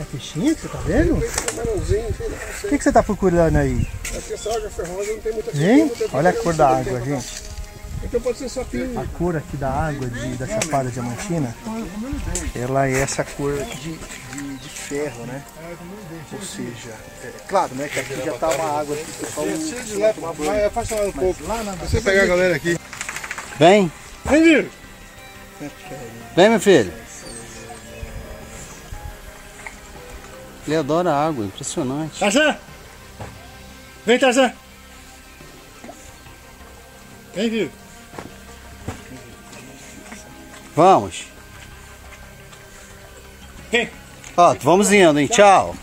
É peixinho que você tá vendo? O que, que você tá procurando aí? Essa água ferrosa não tem muita Olha a cor da água, gente. Então pode ser sapinho. A cor aqui da água de, da Chapada Diamantina, ela é essa cor de, de, de ferro, né? Ou seja, é claro, né? Que aqui já tá uma água o pessoal lá, vai afastar um pouco. Você pegar a galera aqui. Vem, Vem, Vir. vem, meu filho. Ele adora água, impressionante. Tarzan! Vem, Tarzan! Vem, Vir. Vamos. Ó, vamos indo, hein? Tchau.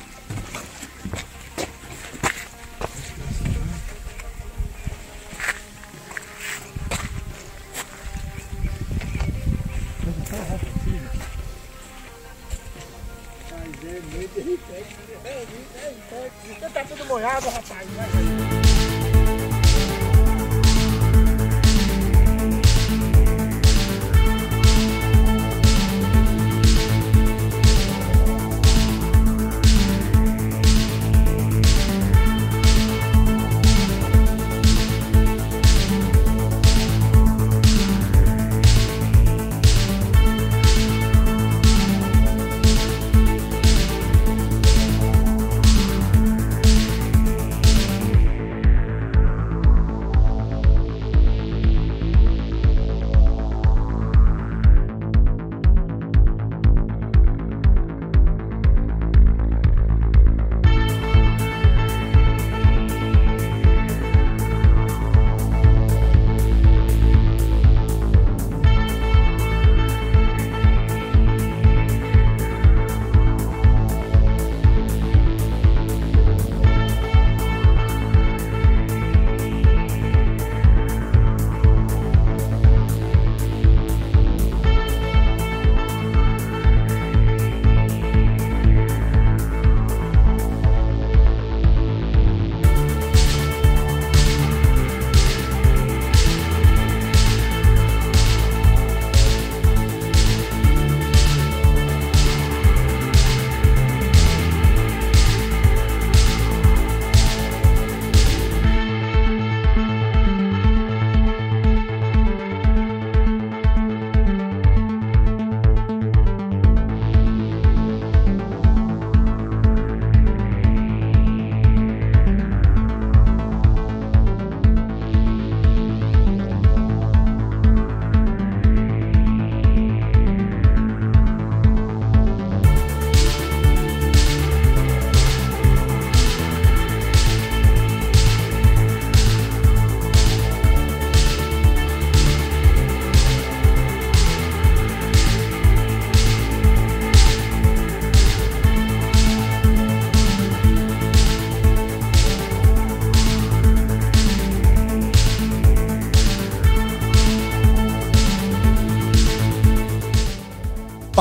Tá tudo molhado, rapaz.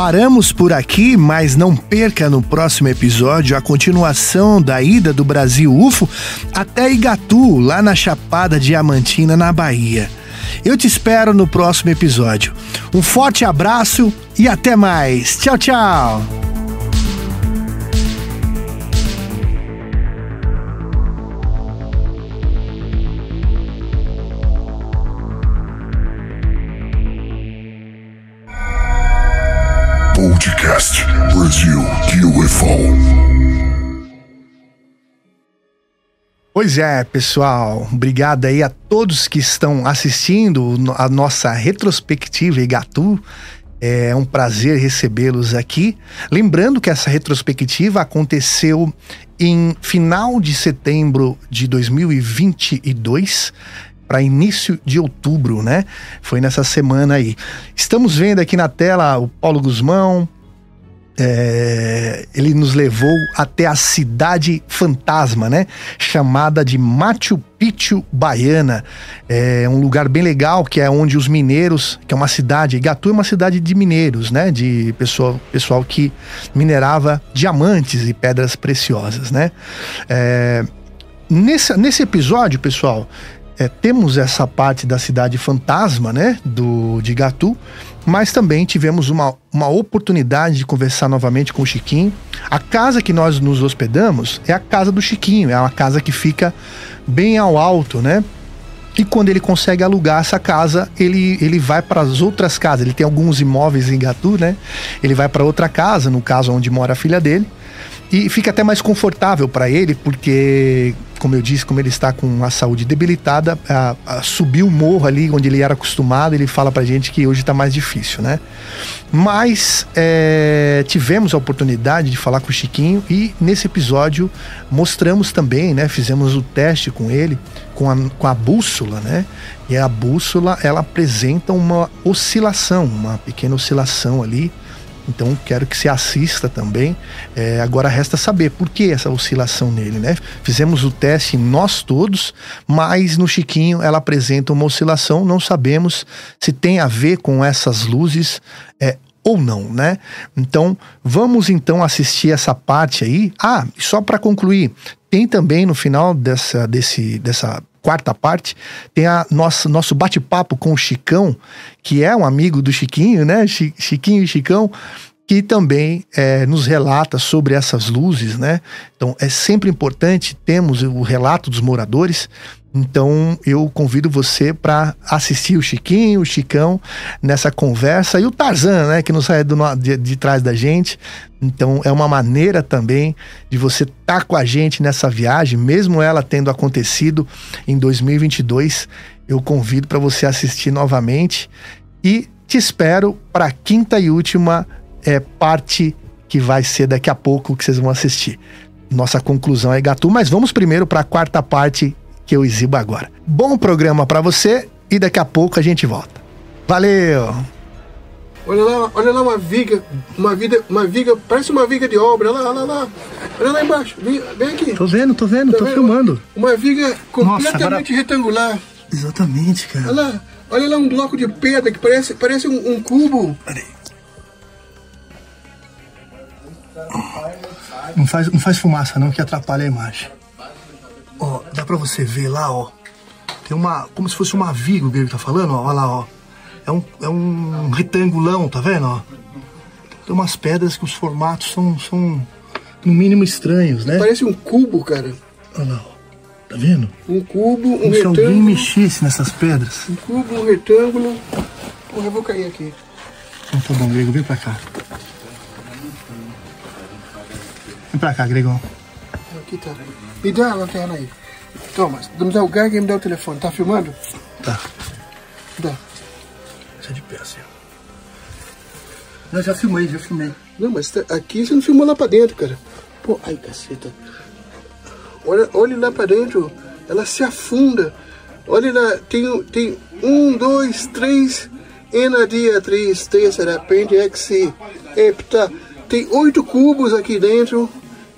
Paramos por aqui, mas não perca no próximo episódio a continuação da ida do Brasil UFO até Igatu, lá na Chapada Diamantina, na Bahia. Eu te espero no próximo episódio. Um forte abraço e até mais. Tchau, tchau. UFO. Pois é, pessoal. Obrigado aí a todos que estão assistindo a nossa retrospectiva Igatu. É um prazer recebê-los aqui. Lembrando que essa retrospectiva aconteceu em final de setembro de 2022 para início de outubro, né? Foi nessa semana aí. Estamos vendo aqui na tela o Paulo Guzmão. É, ele nos levou até a cidade fantasma, né? Chamada de Machu Picchu Baiana. É um lugar bem legal que é onde os mineiros, que é uma cidade, Igatu é uma cidade de mineiros, né? De pessoal, pessoal que minerava diamantes e pedras preciosas, né? É, nesse, nesse episódio, pessoal, é, temos essa parte da cidade fantasma, né, do de Gatu, mas também tivemos uma, uma oportunidade de conversar novamente com o Chiquinho. A casa que nós nos hospedamos é a casa do Chiquinho, é uma casa que fica bem ao alto, né? E quando ele consegue alugar essa casa, ele, ele vai para as outras casas. Ele tem alguns imóveis em Gatu, né? Ele vai para outra casa, no caso onde mora a filha dele. E fica até mais confortável para ele, porque, como eu disse, como ele está com a saúde debilitada, a, a, o morro ali onde ele era acostumado, ele fala pra gente que hoje está mais difícil, né? Mas é, tivemos a oportunidade de falar com o Chiquinho e nesse episódio mostramos também, né? Fizemos o teste com ele, com a, com a bússola, né? E a bússola, ela apresenta uma oscilação, uma pequena oscilação ali, então quero que você assista também. É, agora resta saber por que essa oscilação nele, né? Fizemos o teste nós todos, mas no Chiquinho ela apresenta uma oscilação. Não sabemos se tem a ver com essas luzes é, ou não, né? Então vamos então assistir essa parte aí. Ah, só para concluir, tem também no final dessa, desse, dessa quarta parte, tem a nossa, nosso bate-papo com o Chicão, que é um amigo do Chiquinho, né? Chiquinho e Chicão, que também é, nos relata sobre essas luzes, né? Então é sempre importante termos o relato dos moradores então eu convido você para assistir o Chiquinho, o Chicão nessa conversa e o Tarzan, né, que não sai do, de, de, trás da gente. Então é uma maneira também de você estar tá com a gente nessa viagem, mesmo ela tendo acontecido em 2022. Eu convido para você assistir novamente e te espero para a quinta e última é, parte que vai ser daqui a pouco que vocês vão assistir. Nossa conclusão é Gatu, mas vamos primeiro para a quarta parte que eu exibo agora. Bom programa para você e daqui a pouco a gente volta. Valeu! Olha lá, olha lá uma viga, uma viga, uma viga, parece uma viga de obra, olha lá, olha lá. Olha lá embaixo, vem, vem aqui. Tô vendo, tô vendo, Tá tô vendo? filmando. Uma viga completamente agora- retangular. Exatamente, cara. Olha lá, olha lá um bloco de pedra que parece, parece um, um cubo. Não faz, não faz fumaça não que atrapalha a imagem. Ó, dá pra você ver lá, ó. Tem uma. Como se fosse uma viga, o ele tá falando, ó. Olha lá, ó. É um, é um retangulão, tá vendo, ó? Tem umas pedras que os formatos são, são no mínimo estranhos, né? Parece um cubo, cara. Olha lá, ó. Tá vendo? Um cubo, um Como se alguém retângulo. mexesse nessas pedras. Um cubo, um retângulo. Porra, eu vou cair aqui. Então tá bom, Grego, vem pra cá. Vem pra cá, Gregão. Aqui tá. Me dá a lanterna aí. Thomas, me dá o gag e me dá o telefone. Tá filmando? Tá. Dá. Isso é de pé, assim. Eu já filmei, já filmei. Não, mas tá- aqui você não filmou lá pra dentro, cara. Pô, ai, caceta. Olha, olha lá pra dentro. Ela se afunda. Olha lá, tem, tem um, dois, três. Enadiatriz, terceira, apêndice, hepta. Tem oito cubos aqui dentro.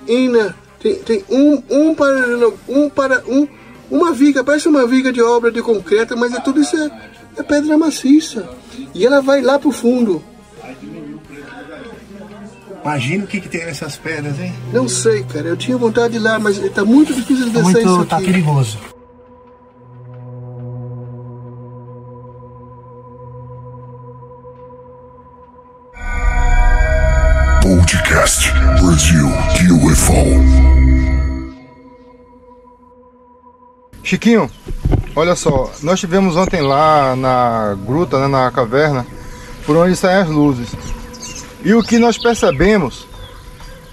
Ina, tem, tem um, um para, um para, um, uma viga, parece uma viga de obra de concreto, mas é tudo isso é, é pedra maciça. E ela vai lá pro fundo. Imagina o que, que tem nessas pedras, hein? Não sei, cara. Eu tinha vontade de ir lá, mas tá muito difícil de Tá descer isso muito, aqui. tá perigoso. Chiquinho, olha só, nós tivemos ontem lá na gruta, né, na caverna, por onde saem as luzes. E o que nós percebemos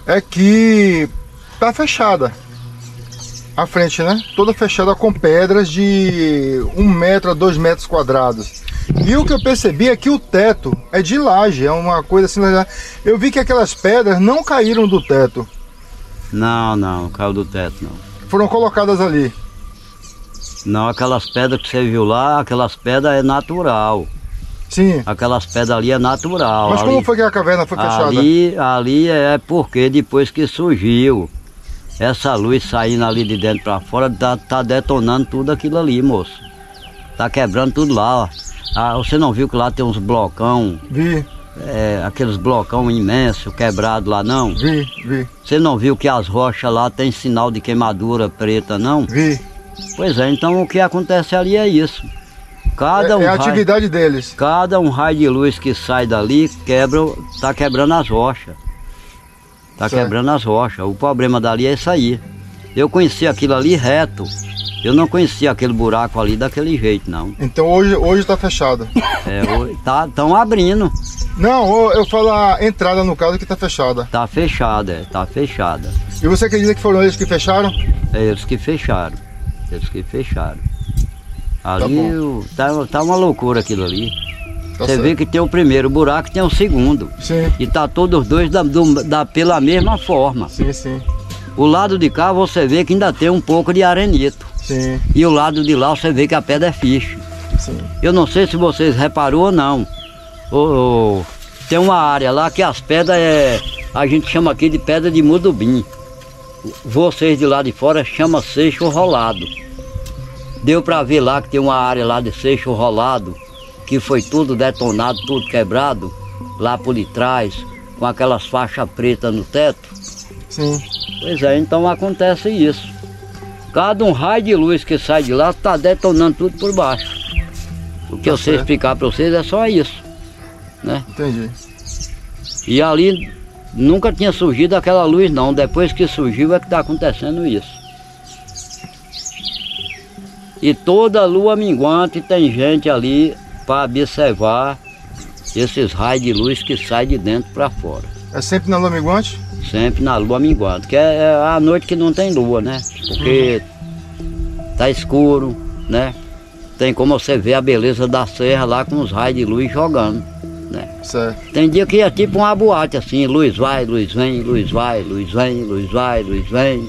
é que tá fechada a frente, né? Toda fechada com pedras de um metro a dois metros quadrados. E o que eu percebi é que o teto é de laje, é uma coisa assim. Eu vi que aquelas pedras não caíram do teto, Não, não, caiu do teto não. foram colocadas ali. Não, aquelas pedras que você viu lá, aquelas pedras é natural. Sim. Aquelas pedras ali é natural. Mas ali, como foi que a caverna foi fechada? Ali, ali é porque depois que surgiu essa luz saindo ali de dentro para fora, tá, tá detonando tudo aquilo ali, moço. Tá quebrando tudo lá, ó. Ah, você não viu que lá tem uns blocão? Vi. É, aqueles blocão imensos quebrados lá, não? Vi, vi. Você não viu que as rochas lá tem sinal de queimadura preta, não? Vi. Pois é, então o que acontece ali é isso. Cada É- um é a raio- atividade deles. Cada um raio de luz que sai dali quebra, tá quebrando as rochas. Tá Certo. quebrando as rochas. O problema dali é isso aí. Eu conheci aquilo ali reto. Eu não conhecia aquele buraco ali daquele jeito, não. Então hoje, hoje tá fechada. É, o- tá, tão abrindo. Não, eu- falo a entrada no caso que tá fechada. Tá fechada, é, tá fechada. E você acredita que foram eles que fecharam? É eles que fecharam. Eles que fecharam. Ali bom. o- tá, tá uma loucura aquilo ali. Tá Você vê que tem o primeiro buraco e tem o segundo. Sim. E tá todos os dois da, do- da- pela mesma forma. Sim, sim. O lado de cá você vê que ainda tem um pouco de arenito. Sim. E o lado de lá você vê que a pedra é fiche. Sim. Eu não sei se vocês reparou ou não. Ô, tem uma área lá que as pedras é. A gente chama aqui de pedra de mudubim. Vocês de lá de fora chama seixo rolado. Deu pra ver lá que tem uma área lá de seixo rolado, que foi tudo detonado, tudo quebrado, lá por detrás, com aquelas faixas pretas no teto. Sim. Pois é, então acontece isso. Cada um raio de luz que sai de lá está detonando tudo por baixo. O que eu sei explicar para vocês é só isso. Né? Entendi. E ali nunca tinha surgido aquela luz não. Depois que surgiu é que está acontecendo isso. E toda lua minguante tem gente ali para observar esses raios de luz que saem de dentro para fora. É sempre na lua minguante? Sempre na lua minguante, que é é a noite que não tem lua, né? Porque tá escuro, né? Tem como você ver a beleza da serra lá com os raios de luz jogando, né? Certo. Tem dia que é tipo uma boate assim, luz vai, luz vem, luz vai, luz vem, luz vai, luz vem.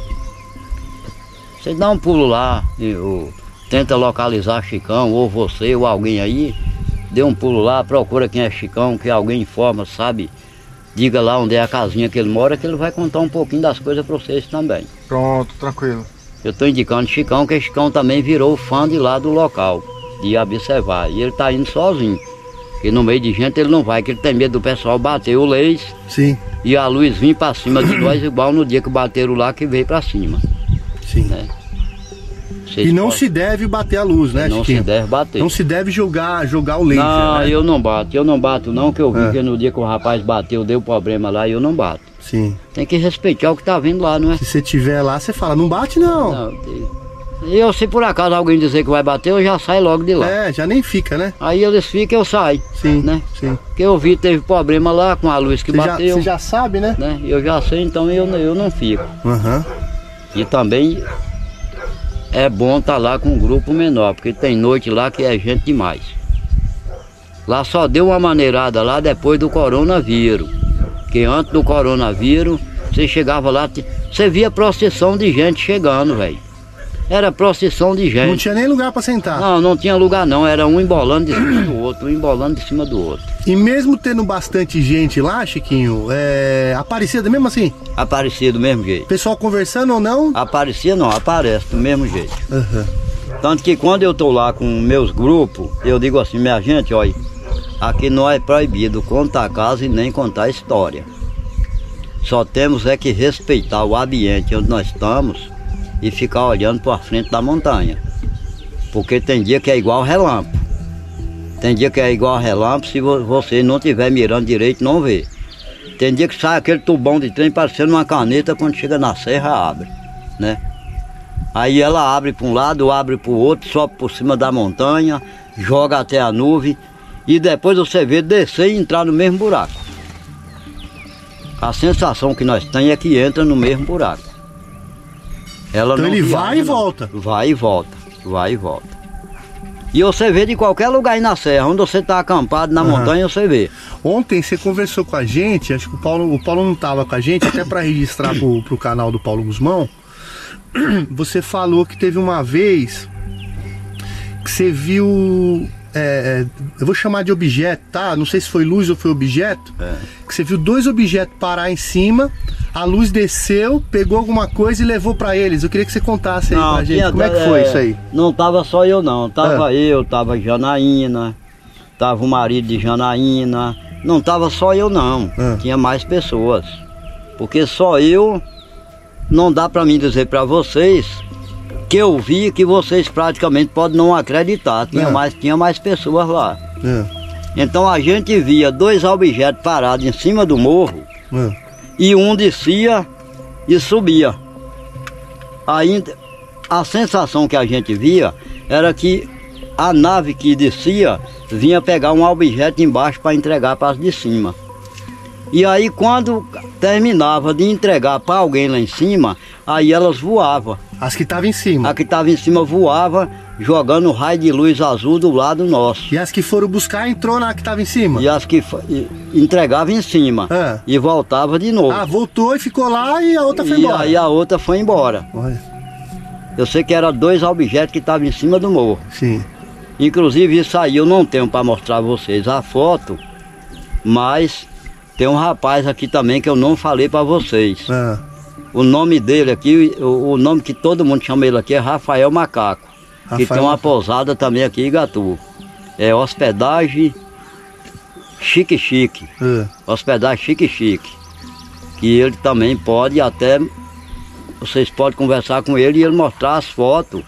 Você dá um pulo lá, e, ou tenta localizar Chicão, ou você, ou alguém aí, dê um pulo lá, procura quem é Chicão, que alguém informa, sabe? Diga lá onde é a casinha que ele mora, que ele vai contar um pouquinho das coisas para vocês também. Pronto, tranquilo. Eu estou indicando Chicão, que Chicão também virou fã de lá do local, de observar. E ele está indo sozinho. Porque no meio de gente ele não vai, que ele tem medo do pessoal bater o leis Sim. e a luz vir para cima de nós, igual no dia que bateram lá que veio para cima. Sim. Né? E não se deve bater a luz, né, Não Chiquinho? se deve bater. Não se deve jogar, jogar o laser, Não, né? eu não bato, eu não bato não, que eu vi É. que no dia que o rapaz bateu, deu problema lá e eu não bato. Sim. Tem que respeitar o que tá vindo lá, não é? Se você tiver lá, você fala, não bate não. Não, E eu, se por acaso alguém dizer que vai bater, eu já saio logo de lá. É, já nem fica, né? Aí eles ficam, eu saio. Sim, né? sim. Porque eu vi teve problema lá com a luz que já, bateu. você já sabe, né? né? Eu já sei, então eu, eu não fico. Aham. E também é bom estar lá com um grupo menor, porque tem noite lá que é gente demais. Lá só deu uma maneirada lá depois do coronavírus. Que antes do coronavírus, você chegava lá, você via procissão de gente chegando, velho. Era procissão de gente. Não tinha nem lugar pra sentar. Não, não tinha lugar não, era um embolando de cima do outro, um embolando de cima do outro. E mesmo tendo bastante gente lá, Chiquinho, é... aparecia do mesmo assim? Aparecia do mesmo jeito. Pessoal conversando ou não? Aparecia não, aparece do mesmo jeito. Aham. Tanto que quando eu tô lá com meus grupos, eu digo assim, minha gente, olha, aqui não é proibido contar casa e nem contar história. Só temos é que respeitar o ambiente onde nós estamos e ficar olhando para frente da montanha. Porque tem dia que é igual relâmpago. Tem dia que é igual relâmpago, se vo- você não estiver mirando direito, não vê. Tem dia que sai aquele tubão de trem parecendo uma caneta, quando chega na serra abre, né? Aí ela abre para um lado, abre para o outro, sobe por cima da montanha, joga até a nuvem e depois você vê descer e entrar no mesmo buraco. A sensação que nós temos é que entra no mesmo buraco. Ela Então não ele viaja, vai e não. volta. Vai e volta, vai e volta. E você vê de qualquer lugar aí na serra, onde você está acampado na Aham. montanha, você vê. Ontem você conversou com a gente, acho que o Paulo, o Paulo não estava com a gente, até para registrar pro, pro canal do Paulo Guzmão. Você falou que teve uma vez que você viu. É, eu vou chamar de objeto, tá? Não sei se foi luz ou foi objeto. Que você viu dois objetos parar em cima, a luz desceu, pegou alguma coisa e levou para eles. Eu queria que você contasse aí pra gente. Como é que foi é, isso aí? Não tava só eu não, tava Ah. eu, tava Janaína, tava o marido de Janaína, não tava só eu não, Ah. tinha mais pessoas. Porque só eu não dá para mim dizer para vocês que eu vi que vocês praticamente podem não acreditar, tinha Ah. mais tinha mais pessoas lá. É. Então a gente via dois objetos parados em cima do morro É. e um descia e subia. Aí a sensação que a gente via era que a nave que descia vinha pegar um objeto embaixo para entregar para as de cima. E aí quando terminava de entregar para alguém lá em cima, aí elas voavam. As que estavam em cima. A que estava em cima voava, jogando raio de luz azul do lado nosso. E as que foram buscar entrou na que estava em cima? E as que e- entregava em cima. Ah. E voltava de novo. Ah, voltou e ficou lá e a outra foi e embora. aí a outra foi embora. Olha. Eu sei que eram dois objetos que estavam em cima do morro. Sim. Inclusive isso aí eu não tenho para mostrar a vocês a foto, mas tem um rapaz aqui também que eu não falei para vocês. Ah. O nome dele aqui, o, o nome que todo mundo chama ele aqui é Rafael Macaco. que Rafael tem uma pousada também aqui em Igatu. É hospedagem chique chique. É. Hospedagem chique chique. Que ele também pode até. Vocês podem conversar com ele e ele mostrar as fotos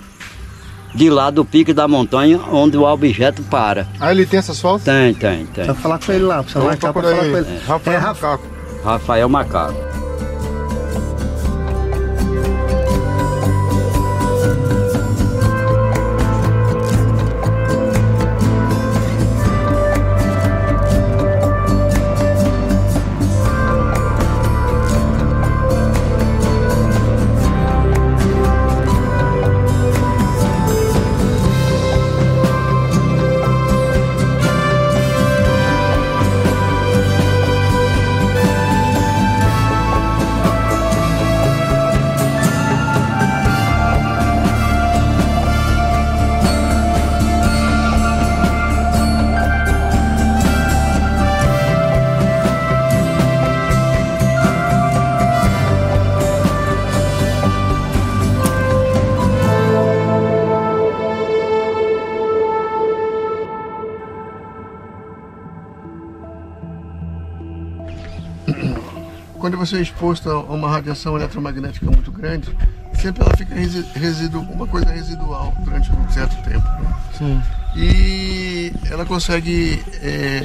de lá do pico da montanha onde o objeto para. Ah, ele tem essas fotos? Tem, tem, tem. Precisa falar com ele lá, precisa Vamos marcar pra falar com ele. ele. Rafael É, Macaco. Rafael Macaco. Você é exposto a uma radiação eletromagnética muito grande, sempre ela fica resi residu uma coisa residual durante um certo tempo. né? Sim. E ela consegue é,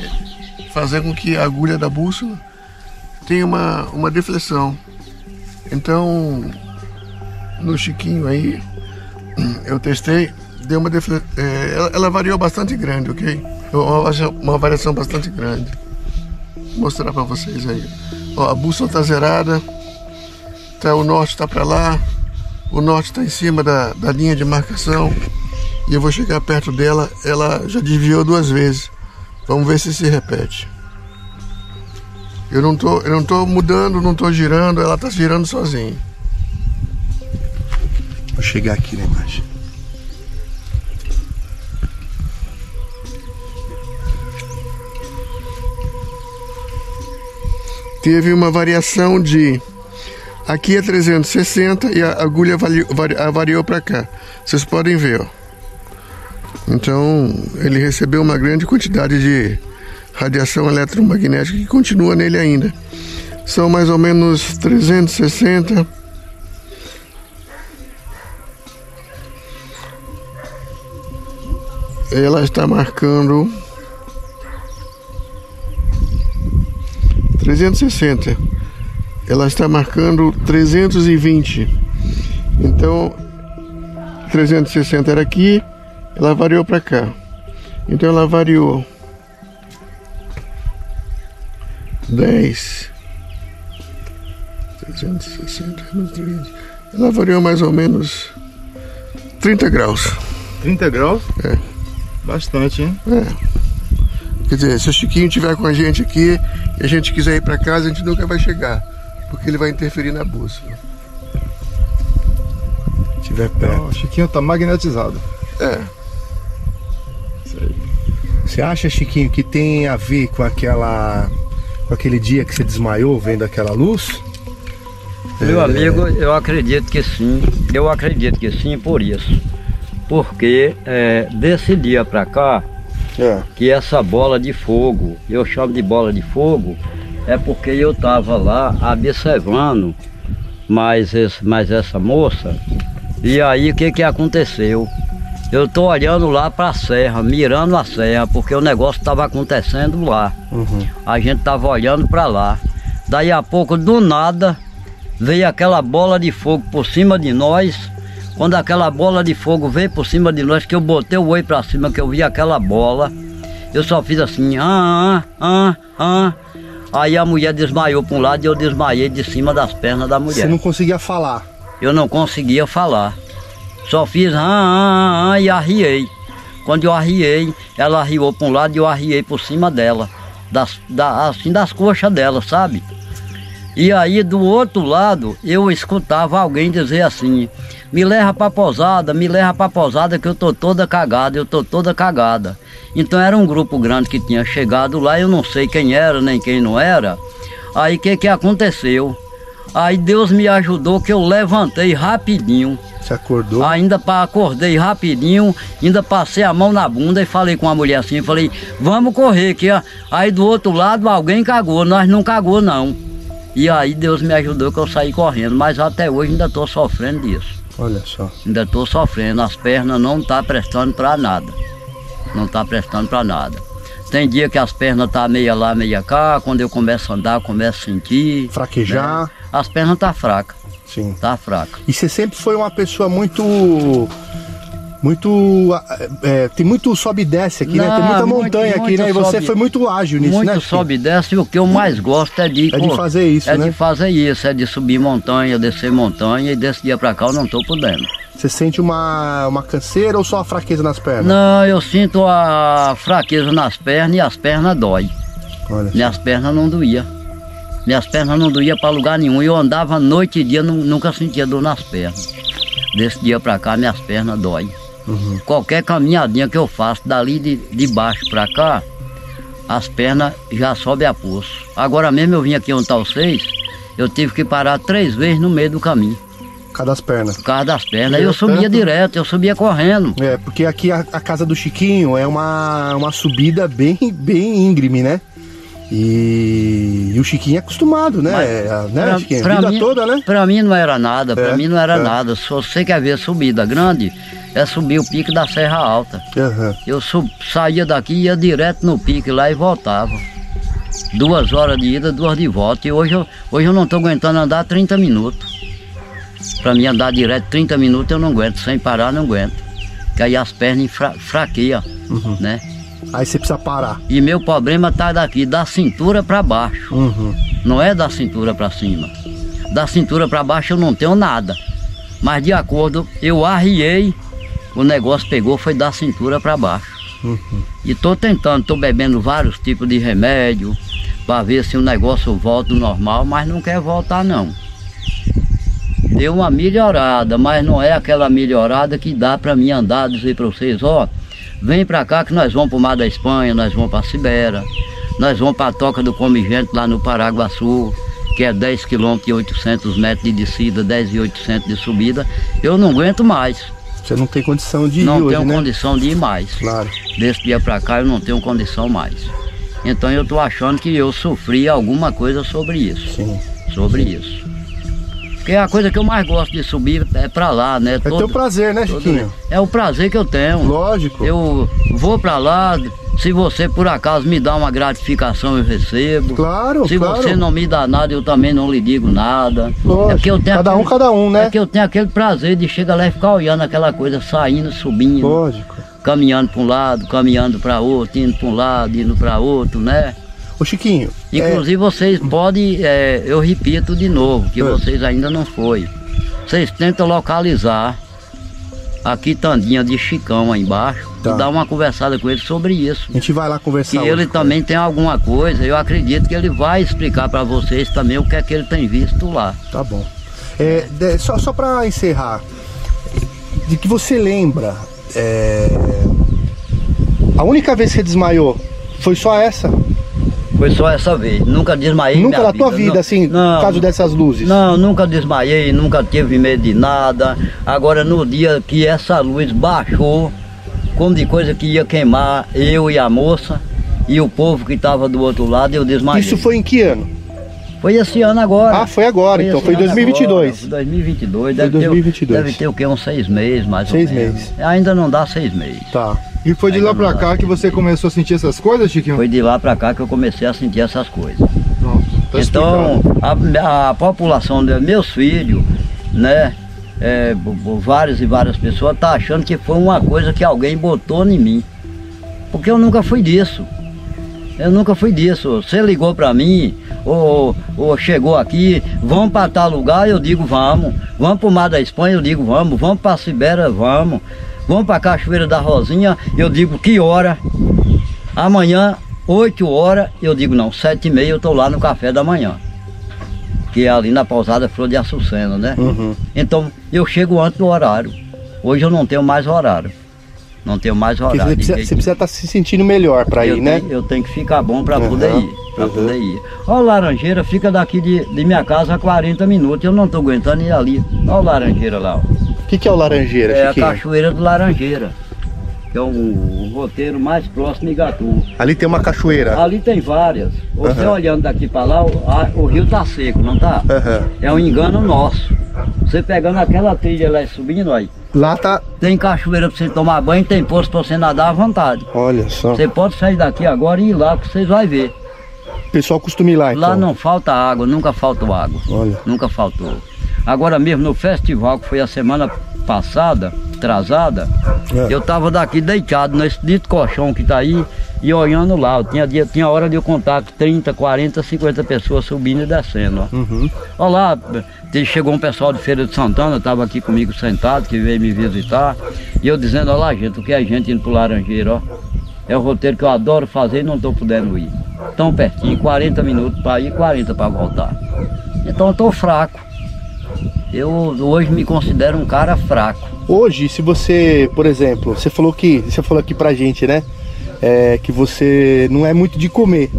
fazer com que a agulha da bússola tenha uma, uma deflexão. Então, no Chiquinho aí, eu testei, deu uma defle... é, ela, ela variou bastante grande, ok? Uma, uma variação bastante grande. Vou mostrar para vocês aí. Ó, a bússola tá zerada, tá, o norte está para lá, o norte está em cima da, da linha de marcação e eu vou chegar perto dela, ela já desviou duas vezes. Vamos ver se se repete. Eu não tô, eu não tô mudando, não tô girando, ela tá girando sozinha. Vou chegar aqui na imagem. Teve uma variação de aqui é 360 e a agulha vari- vari- a variou para cá. Vocês podem ver, ó. Então, ele recebeu uma grande quantidade de radiação eletromagnética que continua nele ainda. São mais ou menos 360. Ela está marcando 360. Ela está marcando 320. Então, 360 era aqui, ela variou para cá. Então ela variou 10 360 menos 20. Ela variou mais ou menos 30 graus. 30 graus? É. Bastante, hein? É. Quer dizer, se o Chiquinho estiver com a gente aqui e a gente quiser ir para casa, a gente nunca vai chegar. Porque ele vai interferir na bússola. Se tiver perto. o Chiquinho tá magnetizado. É. Você acha, Chiquinho, que tem a ver com aquela. com aquele dia que você desmaiou vendo aquela luz? Meu É. amigo, eu acredito que sim. Eu acredito que sim por isso. Porque é, desse dia pra cá, que essa bola de fogo, eu chamo de bola de fogo, é porque eu tava lá observando mais, esse, mais essa moça. E aí o que que aconteceu? Eu tô olhando lá pra serra, mirando a serra, porque o negócio estava acontecendo lá. A gente tava olhando pra lá. Daí a pouco, do nada, veio aquela bola de fogo por cima de nós. Quando aquela bola de fogo veio por cima de nós, que eu botei o oi pra cima, que eu vi aquela bola, eu só fiz assim, ah, ah, ah, ah. Aí a mulher desmaiou para um lado e eu desmaiei de cima das pernas da mulher. Você não conseguia falar. Eu não conseguia falar. Só fiz ah, ah, ah, e arriei. Quando eu arriei, ela arriou para um lado e eu arriei por cima dela. Das, da, assim das coxas dela, sabe? E aí do outro lado eu escutava alguém dizer assim, me leva pra posada, me leva pra posada que eu tô toda cagada, eu tô toda cagada. Então era um grupo grande que tinha chegado lá, eu não sei quem era nem quem não era. Aí o que que aconteceu? Aí Deus me ajudou que eu levantei rapidinho. Você acordou? Ainda pa- acordei rapidinho, ainda passei a mão na bunda e falei com a mulher assim, falei, vamos correr que aí do outro lado alguém cagou, nós não cagou não. E aí Deus me ajudou que eu saí correndo, mas até hoje ainda estou sofrendo disso. Olha só. Ainda estou sofrendo, as pernas não tá prestando para nada. Não tá prestando para nada. Tem dia que as pernas tá meia lá, meia cá, quando eu começo a andar, começo a sentir. Fraquejar. né? As pernas tá fracas. Sim. Tá fraca. E você sempre foi uma pessoa muito. Muito. é, tem muito sobe e desce aqui, né? Tem muita Não, muito- montanha aqui, muito né? E você sobe- foi muito ágil nisso, muito né? Chiquinho? sobe e desce e o que eu mais gosto é de, É de fazer isso, é né? de fazer isso, é de subir montanha, descer montanha e desse dia pra cá eu não tô podendo. Você sente uma, uma canseira ou só a fraqueza nas pernas? Não, eu sinto a fraqueza nas pernas e as pernas dói. Olha. Minhas pernas não doía. Minhas pernas não doía para lugar nenhum. Eu andava noite e dia, nu- nunca sentia dor nas pernas. Desse dia pra cá, minhas pernas dói. Uhum. Qualquer caminhadinha que eu faço dali de, de baixo pra cá, as pernas já sobem a pulso. Agora mesmo eu vim aqui onde tá vocês, eu tive que parar três vezes no meio do caminho. Por causa das pernas. Por causa das pernas. Porque eu subia tanto- direto, eu subia correndo. É, porque aqui a, a casa do Chiquinho é uma, uma subida bem, bem íngreme, né? E, e o Chiquinho é acostumado, né? É, né, Pra- Chiquinho? Pra vida mim- toda, né? Pra mim não era nada, pra É, mim não era é. nada. Se você quer ver subida grande, é subir o pique da Serra Alta. Aham. Eu sub- saía daqui, ia direto no pique lá e voltava. Duas horas de ida, duas de volta. E hoje eu, hoje eu não tô aguentando andar 30 minutos. Pra mim andar direto 30 minutos eu não aguento, sem parar não aguento. Que aí as pernas fra fraqueiam, Uhum. né? Aí você precisa parar. E meu problema tá daqui, da cintura pra baixo. Uhum. Não é da cintura pra cima. Da cintura pra baixo eu não tenho nada. Mas de acordo, eu arriei, o negócio pegou, foi da cintura pra baixo. Uhum. E tô tentando, tô bebendo vários tipos de remédio para ver se o negócio volta ao normal, mas não quer voltar não. Deu uma melhorada, mas não é aquela melhorada que dá para mim andar, dizer para vocês, ó, vem para cá que nós vamos pro Mar da Espanha, nós vamos para Sibéria, nós vamos para a Toca do Comigente lá no Paraguaçu, que é 10 km e 800 metros de descida, 10 e 800 de subida. Eu não aguento mais. Você não tem condição de ir Não hoje, tenho né? condição de ir mais. Claro. Desse dia pra cá eu não tenho condição mais. Então eu tô achando que eu sofri alguma coisa sobre isso. Sim. Sobre isso. Porque a coisa que eu mais gosto de subir é pra lá, né? É teu prazer, né, Chiquinho? É o prazer que eu tenho. Lógico. Eu vou pra lá, se você por acaso me dá uma gratificação, eu recebo. Claro, Se claro. você não me dá nada, eu também não lhe digo nada. Lógico. É porque eu tenho Cada um, cada um, né? É que eu tenho aquele prazer de chegar lá e ficar olhando aquela coisa saindo, subindo. Lógico. Caminhando para um lado, caminhando para outro, indo para um lado, indo para outro, né? Ô Chiquinho. Inclusive vocês podem, é, eu repito de novo, que É. vocês ainda não foi. Vocês tentam localizar a quitandinha de Chicão aí embaixo Tá. e dar uma conversada com ele sobre isso. A gente vai lá conversar. ele hoje. também tem alguma coisa, eu acredito que ele vai explicar para vocês também o que é que ele tem visto lá. Tá bom. É, de- só, só pra encerrar, de que você lembra, é, a única vez que você desmaiou foi só essa? Foi só essa vez, nunca desmaiei. Nunca na tua vida, Não- assim, não, por causa dessas luzes? Não, nunca desmaiei, nunca tive medo de nada. Agora no dia que essa luz baixou, como de coisa que ia queimar eu e a moça e o povo que estava do outro lado, eu desmaiei. Isso foi em que ano? Foi esse ano agora. Ah, foi agora, então, esse foi ano 2022. agora, foi 2022. Foi Deve, 2022. Ter, deve ter o quê? Uns seis meses, mais Seis ou menos. meses. Ainda não dá seis meses. Tá. E foi de lá pra cá que você começou a sentir essas coisas, Chiquinho? Foi de lá pra cá que eu comecei a sentir essas coisas. Pronto, tá Então, a, a população de meus filhos, né? é, várias e várias pessoas tá achando que foi uma coisa que alguém botou em mim. Porque eu nunca fui disso. Eu nunca fui disso. Você ligou pra mim, ou, ou chegou aqui, vamos para tal lugar, eu digo vamos. Vamos pro Mar da Espanha, eu digo vamos. Vamos pra Sibéria, vamos. Vamos pra Cachoeira da Rosinha, eu digo que hora? Amanhã, 8 horas, eu digo não, 7 e meia eu tô lá no café da manhã. Que é ali na pousada Flor de Açucena, né? Uhum. Então eu chego antes do horário. Hoje eu não tenho mais horário. Não tenho mais horário. você precisa, você precisa estar se sentindo melhor eu ir, né? tenho- eu tenho que ficar bom para Uhum, poder ir. Para poder ir. Ó, o Laranjeira fica daqui de, de minha casa a 40 minutos. Eu não tô aguentando ir ali. Ó, o Laranjeira lá. ó. O que, que é o Laranjeira, É a Chiquinho? Cachoeira do Laranjeira. Que é o, o roteiro mais próximo de Igatu. Ali tem uma cachoeira. Ali tem várias. Você Aham. olhando daqui para lá, o, a- o rio tá seco, não tá? Aham. É um engano nosso. Você pegando aquela trilha lá e subindo aí. Lá tá. Tem cachoeira para você tomar banho, tem poço para você nadar à vontade. Olha só. Você pode sair daqui agora e ir lá que vocês vão ver. O pessoal costuma ir lá, então. Lá não falta água, nunca faltou água. Olha. Nunca faltou. Agora mesmo no festival que foi a semana passada, atrasada, É. eu tava daqui deitado nesse dito colchão que tá aí e olhando lá. Eu tinha, dia- tinha hora de eu contar que 30, 40, 50 pessoas subindo e descendo. Ó. Uhum. Olha lá, te- chegou um pessoal de Feira de Santana, estava aqui comigo sentado, que veio me visitar, e eu dizendo, olha lá, gente, o que é gente indo pro Laranjeiro, ó. É o roteiro que eu adoro fazer e não estou podendo ir. Tão pertinho, 40 minutos para ir, 40 para voltar. Então eu estou fraco. Eu hoje me considero um cara fraco. Hoje, se você, por exemplo, você falou que. Você falou aqui pra gente, né? É, que você não é muito de comer.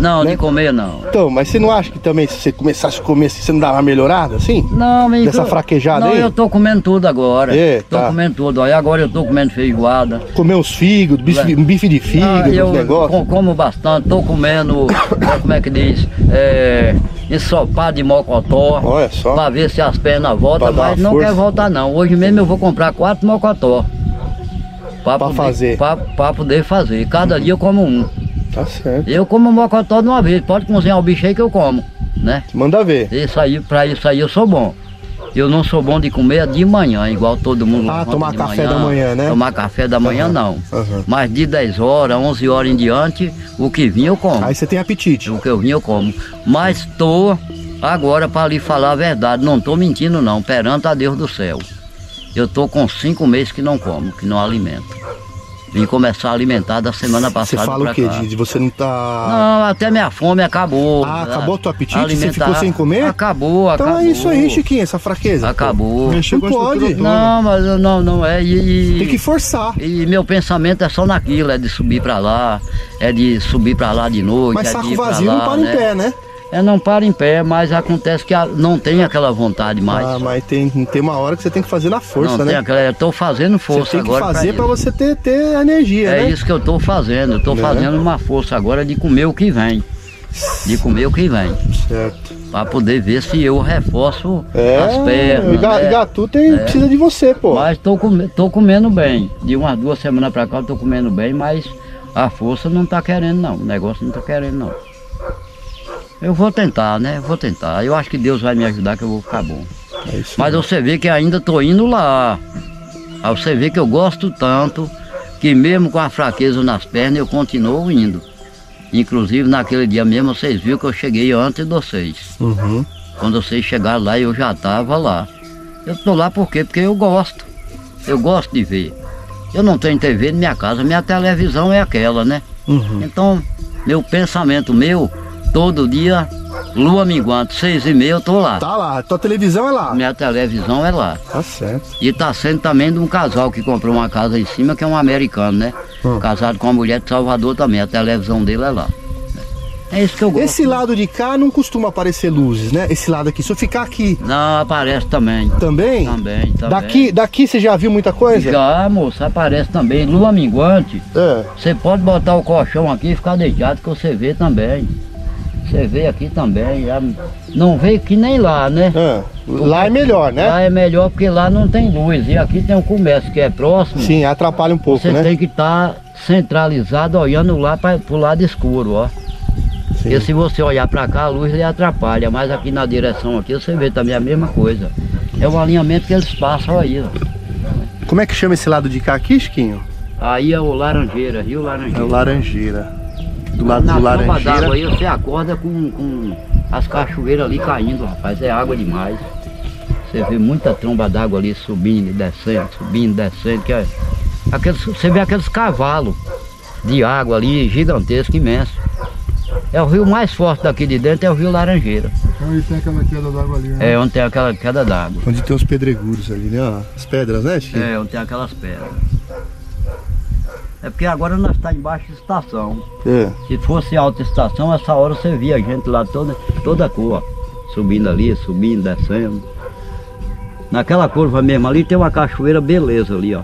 Não, de comer não. Então, mas você não acha que também se você começasse a comer assim, você não dá uma melhorada assim? Não, me Dessa fraquejada não, aí? eu tô comendo tudo agora. É, tô tá. comendo tudo. Aí agora eu tô comendo feijoada. Comer uns fígados, bife, um bife de fígado, Ah, negócios. com- como bastante, tô comendo, é, como é que diz, é, ensopado de mocotó. Olha só. Pra ver se as pernas voltam, Pra mas não força. quer voltar não. Hoje mesmo eu vou comprar quatro mocotó. Pra, poder, fazer. Pra, pra poder fazer. Cada dia eu como um. Tá certo. Eu como mocotó de uma vez. Pode cozinhar o bicho aí que eu como, né? Manda ver. Isso aí, pra isso aí eu sou bom. Eu não sou bom de comer de manhã, igual todo mundo. Ah, tomar de café da manhã, né? Tomar café da manhã Aham, não. aham. Mas de 10 horas, 11 horas em diante, o que vinha eu como. Aí você tem apetite. O que eu vinha eu como. Mas tô agora para lhe falar a verdade, não tô mentindo não, perante a Deus do céu. Eu tô com cinco meses que não como, que não alimento. Vim começar a alimentar da semana Você passada fala pra o quê? cá. De, de você não tá. Não, até minha fome acabou. Ah, acabou teu apetite? Você Alimentar- ficou sem comer? Acabou, Então acabou. é isso aí, Chiquinho, essa fraqueza. Acabou. Não pode. Não, mas não, não é. E, Tem que forçar. E meu pensamento é só naquilo, é de subir pra lá, é de subir pra lá de noite. Mas é saco de ir pra vazio lá, não para em né? pé, né? É, não para em pé, mas acontece que não tem aquela vontade mais. Ah, mas tem, tem uma hora que você tem que fazer na força, não né? tem aquela, eu tô fazendo força você tem que agora. fazer isso. você ter, ter energia, É né? isso que eu tô fazendo. Eu tô Né? fazendo uma força agora de comer o que vem. De comer o que vem. Certo. Pra poder ver se eu reforço É, as pernas. e Ga- né? Gatu tem, É. precisa de você, pô. Mas tô, come- tô comendo bem. De umas duas semanas pra cá eu tô comendo bem, mas a força não tá querendo não. O negócio não tá querendo não. Eu vou tentar, né? Vou tentar. Eu acho que Deus vai me ajudar que eu vou ficar bom. É Mas você vê que ainda tô indo lá. Aí você vê que eu gosto tanto que mesmo com a fraqueza nas pernas eu continuo indo. Inclusive naquele dia mesmo vocês viram que eu cheguei antes de vocês. Uhum. Quando vocês chegaram lá eu já estava lá. Eu tô lá por quê? Porque eu gosto. Eu gosto de ver. Eu não tenho TV na minha casa, minha televisão é aquela, né? Uhum. Então, meu pensamento meu, todo dia, lua minguante, seis e meia eu tô lá. Tá lá, tua televisão é lá. Minha televisão é lá. Tá certo. E tá sendo também de um casal que comprou uma casa em cima, que é um americano, né? Hum. Casado com uma mulher de Salvador também, a televisão dele é lá. É isso que eu gosto. Esse lado de cá não costuma aparecer luzes, né? Esse lado aqui. Se eu ficar aqui. Não, aparece também. Também? Também, também. Daqui, daqui você já viu muita coisa? Já, moço, aparece também. Lua minguante. É. Você pode botar o colchão aqui e ficar deitado que você vê também. Você vê aqui também. Não vê que nem lá, né? Lá é melhor, né? Lá é melhor porque lá não tem luz. E aqui tem um comércio que é próximo. Sim, atrapalha um pouco, Você né? tem que estar centralizado olhando lá para o lado escuro, ó. Porque se você olhar para cá, a luz lhe atrapalha, mas aqui na direção aqui você vê também a mesma coisa. É o alinhamento que eles passam aí, ó. Como é que chama esse lado de cá aqui, Chiquinho? Aí é o Laranjeira, Rio Laranjeira. É o Laranjeira. Do lado Na do tromba Laranjeira. d'água aí você acorda com, com as cachoeiras ali caindo, rapaz. É água demais. Você vê muita tromba d'água ali subindo e descendo, subindo e descendo. Que é, aqueles, você vê aqueles cavalos de água ali, gigantesco, imenso. É o rio mais forte daqui de dentro, é o rio Laranjeira. Onde tem aquela queda d'água ali, né? É onde tem aquela queda d'água. Onde tem os pedregulhos ali, né? As pedras, né, Chiquinho? É, onde tem aquelas pedras. É porque agora nós estamos embaixo de estação. É. Se fosse alta estação, essa hora você via a gente lá toda, toda cor, ó, subindo ali, subindo, descendo. Naquela curva mesmo ali tem uma cachoeira beleza ali, ó.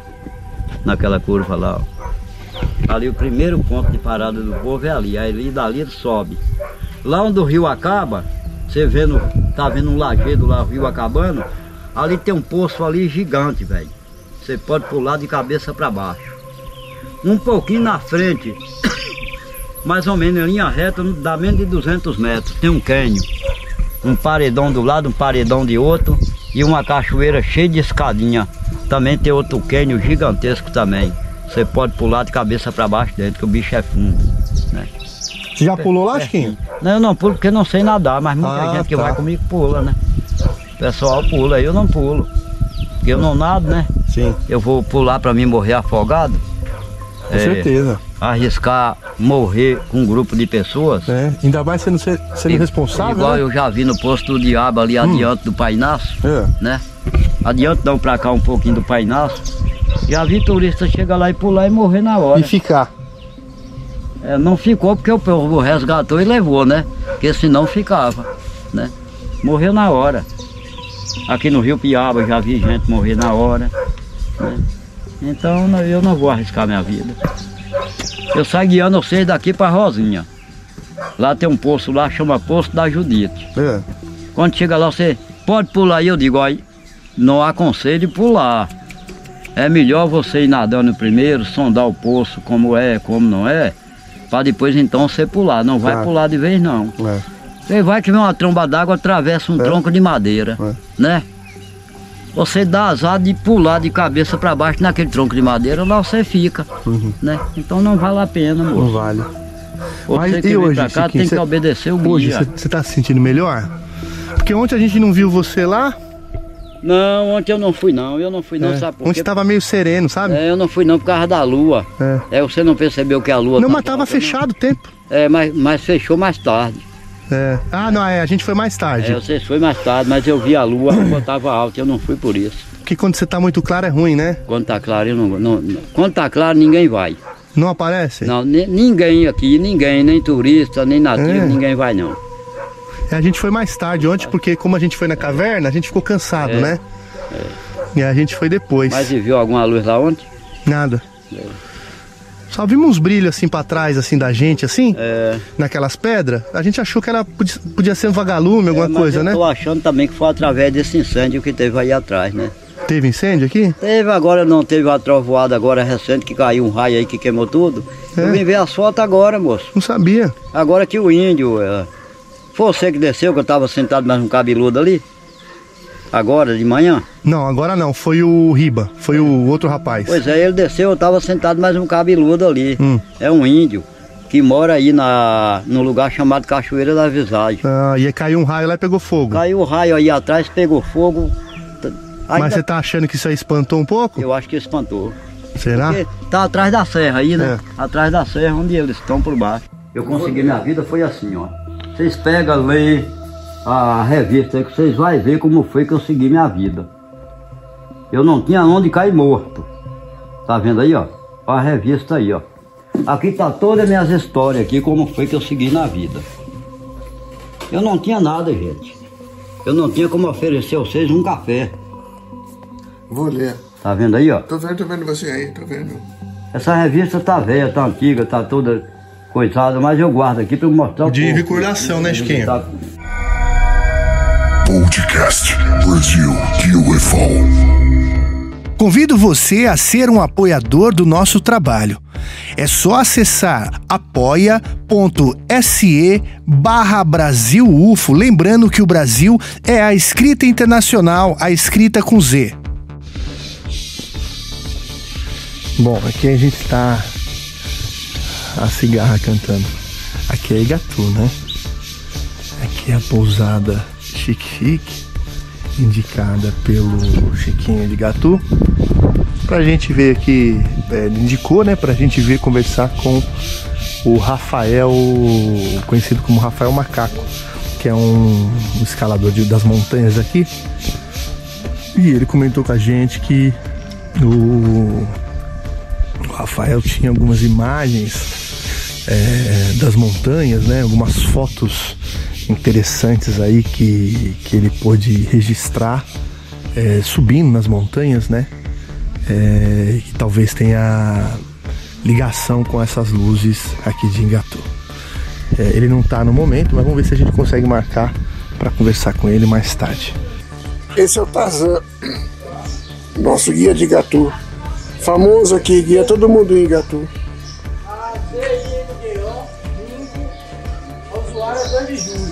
Naquela curva lá, ó. Ali o primeiro ponto de parada do povo é ali, aí ali dali ele sobe. Lá onde o rio acaba, você vendo, tá vendo um lajedo lá, o rio acabando, ali tem um poço ali gigante, velho. Você pode pular de cabeça para baixo. Um pouquinho na frente, mais ou menos em linha reta, dá menos de 200 metros. Tem um cânion, um paredão do lado, um paredão de outro e uma cachoeira cheia de escadinha. Também tem outro cânion gigantesco também. Você pode pular de cabeça para baixo dentro, que o bicho é fundo. Né? Você já pulou lá, Chiquinho? Não, eu não pulo porque não sei nadar, mas muita Ah, gente que tá. vai comigo pula, né? O pessoal pula, eu não pulo. Porque eu não nado, né? Sim. Eu vou pular para mim morrer afogado. Com certeza. Arriscar morrer com um grupo de pessoas. É, ainda mais sendo, sendo responsável, Igual né? eu já vi no posto do diabo ali adiante do Pai Inácio, É. né? Adiante não pra cá um pouquinho do Pai Inácio. Já vi turista chegar lá e pular e morrer na hora. E ficar. É, não ficou porque o povo resgatou e levou, né? Porque senão ficava, né? Morreu na hora. Aqui no Rio Piaba já vi gente morrer na hora. né? Então eu não vou arriscar minha vida. Eu saio guiando vocês daqui para Rosinha. Lá tem um poço lá, chama Poço da Judite. É. Quando chega lá, você pode pular aí, eu digo, aí, não aconselho pular. É melhor você ir nadando primeiro, sondar o poço, como é, como não é, para depois então você pular. Não vai Claro. pular de vez não. É. Você vai que vem uma tromba d'água, atravessa um tronco de madeira, né? Você dá azar de pular de cabeça para baixo naquele tronco de madeira, lá você fica, né? Então não vale a pena, moço. Não vale. Você Mas que e hoje, pra cá Chiquinho, tem que obedecer o Hoje, guia. você tá se sentindo melhor? Porque ontem a gente não viu você lá. Não, ontem eu não fui não, eu não fui não, É. sabe por Ontem quê? tava meio sereno, sabe? É, eu não fui não por causa da lua. É. É, você não percebeu que a lua Não, tá mas tava alta, fechado o tempo. É, mas, mas fechou mais tarde. É. Ah, não, é, a gente foi mais tarde. É, você foi mais tarde, mas eu vi a lua, a lua tava alta, eu não fui por isso. Porque quando você tá muito claro é ruim, né? Quando tá claro, eu não, não, Quando tá claro, ninguém vai. Não aparece? Não, ni- ninguém aqui, ninguém, nem turista, nem nativo, É. ninguém vai não. A gente foi mais tarde ontem, porque como a gente foi na caverna, a gente ficou cansado, É. né? E a gente foi depois. Mas e viu alguma luz lá ontem? Nada. Só vimos uns brilhos assim pra trás, assim, da gente, assim, É. naquelas pedras. A gente achou que era, podia, podia ser um vagalume, alguma Mas coisa, eu né? tô achando também que foi através desse incêndio que teve aí atrás, né? Teve incêndio aqui? Teve agora, não teve uma trovoada agora recente que caiu um raio aí que queimou tudo. É. Eu vim ver as fotos agora, moço. Não sabia. Agora que o índio. É... Foi você que desceu, que eu tava sentado mais um cabeludo ali? Agora, de manhã? Não, agora não. Foi o Riba. Foi o outro rapaz. Pois é, ele desceu, eu tava sentado mais um cabeludo ali. Hum. É um índio que mora aí na, no lugar chamado Cachoeira da Visagem. Ah, e aí caiu um raio lá e pegou fogo. Caiu o raio aí atrás, pegou fogo. Ainda- Mas você tá achando que isso aí espantou um pouco? Eu acho que espantou. Será? Porque tá atrás da serra aí, né? É. Atrás da serra onde eles estão por baixo. Eu consegui minha vida foi assim, ó. Vocês pegam, lê a revista aí que vocês vão ver como foi que eu segui minha vida. Eu não tinha onde cair morto. Tá vendo aí, ó? A revista aí, ó. Aqui tá todas as minhas histórias aqui, como foi que eu segui na vida. Eu não tinha nada, gente. Eu não tinha como oferecer a vocês um café. Vou ler. Tá vendo aí, ó? Tô vendo, tô vendo você aí, tô vendo. Essa revista tá velha, tá antiga, tá toda coisada, mas eu guardo aqui pra eu mostrar o De recordação, né, Chiquinho? Tá- Podcast Brasil UFO. Convido você a ser um apoiador do nosso trabalho. É só acessar apoia.se barra Brasil UFO. Lembrando que o Brasil é a escrita internacional, a escrita com Z. Bom, aqui a gente tá a cigarra cantando. Aqui é Igatu, né? Aqui é a pousada Chique Chique, indicada pelo Chiquinho de Gatu. Pra gente ver aqui, é, ele indicou, né? Pra gente ver conversar com o Rafael, conhecido como Rafael Macaco, que é um, um escalador de- das montanhas aqui. E ele comentou com a gente que o o Rafael tinha algumas imagens é, das montanhas, né? Algumas fotos interessantes aí que, que ele pôde registrar é, subindo nas montanhas, né? É, que talvez tenha ligação com essas luzes aqui de Ingatu. É, ele não tá no momento, mas vamos ver se a gente consegue marcar para conversar com ele mais tarde. Esse é o Tarzan, nosso guia de Gatu. Famoso aqui, guia todo mundo em Gatu. Bota o usuário 2 de julho.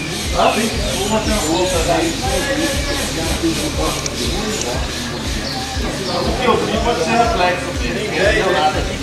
Ah, sim. Vou fazer uma louça. O que eu vi pode ser reflexo, porque ninguém deu nada aqui.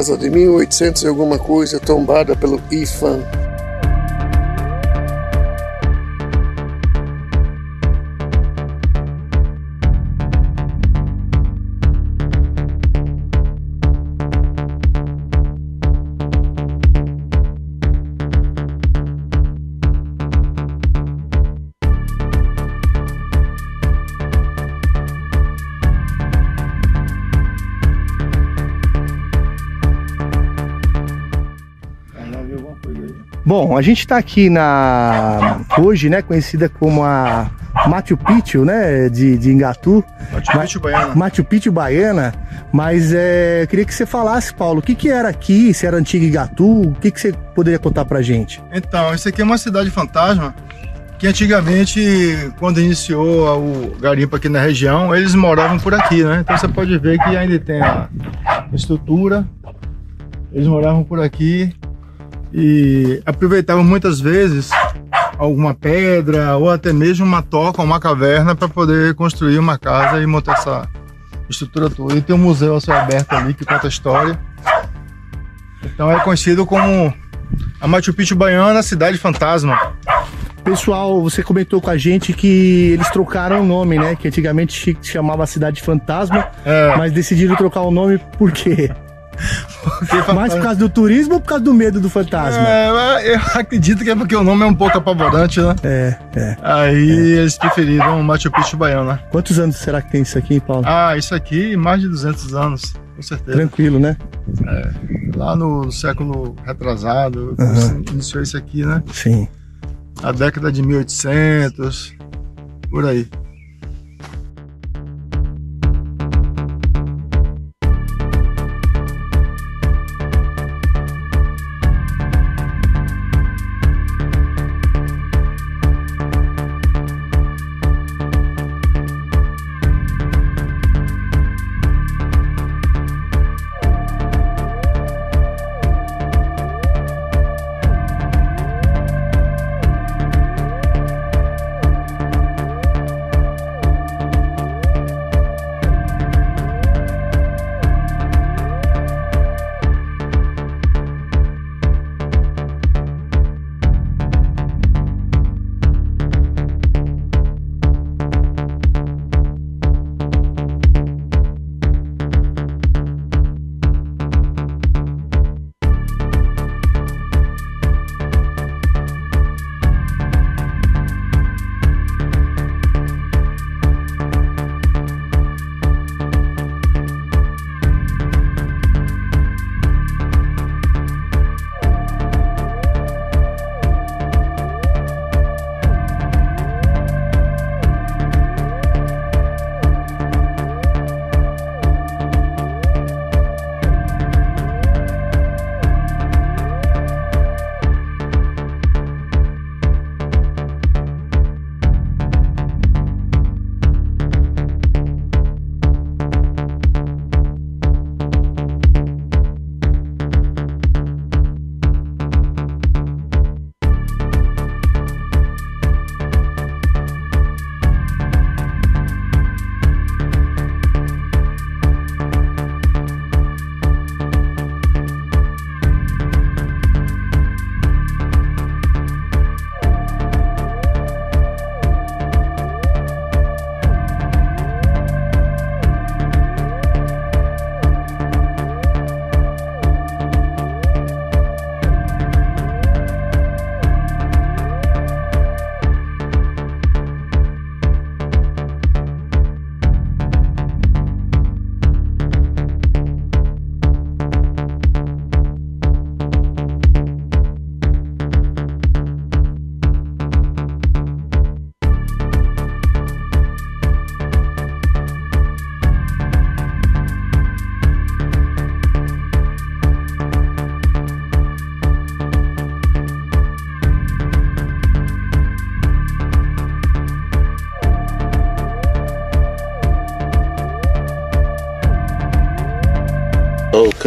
Casa de 1800 e alguma coisa tombada pelo IFAM. Bom, a gente está aqui na hoje, né, conhecida como a Machu Picchu, né, de, de Ingatu. Machu Picchu Baiana. Machu Picchu Baiana, mas é, eu queria que você falasse, Paulo, o que que era aqui, se era antiga Ingatu, o que que você poderia contar pra gente? Então, isso aqui é uma cidade fantasma que antigamente, quando iniciou o garimpo aqui na região, eles moravam por aqui, né? Então você pode ver que ainda tem a estrutura. Eles moravam por aqui e aproveitavam muitas vezes alguma pedra ou até mesmo uma toca, uma caverna para poder construir uma casa e montar essa estrutura toda. E tem um museu a céu aberto ali que conta a história. Então é conhecido como a Machu Picchu Baiana, cidade fantasma. Pessoal, você comentou com a gente que eles trocaram o nome, né? Que antigamente se chamava Cidade Fantasma, É. mas decidiram trocar o nome por quê? Mais por causa do turismo ou por causa do medo do fantasma? É, eu acredito que é porque o nome é um pouco apavorante, né? É, é. Aí eles preferiram Machu Picchu Baiana. Quantos anos será que tem isso aqui, Paulo? Ah, isso aqui, mais de 200 anos, com certeza. Tranquilo, né? É, lá no século retrasado, Aham. iniciou isso aqui, né? Sim. A década de 1800, por aí.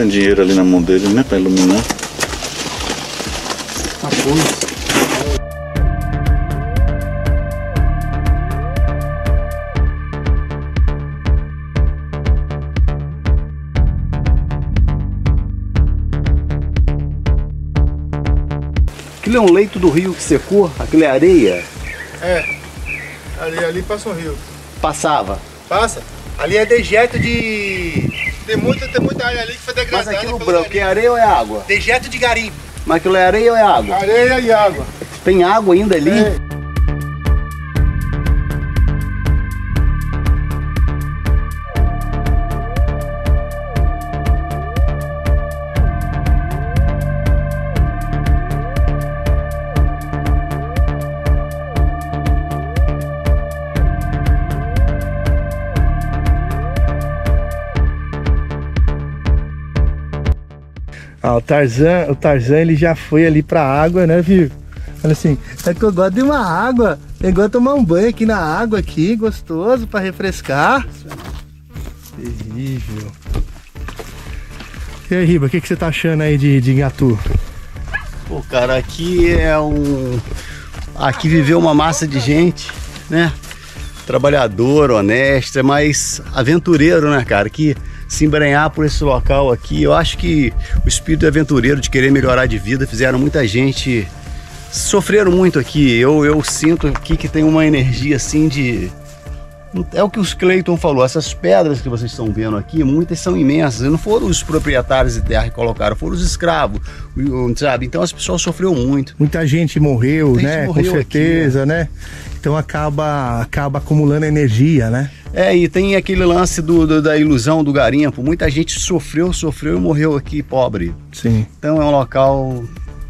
dinheiro ali na mão dele, né? Pra iluminar. Tá Apoio. Aquilo é um leito do rio que secou? Aquilo é areia? É. Ali, ali passa um rio. Passava? Passa. Ali é dejeto de... Tem muito, tem muito mas aquilo branco é areia ou é água? Dejeto de garimpo. Mas aquilo é areia ou é água? Areia e água. Tem água ainda ali? Ah, Tarzan, o Tarzan ele já foi ali pra água, né, viu? Olha assim, é que eu gosto de uma água. Eu gosto de tomar um banho aqui na água aqui, gostoso pra refrescar. Terrível. E aí, Riba, o que, que você tá achando aí de, de Ingatu? Pô, cara, aqui é um. Aqui viveu uma massa de gente, né? Trabalhador, honesta, mas aventureiro, né, cara? Que se embrenhar por esse local aqui, eu acho que o espírito aventureiro de querer melhorar de vida fizeram muita gente. Sofreram muito aqui. Eu, eu sinto aqui que tem uma energia assim de. É o que os Cleiton falou, essas pedras que vocês estão vendo aqui, muitas são imensas, não foram os proprietários de terra que colocaram, foram os escravos, sabe? Então as pessoas sofreram muito. Muita gente morreu, Muita gente né? morreu Com certeza, né? Então acaba, acaba acumulando energia, né? É, e tem aquele lance do, do- da ilusão do garimpo. Muita gente sofreu, sofreu e morreu aqui pobre. Sim. Então é um local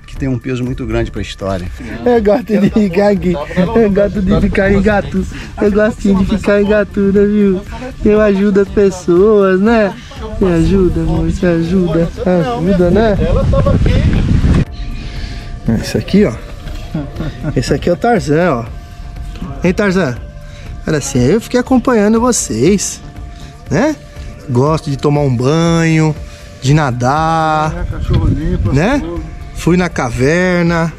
que tem um peso muito grande para a história. Eu gosto de ficar aqui. Eu gosto de ficar em Gatu. Eu gosto de ficar em Gatu, né, viu? Eu ajudo as pessoas, né? Me ajuda, amor, me ajuda. Ajuda, né? Esse aqui, ó. Esse aqui é o Tarzan, ó. Hein, Tarzan? Olha assim, eu fiquei acompanhando vocês, né? Gosto de tomar um banho, de nadar, Cachorro limpo, né? Fui na caverna,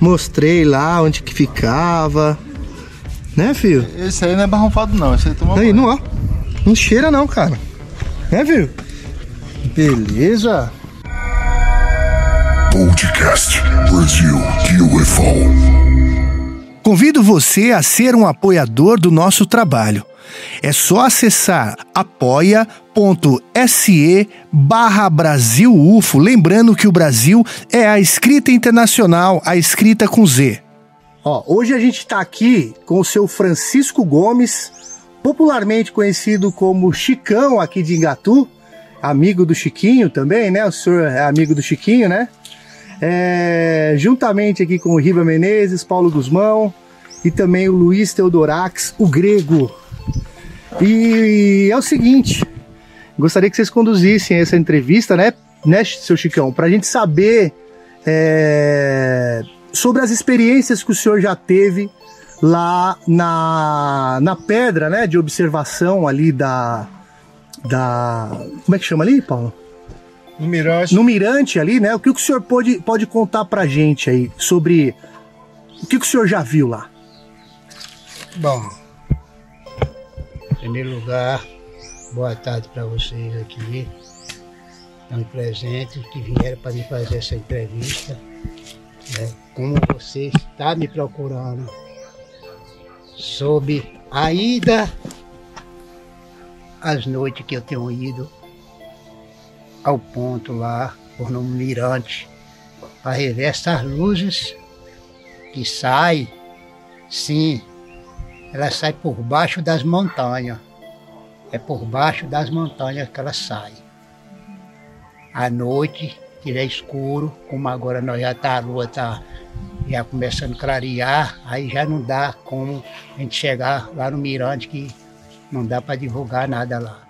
mostrei lá onde que ficava, né, filho? Esse aí não é barrunfado não, esse aí toma Aí, não, ó. Não cheira não, cara. Né, filho? Beleza. Podcast Brasil UFO. Convido você a ser um apoiador do nosso trabalho. É só acessar apoia.se barra Brasil UFO, lembrando que o Brasil é a escrita internacional, a escrita com Z. Ó, hoje a gente está aqui com o seu Francisco Gomes, popularmente conhecido como Chicão aqui de Ingatu, amigo do Chiquinho também, né? O senhor é amigo do Chiquinho, né? É, juntamente aqui com o Riba Menezes, Paulo Guzmão e também o Luiz Teodorax, o grego. E é o seguinte, gostaria que vocês conduzissem essa entrevista, né, né seu Chicão, para a gente saber é, sobre as experiências que o senhor já teve lá na, na pedra, né, de observação ali da, da... Como é que chama ali, Paulo? No mirante. No mirante ali, né? O que, o senhor pode, pode contar pra gente aí sobre o que, o senhor já viu lá? Bom, em primeiro lugar, boa tarde para vocês aqui, estão presentes, que vieram para me fazer essa entrevista. né? Como você está me procurando sobre a ida, as noites que eu tenho ido ao ponto lá, por no mirante, para rever essas luzes que saem, sim, ela sai por baixo das montanhas. É por baixo das montanhas que ela sai. À noite, tiver escuro, como agora nós já tá, a lua está já começando a clarear, aí já não dá como a gente chegar lá no mirante que não dá para divulgar nada lá.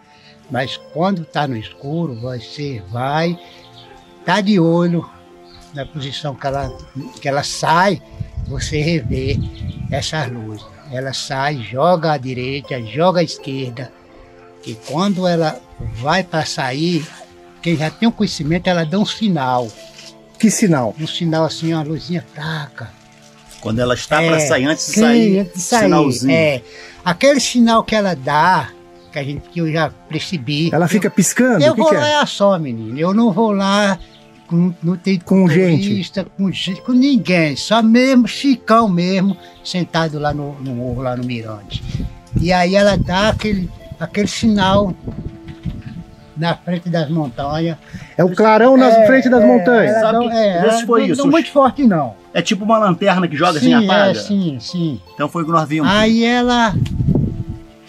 Mas quando está no escuro, você vai, tá de olho na posição que ela, que ela sai, você revê essas luzes. Ela sai, joga à direita, joga à esquerda. E quando ela vai para sair, quem já tem o conhecimento, ela dá um sinal. Que sinal? Um sinal assim, uma luzinha fraca. Quando ela está É, para sair, antes de sim, sair, antes de sair, sinalzinho. É. Aquele sinal que ela dá, que a gente que eu já percebi. Ela fica piscando? Eu que vou que é? lá é só, menino. Eu não vou lá não, não tem Com gente? turista, com gente, com ninguém. Só mesmo Chicão mesmo, sentado lá no, no morro, lá no Mirante. E aí ela dá aquele, aquele sinal na frente das montanhas. É o clarão na É, frente das é, montanhas. ela Sabe não- que- é, ela foi não- isso. não muito forte, não. É tipo uma lanterna que joga sim, assim, apaga? É, sim, sim. Então foi o que nós vimos. Aí ela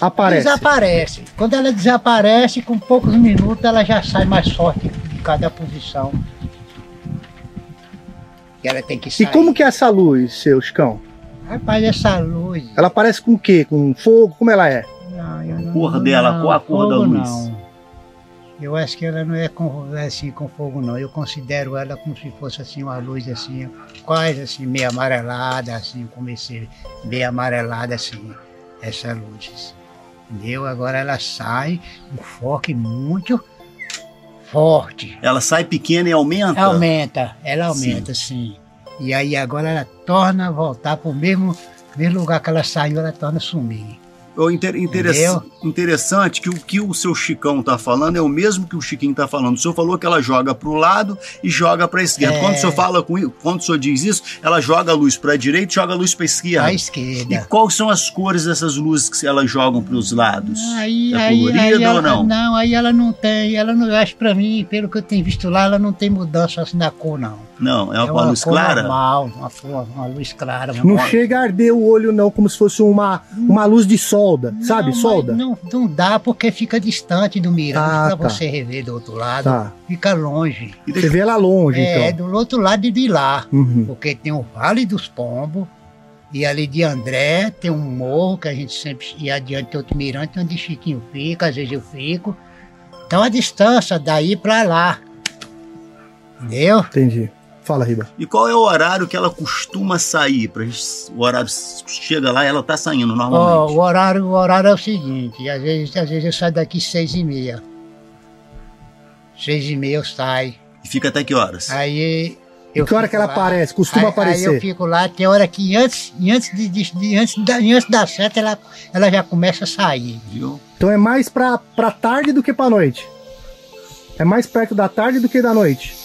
Aparece. desaparece. Quando ela desaparece, com poucos minutos ela já sai mais forte de cada posição. Que ela tem que E sair. como que é essa luz, seu Chicão? Rapaz, essa luz. Ela aparece com o quê? Com fogo? Como ela é? Não, eu não, cor dela, qual a cor da luz? Não. Eu acho que ela não é com, assim com fogo, não. Eu considero ela como se fosse assim uma luz assim, quase assim, meio amarelada, assim, comecei meio amarelada assim, essa luz. Entendeu? Agora ela sai, um foco muito forte. Ela sai pequena e aumenta? Aumenta, ela aumenta, sim. E aí agora ela torna a voltar para o mesmo, mesmo lugar que ela saiu, ela torna a sumir. O inter-? Interessante que o que o seu Chicão tá falando é o mesmo que o Chiquinho tá falando. O senhor falou que ela joga pro lado e joga pra esquerda. É. Quando o senhor fala com quando o senhor diz isso, ela joga a luz pra direita e joga a luz pra esquerda. Pra esquerda. E quais são as cores dessas luzes que elas jogam pros lados? Aí, é aí, colorida aí ou ela, não? Não, aí ela não tem, ela não, eu acho pra mim, pelo que eu tenho visto lá, ela não tem mudança assim na cor, não. Não, é uma, É uma luz cor clara? normal, uma, uma luz clara. uma Não cor- chega a arder o olho, não, como se fosse uma, uma luz de solda, sabe? Não, Solda. mas Não, não dá porque fica distante do mirante Ah, pra tá. você rever do outro lado. Tá. Fica longe. Você vê ela longe, É, então. do outro lado de lá. Uhum. Porque tem o Vale dos Pombos. E ali de André tem um morro que a gente sempre ia adiante tem outro mirante onde Chiquinho fica, às vezes eu fico. Então a distância daí pra lá. Entendeu? Entendi. Fala, Riba. E qual é o horário que ela costuma sair? Pra gente, o horário chega lá e ela tá saindo normalmente. o, horário, o horário é o seguinte, às vezes, às vezes eu saio daqui seis e meia. Seis e meia eu saio. E fica até que horas? Aí. E que hora que ela aparece? Costuma aí, aparecer? Aí eu fico lá, tem hora que antes, antes, de, de- de- antes, da, antes da seta ela, ela já começa a sair. Viu? Então é mais pra, pra tarde do que pra noite. É mais perto da tarde do que da noite.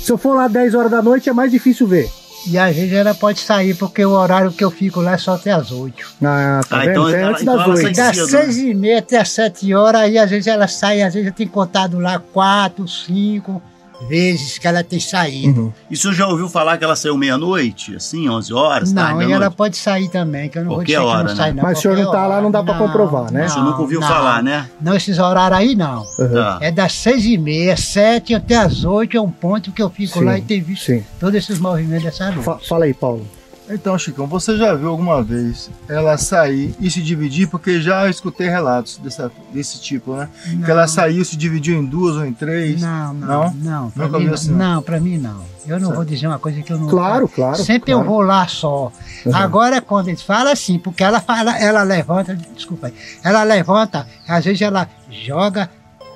Se eu for lá 10 horas da noite, é mais difícil ver. E às vezes ela pode sair, porque o horário que eu fico lá é só até as oito. Ah, tá Ah, vendo? então é antes então das ela sai 8. Das cedo, seis e meia até as sete horas, aí às vezes ela sai, às vezes eu tenho contado lá quatro, cinco vezes que ela tem saído. Uhum. E o senhor já ouviu falar que ela saiu meia-noite? Assim, 11 horas? Não, tarde e ela noite? pode sair também, que eu não vou Qualquer dizer que hora, não sai né? não. Mas o senhor não qualquer tá lá, não dá pra comprovar, né? O senhor nunca ouviu não. falar, né? Não, esses horários aí não. Tá. É das seis e meia, sete até as oito é um ponto que eu fico Sim, lá e tenho visto sim. todos esses movimentos dessa luz. Fa- fala aí, Paulo. Então, Chicão, você já viu alguma vez ela sair e se dividir? Porque já escutei relatos dessa, desse tipo, né? Não. Que ela saiu e se dividiu em duas ou em três. Não, não, Não? não. Pra Nunca mim, assim, não? não, pra mim não. Eu não vou dizer uma coisa que eu não. Claro, claro, Sempre claro. eu vou lá só. Uhum. Agora, quando eles falam assim, porque ela fala, ela levanta, desculpa aí, ela levanta, às vezes ela joga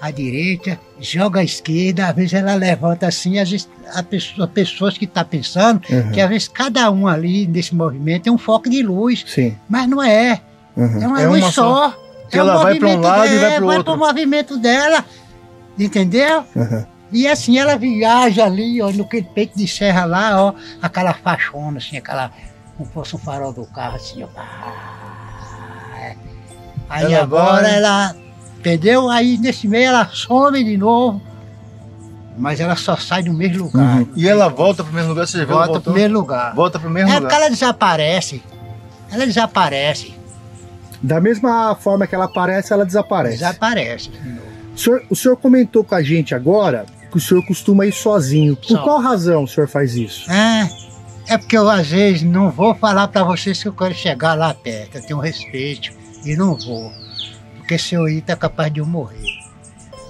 à direita, joga à esquerda, às vezes ela levanta assim, às vezes a pessoa, pessoas que estão pensando Uhum. que às vezes cada um ali nesse movimento é um foco de luz, Sim. mas não é. Uhum. É uma É luz uma só. só. Que É ela vai pra um lado e vai dela, pro vai outro. pro movimento dela. Entendeu? Uhum. E assim ela viaja ali, ó, no peito de serra lá, ó, aquela faixona, assim, aquela. Como fosse um farol do carro, assim, ó. É. Aí Ela agora vai- ela. Entendeu? Aí nesse meio ela some de novo. Mas ela só sai do mesmo lugar. Uhum. E ela volta pro mesmo lugar, você já viu? Volta pro mesmo lugar. Volta pro mesmo É lugar. porque ela desaparece. Ela desaparece. Da mesma forma que ela aparece, ela desaparece. Desaparece. O senhor, o senhor comentou com a gente agora que o senhor costuma ir sozinho. Por Só. qual razão o senhor faz isso? É, é porque eu às vezes não vou falar pra vocês que eu quero chegar lá perto. Eu tenho respeito e não vou. Porque se eu ir, tá capaz de eu morrer.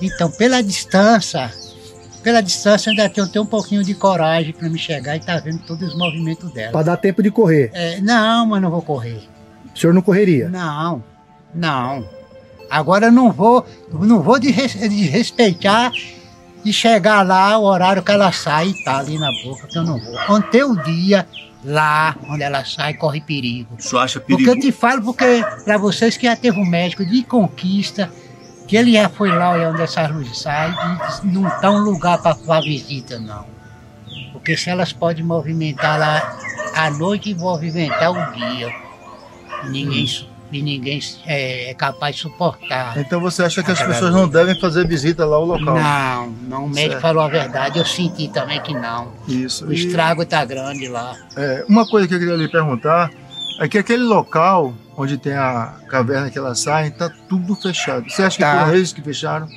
Então, pela distância, pela distância, ainda tenho, tenho um pouquinho de coragem pra me chegar e tá vendo todos os movimentos dela. Pra dar tempo de correr. É, não, mas não vou correr. O senhor não correria? Não, não. Agora eu não vou, não vou des- desrespeitar e chegar lá o horário que ela sai e tá ali na boca, que eu não vou. Quando tem o dia lá onde ela sai, corre perigo. Senhor acha Porque perigo? eu te falo porque para vocês que já teve um médico de conquista que ele já foi lá onde essas luzes saem e não tá um lugar para visita, não. Porque se elas podem movimentar lá à noite e movimentar o dia, ninguém, su- e ninguém é, é capaz de suportar. Então você acha que as pessoas não devem fazer visita lá ao local? Não, não, o médico Certo. falou a verdade, eu senti também que não. Isso. O estrago tá grande lá. É, uma coisa que eu queria lhe perguntar é que aquele local onde tem a caverna que ela sai, tá tudo fechado. Você acha que Tá. foram eles que fecharam?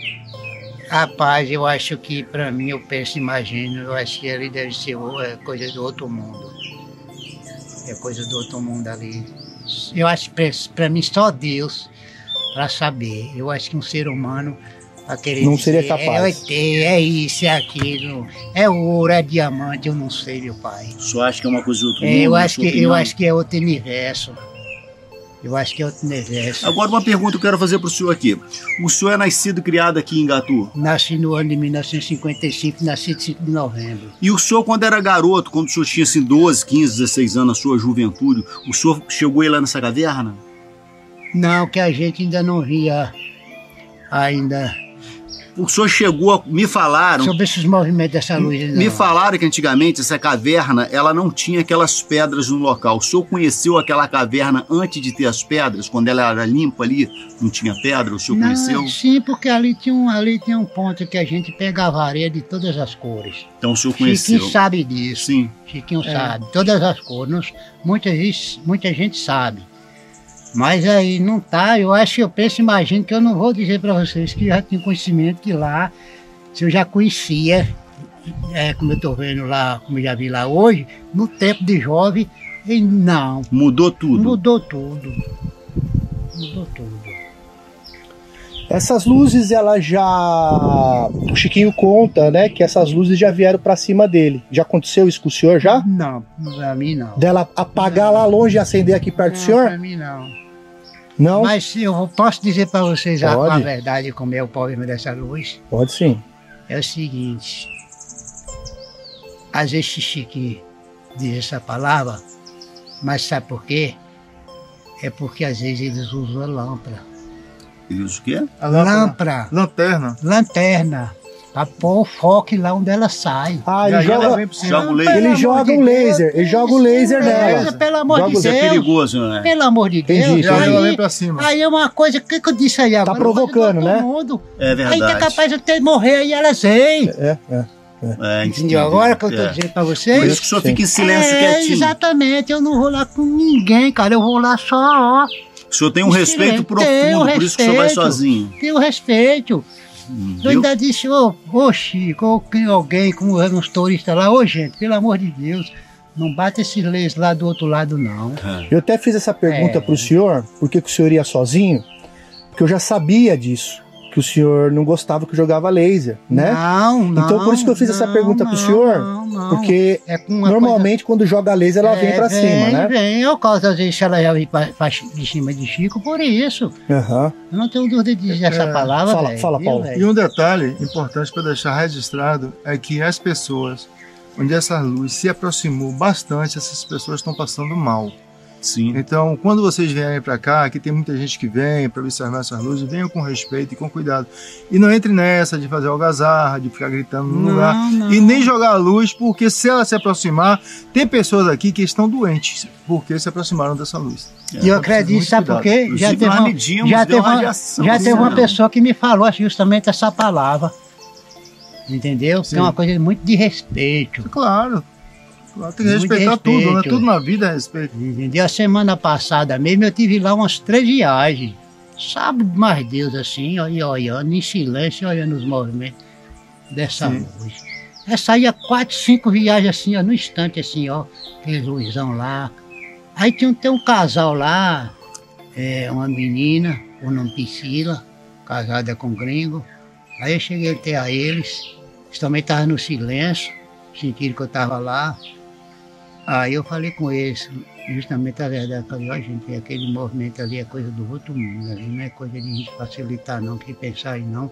Rapaz, eu acho que pra mim, eu penso, imagino, eu acho que ali deve ser é, coisa do outro mundo. É coisa do outro mundo ali. Eu acho que pra- pra mim só Deus pra saber. Eu acho que um ser humano a querer Não dizer, seria É, capaz. ET, é isso, é aquilo, é ouro, é diamante, eu não sei, meu pai. O senhor acha que é uma coisa de outro É, mundo? eu acho que eu opinião? acho que é outro universo. Eu acho que é outro universo. Agora uma pergunta que eu quero fazer pro senhor aqui. O senhor é nascido e criado aqui em Gatu? Nasci no ano de 1955, nasci de 5 de novembro. E o senhor, quando era garoto, quando o senhor tinha assim 12, 15, 16 anos, na sua juventude, o senhor chegou aí lá nessa caverna? Não, que a gente ainda não via ainda O senhor chegou, a, me falaram, sobre esses movimentos dessa luz. ainda me não. falaram que antigamente essa caverna, ela não tinha aquelas pedras no local. O senhor conheceu aquela caverna antes de ter as pedras, quando ela era limpa ali, não tinha pedra, o senhor Não, conheceu? sim, porque ali tinha, um, ali tinha um ponto que a gente pegava areia de todas as cores. Então o senhor conheceu. Chiquinho sabe disso. Sim. Chiquinho É. sabe, todas as cores. Não- Muita gente, muita gente sabe. Mas aí não tá, eu acho, eu penso, imagino que eu não vou dizer para vocês que já tinha conhecimento que lá, se eu já conhecia, é, como eu tô vendo lá, como eu já vi lá hoje, no tempo de jovem, e não. Mudou tudo. Mudou tudo. Mudou tudo. Essas luzes, ela já. O Chiquinho conta, né? Que essas luzes já vieram pra cima dele. Já aconteceu isso com o senhor já? Não, pra mim não. Dela apagar lá longe e acender aqui perto do Não, senhor? pra mim não. Não? Mas eu posso dizer para vocês a, a verdade como é o problema dessa luz? Pode sim. É o seguinte. Às vezes Chique diz essa palavra, mas sabe por quê? É porque às vezes eles usam a lâmpada. Ele usa o quê? A Lâmpada. Lanterna. Lanterna. Pra pôr o foco lá onde ela sai. Ah, ele joga, Joga o laser. ele joga um laser, ele joga o laser nela. Pelo amor Joga de o- Deus. Isso é perigoso, né? Pelo amor de Deus. Entendi, ela aí, bem pra cima. aí é uma coisa, o que, que eu disse aí agora? Tá provocando, né? Mundo. É Aí tá verdade. capaz de até morrer aí elas vêm. É, é. É, Entendeu agora que eu tô É. dizendo pra vocês? Por isso que o senhor fica em silêncio é, quietinho. Exatamente, eu não vou lá com ninguém, cara. Eu vou lá só, ó. O senhor tem um respeito silêncio. Tenho profundo, por isso que o senhor vai respeito. sozinho. Tenho respeito. Eu ainda disse, ô, ô Chico, ou alguém, como eram uns turistas lá, ô gente, pelo amor de Deus, não bate esse leis lá do outro lado, não. Eu até fiz essa pergunta É. pro senhor, por que, que o senhor ia sozinho? Porque eu já sabia disso, que o senhor não gostava que jogava laser, né? Não, não. Então por isso que eu fiz essa não, pergunta pro não, senhor, não, não. porque É normalmente quando joga laser ela vem É, pra cima, né? Vem, eu causa às vezes ela já vem pra, pra de cima de Chico por isso. Aham. Eu não tenho dúvida de dizer essa É, palavra, fala- velho, fala, viu, Paulo. velho? E um detalhe importante para deixar registrado é que as pessoas onde essa luz se aproximou bastante, essas pessoas estão passando mal. Sim. Então, quando vocês vierem para cá, que tem muita gente que vem para observar essas luzes, venham com respeito e com cuidado. E não entre nessa de fazer algazarra, de ficar gritando no Não, lugar. não. E nem jogar a luz, porque se ela se aproximar, tem pessoas aqui que estão doentes porque se aproximaram dessa luz. E eu acredito, sabe por quê? Já teve, uma, medimos, já teve, uma, já teve uma pessoa que me falou justamente essa palavra. Entendeu? Sim. É uma coisa muito de respeito. Claro. Claro, tem que Muito respeitar tudo, né? respeito. Tudo na vida é respeito. Entendeu? A semana passada mesmo eu tive lá umas três viagens. Sabe mais Deus assim, ó, e olhando em silêncio, olhando os movimentos dessa Sim. luz. É saía quatro, cinco viagens assim, ó, no instante assim, ó, aquele luzão lá. Aí tinha um, tem um casal lá, é, uma menina, o nome Priscila, casada com um gringo. Aí eu cheguei até a eles, eles também estavam no silêncio, sentiram que eu estava lá. Aí eu falei com eles, justamente a verdade, falei, ó gente, aquele movimento ali é coisa do outro mundo, ali não é coisa de gente facilitar não, que pensar aí não,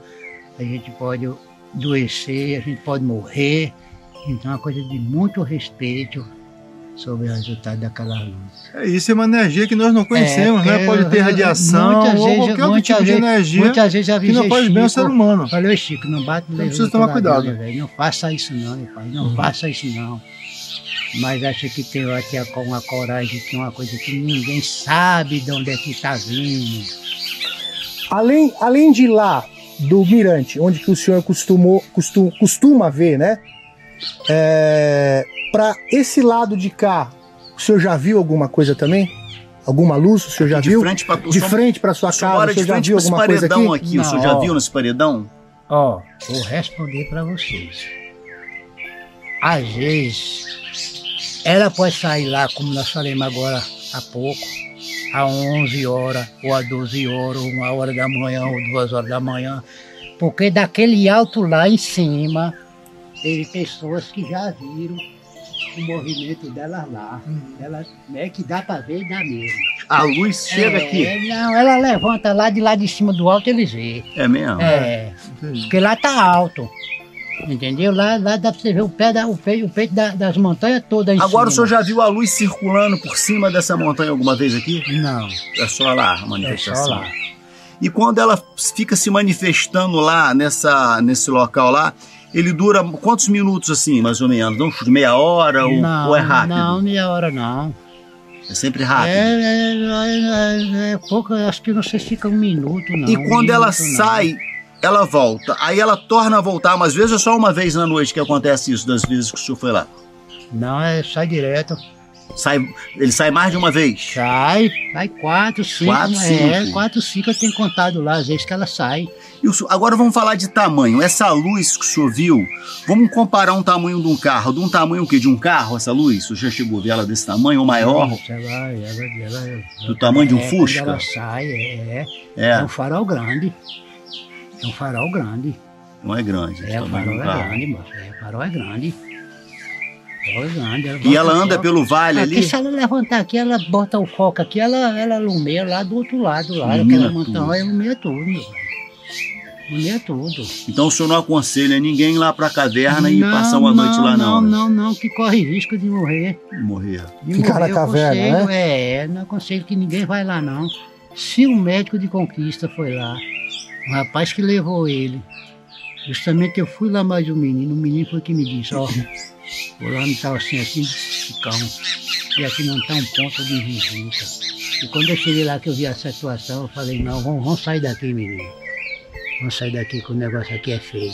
a gente pode adoecer, a gente pode morrer, então é uma coisa de muito respeito, sobre o resultado daquela luz. É, isso é uma energia que nós não conhecemos, É, né? Pode ter radiação muitas ou vezes- qualquer outro tipo de vezes- energia muitas vezes já que não faz bem ao Chico, ser humano. Falei, Chico, não bate no precisa tomar cuidado. velho? Não faça isso não, meu pai. Não faça isso não. Mas acho que tem aqui uma coragem, que é uma coisa que ninguém sabe de onde é que tá vindo. Além, além de lá do Mirante, onde que o senhor costumou, costum, costuma ver, né? É, para esse lado de cá, o senhor já viu alguma coisa também? Alguma luz? O senhor já De viu? frente pra- de frente para sua casa, o senhor já viu alguma coisa aqui? aqui. O senhor já Não. viu nesse paredão? Ó, vou responder para vocês. Às vezes, ela pode sair lá, como nós falamos agora há pouco, a 11 horas, ou a 12 horas, ou uma hora da manhã, ou duas horas da manhã, porque daquele alto lá em cima, teve pessoas que já viram o movimento delas lá. Ela, é que dá para ver, dá mesmo. A luz chega É, aqui. Não, ela levanta lá de lá de cima do alto, eles vê. É mesmo? É, porque lá tá alto. Entendeu? Lá, lá dá pra você ver o pé, da, o peito, o peito da- das montanhas todas Agora o cima. senhor já viu a luz circulando por cima dessa montanha alguma vez aqui? Não. É só lá a manifestação. É só lá. E quando ela fica se manifestando lá nessa, nesse local lá, ele dura quantos minutos assim, mais ou menos? Não, meia hora ou, não, ou é rápido? Não, meia hora não. É sempre rápido. É, é, é, é, é pouco, acho que não sei se fica um minuto, não. e um quando ela minuto, não. Ela volta. Aí ela torna a voltar, mas às vezes é só uma vez na noite que acontece isso, das vezes que o senhor foi lá. Não, é, sai direto. Sai, ele sai mais de uma vez? Sai, sai quatro, cinco. Quatro, é, cinco. quatro, cinco eu tenho contado lá, às vezes que ela sai. E o senhor- agora vamos falar de tamanho. Essa luz que o senhor viu, vamos comparar um tamanho de um carro. De um tamanho o quê? De um carro, essa luz? O senhor já chegou a ver ela desse tamanho ou maior? Nossa, ela, ela, ela, Do tamanho de um é, Fusca? Ela sai, é, É. é um farol grande. É um farol grande. Não é grande. É, o farol um é grande, moço. É, o farol é grande. O farol é grande. E bota ela anda pelo vale aqui, ali? se ela levantar aqui, ela bota o foco aqui, ela, ela ilumeia lá do outro lado, lá, montanha, tudo. ela ilumina tudo, meu velho. Tudo. Então o senhor não aconselha ninguém ir lá pra caverna e Não, passar uma noite lá, não? Não, né? não, não, que corre risco de morrer. Morrer. De Ficar morrer, na caverna, aconselho, né? É, não aconselho que ninguém vai lá, não. Se o médico de conquista foi lá, o rapaz que levou ele, justamente eu fui lá mais um menino, o menino foi que me disse, ó, o fulano está assim, assim, cão, e aqui não está um ponto de visita. E quando eu cheguei lá que eu vi essa situação, eu falei, não, vamos, vamos sair daqui, menino. Vamos sair daqui que o negócio aqui é feio.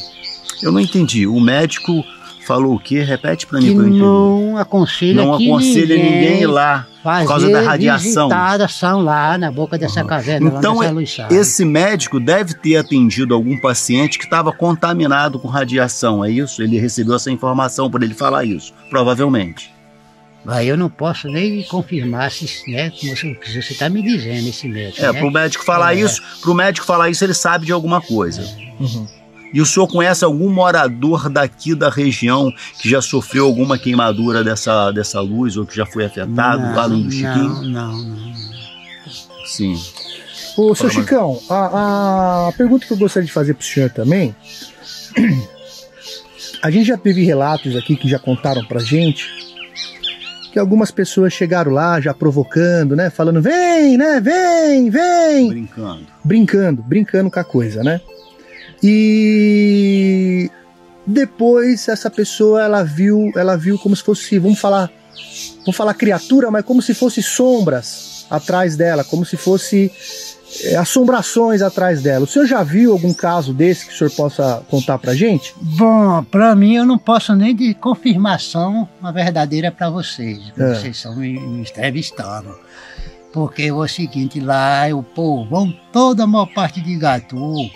Eu não entendi. O médico falou o quê? Repete pra mim Que não aconselha, Não aconselha ninguém, ninguém ir lá por causa da radiação. visitação lá na boca dessa caverna, Então, lá é- esse médico deve ter atendido algum paciente que estava contaminado com radiação, é isso? Ele recebeu essa informação por ele falar isso, provavelmente. Aí eu não posso nem confirmar se, né, como você está me dizendo, esse médico. É, né? pro médico falar É. isso, pro médico falar isso, ele sabe de alguma coisa. E o senhor conhece algum morador daqui da região que já sofreu alguma queimadura dessa, dessa luz ou que já foi afetado, Não, além do Chiquinho? Não, não, não. Sim. Ô, seu Chicão, a, a pergunta que eu gostaria de fazer pro senhor também. A gente já teve relatos aqui que já contaram pra gente que algumas pessoas chegaram lá já provocando, né? Falando, vem, né? Vem, vem. Brincando. Brincando, brincando com a coisa, né? E depois essa pessoa ela viu, ela viu como se fosse, vamos falar, vamos falar criatura, mas como se fosse sombras atrás dela, como se fosse é, assombrações atrás dela. O senhor já viu algum caso desse que o senhor possa contar pra gente? Bom, para mim eu não posso nem de confirmação uma verdadeira para vocês, É. vocês estão me, me entrevistando. Porque é o seguinte, lá o povão, toda a maior parte de Gatu,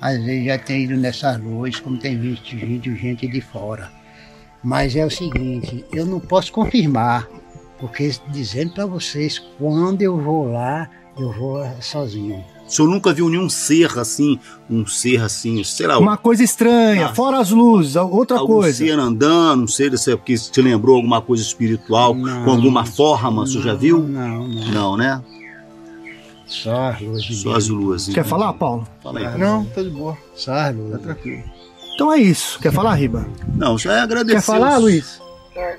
às vezes já tem ido nessas luzes, como tem visto gente, gente de fora. Mas é o seguinte, eu não posso confirmar, porque dizendo para vocês, quando eu vou lá, eu vou sozinho. O senhor nunca viu nenhum ser assim, um ser assim, sei lá, Uma coisa estranha, Ah. fora as luzes, outra algum coisa. ser andando, um ser assim, que te lembrou alguma coisa espiritual, com alguma forma, o senhor já viu? Não, não. Não, né? Só as luzes. Só as luzes. Quer falar, Paulo? Fala aí. Não, tá de boa. Só as luzes. Tá tranquilo. Então é isso. Quer falar, Riba? Não, só é agradecer. Quer falar, os- Luiz?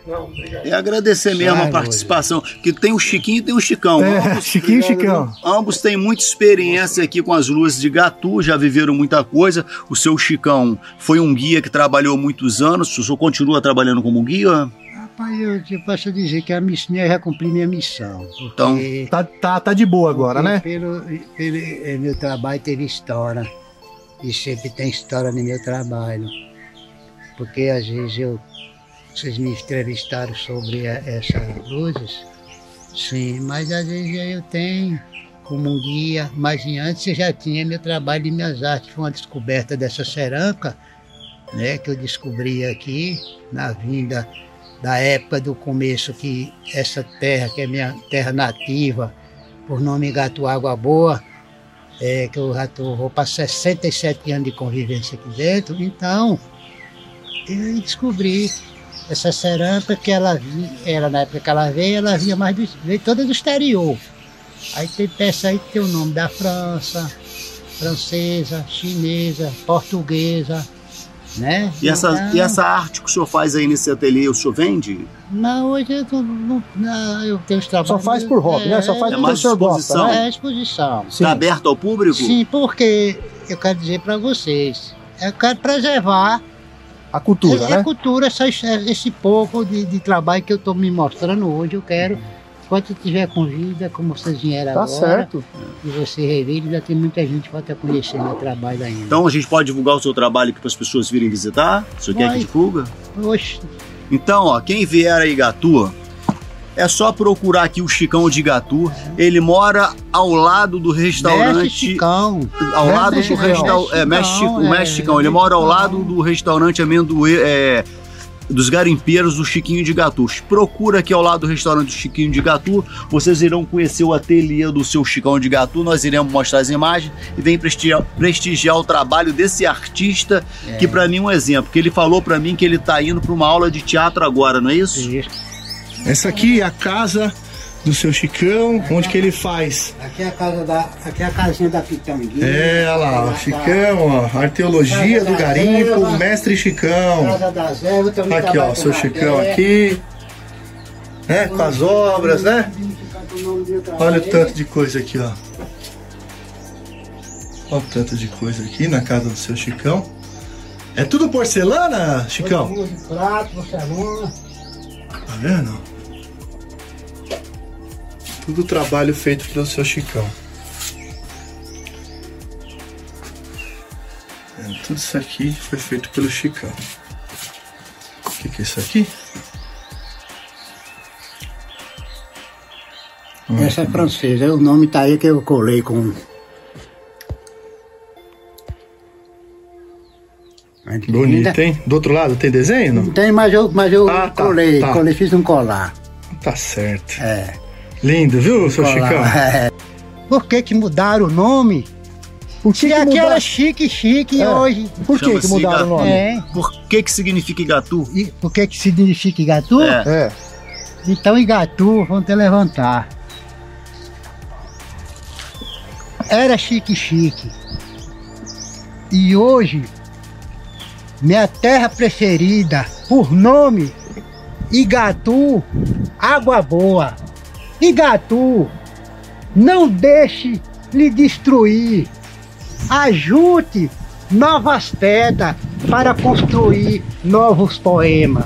Não, obrigado. E agradecer mesmo Ai, a participação, que tem o Chiquinho e tem o Chicão. É, Chiquinho e Chicão. Ambos têm muita experiência aqui com as luzes de Gatu, já viveram muita coisa. O seu Chicão foi um guia que trabalhou muitos anos. O senhor continua trabalhando como guia? Rapaz, eu, eu posso dizer que a missão, eu já cumpri minha missão. Então, Tá, tá, tá de boa agora, né? Pelo, pelo eh, meu trabalho teve história. E sempre tem história no meu trabalho. Porque às vezes eu. Vocês me entrevistaram sobre a- essas luzes. Sim, mas às vezes eu tenho como um guia, mas antes eu já tinha meu trabalho e minhas artes. Foi uma descoberta dessa cerâmica, né, que eu descobri aqui na vinda da época do começo que essa terra, que é minha terra nativa, por nome Gato Água Boa, é, que eu já tô, vou para 67 anos de convivência aqui dentro, então eu descobri essa cerâmica que ela vinha, ela, na época que ela veio, ela vinha mais do, veio toda do exterior. Aí tem peça aí que tem o nome da França, francesa, chinesa, portuguesa, né? E essa, Então, e essa arte que o senhor faz aí nesse ateliê, o senhor vende? Não, hoje eu, tô- não, não, eu tenho os trabalhos. Só faz por hobby, né? Só faz É mais o senhor gosta, exposição. né? É exposição. Está aberto ao público? Sim, porque eu quero dizer para vocês, eu quero preservar a cultura, a, né? a cultura, essa, esse pouco de, de trabalho que eu estou me mostrando hoje, eu quero. Enquanto eu tiver com vida, como vocês vieram Tá agora, certo. e você rever, ainda tem muita gente que vai estar conhecendo meu trabalho ainda. Então a gente pode divulgar o seu trabalho aqui para as pessoas virem visitar? O senhor quer que divulga? Oxe, Então, ó, quem vier a Igatu, é só procurar aqui o Chicão de Igatu. Ele mora ao lado do restaurante. Mestre Chicão. Ao lado do Chicão. restaurante. É, Mestre Chicão, o Mestre é, Chicão. Ele mora ao lado do restaurante Amendoe. É, dos garimpeiros do Chiquinho de Gatu. Procura aqui ao lado do restaurante do Chiquinho de Gatu. Vocês irão conhecer o ateliê do seu Chicão de Gatu. Nós iremos mostrar as imagens e vem prestigiar, prestigiar o trabalho desse artista É. que para mim é um exemplo. Que ele falou para mim que ele tá indo para uma aula de teatro agora, não é isso? Essa aqui é a casa do seu Chicão, onde que ele faz. aqui é a casa da. Aqui é a casinha da Pitanguinha. É, olha lá, ó, Chicão, ó, arqueologia do garimpo, mestre Chicão. Casa das ervas, também Aqui, ó, seu Chicão aqui, né, com as obras, né? Olha o tanto de coisa aqui, ó. Olha o tanto de coisa aqui na casa do seu Chicão. É tudo porcelana, Chicão? De prato, porcelana. Tá vendo? Tudo trabalho feito pelo seu Chicão. É, tudo isso aqui foi feito pelo Chicão. O que, que é isso aqui? Essa é francesa, o nome tá aí que eu colei com. Bonito, hein? Do outro lado tem desenho? Não? Tem, mas eu, mas eu Ah, tá, colei, tá. colei, fiz um colar. Tá certo. É. Lindo, viu, seu Chicão? é. Por que que mudaram o nome? Por que, que aqui mudaram? era chique, chique É. hoje. Por que que mudaram o nome? É. Por que que significa Igatu? E por que que significa Igatu? É. É. Então Igatu, vamos te levantar. Era chique chique. E hoje, minha terra preferida, por nome, Igatu, Água Boa. Igatu, não deixe lhe destruir. Ajunte novas pedras para construir novos poemas.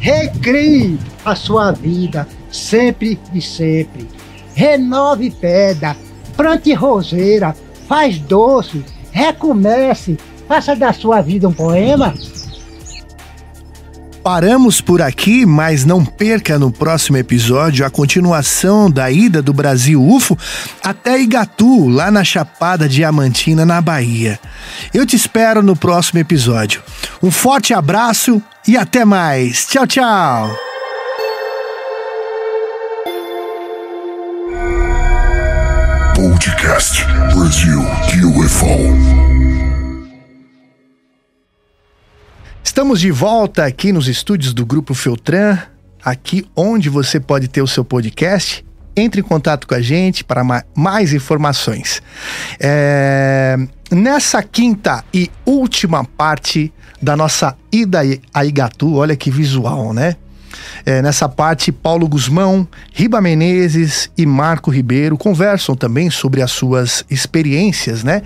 Recrie a sua vida sempre e sempre. Renove pedra, plante roseira, faz doce, recomece, faça da sua vida um poema. Paramos por aqui, mas não perca no próximo episódio a continuação da ida do Brasil UFO até Igatu, lá na Chapada Diamantina, na Bahia. Eu te espero no próximo episódio. Um forte abraço e até mais. Tchau, tchau. Podcast Brasil UFO. Estamos de volta aqui nos estúdios do Grupo Feltran, aqui onde você pode ter o seu podcast. Entre em contato com a gente para ma- mais informações. É, Nessa quinta e última parte da nossa ida a Igatu, olha que visual, né? É, nessa parte, Paulo Guzmão, Riba Menezes e Marco Ribeiro conversam também sobre as suas experiências, né?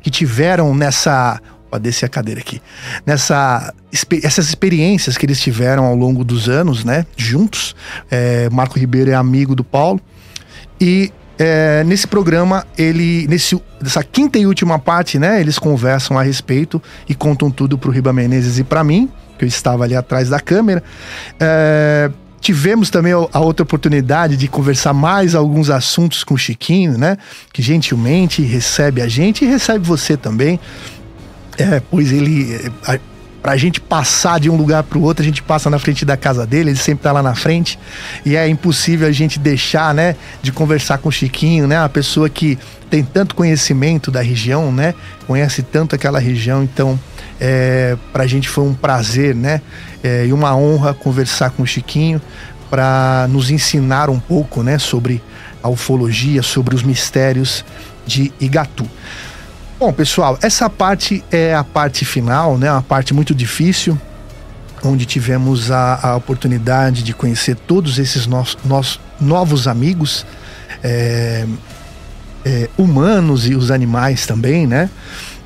Que tiveram nessa. Pode descer a cadeira aqui. Nessa, essas experiências que eles tiveram ao longo dos anos, né? Juntos. É, Marco Ribeiro é amigo do Paulo. E é, nesse programa, ele. Nesse, nessa quinta e última parte, né? Eles conversam a respeito e contam tudo pro Riba Menezes e para mim, que eu estava ali atrás da câmera. É, tivemos também a outra oportunidade de conversar mais alguns assuntos com o Chiquinho, né? Que gentilmente recebe a gente e recebe você também. É, pois ele. A, pra gente passar de um lugar pro outro, a gente passa na frente da casa dele, ele sempre tá lá na frente. E é impossível a gente deixar, né, de conversar com o Chiquinho, né? Uma pessoa que tem tanto conhecimento da região, né? Conhece tanto aquela região, então é, pra gente foi um prazer, né? É, e uma honra conversar com o Chiquinho para nos ensinar um pouco, né, sobre a ufologia, sobre os mistérios de Igatu. Bom, pessoal, essa parte é a parte final, né? Uma parte muito difícil, onde tivemos a, a oportunidade de conhecer todos esses nos, nos, novos amigos, é, é, humanos e os animais também, né?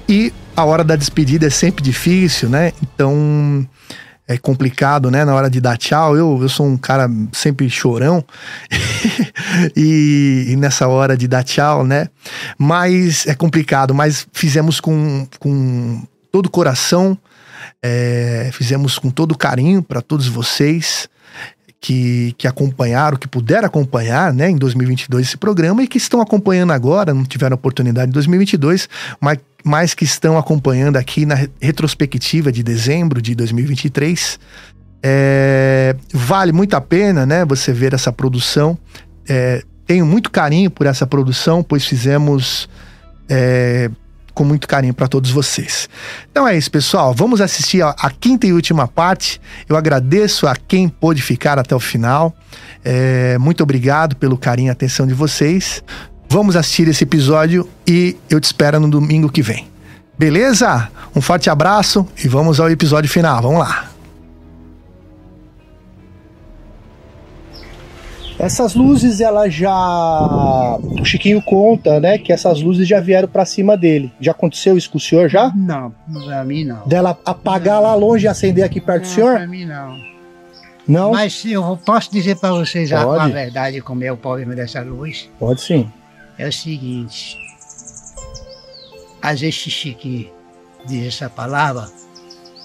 E a hora da despedida é sempre difícil, né? Então é complicado, né? Na hora de dar tchau, eu, eu sou um cara sempre chorão e, e, nessa hora de dar tchau, né? Mas é complicado, mas fizemos com, com todo o coração, é, fizemos com todo carinho para todos vocês que, que acompanharam, que puderam acompanhar, né, em 2022 esse programa e que estão acompanhando agora, não tiveram oportunidade em 2022, mas mas que estão acompanhando aqui na retrospectiva de dezembro de 2023. É, vale muito a pena, né? Você ver essa produção. É, tenho muito carinho por essa produção, pois fizemos é, com muito carinho para todos vocês. Então é isso, pessoal. Vamos assistir a, a, quinta e última parte. Eu agradeço a quem pôde ficar até o final. É, muito obrigado pelo carinho e atenção de vocês. Vamos assistir esse episódio e eu te espero no domingo que vem. Beleza? Um forte abraço e vamos ao episódio final. Vamos lá. Essas luzes, ela já. O Chiquinho conta, né? Que essas luzes já vieram para cima dele. Já aconteceu isso com o senhor já? Não, pra mim não. Dela apagar lá longe e acender aqui perto não, do senhor? Pra mim não. Não? Mas eu posso dizer para vocês a, a verdade como é o problema dessa luz? Pode sim. É o seguinte. Às vezes Chique diz essa palavra,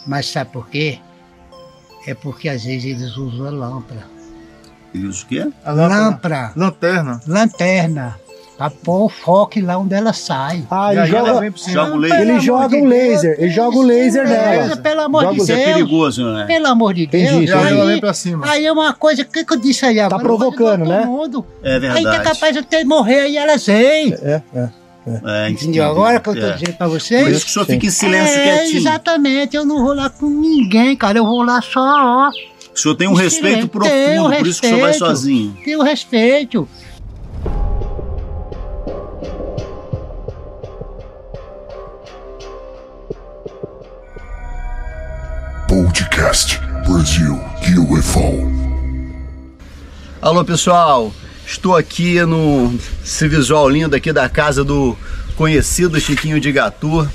mas sabe por quê? É porque às vezes eles usam a lâmpada. O quê? A lâmpada. Lanterna. Lanterna. Pra pôr o foco lá onde ela sai. Ah, ele joga, Joga o laser. ele joga um laser. Ele joga o laser nela. Pelo amor Joga de o- Isso é Deus. perigoso, né? Pelo amor de Deus. Entendi, ela vem pra cima. Aí é uma coisa que, que eu disse aí agora. provocando, todo né? Mundo. É Aí que é verdade. capaz de até morrer aí elas vêm. É, é. É, Entendeu agora que eu tô é. dizendo pra vocês? Por isso que o senhor fica em silêncio é, quietinho. Exatamente, eu não vou lá com ninguém, cara. Eu vou lá só, ó. O senhor tem um respeito. Tenho profundo, por isso que o senhor vai sozinho. Tenho respeito. Podcast Brasil UFO. Alô pessoal, estou aqui no esse visual lindo aqui da casa do conhecido Chiquinho de Gatu,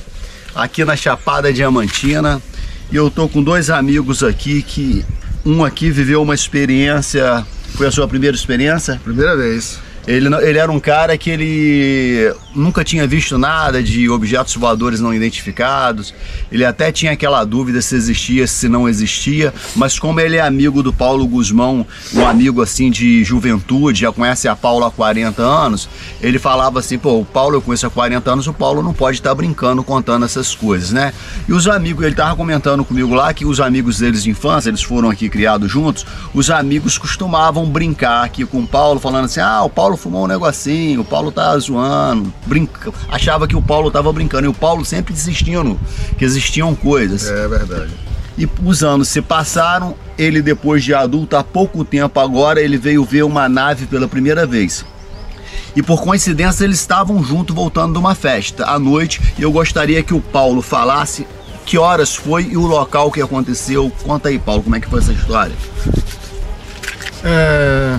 aqui na Chapada Diamantina. E eu tô com dois amigos aqui que um aqui viveu uma experiência, foi a sua primeira experiência? Primeira vez. Ele, ele era um cara que ele nunca tinha visto nada de objetos voadores não identificados. Ele até tinha aquela dúvida se existia, se não existia. Mas como ele é amigo do Paulo Guzmão, um amigo assim de juventude, já conhece a Paula há 40 anos, ele falava assim, pô, o Paulo eu conheço há 40 anos, o Paulo não pode estar brincando contando essas coisas, né? E os amigos, ele tava comentando comigo lá que os amigos deles de infância, eles foram aqui criados juntos, os amigos costumavam brincar aqui com o Paulo, falando assim, ah, o Paulo fumou um negocinho, o Paulo tá zoando, brinca, achava que o Paulo tava brincando, e o Paulo sempre insistindo que existiam coisas. É verdade. E os anos se passaram, ele depois de adulto, há pouco tempo agora, ele veio ver uma nave pela primeira vez. E por coincidência eles estavam juntos voltando de uma festa à noite, e eu gostaria que o Paulo falasse que horas foi e o local que aconteceu. Conta aí, Paulo, como é que foi essa história? É,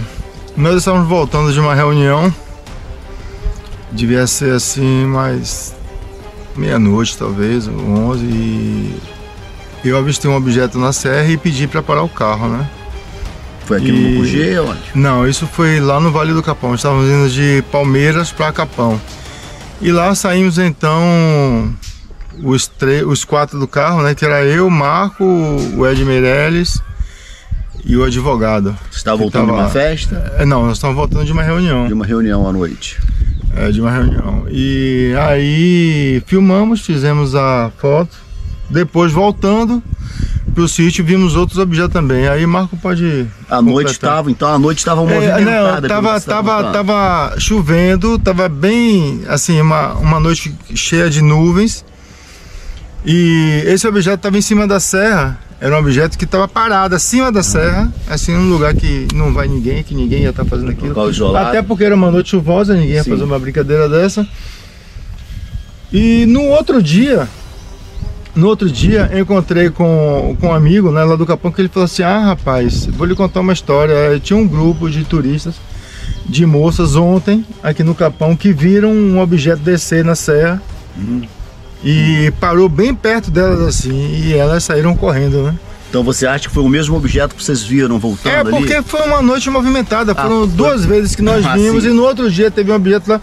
nós estávamos voltando de uma reunião. Devia ser assim, mais meia-noite talvez, ou 11. E eu avistei um objeto na serra e pedi para parar o carro, né? Foi aqui no Mucugê, onde? Não, isso foi lá no Vale do Capão. Estávamos indo de Palmeiras para Capão. E lá saímos então os, tre- os quatro do carro, né? Que era eu, Marco, o Ed Meirelles e o advogado. Você estava voltando de uma festa? É, não, nós estávamos voltando de uma reunião. De uma reunião à noite. É, de uma reunião. E aí filmamos, fizemos a foto. Depois voltando pro sítio, vimos outros objetos também. Aí Marco pode. A noite estava, então a noite estava É, movimentada. não, pelo tava, tá tava, tava chovendo, tava bem, assim, uma, uma noite cheia de nuvens. E esse objeto estava em cima da serra. Era um objeto que estava parado acima da serra, assim, num lugar que não vai ninguém, que ninguém ia estar fazendo aquilo. Isolado. Até porque era uma noite chuvosa, ninguém ia Sim. fazer uma brincadeira dessa. E no outro dia, no outro dia, eu encontrei com, com um amigo né, lá do Capão que ele falou assim: Ah, rapaz, vou lhe contar uma história. Eh, Tinha um grupo de turistas, de moças ontem, aqui no Capão, que viram um objeto descer na serra e parou bem perto delas assim, e elas saíram correndo, né? Então você acha que foi o mesmo objeto que vocês viram voltando É, ali? porque foi uma noite movimentada. Foram foi- duas vezes que nós Ah, vimos sim. e no outro dia teve um objeto lá.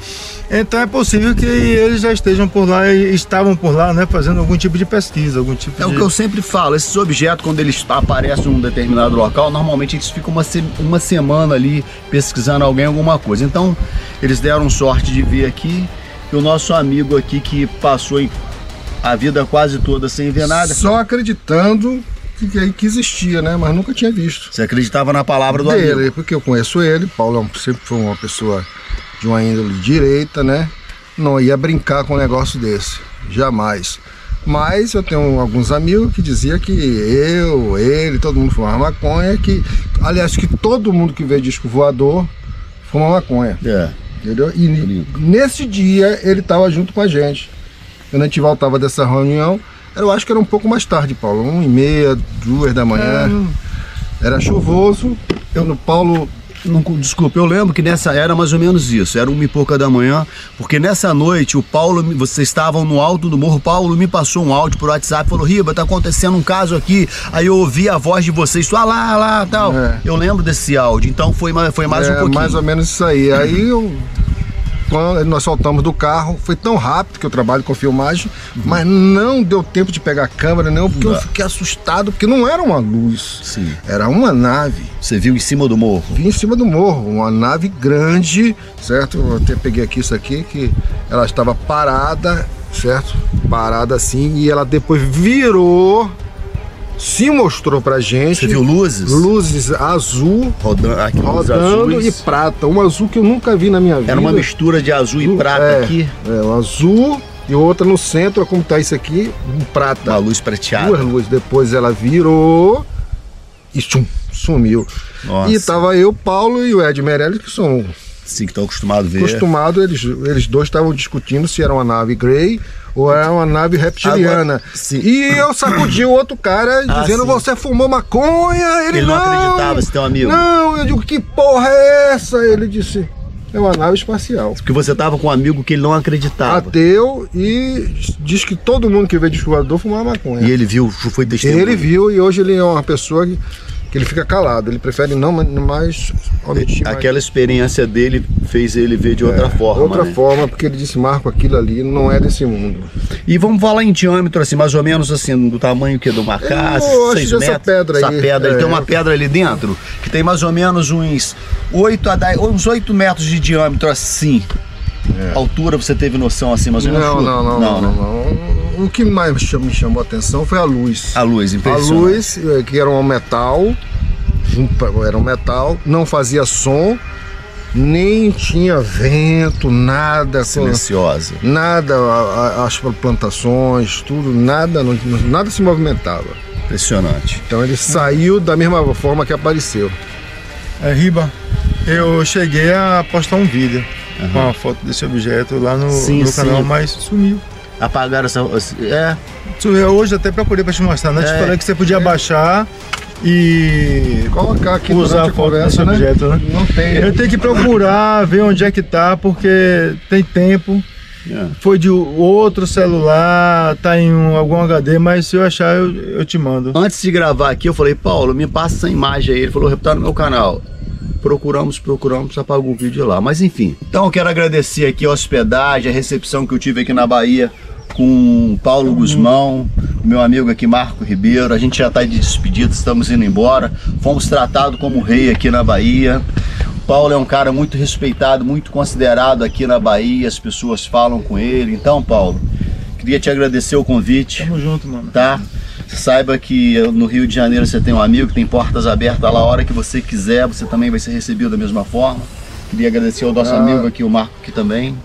Então é possível que eles já estejam por lá e estavam por lá, né? Fazendo algum tipo de pesquisa, algum tipo É de. o que eu sempre falo, esses objetos, quando eles aparecem em um determinado local, normalmente eles ficam uma, se- uma semana ali pesquisando alguém, alguma coisa. Então, eles deram sorte de vir aqui e o nosso amigo aqui que passou em- a vida quase toda sem ver nada. Só acreditando que, que existia, né? Mas nunca tinha visto. Você acreditava na palavra do dele, amigo? porque eu conheço ele. Paulo é sempre foi uma pessoa de uma índole direita, né? Não ia brincar com um negócio desse, jamais. Mas eu tenho alguns amigos que diziam que eu, ele, todo mundo fumava maconha, que, aliás, que todo mundo que vê disco voador fuma maconha. É. Entendeu? E nesse dia ele estava junto com a gente. Quando a gente voltava dessa reunião, eu acho que era um pouco mais tarde, Paulo, uma e meia, duas da manhã. Era chuvoso. Eu no Paulo. Não, desculpa, eu lembro que nessa era mais ou menos isso, era uma e pouca da manhã, porque nessa noite o Paulo, vocês estavam no alto do morro, o Paulo me passou um áudio por WhatsApp, falou, Riba, tá acontecendo um caso aqui, aí eu ouvi a voz de vocês, ah lá, lá, tal. Eu lembro desse áudio, então foi, foi mais É, um pouquinho. Mais ou menos isso aí. Aí eu. Quando nós soltamos do carro, foi tão rápido que eu trabalho com filmagem, mas não deu tempo de pegar a câmera, não, porque eu Não. fiquei assustado, porque não era uma luz. Sim. Era uma nave. Você viu em cima do morro? Vi em cima do morro, uma nave grande, certo? Eu até peguei aqui isso aqui, que ela estava parada, certo? Parada assim, e ela depois virou, se mostrou pra gente. Você viu luzes? Luzes azul, Rodando, aqui, rodando azuis. e prata. Um azul que eu nunca vi na minha vida. Era uma mistura de azul e prata é, aqui. É, um azul e outra no centro, como tá isso aqui, um prata. Uma luz prateada. Duas luzes. Depois ela virou e tchum, sumiu. Nossa. E tava eu, Paulo e o Ed Meirelles, que são Sim, que estão acostumados a ver. acostumados, eles, eles dois estavam discutindo se era uma nave Grey ou era uma nave reptiliana. Agora, sim. e eu sacudi o outro cara Ah, dizendo. Você fumou maconha? Ele, Ele não não acreditava, esse teu amigo. Não, eu digo: Que porra é essa? Ele disse: É uma nave espacial. Porque você tava com um amigo que ele não acreditava. Ateu e diz que todo mundo que vê disco voador fumava maconha. E ele viu, foi testemunha. Ele viu e hoje ele é uma pessoa que, que ele fica calado. Ele prefere não mais omitir mais. Aquela experiência dele fez ele ver de outra forma. Outra né? forma, porque ele disse, Marco, aquilo ali não é desse mundo. E vamos falar em diâmetro, assim, mais ou menos assim, do tamanho que de uma casa, Eu seis metros. pedra Essa aí, pedra, é. tem uma pedra ali dentro que tem mais ou menos uns 8 a 10, uns 8 metros de diâmetro assim. Altura você teve noção assim, mais ou menos? É. Não, chuta? não, não, não, né? não, O que mais me chamou, a atenção foi a luz. A luz, A impressionante. luz, eh, que era um metal, era um metal, não fazia som, nem tinha vento, nada. Silenciosa. Nada, a- a- as plantações, tudo, nada, nada se movimentava. Impressionante. Então ele saiu da mesma forma que apareceu. É, Riba, eu cheguei a postar um vídeo com a foto desse objeto lá no, Sim, no sim. canal, mas sumiu. Apagaram essa. É. Hoje até procurei pra te mostrar, né? Eu É. te falei que você podia baixar e Colocar aqui usar a foto desse né? objeto, né? Não tem. Eu tenho que procurar ver onde é que tá, porque tem tempo. Foi de outro celular, tá em um, algum HD, mas se eu achar, eu, eu te mando. Antes de gravar aqui, eu falei, Paulo, me passa essa imagem aí. Ele falou, tá no meu canal. Procuramos, procuramos, apagou o vídeo lá. Mas enfim. Então eu quero agradecer aqui a hospedagem, a recepção que eu tive aqui na Bahia com o Paulo Guzmão, meu amigo aqui Marco Ribeiro. A gente já está de despedida, estamos indo embora. Fomos tratados como rei aqui na Bahia. O Paulo é um cara muito respeitado, muito considerado aqui na Bahia. As pessoas falam com ele. Então, Paulo, queria te agradecer o convite. Tamo junto, mano. Tá? Saiba que no Rio de Janeiro você tem um amigo que tem portas abertas lá a hora que você quiser, você também vai ser recebido da mesma forma. Queria agradecer ao nosso Ah. amigo aqui, o Marco, aqui também.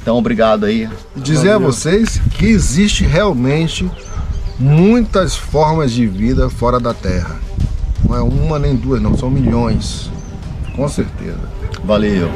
Então, obrigado aí. Dizer a vocês que existe realmente muitas formas de vida fora da Terra. Não é uma nem duas, não, são milhões. Com certeza. Valeu.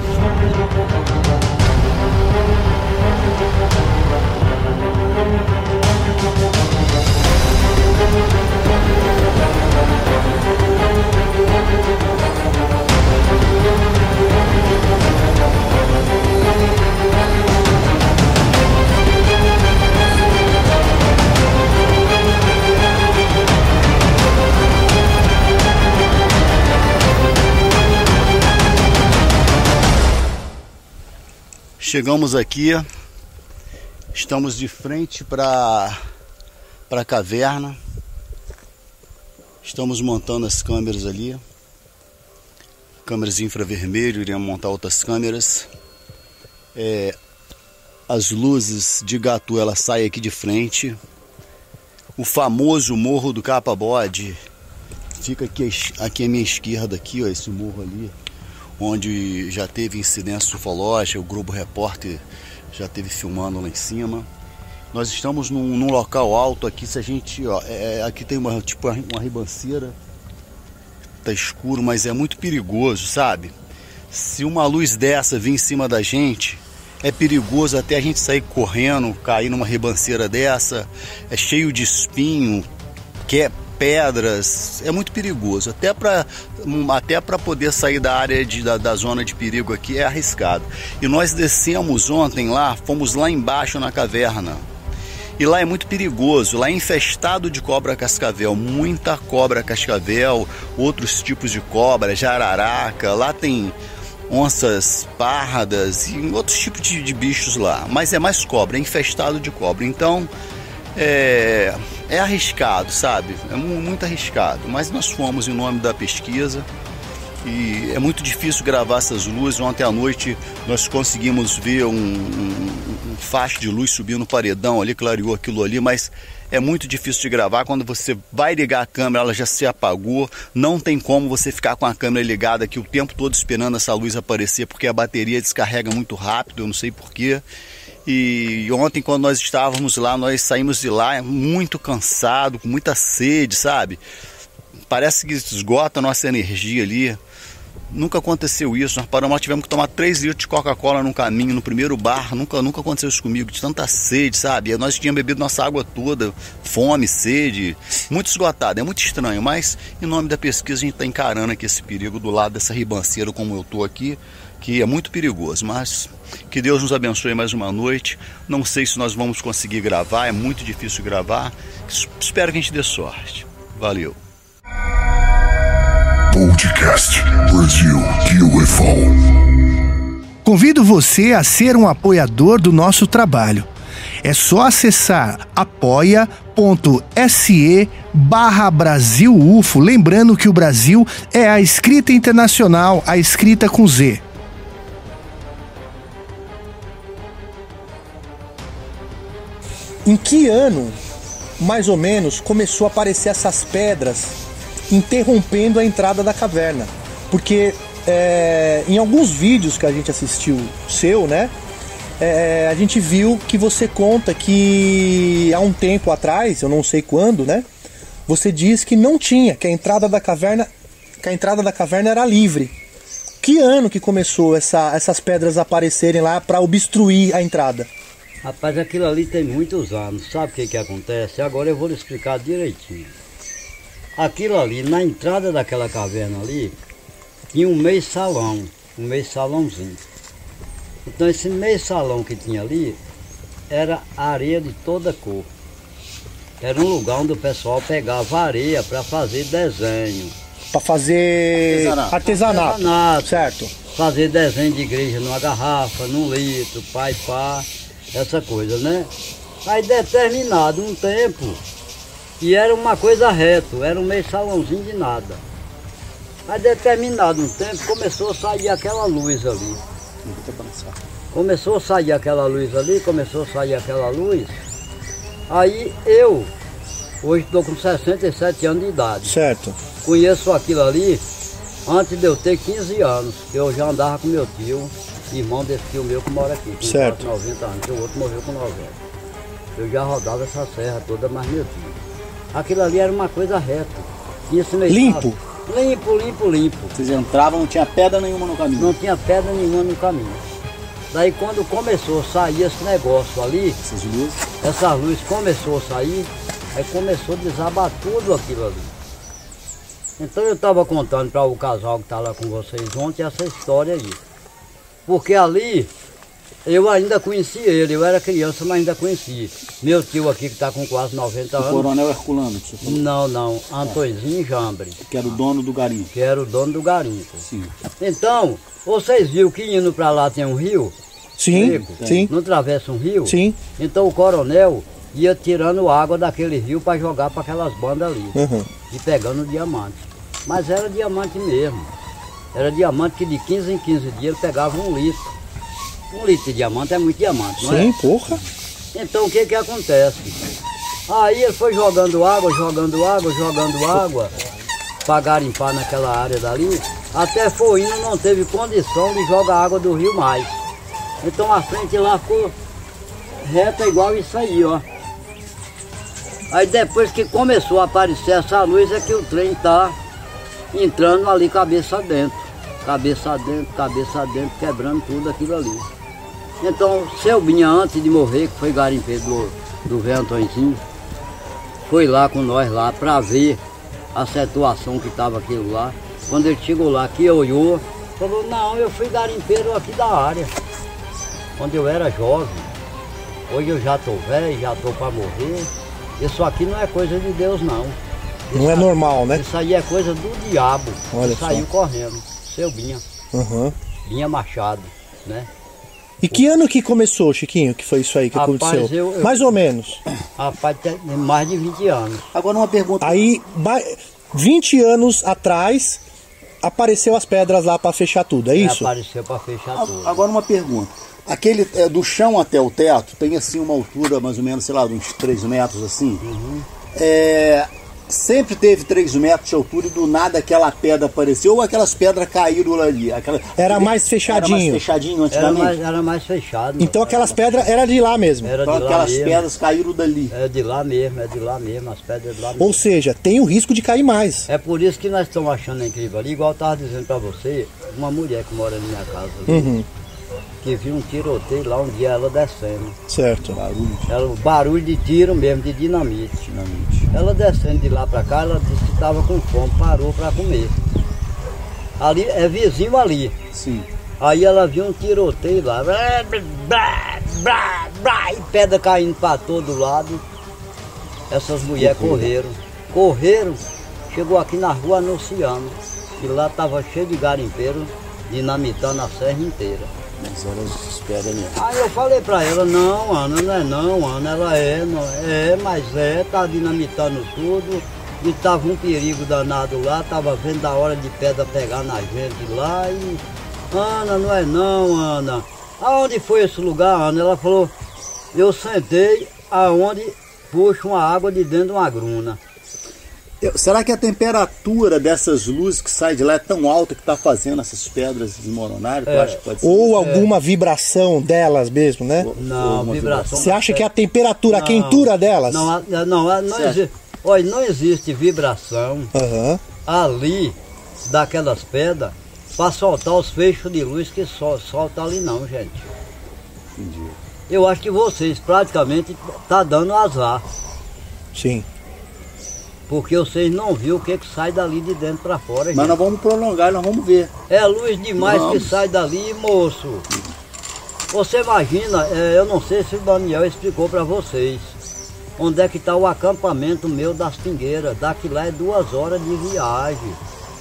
Chegamos aqui, estamos de frente para a caverna. Estamos montando as câmeras ali. Câmeras infravermelho, iremos montar outras câmeras. É, as luzes de Gatu, ela sai aqui de frente. O famoso Morro do Capa-Bode fica aqui, aqui à minha esquerda, aqui, ó, esse morro ali onde já teve incidência ufológica, o Globo Repórter já teve filmando lá em cima. Nós estamos num, num local alto aqui, se a gente, ó, é- é- aqui tem uma tipo uma ribanceira, tá escuro, mas é muito perigoso, sabe? Se uma luz dessa vir em cima da gente, é perigoso até a gente sair correndo, cair numa ribanceira dessa, é cheio de espinho, que é pedras, é muito perigoso. Até para até para poder sair da área de, da, da zona de perigo aqui é arriscado. E nós descemos ontem lá, fomos lá embaixo na caverna. E lá é muito perigoso, lá é infestado de cobra cascavel, muita cobra cascavel, outros tipos de cobra, jararaca, lá tem onças pardas e outros tipos de, de bichos lá. Mas é mais cobra, é infestado de cobra. Então é, é arriscado, sabe? É mu- muito arriscado. Mas nós fomos em nome da pesquisa e é muito difícil gravar essas luzes. Ontem à noite nós conseguimos ver um, um, um de luz subindo no paredão ali, clareou aquilo ali, mas é muito difícil de gravar. Quando você vai ligar a câmera, ela já se apagou. Não tem como você ficar com a câmera ligada aqui o tempo todo esperando essa luz aparecer, porque a bateria descarrega muito rápido, eu não sei porquê. E ontem, quando nós estávamos lá, nós saímos de lá muito cansado, com muita sede, sabe? Parece que esgota a nossa energia ali. Nunca aconteceu isso. Nós paramos, nós tivemos que tomar 3 litros de Coca-Cola no caminho, no primeiro bar. Nunca, nunca aconteceu isso comigo, de tanta sede, sabe? Nós tínhamos bebido nossa água toda, fome, sede, muito esgotado. É muito estranho, mas em nome da pesquisa a gente está encarando aqui esse perigo do lado dessa ribanceira, como eu estou aqui, que é muito perigoso. Mas que Deus nos abençoe mais uma noite. Não sei se nós vamos conseguir gravar, é muito difícil gravar. Espero que a gente dê sorte. Valeu. Podcast Brasil UFO. Convido você a ser um apoiador do nosso trabalho. É só acessar apoia.se barra Brasil UFO, lembrando que o Brasil é a escrita internacional, a escrita com Z. Em que ano, mais ou menos, começou a aparecer essas pedras interrompendo a entrada da caverna? Porque é, em alguns vídeos que a gente assistiu seu, né? é, a gente viu que você conta que há um tempo atrás, eu não sei quando, né? Você diz que não tinha, que a entrada da caverna, que a entrada da caverna era livre. Que ano que começou essa- essas pedras aparecerem lá para obstruir a entrada? Rapaz, aquilo ali tem muitos anos. Sabe o que, que acontece? Agora eu vou lhe explicar direitinho. Aquilo ali, na entrada daquela caverna ali, tinha um meio salão, um meio salãozinho. Então esse meio salão que tinha ali era areia de toda cor. Era um lugar onde o pessoal pegava areia para fazer desenho. Pra fazer artesanato. Artesanato. Certo. Fazer desenho de igreja numa garrafa, num litro, pai, pá, essa coisa, né? Aí determinado um tempo, e era uma coisa reto, era um meio salãozinho de nada. Aí determinado um tempo começou a sair aquela luz ali. Começou a sair aquela luz ali, começou a sair aquela luz. Aí eu, hoje estou com 67 anos de idade. Certo. Conheço aquilo ali antes de eu ter 15 anos, que eu já andava com meu tio, irmão desse tio meu que mora aqui, tem Certo. quase 90 anos, que o outro morreu com 90. Eu já rodava essa serra toda, mas meu tio. Aquilo ali era uma coisa reta. Tinha esse meio Limpo? Limpo, limpo, limpo. Vocês entravam, não tinha pedra nenhuma no caminho? Não tinha pedra nenhuma no caminho. Daí quando começou a sair esse negócio ali, essas luzes, essas luzes começou a sair, aí começou a desabar tudo aquilo ali. Então eu estava contando para o casal que está lá com vocês ontem essa história aí. Porque ali eu ainda conheci ele, eu era criança, mas ainda conheci. Meu tio aqui que está com quase 90 O anos. coronel Herculano, que você falou. Não, não, Antônio Jambre. Que era o dono do garimpo. Que era o dono do garimpo. Sim. Então, vocês viram que indo para lá tem um rio? Sim, Seco? sim. Não atravessa um rio? Sim. Então o coronel ia tirando água daquele rio para jogar para aquelas bandas ali. Uhum. E pegando diamante. Mas era diamante mesmo. Era diamante que de 15 em 15 dias ele pegava um litro. Um litro de diamante é muito diamante, não Sim, é? porra. Então o que que acontece? Aí ele foi jogando água, jogando água, jogando água para garimpar naquela área dali. Até foi indo, não teve condição de jogar água do rio mais. Então a frente lá ficou reta igual isso aí, ó. Aí depois que começou a aparecer essa luz é que o trem tá entrando ali cabeça dentro. Cabeça dentro, cabeça dentro, quebrando tudo aquilo ali. Então, seu Binha, antes de morrer, que foi garimpeiro do, do velho Antôniozinho, foi lá com nós lá para ver a situação que estava aquilo lá. Quando ele chegou lá, que olhou, falou, não, eu fui garimpeiro aqui da área. Quando eu era jovem. Hoje eu já estou velho, já estou para morrer. Isso aqui não é coisa de Deus, não. Não é normal, né? Isso aí é coisa do diabo. Olha saiu correndo. Seu Binha. Uhum. Binha Machado, né? E que ano que começou, Chiquinho, que foi isso aí que Rapaz, aconteceu? eu- eu- Mais ou menos. Rapaz, tem mais de 20 anos. Agora uma pergunta. Aí, ba- 20 anos atrás, apareceu as pedras lá pra fechar tudo, é isso? Apareceu para fechar tudo. Agora uma pergunta. Aquele é, do chão até o teto tem assim uma altura mais ou menos, sei lá, uns 3 metros assim. Uhum. É, sempre teve 3 metros de altura e do nada aquela pedra apareceu ou aquelas pedras caíram ali? Aquela, Era mais fechadinho. Era mais fechadinho Era antigamente? mais, era mais fechado. Então aquelas pedras eram de lá mesmo. Era Então de lá aquelas mesmo. pedras caíram dali. É de lá mesmo, é de lá mesmo, as pedras de lá mesmo. Ou seja, tem o risco de cair mais. É por isso que nós estamos achando incrível ali, igual eu estava dizendo para você, uma mulher que mora na minha casa ali, Uhum. Que viu um tiroteio lá um dia ela descendo. Certo. Ela, o barulho de tiro mesmo, de dinamite. Ela descendo de lá para cá, ela disse que estava com fome, parou para comer. Ali é vizinho ali. Sim. Aí ela viu um tiroteio lá. Blá, blá, blá, blá, e pedra caindo para todo lado. Essas mulheres correram. Correram, chegou aqui na rua anunciando. Que lá estava cheio de garimpeiro dinamitando a serra inteira. Mas ela espera. Aí eu falei pra ela, não, Ana, não é não, Ana, ela é, não é, mas é, tá dinamitando tudo. E tava um perigo danado lá, tava vendo a hora de pedra pegar na gente lá e. Ana, não é não, Ana. Aonde foi esse lugar, Ana? Ela falou, eu sentei aonde puxa uma água de dentro de uma gruna. Será que a temperatura dessas luzes que saem de lá é tão alta que está fazendo essas pedras desmoronarem? É. acha que pode ser? Ou alguma vibração delas mesmo, né? Não, vibração. Você acha que é a temperatura, a Não. quentura delas? Não, a- não, a- não, Certo. existe. Olha, não existe vibração Aham. ali daquelas pedras para soltar os feixes de luz que sol, solta ali não, gente. Entendi. Eu acho que vocês praticamente tá dando azar. Sim. Porque vocês não viram o que, que sai dali de dentro pra fora, Mas gente. nós vamos prolongar, nós vamos ver. É luz demais Vamos. que sai dali, moço. Você imagina, é, eu não sei se o Daniel explicou pra vocês. Onde é que tá o acampamento meu das Pingueiras? Daqui lá é duas horas de viagem.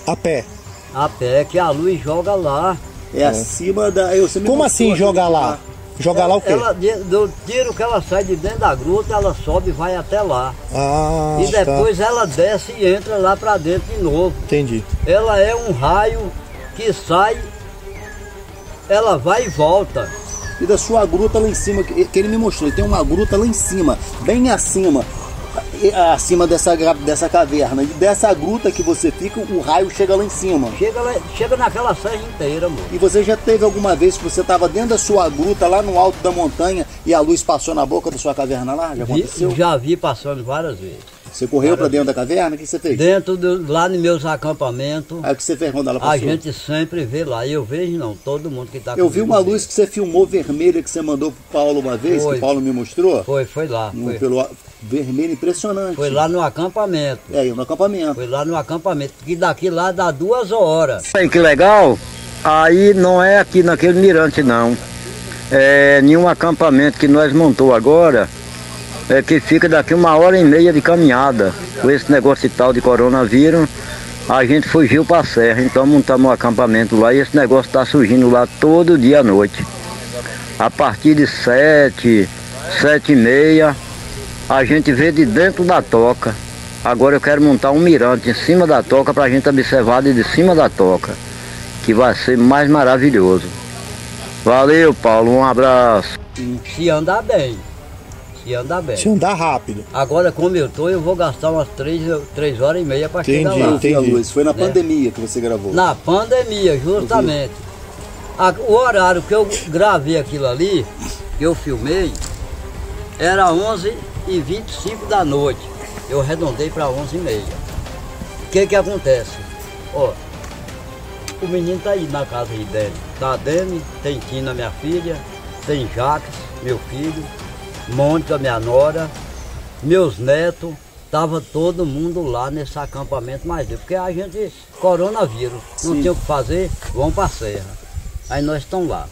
A pé. A pé, que a luz joga lá. É, acima da. Eu, Como assim jogar lá? Jogar lá o quê? Ela, do tiro que ela sai de dentro da gruta, ela sobe e vai até lá. Ah, e depois tá. ela desce e entra lá pra dentro de novo. Entendi. Ela é um raio que sai, ela vai e volta. E da sua gruta lá em cima, que, que ele me mostrou, ele tem uma gruta lá em cima, bem acima, acima dessa, dessa caverna. E dessa gruta que você fica, o raio chega lá em cima. Chega, lá- chega naquela serra inteira, amor. E você já teve alguma vez que você estava dentro da sua gruta, lá no alto da montanha, e a luz passou na boca da sua caverna lá? Já Vi- aconteceu? já vi passando várias vezes. Você correu para dentro da caverna? O que você fez? Dentro do, lá nos meus acampamentos. Aí o que você fez quando ela A passou? gente sempre vê lá. E eu vejo não, todo mundo que tá Eu vi uma luz que você filmou vermelha que você mandou pro Paulo uma vez, Foi. que o Paulo me mostrou. Foi, foi lá. Um Foi, pelo vermelho impressionante. foi lá no acampamento. É, no acampamento. Foi lá no acampamento. Que daqui lá dá duas horas. Aí, que legal. Aí não é aqui naquele mirante não. É em um acampamento que nós montou agora, é que fica daqui uma hora e meia de caminhada. Com esse negócio tal de coronavírus, a gente fugiu para a serra, então montamos um acampamento lá e esse negócio está surgindo lá todo dia à noite. A partir de sete, sete e meia, a gente vê de dentro da toca. Agora eu quero montar um mirante em cima da toca para a gente observar de cima da toca, que vai ser mais maravilhoso. Valeu, Paulo, um abraço. Se andar bem. Se andar bem. Se andar rápido. Agora, como eu tô, eu vou gastar umas três, três horas e meia para chegar lá. A luz. Foi na Né? pandemia que você gravou. Na pandemia, justamente. A- o horário que eu gravei aquilo ali, que eu filmei, era 11 e 25 da noite. Eu arredondei para 11 e meia. O que que acontece? Ó, o menino tá aí na casa aí dele. Tá a Dani, tem Tina, minha filha, tem Jacques, meu filho, Mônica, minha nora, meus netos, tava todo mundo lá nesse acampamento mais dele, porque a gente, coronavírus, não Sim. tinha o que fazer, vão pra serra. Aí nós estamos lá.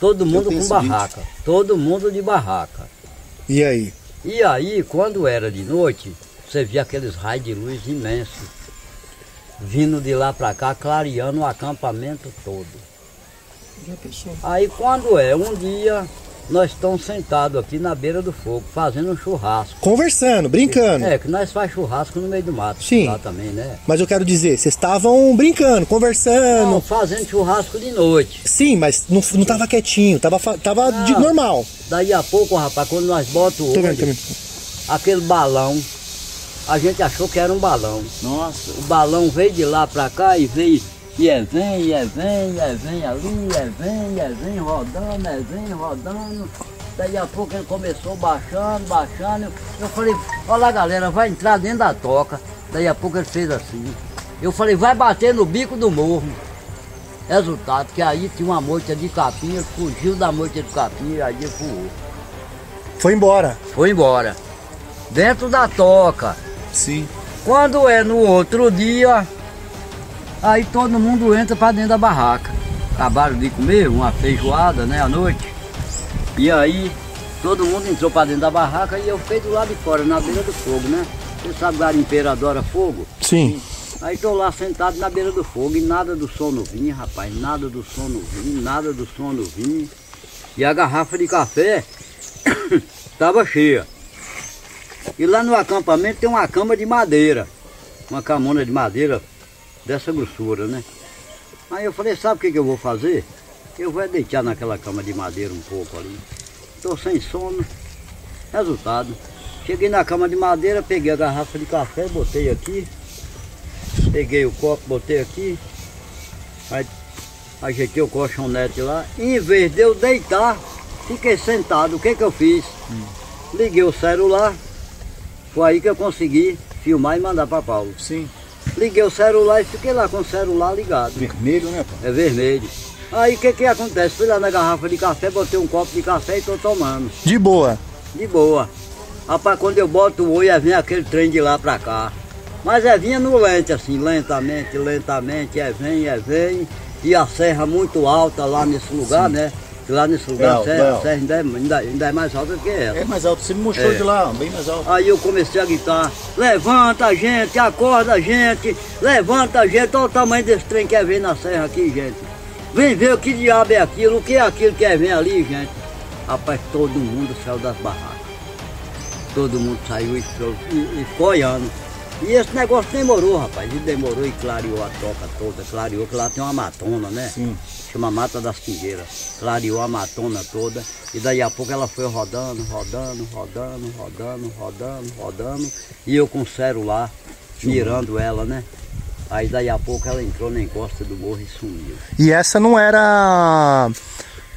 Todo mundo com barraca, todo mundo de barraca. E aí? E aí, quando era de noite, você via aqueles raios de luz imensos, vindo de lá pra cá, clareando o acampamento todo. Aí quando é um dia, nós estamos sentados aqui na beira do fogo, fazendo um churrasco. Conversando, brincando. É, que nós faz churrasco no meio do mato. Sim. Lá também, né? Mas eu quero dizer, vocês estavam brincando, conversando. Não, fazendo churrasco de noite. Sim, mas não, não tava quietinho, tava, tava de normal. Daí a pouco, rapaz, quando nós botamos o olho, vendo. aquele balão, a gente achou que era um balão. Nossa. O balão veio de lá pra cá e veio, vem, vem, e é vem ali, vem, é vem, rodando, vem, rodando. Daí a pouco ele começou baixando, baixando. Eu falei, olha lá galera, vai entrar dentro da toca. Daí a pouco ele fez assim. Eu falei, vai bater no bico do morro. Resultado, que aí tinha uma moita de capim, ele fugiu da moita de capim e aí voou. Foi embora. Foi embora. Dentro da toca. Sim. Quando é no outro dia, aí todo mundo entra pra dentro da barraca. Acabaram de comer uma feijoada, né, à noite. E aí, todo mundo entrou pra dentro da barraca e eu fiquei do lado de fora, na beira do fogo, né? Você sabe, garimpeiro adora fogo? Sim. Aí tô lá sentado na beira do fogo e nada do sono vinha, rapaz, nada do sono vinha, nada do sono vinha. E a garrafa de café estava cheia. E lá no acampamento tem uma cama de madeira, uma camona de madeira dessa grossura, né? Aí eu falei, sabe o que, que eu vou fazer? Eu vou deitar naquela cama de madeira um pouco ali. Tô sem sono. Resultado, cheguei na cama de madeira, peguei a garrafa de café, botei aqui, Peguei o copo, botei aqui, aí ajeitei o colchonete lá, e em vez de eu deitar, fiquei sentado. O que que eu fiz? Liguei o celular, foi aí que eu consegui filmar e mandar para Paulo. Sim. Liguei o celular e fiquei lá com o celular ligado. Vermelho, né, pai? É vermelho. Aí o que que acontece? Fui lá na garrafa de café, botei um copo de café e tô tomando. De boa. De boa. Rapaz, quando eu boto o olho, aí vem aquele trem de lá pra cá. Mas é vinha no lente, assim, lentamente, lentamente, é vem, é vem. E a serra muito alta lá nesse lugar, né? Lá nesse lugar, Não, a serra, não. a serra ainda, é, ainda, ainda é mais alta do que essa. É mais alto, você me mostrou É. de lá, bem mais alto. Aí eu comecei a gritar, levanta gente, acorda gente, levanta gente, olha o tamanho desse trem que é ver na serra aqui, gente. Vem ver o que diabo é aquilo, o que é aquilo que é ver ali, gente. Rapaz, todo mundo saiu das barracas. Todo mundo saiu e, e, e. E esse negócio demorou, rapaz. E demorou e clareou a toca toda, clareou, que lá tem uma matona, né? Sim. Chama Mata das Pingueiras. Clareou a matona toda. E daí a pouco ela foi rodando, rodando, rodando, rodando, rodando, rodando. E eu com o celular, mirando ela, né? Aí daí a pouco ela entrou na encosta do morro e sumiu. E essa não era.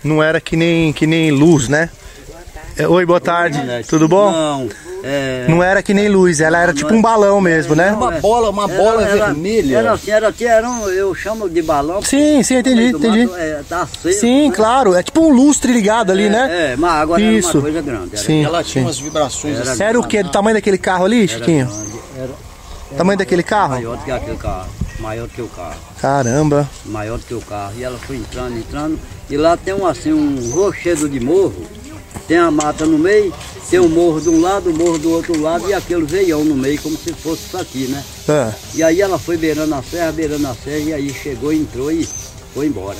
Não era que nem, que nem luz, né? É, Oi, boa tarde. Tudo bom? Não, é... Não era que nem luz, ela era tipo um balão mesmo, né? bola, uma bola vermelha. Era assim, era, era um, eu chamo de balão. Sim, sim, entendi, entendi. mato, É, tá aceso, Sim, né? claro, é tipo um lustre ligado ali, né? É, mas agora era Isso. uma coisa grande. Era Sim, Ela tinha sim. umas vibrações Era assim. Era o que? Do tamanho daquele carro ali, Era Chiquinho? grande, era Tamanho daquele carro? maior do que aquele carro. Maior do que o carro. Caramba. Maior do que o carro. E ela foi entrando, entrando. E lá tem um assim, um rochedo de morro. Tem a mata no meio, tem o morro de um lado, o morro do outro lado e aquele veião no meio, como se fosse isso aqui, né? Ah, E aí ela foi beirando a serra, beirando a serra, e aí chegou, entrou e foi embora.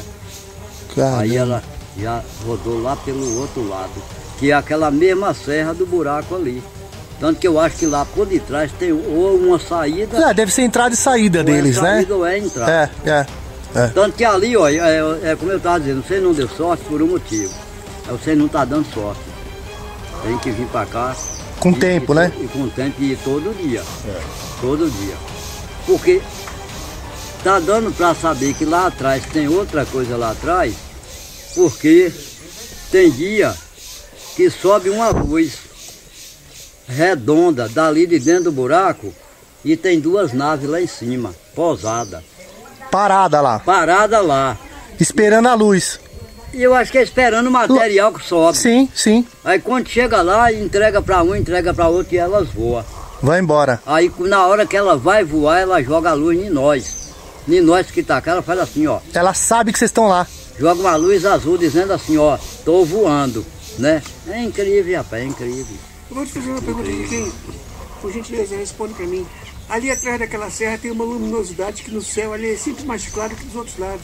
caramba. Aí ela já rodou lá pelo outro lado, que é aquela mesma serra do buraco ali. Tanto que eu acho que lá por detrás tem ou uma saída. É, deve ser entrada e saída ou deles, é né? saída Ou é entrada. É, é. é. Tanto que ali, ó, é, é como eu estava dizendo, você não deu sorte por um motivo. É você não está dando sorte. Tem que vir para cá. Com e- tempo, e- né? E com tempo e todo dia. Todo dia. Porque tá dando para saber que lá atrás tem outra coisa lá atrás, porque tem dia que sobe uma luz redonda dali de dentro do buraco e tem duas naves lá em cima, pousada. Parada lá. Parada lá. Esperando a luz. E eu acho que é esperando o material que sobe. Sim, sim. Aí quando chega lá, entrega para um, entrega para outro e elas voam. Vai embora. Aí na hora que ela vai voar, ela joga a luz em nós. Em nós que tá cá, ela faz assim, ó. Ela sabe que vocês estão lá. Joga uma luz azul dizendo assim, ó, tô voando, né? É incrível, rapaz, é incrível. Eu vou te fazer uma pergunta, Chiquinho. Por gentileza, responde pra mim. Ali atrás daquela serra tem uma luminosidade que no céu ali é sempre mais claro que dos outros lados.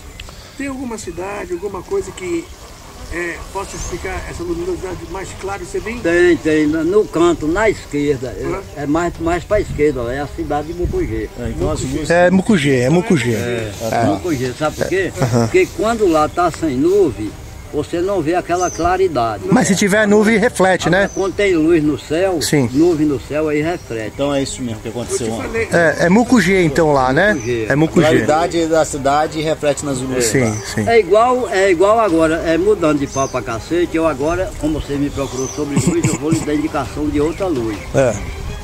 Tem alguma cidade, alguma coisa que é, possa explicar essa luminosidade mais clara? Você vem? Tem, tem, no- canto, na esquerda, é, é mais, mais pra esquerda, ó, é a cidade de Mucugê. É Mucugê, é Mucugê. É, É. Mucugê, sabe por quê? Porque quando lá tá sem nuvem, você não vê aquela claridade. Mas se tiver nuvem, reflete, né? Quando tem luz no céu, Sim. nuvem no céu, aí reflete. Então é isso mesmo que aconteceu ontem. É, é Mucugê então lá, né? É A Mucugê. claridade da cidade reflete nas luzes. Sim, lá. sim. É igual, é igual agora, é mudando de pau pra cacete, eu agora, como você me procurou sobre luz, eu vou lhe dar indicação de outra luz. É.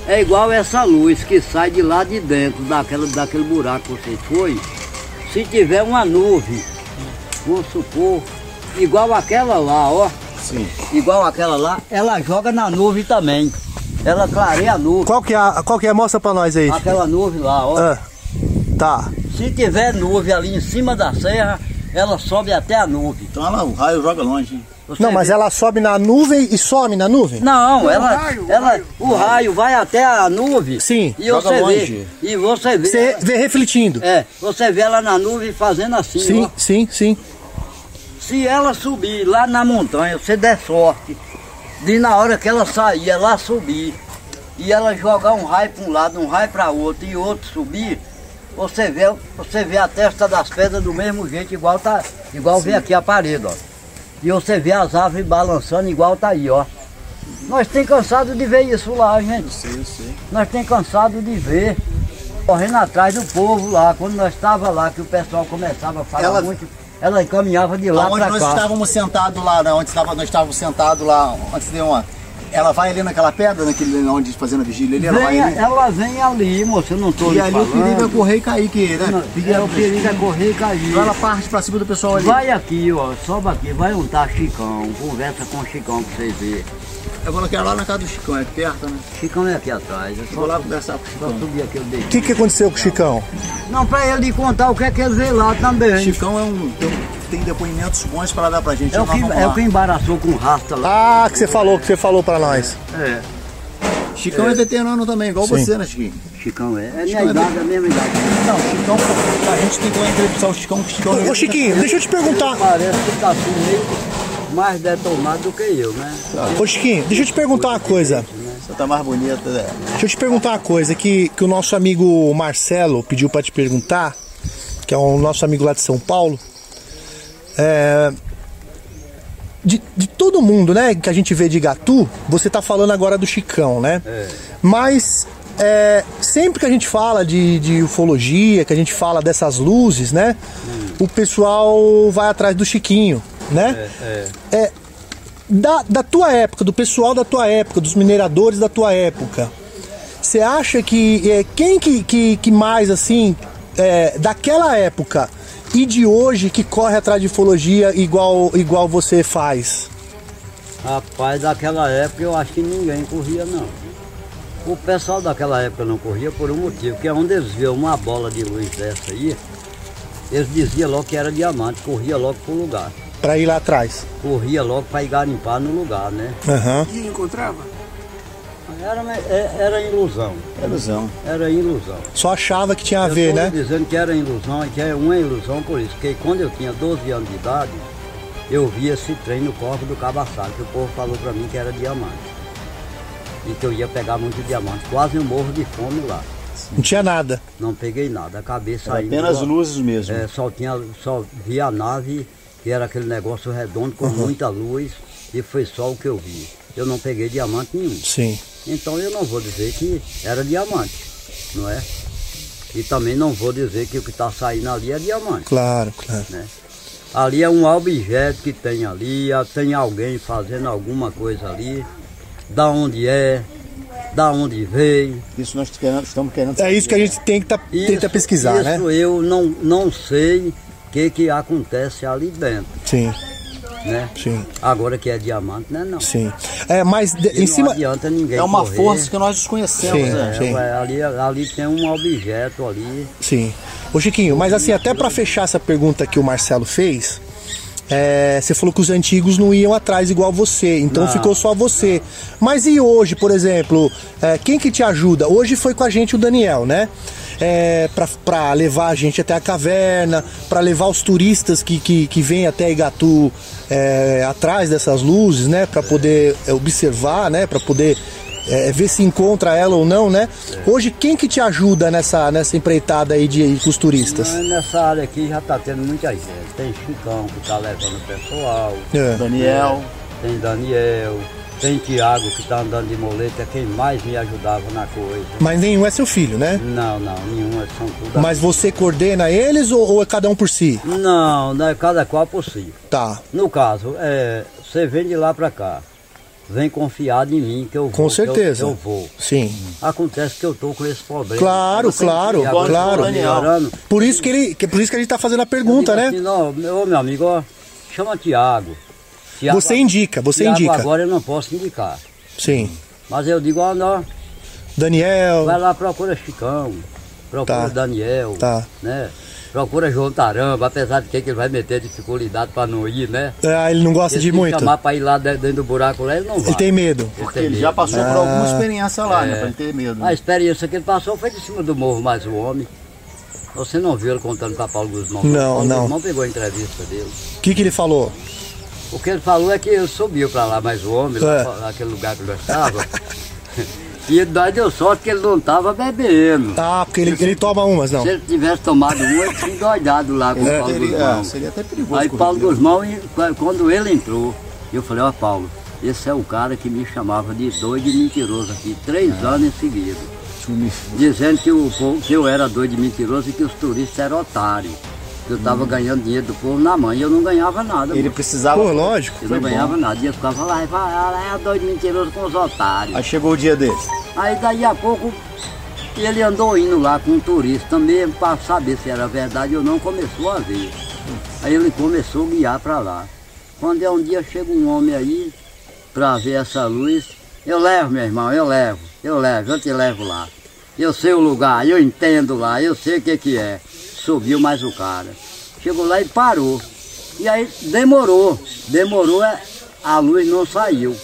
É igual essa luz que sai de lá de dentro, daquela, daquele buraco que você foi. Se tiver uma nuvem, vamos supor, igual aquela lá, ó. Sim. Igual aquela lá, ela joga na nuvem também. Ela clareia a nuvem. Qual que é a, qual que é? Mostra pra nós aí. Aquela nuvem lá, ó. Ah, tá. Se tiver nuvem ali em cima da serra, ela sobe até a nuvem. Então ela, o raio joga longe. hein? Não, mas ela sobe na nuvem e some na nuvem? Não, Não, ela, o raio, ela, raio. o raio vai até a nuvem. Sim. E Joga você longe. vê. E você vê. Você vê refletindo. É, você vê ela na nuvem fazendo assim, Sim, ó. sim, sim. Se ela subir lá na montanha, você der sorte, de na hora que ela sair, ela subir, e ela jogar um raio para um lado, um raio para outro e outro subir, você vê, você vê a testa das pedras do mesmo jeito, igual tá, igual vê aqui a parede, ó. E você vê as árvores balançando igual tá aí, ó. Nós tem cansado de ver isso lá, gente. Sim, sim. Nós tem cansado de ver. Correndo atrás do povo lá, quando nós estava lá, que o pessoal começava a falar Ela- muito, ela caminhava de lá para nós cá. estávamos sentados lá, né? onde estava, nós estávamos sentados lá, antes de uma. Ela vai ali naquela pedra, naquele, onde fazendo a vigília ali, ela vai Vem, ali. ela vem ali, moço, eu não tô E ali o falando. perigo é correr e cair, que, né? Não, é, o perigo é correr e cair. Então ela parte pra cima do pessoal ali. Vai aqui, ó, sobe aqui, vai untar Chicão, conversa com o Chicão pra vocês verem. Eu vou lá na casa do Chicão, é perto, né? Chicão é aqui atrás. Eu Vou lá conversar com o Chicão. Subir aqui, eu. O que, que aconteceu com o Chicão? Não, pra ele contar o que é que ele vê lá também. Chicão é um, tem, tem depoimentos bons para dar pra gente. É o, que, é o que embaraçou com rasta lá. Ah, que você falou, que você falou pra nós. É. Chicão é, veterano também, igual Sim. você, né, Chiquinho? Chicão é. É minha Chicão é idade, é a mesma idade. Não, Chicão, a gente que lá entrevistar o Chicão. que Chicão Ô, Chiquinho, deixa eu te perguntar. Parece que tá assim meio mais detonado do que eu, né? Ô Chiquinho, deixa eu te perguntar uma coisa. Você tá mais bonita, né? Deixa eu te perguntar uma coisa que, que o nosso amigo Marcelo pediu pra te perguntar, que é o nosso amigo lá de São Paulo. É, de, de todo mundo, né, que a gente vê de Gatu, você tá falando agora do Chicão, né? Mas é, sempre que a gente fala de, de ufologia, que a gente fala dessas luzes, né? O pessoal vai atrás do Chiquinho, né? É. É, da, da tua época, do pessoal da tua época, dos mineradores da tua época, você acha que é, quem que, que, que mais assim é, daquela época e de hoje que corre atrás de ufologia igual, igual você faz? Rapaz, daquela época eu acho que ninguém corria não. O pessoal daquela época não corria por um motivo, que é onde eles viam uma bola de luz dessa aí, eles diziam logo que era diamante, corria logo pro lugar. Pra ir lá atrás. Corria logo para ir garimpar no lugar, né? Aham. E encontrava? Era, é- era ilusão. Ilusão. Era ilusão. Só achava que tinha a Eu ver, né? dizendo que era ilusão e que é uma ilusão por isso. Porque quando eu tinha 12 anos de idade, eu vi esse trem no corpo do Cabaçado, que o povo falou pra mim que era diamante. E que eu ia pegar muito diamante. Quase eu morro de fome lá. Não tinha nada. Não peguei nada, acabei Era saindo. apenas luzes mesmo. É, só tinha, só vi a nave, que era aquele negócio redondo com Uhum. muita luz, e foi só o que eu vi. Eu não peguei diamante nenhum. Sim. Então eu não vou dizer que era diamante, não é? E também não vou dizer que o que está saindo ali é diamante. Claro, claro. Né? Ali é um objeto que tem ali, ah, tem alguém fazendo alguma coisa ali, da onde é, da onde veio. Isso nós querendo- estamos querendo É isso que a gente tem que tá, tenta pesquisar, isso né? eu não, não sei que, que acontece ali dentro, Sim, né? sim, Agora que é diamante, né? Não. sim. É, mas de- E em não cima. adianta ninguém É uma correr. força que nós desconhecemos, Sim, né? sim. É, ali, ali tem um objeto ali. Sim. Ô Chiquinho, mas assim, até pra fechar essa pergunta que o Marcelo fez, é, você falou que os antigos não iam atrás igual você, então Não. ficou só você. Mas e hoje, por exemplo, é, quem que te ajuda? Hoje foi com a gente o Daniel, né? É, pra, pra levar a gente até a caverna, pra levar os turistas que, que, que vêm até Igatu é, atrás dessas luzes, né? Pra poder é, observar, né? Pra poder é, ver se encontra ela ou não, né? Hoje, quem que te ajuda nessa, nessa empreitada aí de ir com os turistas? Nessa área aqui já está tendo muita gente. Tem Chicão que está levando o pessoal. É. Daniel. Tem Daniel. Tem Tiago que está andando de moleta, é quem mais me ajudava na coisa. Mas nenhum é seu filho, né? Não, não, nenhuma, são tudo. Mas você coordena eles ou, ou é cada um por si? Não, não é cada qual por si. Tá. No caso, é, você vem de lá para cá. Vem confiado em mim que eu vou. Com que eu- certeza. que Eu, vou. Sim. Acontece que eu tô com esse problema. Claro, claro, claro. eu melhorando. Por isso que ele, que por isso que a gente tá fazendo a pergunta, né? Assim, não, meu, meu amigo, ó, chama Tiago. Você indica, você indica. agora eu não posso indicar. Sim. Mas eu digo, ó, não, Daniel. vai lá, procura Chicão, procura Tá. Daniel, Tá. né? Procura João Taramba, apesar de que ele vai meter dificuldade para não ir, né? Ah, ele não gosta Ele de se muito. chamar para ir lá de- dentro do buraco lá, ele não vai. Ele tem medo. Porque ele já passou por alguma Ah. experiência lá, né? É. Pra ele ter medo. A experiência que ele passou foi de cima do morro mais o homem. Você não viu ele contando para Paulo Guzmão? Não, Paulo não. Guzmão pegou a entrevista dele. O que, que ele falou? O que ele falou é que ele subiu para lá mais o homem, lá É. pra- naquele lugar que nós estávamos. e nós deu sorte que ele não estava bebendo. Ah, porque ele, ele toma umas, não. Se ele tivesse tomado um, ele tinha endoidado lá com o Paulo teria- Guzmão. é, seria até perigoso Aí Paulo. Guzmão, quando ele entrou, eu falei, ó Paulo, esse é o cara que me chamava de doido e mentiroso aqui, três É. anos em seguida. Dizendo que, o que eu era doido e mentiroso e que os turistas eram otários. Que eu estava ganhando dinheiro do povo na mãe e eu não ganhava nada. Ele moço. precisava. Pô, lógico. Eu não bom. ganhava nada. E eu ficava lá, vai, lá, é doido mentiroso com os otários. Aí chegou o dia dele. Aí daí a pouco ele andou indo lá com um turista mesmo para saber se era verdade ou não, começou a ver. Aí ele começou a guiar para lá. Quando é um dia chega um homem aí, pra ver essa luz. Eu levo, meu irmão, eu levo, eu levo, eu te levo lá. Eu sei o lugar, eu entendo lá, eu sei o que que é. Subiu mais o cara. Chegou lá e parou. E aí demorou, demorou, é, a luz não saiu.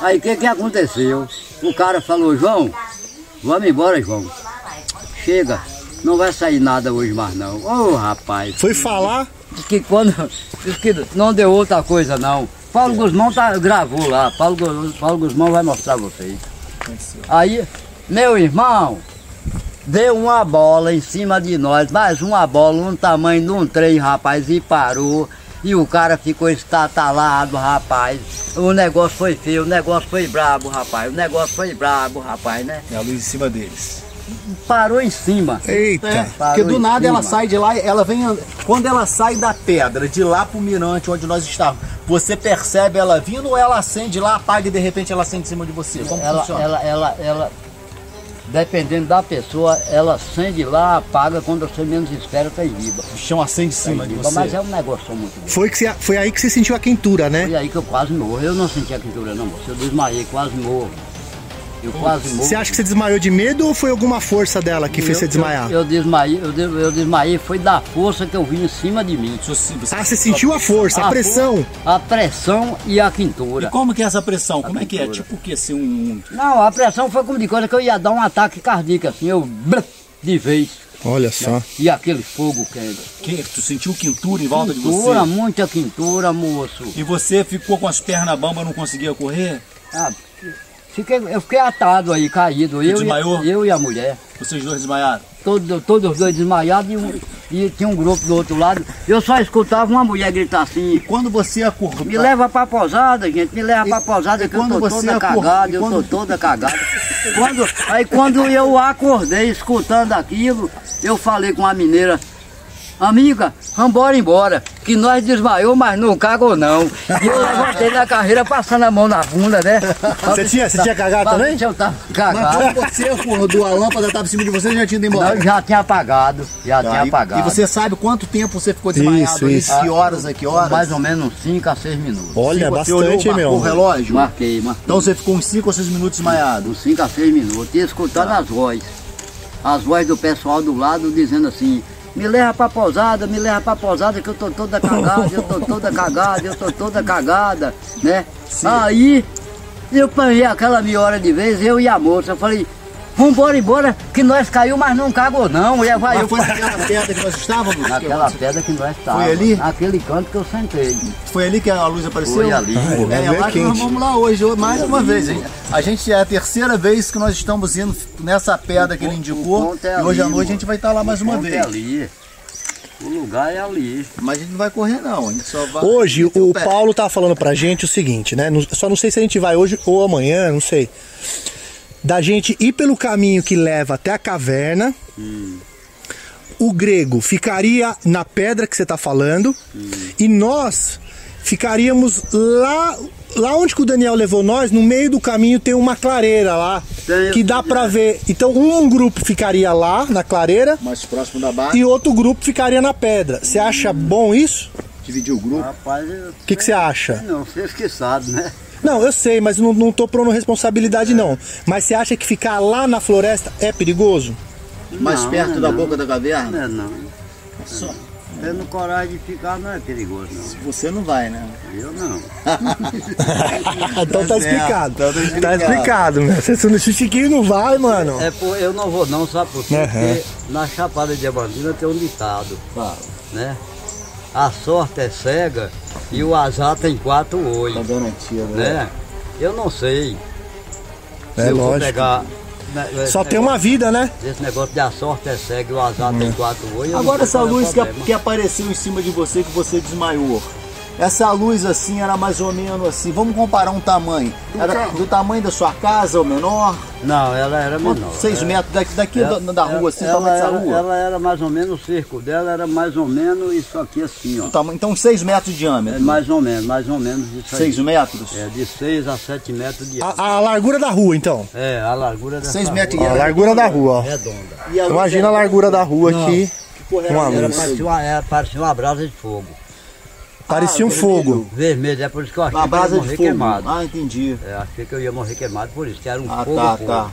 Aí o que que aconteceu? O cara falou, João, vamos embora, João. Chega, não vai sair nada hoje mais não. Ô rapaz. Foi falar? Diz que quando. Diz que não deu outra coisa não. Paulo Guzmão tá, gravou lá. Paulo, Paulo Guzmão vai mostrar a vocês. Aí, meu irmão, deu uma bola em cima de nós, mais uma bola, um tamanho de um trem, rapaz, e parou. E o cara ficou estatalado, rapaz. O negócio foi feio, o negócio foi brabo, rapaz. O negócio foi brabo, rapaz, né? E a luz em cima deles. Parou em cima. Eita. É, Parou porque do nada ela cima. sai de lá, ela vem. and- Quando ela sai da pedra, de lá pro mirante onde nós estávamos, você percebe ela vindo ou ela acende lá, apaga e de repente ela acende em cima de você? Como ela, funciona? ela, ela, ela, dependendo da pessoa, ela acende lá, apaga, quando você menos espera, tá em riba. O chão acende em cima de você. Mas é um negócio muito bom. Foi, que você- foi aí que você sentiu a quentura, né? Foi aí que eu quase morro. Eu não senti a quentura não, moço. Eu desmaiei, quase morro. Eu quase morro. Você acha que você desmaiou de medo ou foi alguma força dela que fez Eu- você desmaiar? Eu, eu desmaiei, eu, de- eu desmaiei, foi da força que eu vi em cima de mim. Ah, você sentiu a força, a pressão. for- A pressão e a quentura. E como que é essa pressão? Como é que é? Tipo o que? Assim, um. Não, a pressão foi como de coisa que eu ia dar um ataque cardíaco, assim, eu de vez. Olha só. E aquele fogo quente. Que? Tu sentiu quentura em volta de Quentura, você? muita quentura, moço. E você ficou com as pernas bambas, não conseguia correr? Ah, fiquei, eu fiquei atado aí, caído. Eu, desmaiou? E, eu e a mulher. Vocês dois desmaiaram? Todo, todos os dois desmaiados e, um- e tinha um grupo do outro lado. Eu só escutava uma mulher gritar assim. E quando você acordou? Me leva pra posada, gente, me leva pra posada que eu tô você toda acordou- cagada, e eu quando- tô toda cagada. Quando, aí quando eu acordei escutando aquilo, eu falei com a mineira, amiga, vambora embora, que nós desmaiou, mas não cagou não. E eu levantei na carreira passando a mão na bunda, né? Você tinha- você tinha cagado também? Eu tava Mas cagado. quando você acordou, a lâmpada estava em cima de você e já tinha ido embora? Não, já tinha apagado, já Tá, tinha e- apagado. E você sabe quanto tempo você ficou desmaiado? Isso, ali? isso. Que horas a que horas? Mais ou menos uns 5 a 6 minutos. Olha, olhou, bastante, hein, meu? o relógio? Marquei, marquei. Então você ficou uns 5 ou 6 minutos desmaiado? Uns 5 a 6 minutos. E escutando as vozes. As vozes do pessoal do lado dizendo assim, me leva pra posada, me leva pra posada que eu tô toda cagada, eu tô toda cagada, eu tô toda cagada, né? Aí eu panhei aquela meia hora de vez, eu e a moça, eu falei, vambora embora, que nós caiu, mas não cagou não. E aí vai Mas eu foi naquela pedra que nós estávamos? Naquela pedra que nós estávamos. ali? Naquele canto que eu sentei. Foi ali que a luz apareceu? Foi ali. É, é é lá que nós vamos lá hoje, mais uma vez, hein? A gente é a terceira vez que nós estamos indo nessa pedra que ele indicou. é e hoje à noite a gente vai estar lá mais uma ponto vez. É ali. O lugar é ali. Mas a gente não vai correr não, a gente só vai. Hoje o pé. Paulo tá falando pra gente o seguinte, né? Só não sei se a gente vai hoje ou amanhã, não sei. Da gente ir pelo caminho que leva até a caverna. O grego ficaria na pedra que você tá falando. E nós ficaríamos lá. Lá onde que o Daniel levou nós, no meio do caminho tem uma clareira lá. Tem, que dá pra ver. Então um grupo ficaria lá na clareira Mais próximo da base. e outro grupo ficaria na pedra. Você acha bom isso? Dividir o grupo. Rapaz, eu... O que que você acha? Não, vocês que sabem, né? Não, eu sei, mas não, não tô propondo responsabilidade não. Mas você acha que ficar lá na floresta é perigoso? Mais Não, perto não, da não. boca da caverna? Não é não. Só. Tendo coragem de ficar não é perigoso, não. Você não vai, né? Eu não. então tá explicado. então tá Tá explicado. explicado, meu. Se o Chiquinho não vai, mano. É por, eu não vou não, sabe por quê? Aham. Porque na Chapada Diamantina tem um ditado, né? A sorte é cega e o azar tem quatro olhos. Tá garantia, né? Eu não sei. É se eu vou lógico. pegar. né, Só tem negócio- uma vida, né? Esse negócio de a sorte é cega e o azar tem quatro olhos. Agora essa é luz que, que apareceu em cima de você que você desmaiou. Essa luz assim era mais ou menos assim. Vamos comparar um tamanho. Era do tamanho da sua casa ou menor? Não, ela era menor. Seis Ela- metros daqui, daqui ela- da, da rua, assim, ela, tamanho dessa era, rua? ela era mais ou menos, o circo dela era mais ou menos isso aqui assim, ó. Do tamanho- Então seis metros de É diâmetro. mais ou menos, mais ou menos isso aí. Seis metros? É, de 6 a 7 metros de A, a largura da rua, então. É, a largura dessa Seis metros Ó, a largura da rua, ó. redonda. E a Imagina a largura da rua Não. aqui. porra Uma Era, luz. parecia, uma, era, parecia uma brasa de fogo. Parecia um fogo. Vermelho, é por isso que eu achei Uma que eu ia brasa de morrer fogo. queimado. Ah, entendi. É, achei que eu ia morrer queimado por isso, que era um Ah, fogo tá, puro. tá.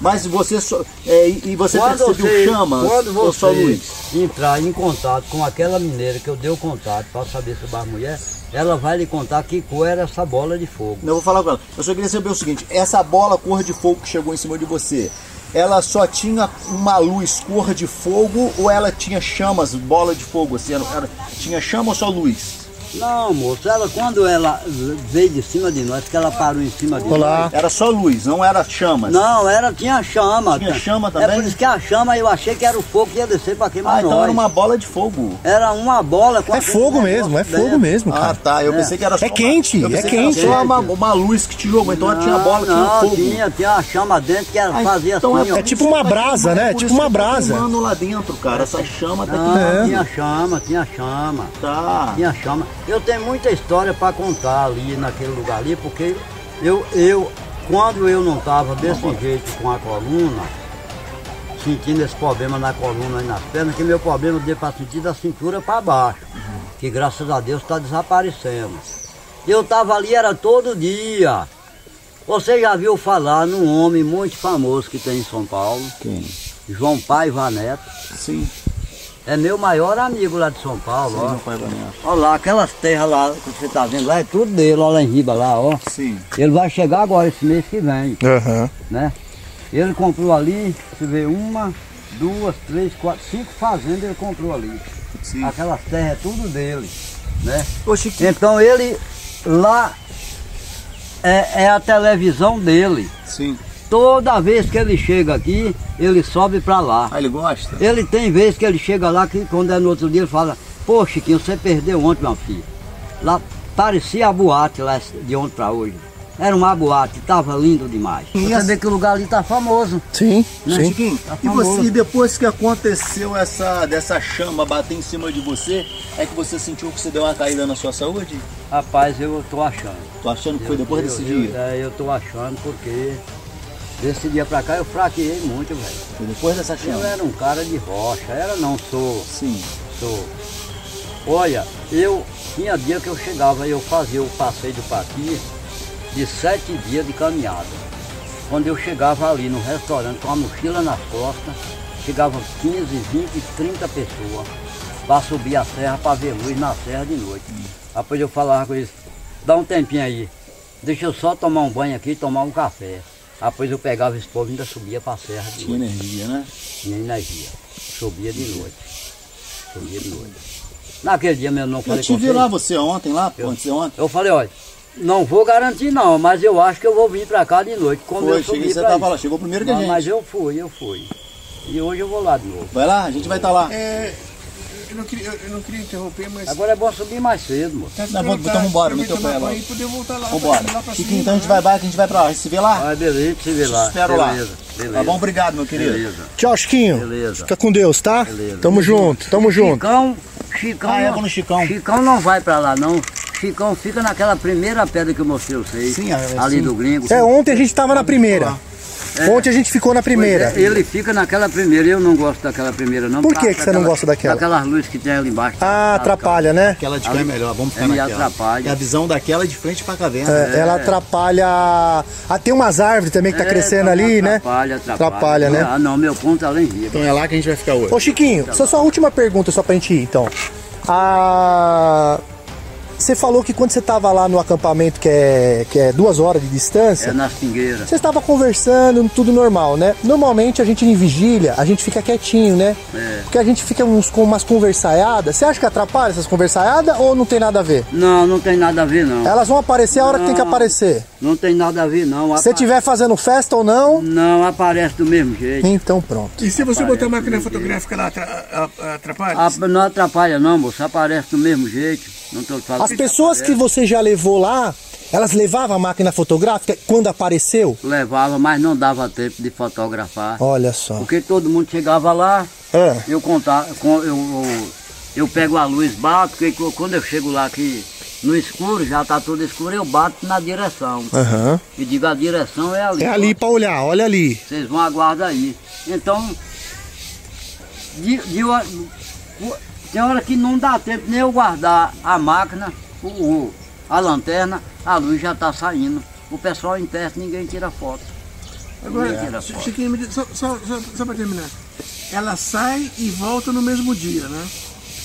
Mas você só. é, e você Quando percebeu você- chamas Quando ou você só luz? entrar em contato com aquela mineira que eu dei o contato para saber sobre a mulher, ela vai lhe contar que cor era essa bola de fogo. Eu vou falar com ela. Eu só queria saber o seguinte: essa bola cor de fogo que chegou em cima de você, ela só tinha uma luz cor de fogo ou ela tinha chamas, bola de fogo? Assim, era- tinha chama ou só luz? Não, moço, ela quando ela veio de cima de nós, que ela parou em cima de nós. Era só luz, não era chamas. Não, era, tinha chama. Tinha chama É também? por isso que a chama eu achei que era o fogo que ia descer para queimar Ah, então nós. era uma bola de fogo. Era uma bola com É fogo mesmo, é fogo mesmo, cara. Ah, tá. Eu pensei que era só É quente, uma, eu é pensei que era quente. só uma, uma luz que te jogou, então ela tinha bola, tinha não, fogo. tinha, tinha uma chama dentro que ela fazia então assim, ó. É tipo uma brasa, né? Por Tipo uma tá brasa. queimando lá dentro, cara. Essa chama tá Não, queimando. tinha chama, tinha chama. Tá. Tinha chama. Eu tenho muita história para contar ali naquele lugar ali, porque eu, eu quando eu não estava desse jeito com a coluna, sentindo esse problema na coluna e nas pernas, que meu problema deu para sentir da cintura para baixo, que graças a Deus está desaparecendo. Eu estava ali, era todo dia. Você já viu falar num homem muito famoso que tem em São Paulo? Quem? João Paiva Neto. Sim. É meu maior amigo lá de São Paulo, Sim, ó. Olha lá, aquelas terras lá que você tá vendo lá, é tudo dele, ó lá em riba lá, ó. Sim. Ele vai chegar agora esse mês que vem, Aham. né? Ele comprou ali, você vê, uma, duas, três, quatro, cinco fazendas ele comprou ali. Sim. Aquelas terras é tudo dele, né? Ô, Chiquinho. Então ele lá é, é a televisão dele. Sim. Toda vez que ele chega aqui, ele sobe pra lá. Ah, ele gosta? Ele tem vez que ele chega lá, que quando é no outro dia, ele fala, pô Chiquinho, você perdeu ontem, meu filho. Lá parecia a boate lá de ontem pra hoje. Era uma boate, tava lindo demais. Você vê que o lugar ali tá famoso. Sim, Né, sim. Chiquinho, Tá e, você, famoso. e depois que aconteceu essa dessa chama bater em cima de você, é que você sentiu que você deu uma caída na sua saúde? Rapaz, eu tô achando. Tô achando que foi depois Eu- desse eu- dia? É, eu tô achando porque desse dia pra cá eu fraqueei muito, velho. Depois dessa chama? Eu era um cara de rocha, era não sou. Sim. Sou. Olha, eu tinha dia que eu chegava, eu fazia o passeio do Paqui de sete dias de caminhada. Quando eu chegava ali no restaurante com a mochila nas costas, chegavam 15, 20, 30 pessoas para subir a serra para ver luz na serra de noite. Depois eu falava com eles, dá um tempinho aí, deixa eu só tomar um banho aqui e tomar um café. Depois eu pegava esse povo e ainda subia para a serra de Tinha noite. energia, né? Tinha energia. Subia de noite. Subia de noite. Naquele dia mesmo não Eu falei te com vi lá, você ontem lá, pô, antes de ontem. Eu falei, olha, não vou garantir não, mas eu acho que eu vou vir pra cá de noite. Como Foi, eu cheguei, você tava lá, chegou primeiro que a Mas- gente. Mas eu fui, eu fui. E hoje eu vou lá de novo. Vai lá, a gente vai estar lá. É, eu, não queria, eu não queria interromper, mas. Agora é bom subir mais cedo, moço. Tá Não, vamos, então vambora, meteu o pé lá. E poder voltar lá. Vambora. lá cima, então a gente né? vai, que a gente vai pra lá. A se vê lá? Ah, beleza, a gente se vê lá. Espero lá. Beleza, beleza. Tá bom? Obrigado, meu querido. Beleza. Tchau, Chiquinho. Beleza. Fica com Deus, tá? Beleza. Tamo junto, tamo junto. Chicão, Chicão. Ah, é, não- no Chicão. Chicão não vai pra lá, não. Chicão fica naquela primeira pedra que eu mostrei vocês. Sim, é, ali sim. do gringo. É, ontem a gente tava na primeira. É. Ontem a gente ficou na primeira. É, ele fica naquela primeira, eu não gosto daquela primeira não. Por que que você não gosta daquela? Daquelas luzes que tem ali embaixo. Ah, atrapalha, né? Aquela de cá é melhor, vamos ficar É, naquela. atrapalha. E a visão daquela é de frente pra caverna. É, Ela atrapalha. Ah, tem umas árvores também que tá É, crescendo então ali, né? Atrapalha, atrapalha. Atrapalha, né? Ah, não, meu ponto é além disso. Então é lá que a gente vai ficar hoje. Ô Chiquinho, só sua última pergunta só pra gente ir, então. Ah, Você falou que quando você tava lá no acampamento, que é, que é duas horas de distância, É pingueiras. você estava conversando, tudo normal, né? Normalmente a gente em vigília, a gente fica quietinho, né? É. Porque a gente fica uns, com umas conversaiadas. Você acha que atrapalha essas conversaiadas ou não tem nada a ver? Não, não tem nada a ver não. Elas vão aparecer a hora que tem que Não. aparecer. Não tem nada a ver não. Se você estiver fazendo festa ou não, Não, aparece do mesmo jeito. então pronto. E se você Aparece botar a máquina fotográfica lá, atrapalha? Não atrapalha não, moço. Aparece do mesmo jeito. Não tô falando As pessoas que você já levou lá, elas levavam a máquina fotográfica quando apareceu? Levava, mas não dava tempo de fotografar. Olha só. Porque todo mundo chegava lá, É. eu contava, eu, eu, eu pego a luz, bato, porque quando eu chego lá aqui no escuro, já tá tudo escuro, eu bato na direção. Aham. E digo, a direção é ali. É ali pra olhar, olha ali. Vocês vão aguardar aí. Então, de, de, Tem hora que não dá tempo nem eu guardar a máquina, o, a lanterna, a luz já está saindo. O pessoal em perto, ninguém tira foto. Agora, Ninguém tira foto. Chiquinho, só, só, só, só para terminar. Ela sai e volta no mesmo dia, né?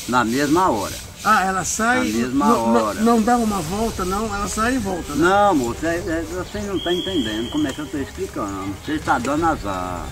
Na mesma hora. Ah, ela sai. Na mesma não, não- hora. Não, dá uma volta, não. Ela sai e volta, né? Não, moço, é- é- você não está entendendo como é que eu estou explicando. Você está dando azar.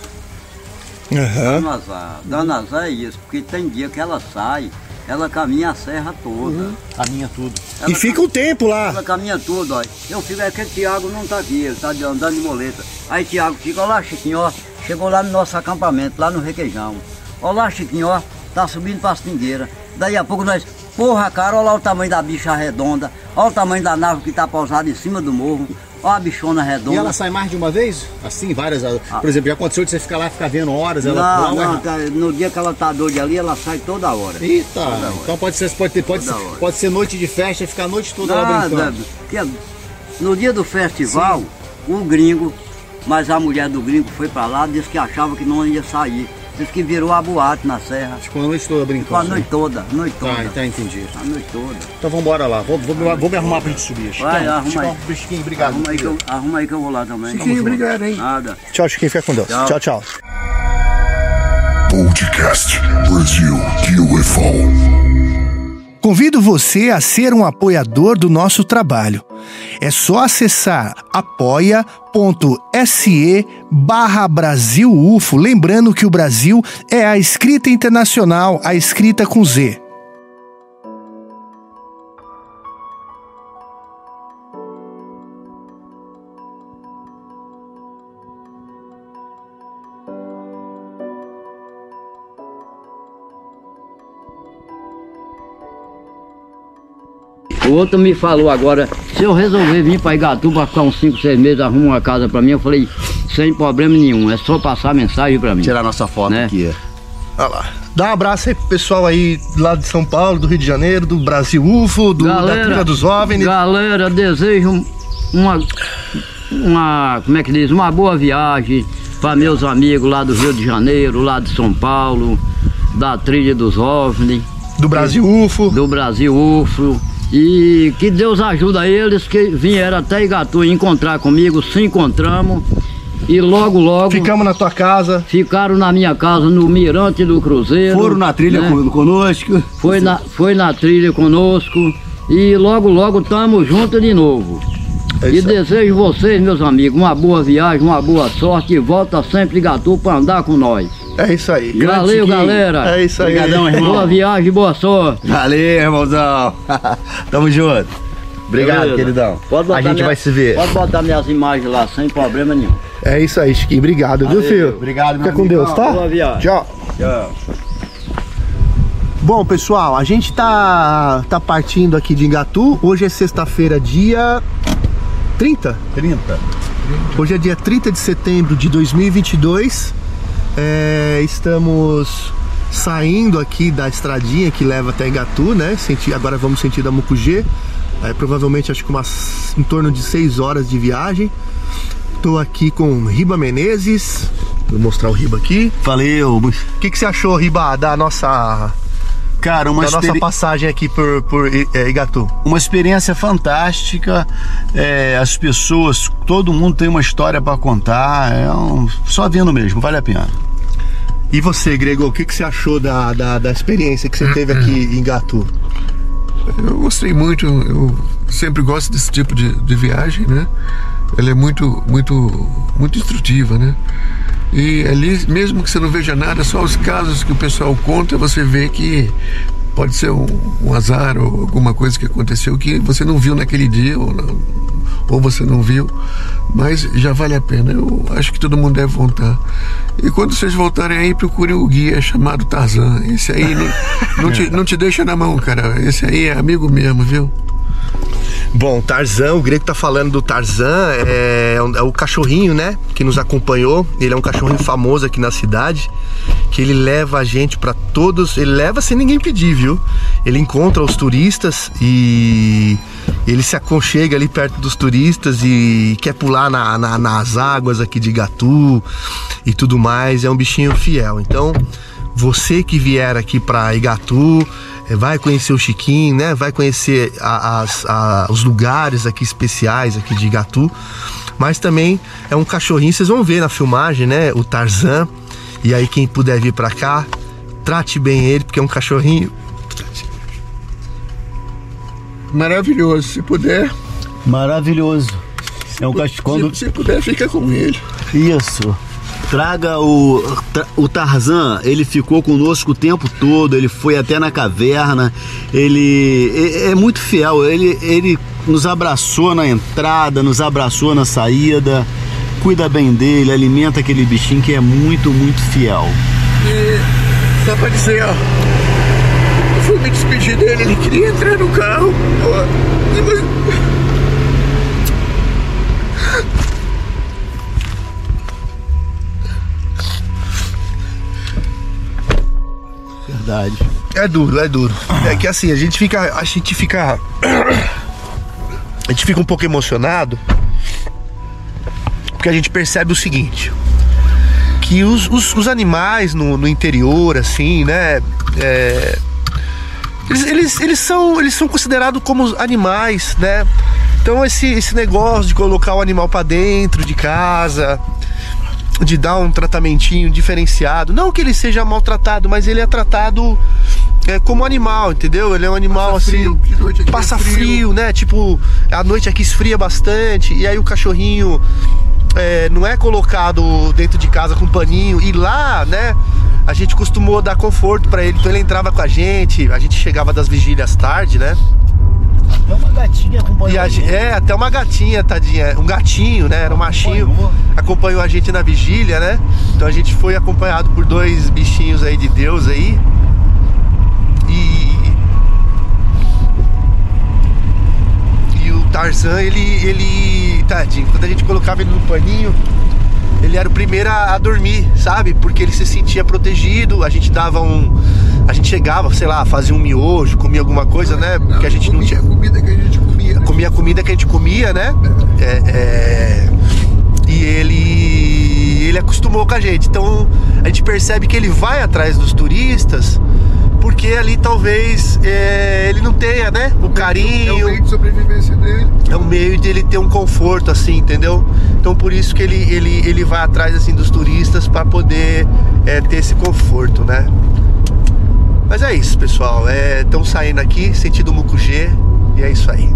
Dando azar. Dando azar é isso, porque tem dia que ela sai, ela caminha a serra toda. Caminha tudo. Ela E fica um tempo lá. Ela caminha tudo, ó. Eu fico, é que o Tiago não tá aqui, ele tá de- andando de moleta. Aí Tiago fica, ó lá, Chiquinho, ó, chegou lá no nosso acampamento, lá no Requeijão. Ó lá, Chiquinho, ó, tá subindo pra Pingueira. Daí a pouco nós, porra, cara, ó lá o tamanho da bicha redonda, ó o tamanho da nave que tá pousada em cima do morro, ó a bichona redonda. E ela sai mais de uma vez? Assim, várias. Por exemplo, já aconteceu de você ficar lá, ficar vendo horas, ela Não, ela- não, tá- no dia que ela tá doida ali, ela sai toda hora. Eita, Toda hora. então pode ser, pode ter, pode, ser, pode ser noite de festa e ficar a noite toda lá brincando. no dia do festival, o gringo, mas a mulher do gringo foi pra lá, disse que achava que não ia sair. Disse que virou a boate na serra. Ficou a noite toda brincando. Ficou a noite toda, a noite toda. Tá, então entendi. A noite toda. Então vamos embora lá. Vou, vou, vou me arrumar pra gente subir. Vai, Chicão, arruma aí. Chiquinho, obrigado. Arruma aí, que eu, arruma aí que eu vou lá também. Chiquinho, obrigado, hein? Nada. Tchau, Chiquinho. Fica com Deus. Tchau. tchau. tchau. Podcast Brasil UFO. Convido você a ser um apoiador do nosso trabalho. É só acessar apoia.se barra Brasil UFO. Lembrando que o Brasil é a escrita internacional, a escrita com Z. O outro me falou agora, se eu resolver vir para Igatu para ficar uns 5, 6 meses, arruma uma casa para mim, eu falei, sem problema nenhum, é só passar mensagem para mim. Tirar nossa foto Né? aqui. Olha lá. Dá um abraço aí pro pessoal aí lá de São Paulo, do Rio de Janeiro, do Brasil UFO, do, da Trilha dos OVNIs. Galera, desejo uma, uma, como é que diz, uma boa viagem para meus amigos lá do Rio de Janeiro, lá de São Paulo, da Trilha dos OVNI. Do Brasil UFO. Do Brasil UFO. E que Deus ajuda eles que vieram até Igatu encontrar comigo, se encontramos. E logo, logo. Ficamos na tua casa. Ficaram na minha casa, no Mirante do Cruzeiro. Foram na trilha né? con- conosco. Foi na, foi na trilha conosco. E logo, logo estamos juntos de novo. É e desejo vocês, meus amigos, uma boa viagem, uma boa sorte e volta sempre Igatu para andar com nós. É isso aí. Grande Valeu, Chiquinho. galera. É isso aí. Obrigadão, irmão. Boa viagem, boa sorte. Valeu, irmãozão. Tamo junto. Obrigado, Beleza. queridão. Pode botar A gente minha- vai se ver. Pode botar minhas imagens lá, sem problema nenhum. É isso aí, Chiquinho. Obrigado, viu, Valeu. filho? Obrigado, meu Fica com. Deus, tá? Boa viagem. Tchau. Tchau. Bom, pessoal, a gente tá, tá partindo aqui de Ingatu. Hoje é sexta-feira, dia 30? 30. Hoje é dia 30 de setembro de 2022. É, estamos saindo aqui da estradinha que leva até Ingatu, né? Agora vamos sentir da Mucugê. É, provavelmente acho que umas em torno de 6 horas de viagem. Tô aqui com Riba Menezes. Vou mostrar o Riba aqui. Valeu. O que, que você achou, Riba, da nossa, Cara, uma da nossa passagem aqui por, por é, Igatu? uma experiência fantástica. É, as pessoas, todo mundo tem uma história pra contar. É um- só vendo mesmo, vale a pena. E você, Grego, o que, que você achou da, da, da experiência que você teve aqui em Igatu? Eu gostei muito, eu sempre gosto desse tipo de, de viagem, né? Ela é muito, muito, muito instrutiva, né? E ali, mesmo que você não veja nada, só os casos que o pessoal conta, você vê que pode ser um, um azar ou alguma coisa que aconteceu que você não viu naquele dia ou, não- ou você não viu, mas já vale a pena. Eu acho que todo mundo deve voltar. E quando vocês voltarem aí, procurem o guia chamado Tarzan. Esse aí não, não, te, não te deixa na mão, cara. Esse aí é amigo mesmo, viu? Bom, Tarzan, o Grego tá falando do Tarzan, é, é o cachorrinho, né, que nos acompanhou. Ele é um cachorrinho famoso aqui na cidade, que ele leva a gente pra todos, ele leva sem ninguém pedir, viu? Ele encontra os turistas e ele se aconchega ali perto dos turistas e quer pular na- na- nas águas aqui de Gatu e tudo mais. É um bichinho fiel. Então, você que vier aqui para Igatu, é, vai conhecer o Chiquinho, né? Vai conhecer a, as, a, os lugares aqui especiais aqui de Igatu. Mas também é um cachorrinho, vocês vão ver na filmagem, né? O Tarzan. E aí quem puder vir para cá, trate bem ele, porque é um cachorrinho maravilhoso, se puder. Maravilhoso. É um cachorro. Quando... Se, se puder, fica com ele. Isso. Traga o, o Tarzan, ele ficou conosco o tempo todo, ele foi até na caverna, ele é, é muito fiel, ele, ele nos abraçou na entrada, nos abraçou na saída, cuida bem dele, alimenta aquele bichinho que é muito, muito fiel. E só pra dizer, ó, eu fui me despedir dele, ele queria entrar no carro. Ó, Verdade. É duro, é duro. É que assim, a gente fica. A gente fica. A gente fica um pouco emocionado. Porque a gente percebe o seguinte. Que os, os, os animais no, no, interior, assim, né? É, eles, eles, eles, são, eles são considerados como animais, né? Então esse, esse negócio de colocar o animal para dentro de casa, de dar um tratamentinho diferenciado. Não que ele seja maltratado, mas ele é tratado é, como animal, entendeu? Ele é um animal passa assim. Frio, passa é frio. frio. né? Tipo, a noite aqui esfria bastante, e aí o cachorrinho é, não é colocado dentro de casa com paninho. E lá, né? A gente costumou dar conforto para ele, então ele entrava com a gente, a gente chegava das vigílias tarde, né? Até uma gatinha acompanhou. A, é, até uma gatinha, tadinha. Um gatinho, né? Era um machinho. Acompanhou. acompanhou a gente na vigília, né? Então a gente foi acompanhado por dois bichinhos aí de Deus aí. E. E o Tarzan, ele. ele. Tadinho, quando a gente colocava ele no paninho, ele era o primeiro a, a, dormir, sabe? Porque ele se sentia protegido, a gente dava um. A gente chegava, sei lá, fazia um miojo, comia alguma coisa, né? Porque a gente não tinha. comida que a gente comia. Comia a comida que a gente comia, né? É, é... E ele. Ele acostumou com a gente. Então a gente percebe que ele vai atrás dos turistas porque ali talvez é, ele não tenha, né? O carinho. É o meio de sobrevivência dele. É o meio de ele ter um conforto, assim, entendeu? Então por isso que ele, ele, ele vai atrás assim dos turistas para poder é, ter esse conforto, né? Mas é isso, pessoal. Estão é, saindo aqui, sentido Mucugê, e é isso aí.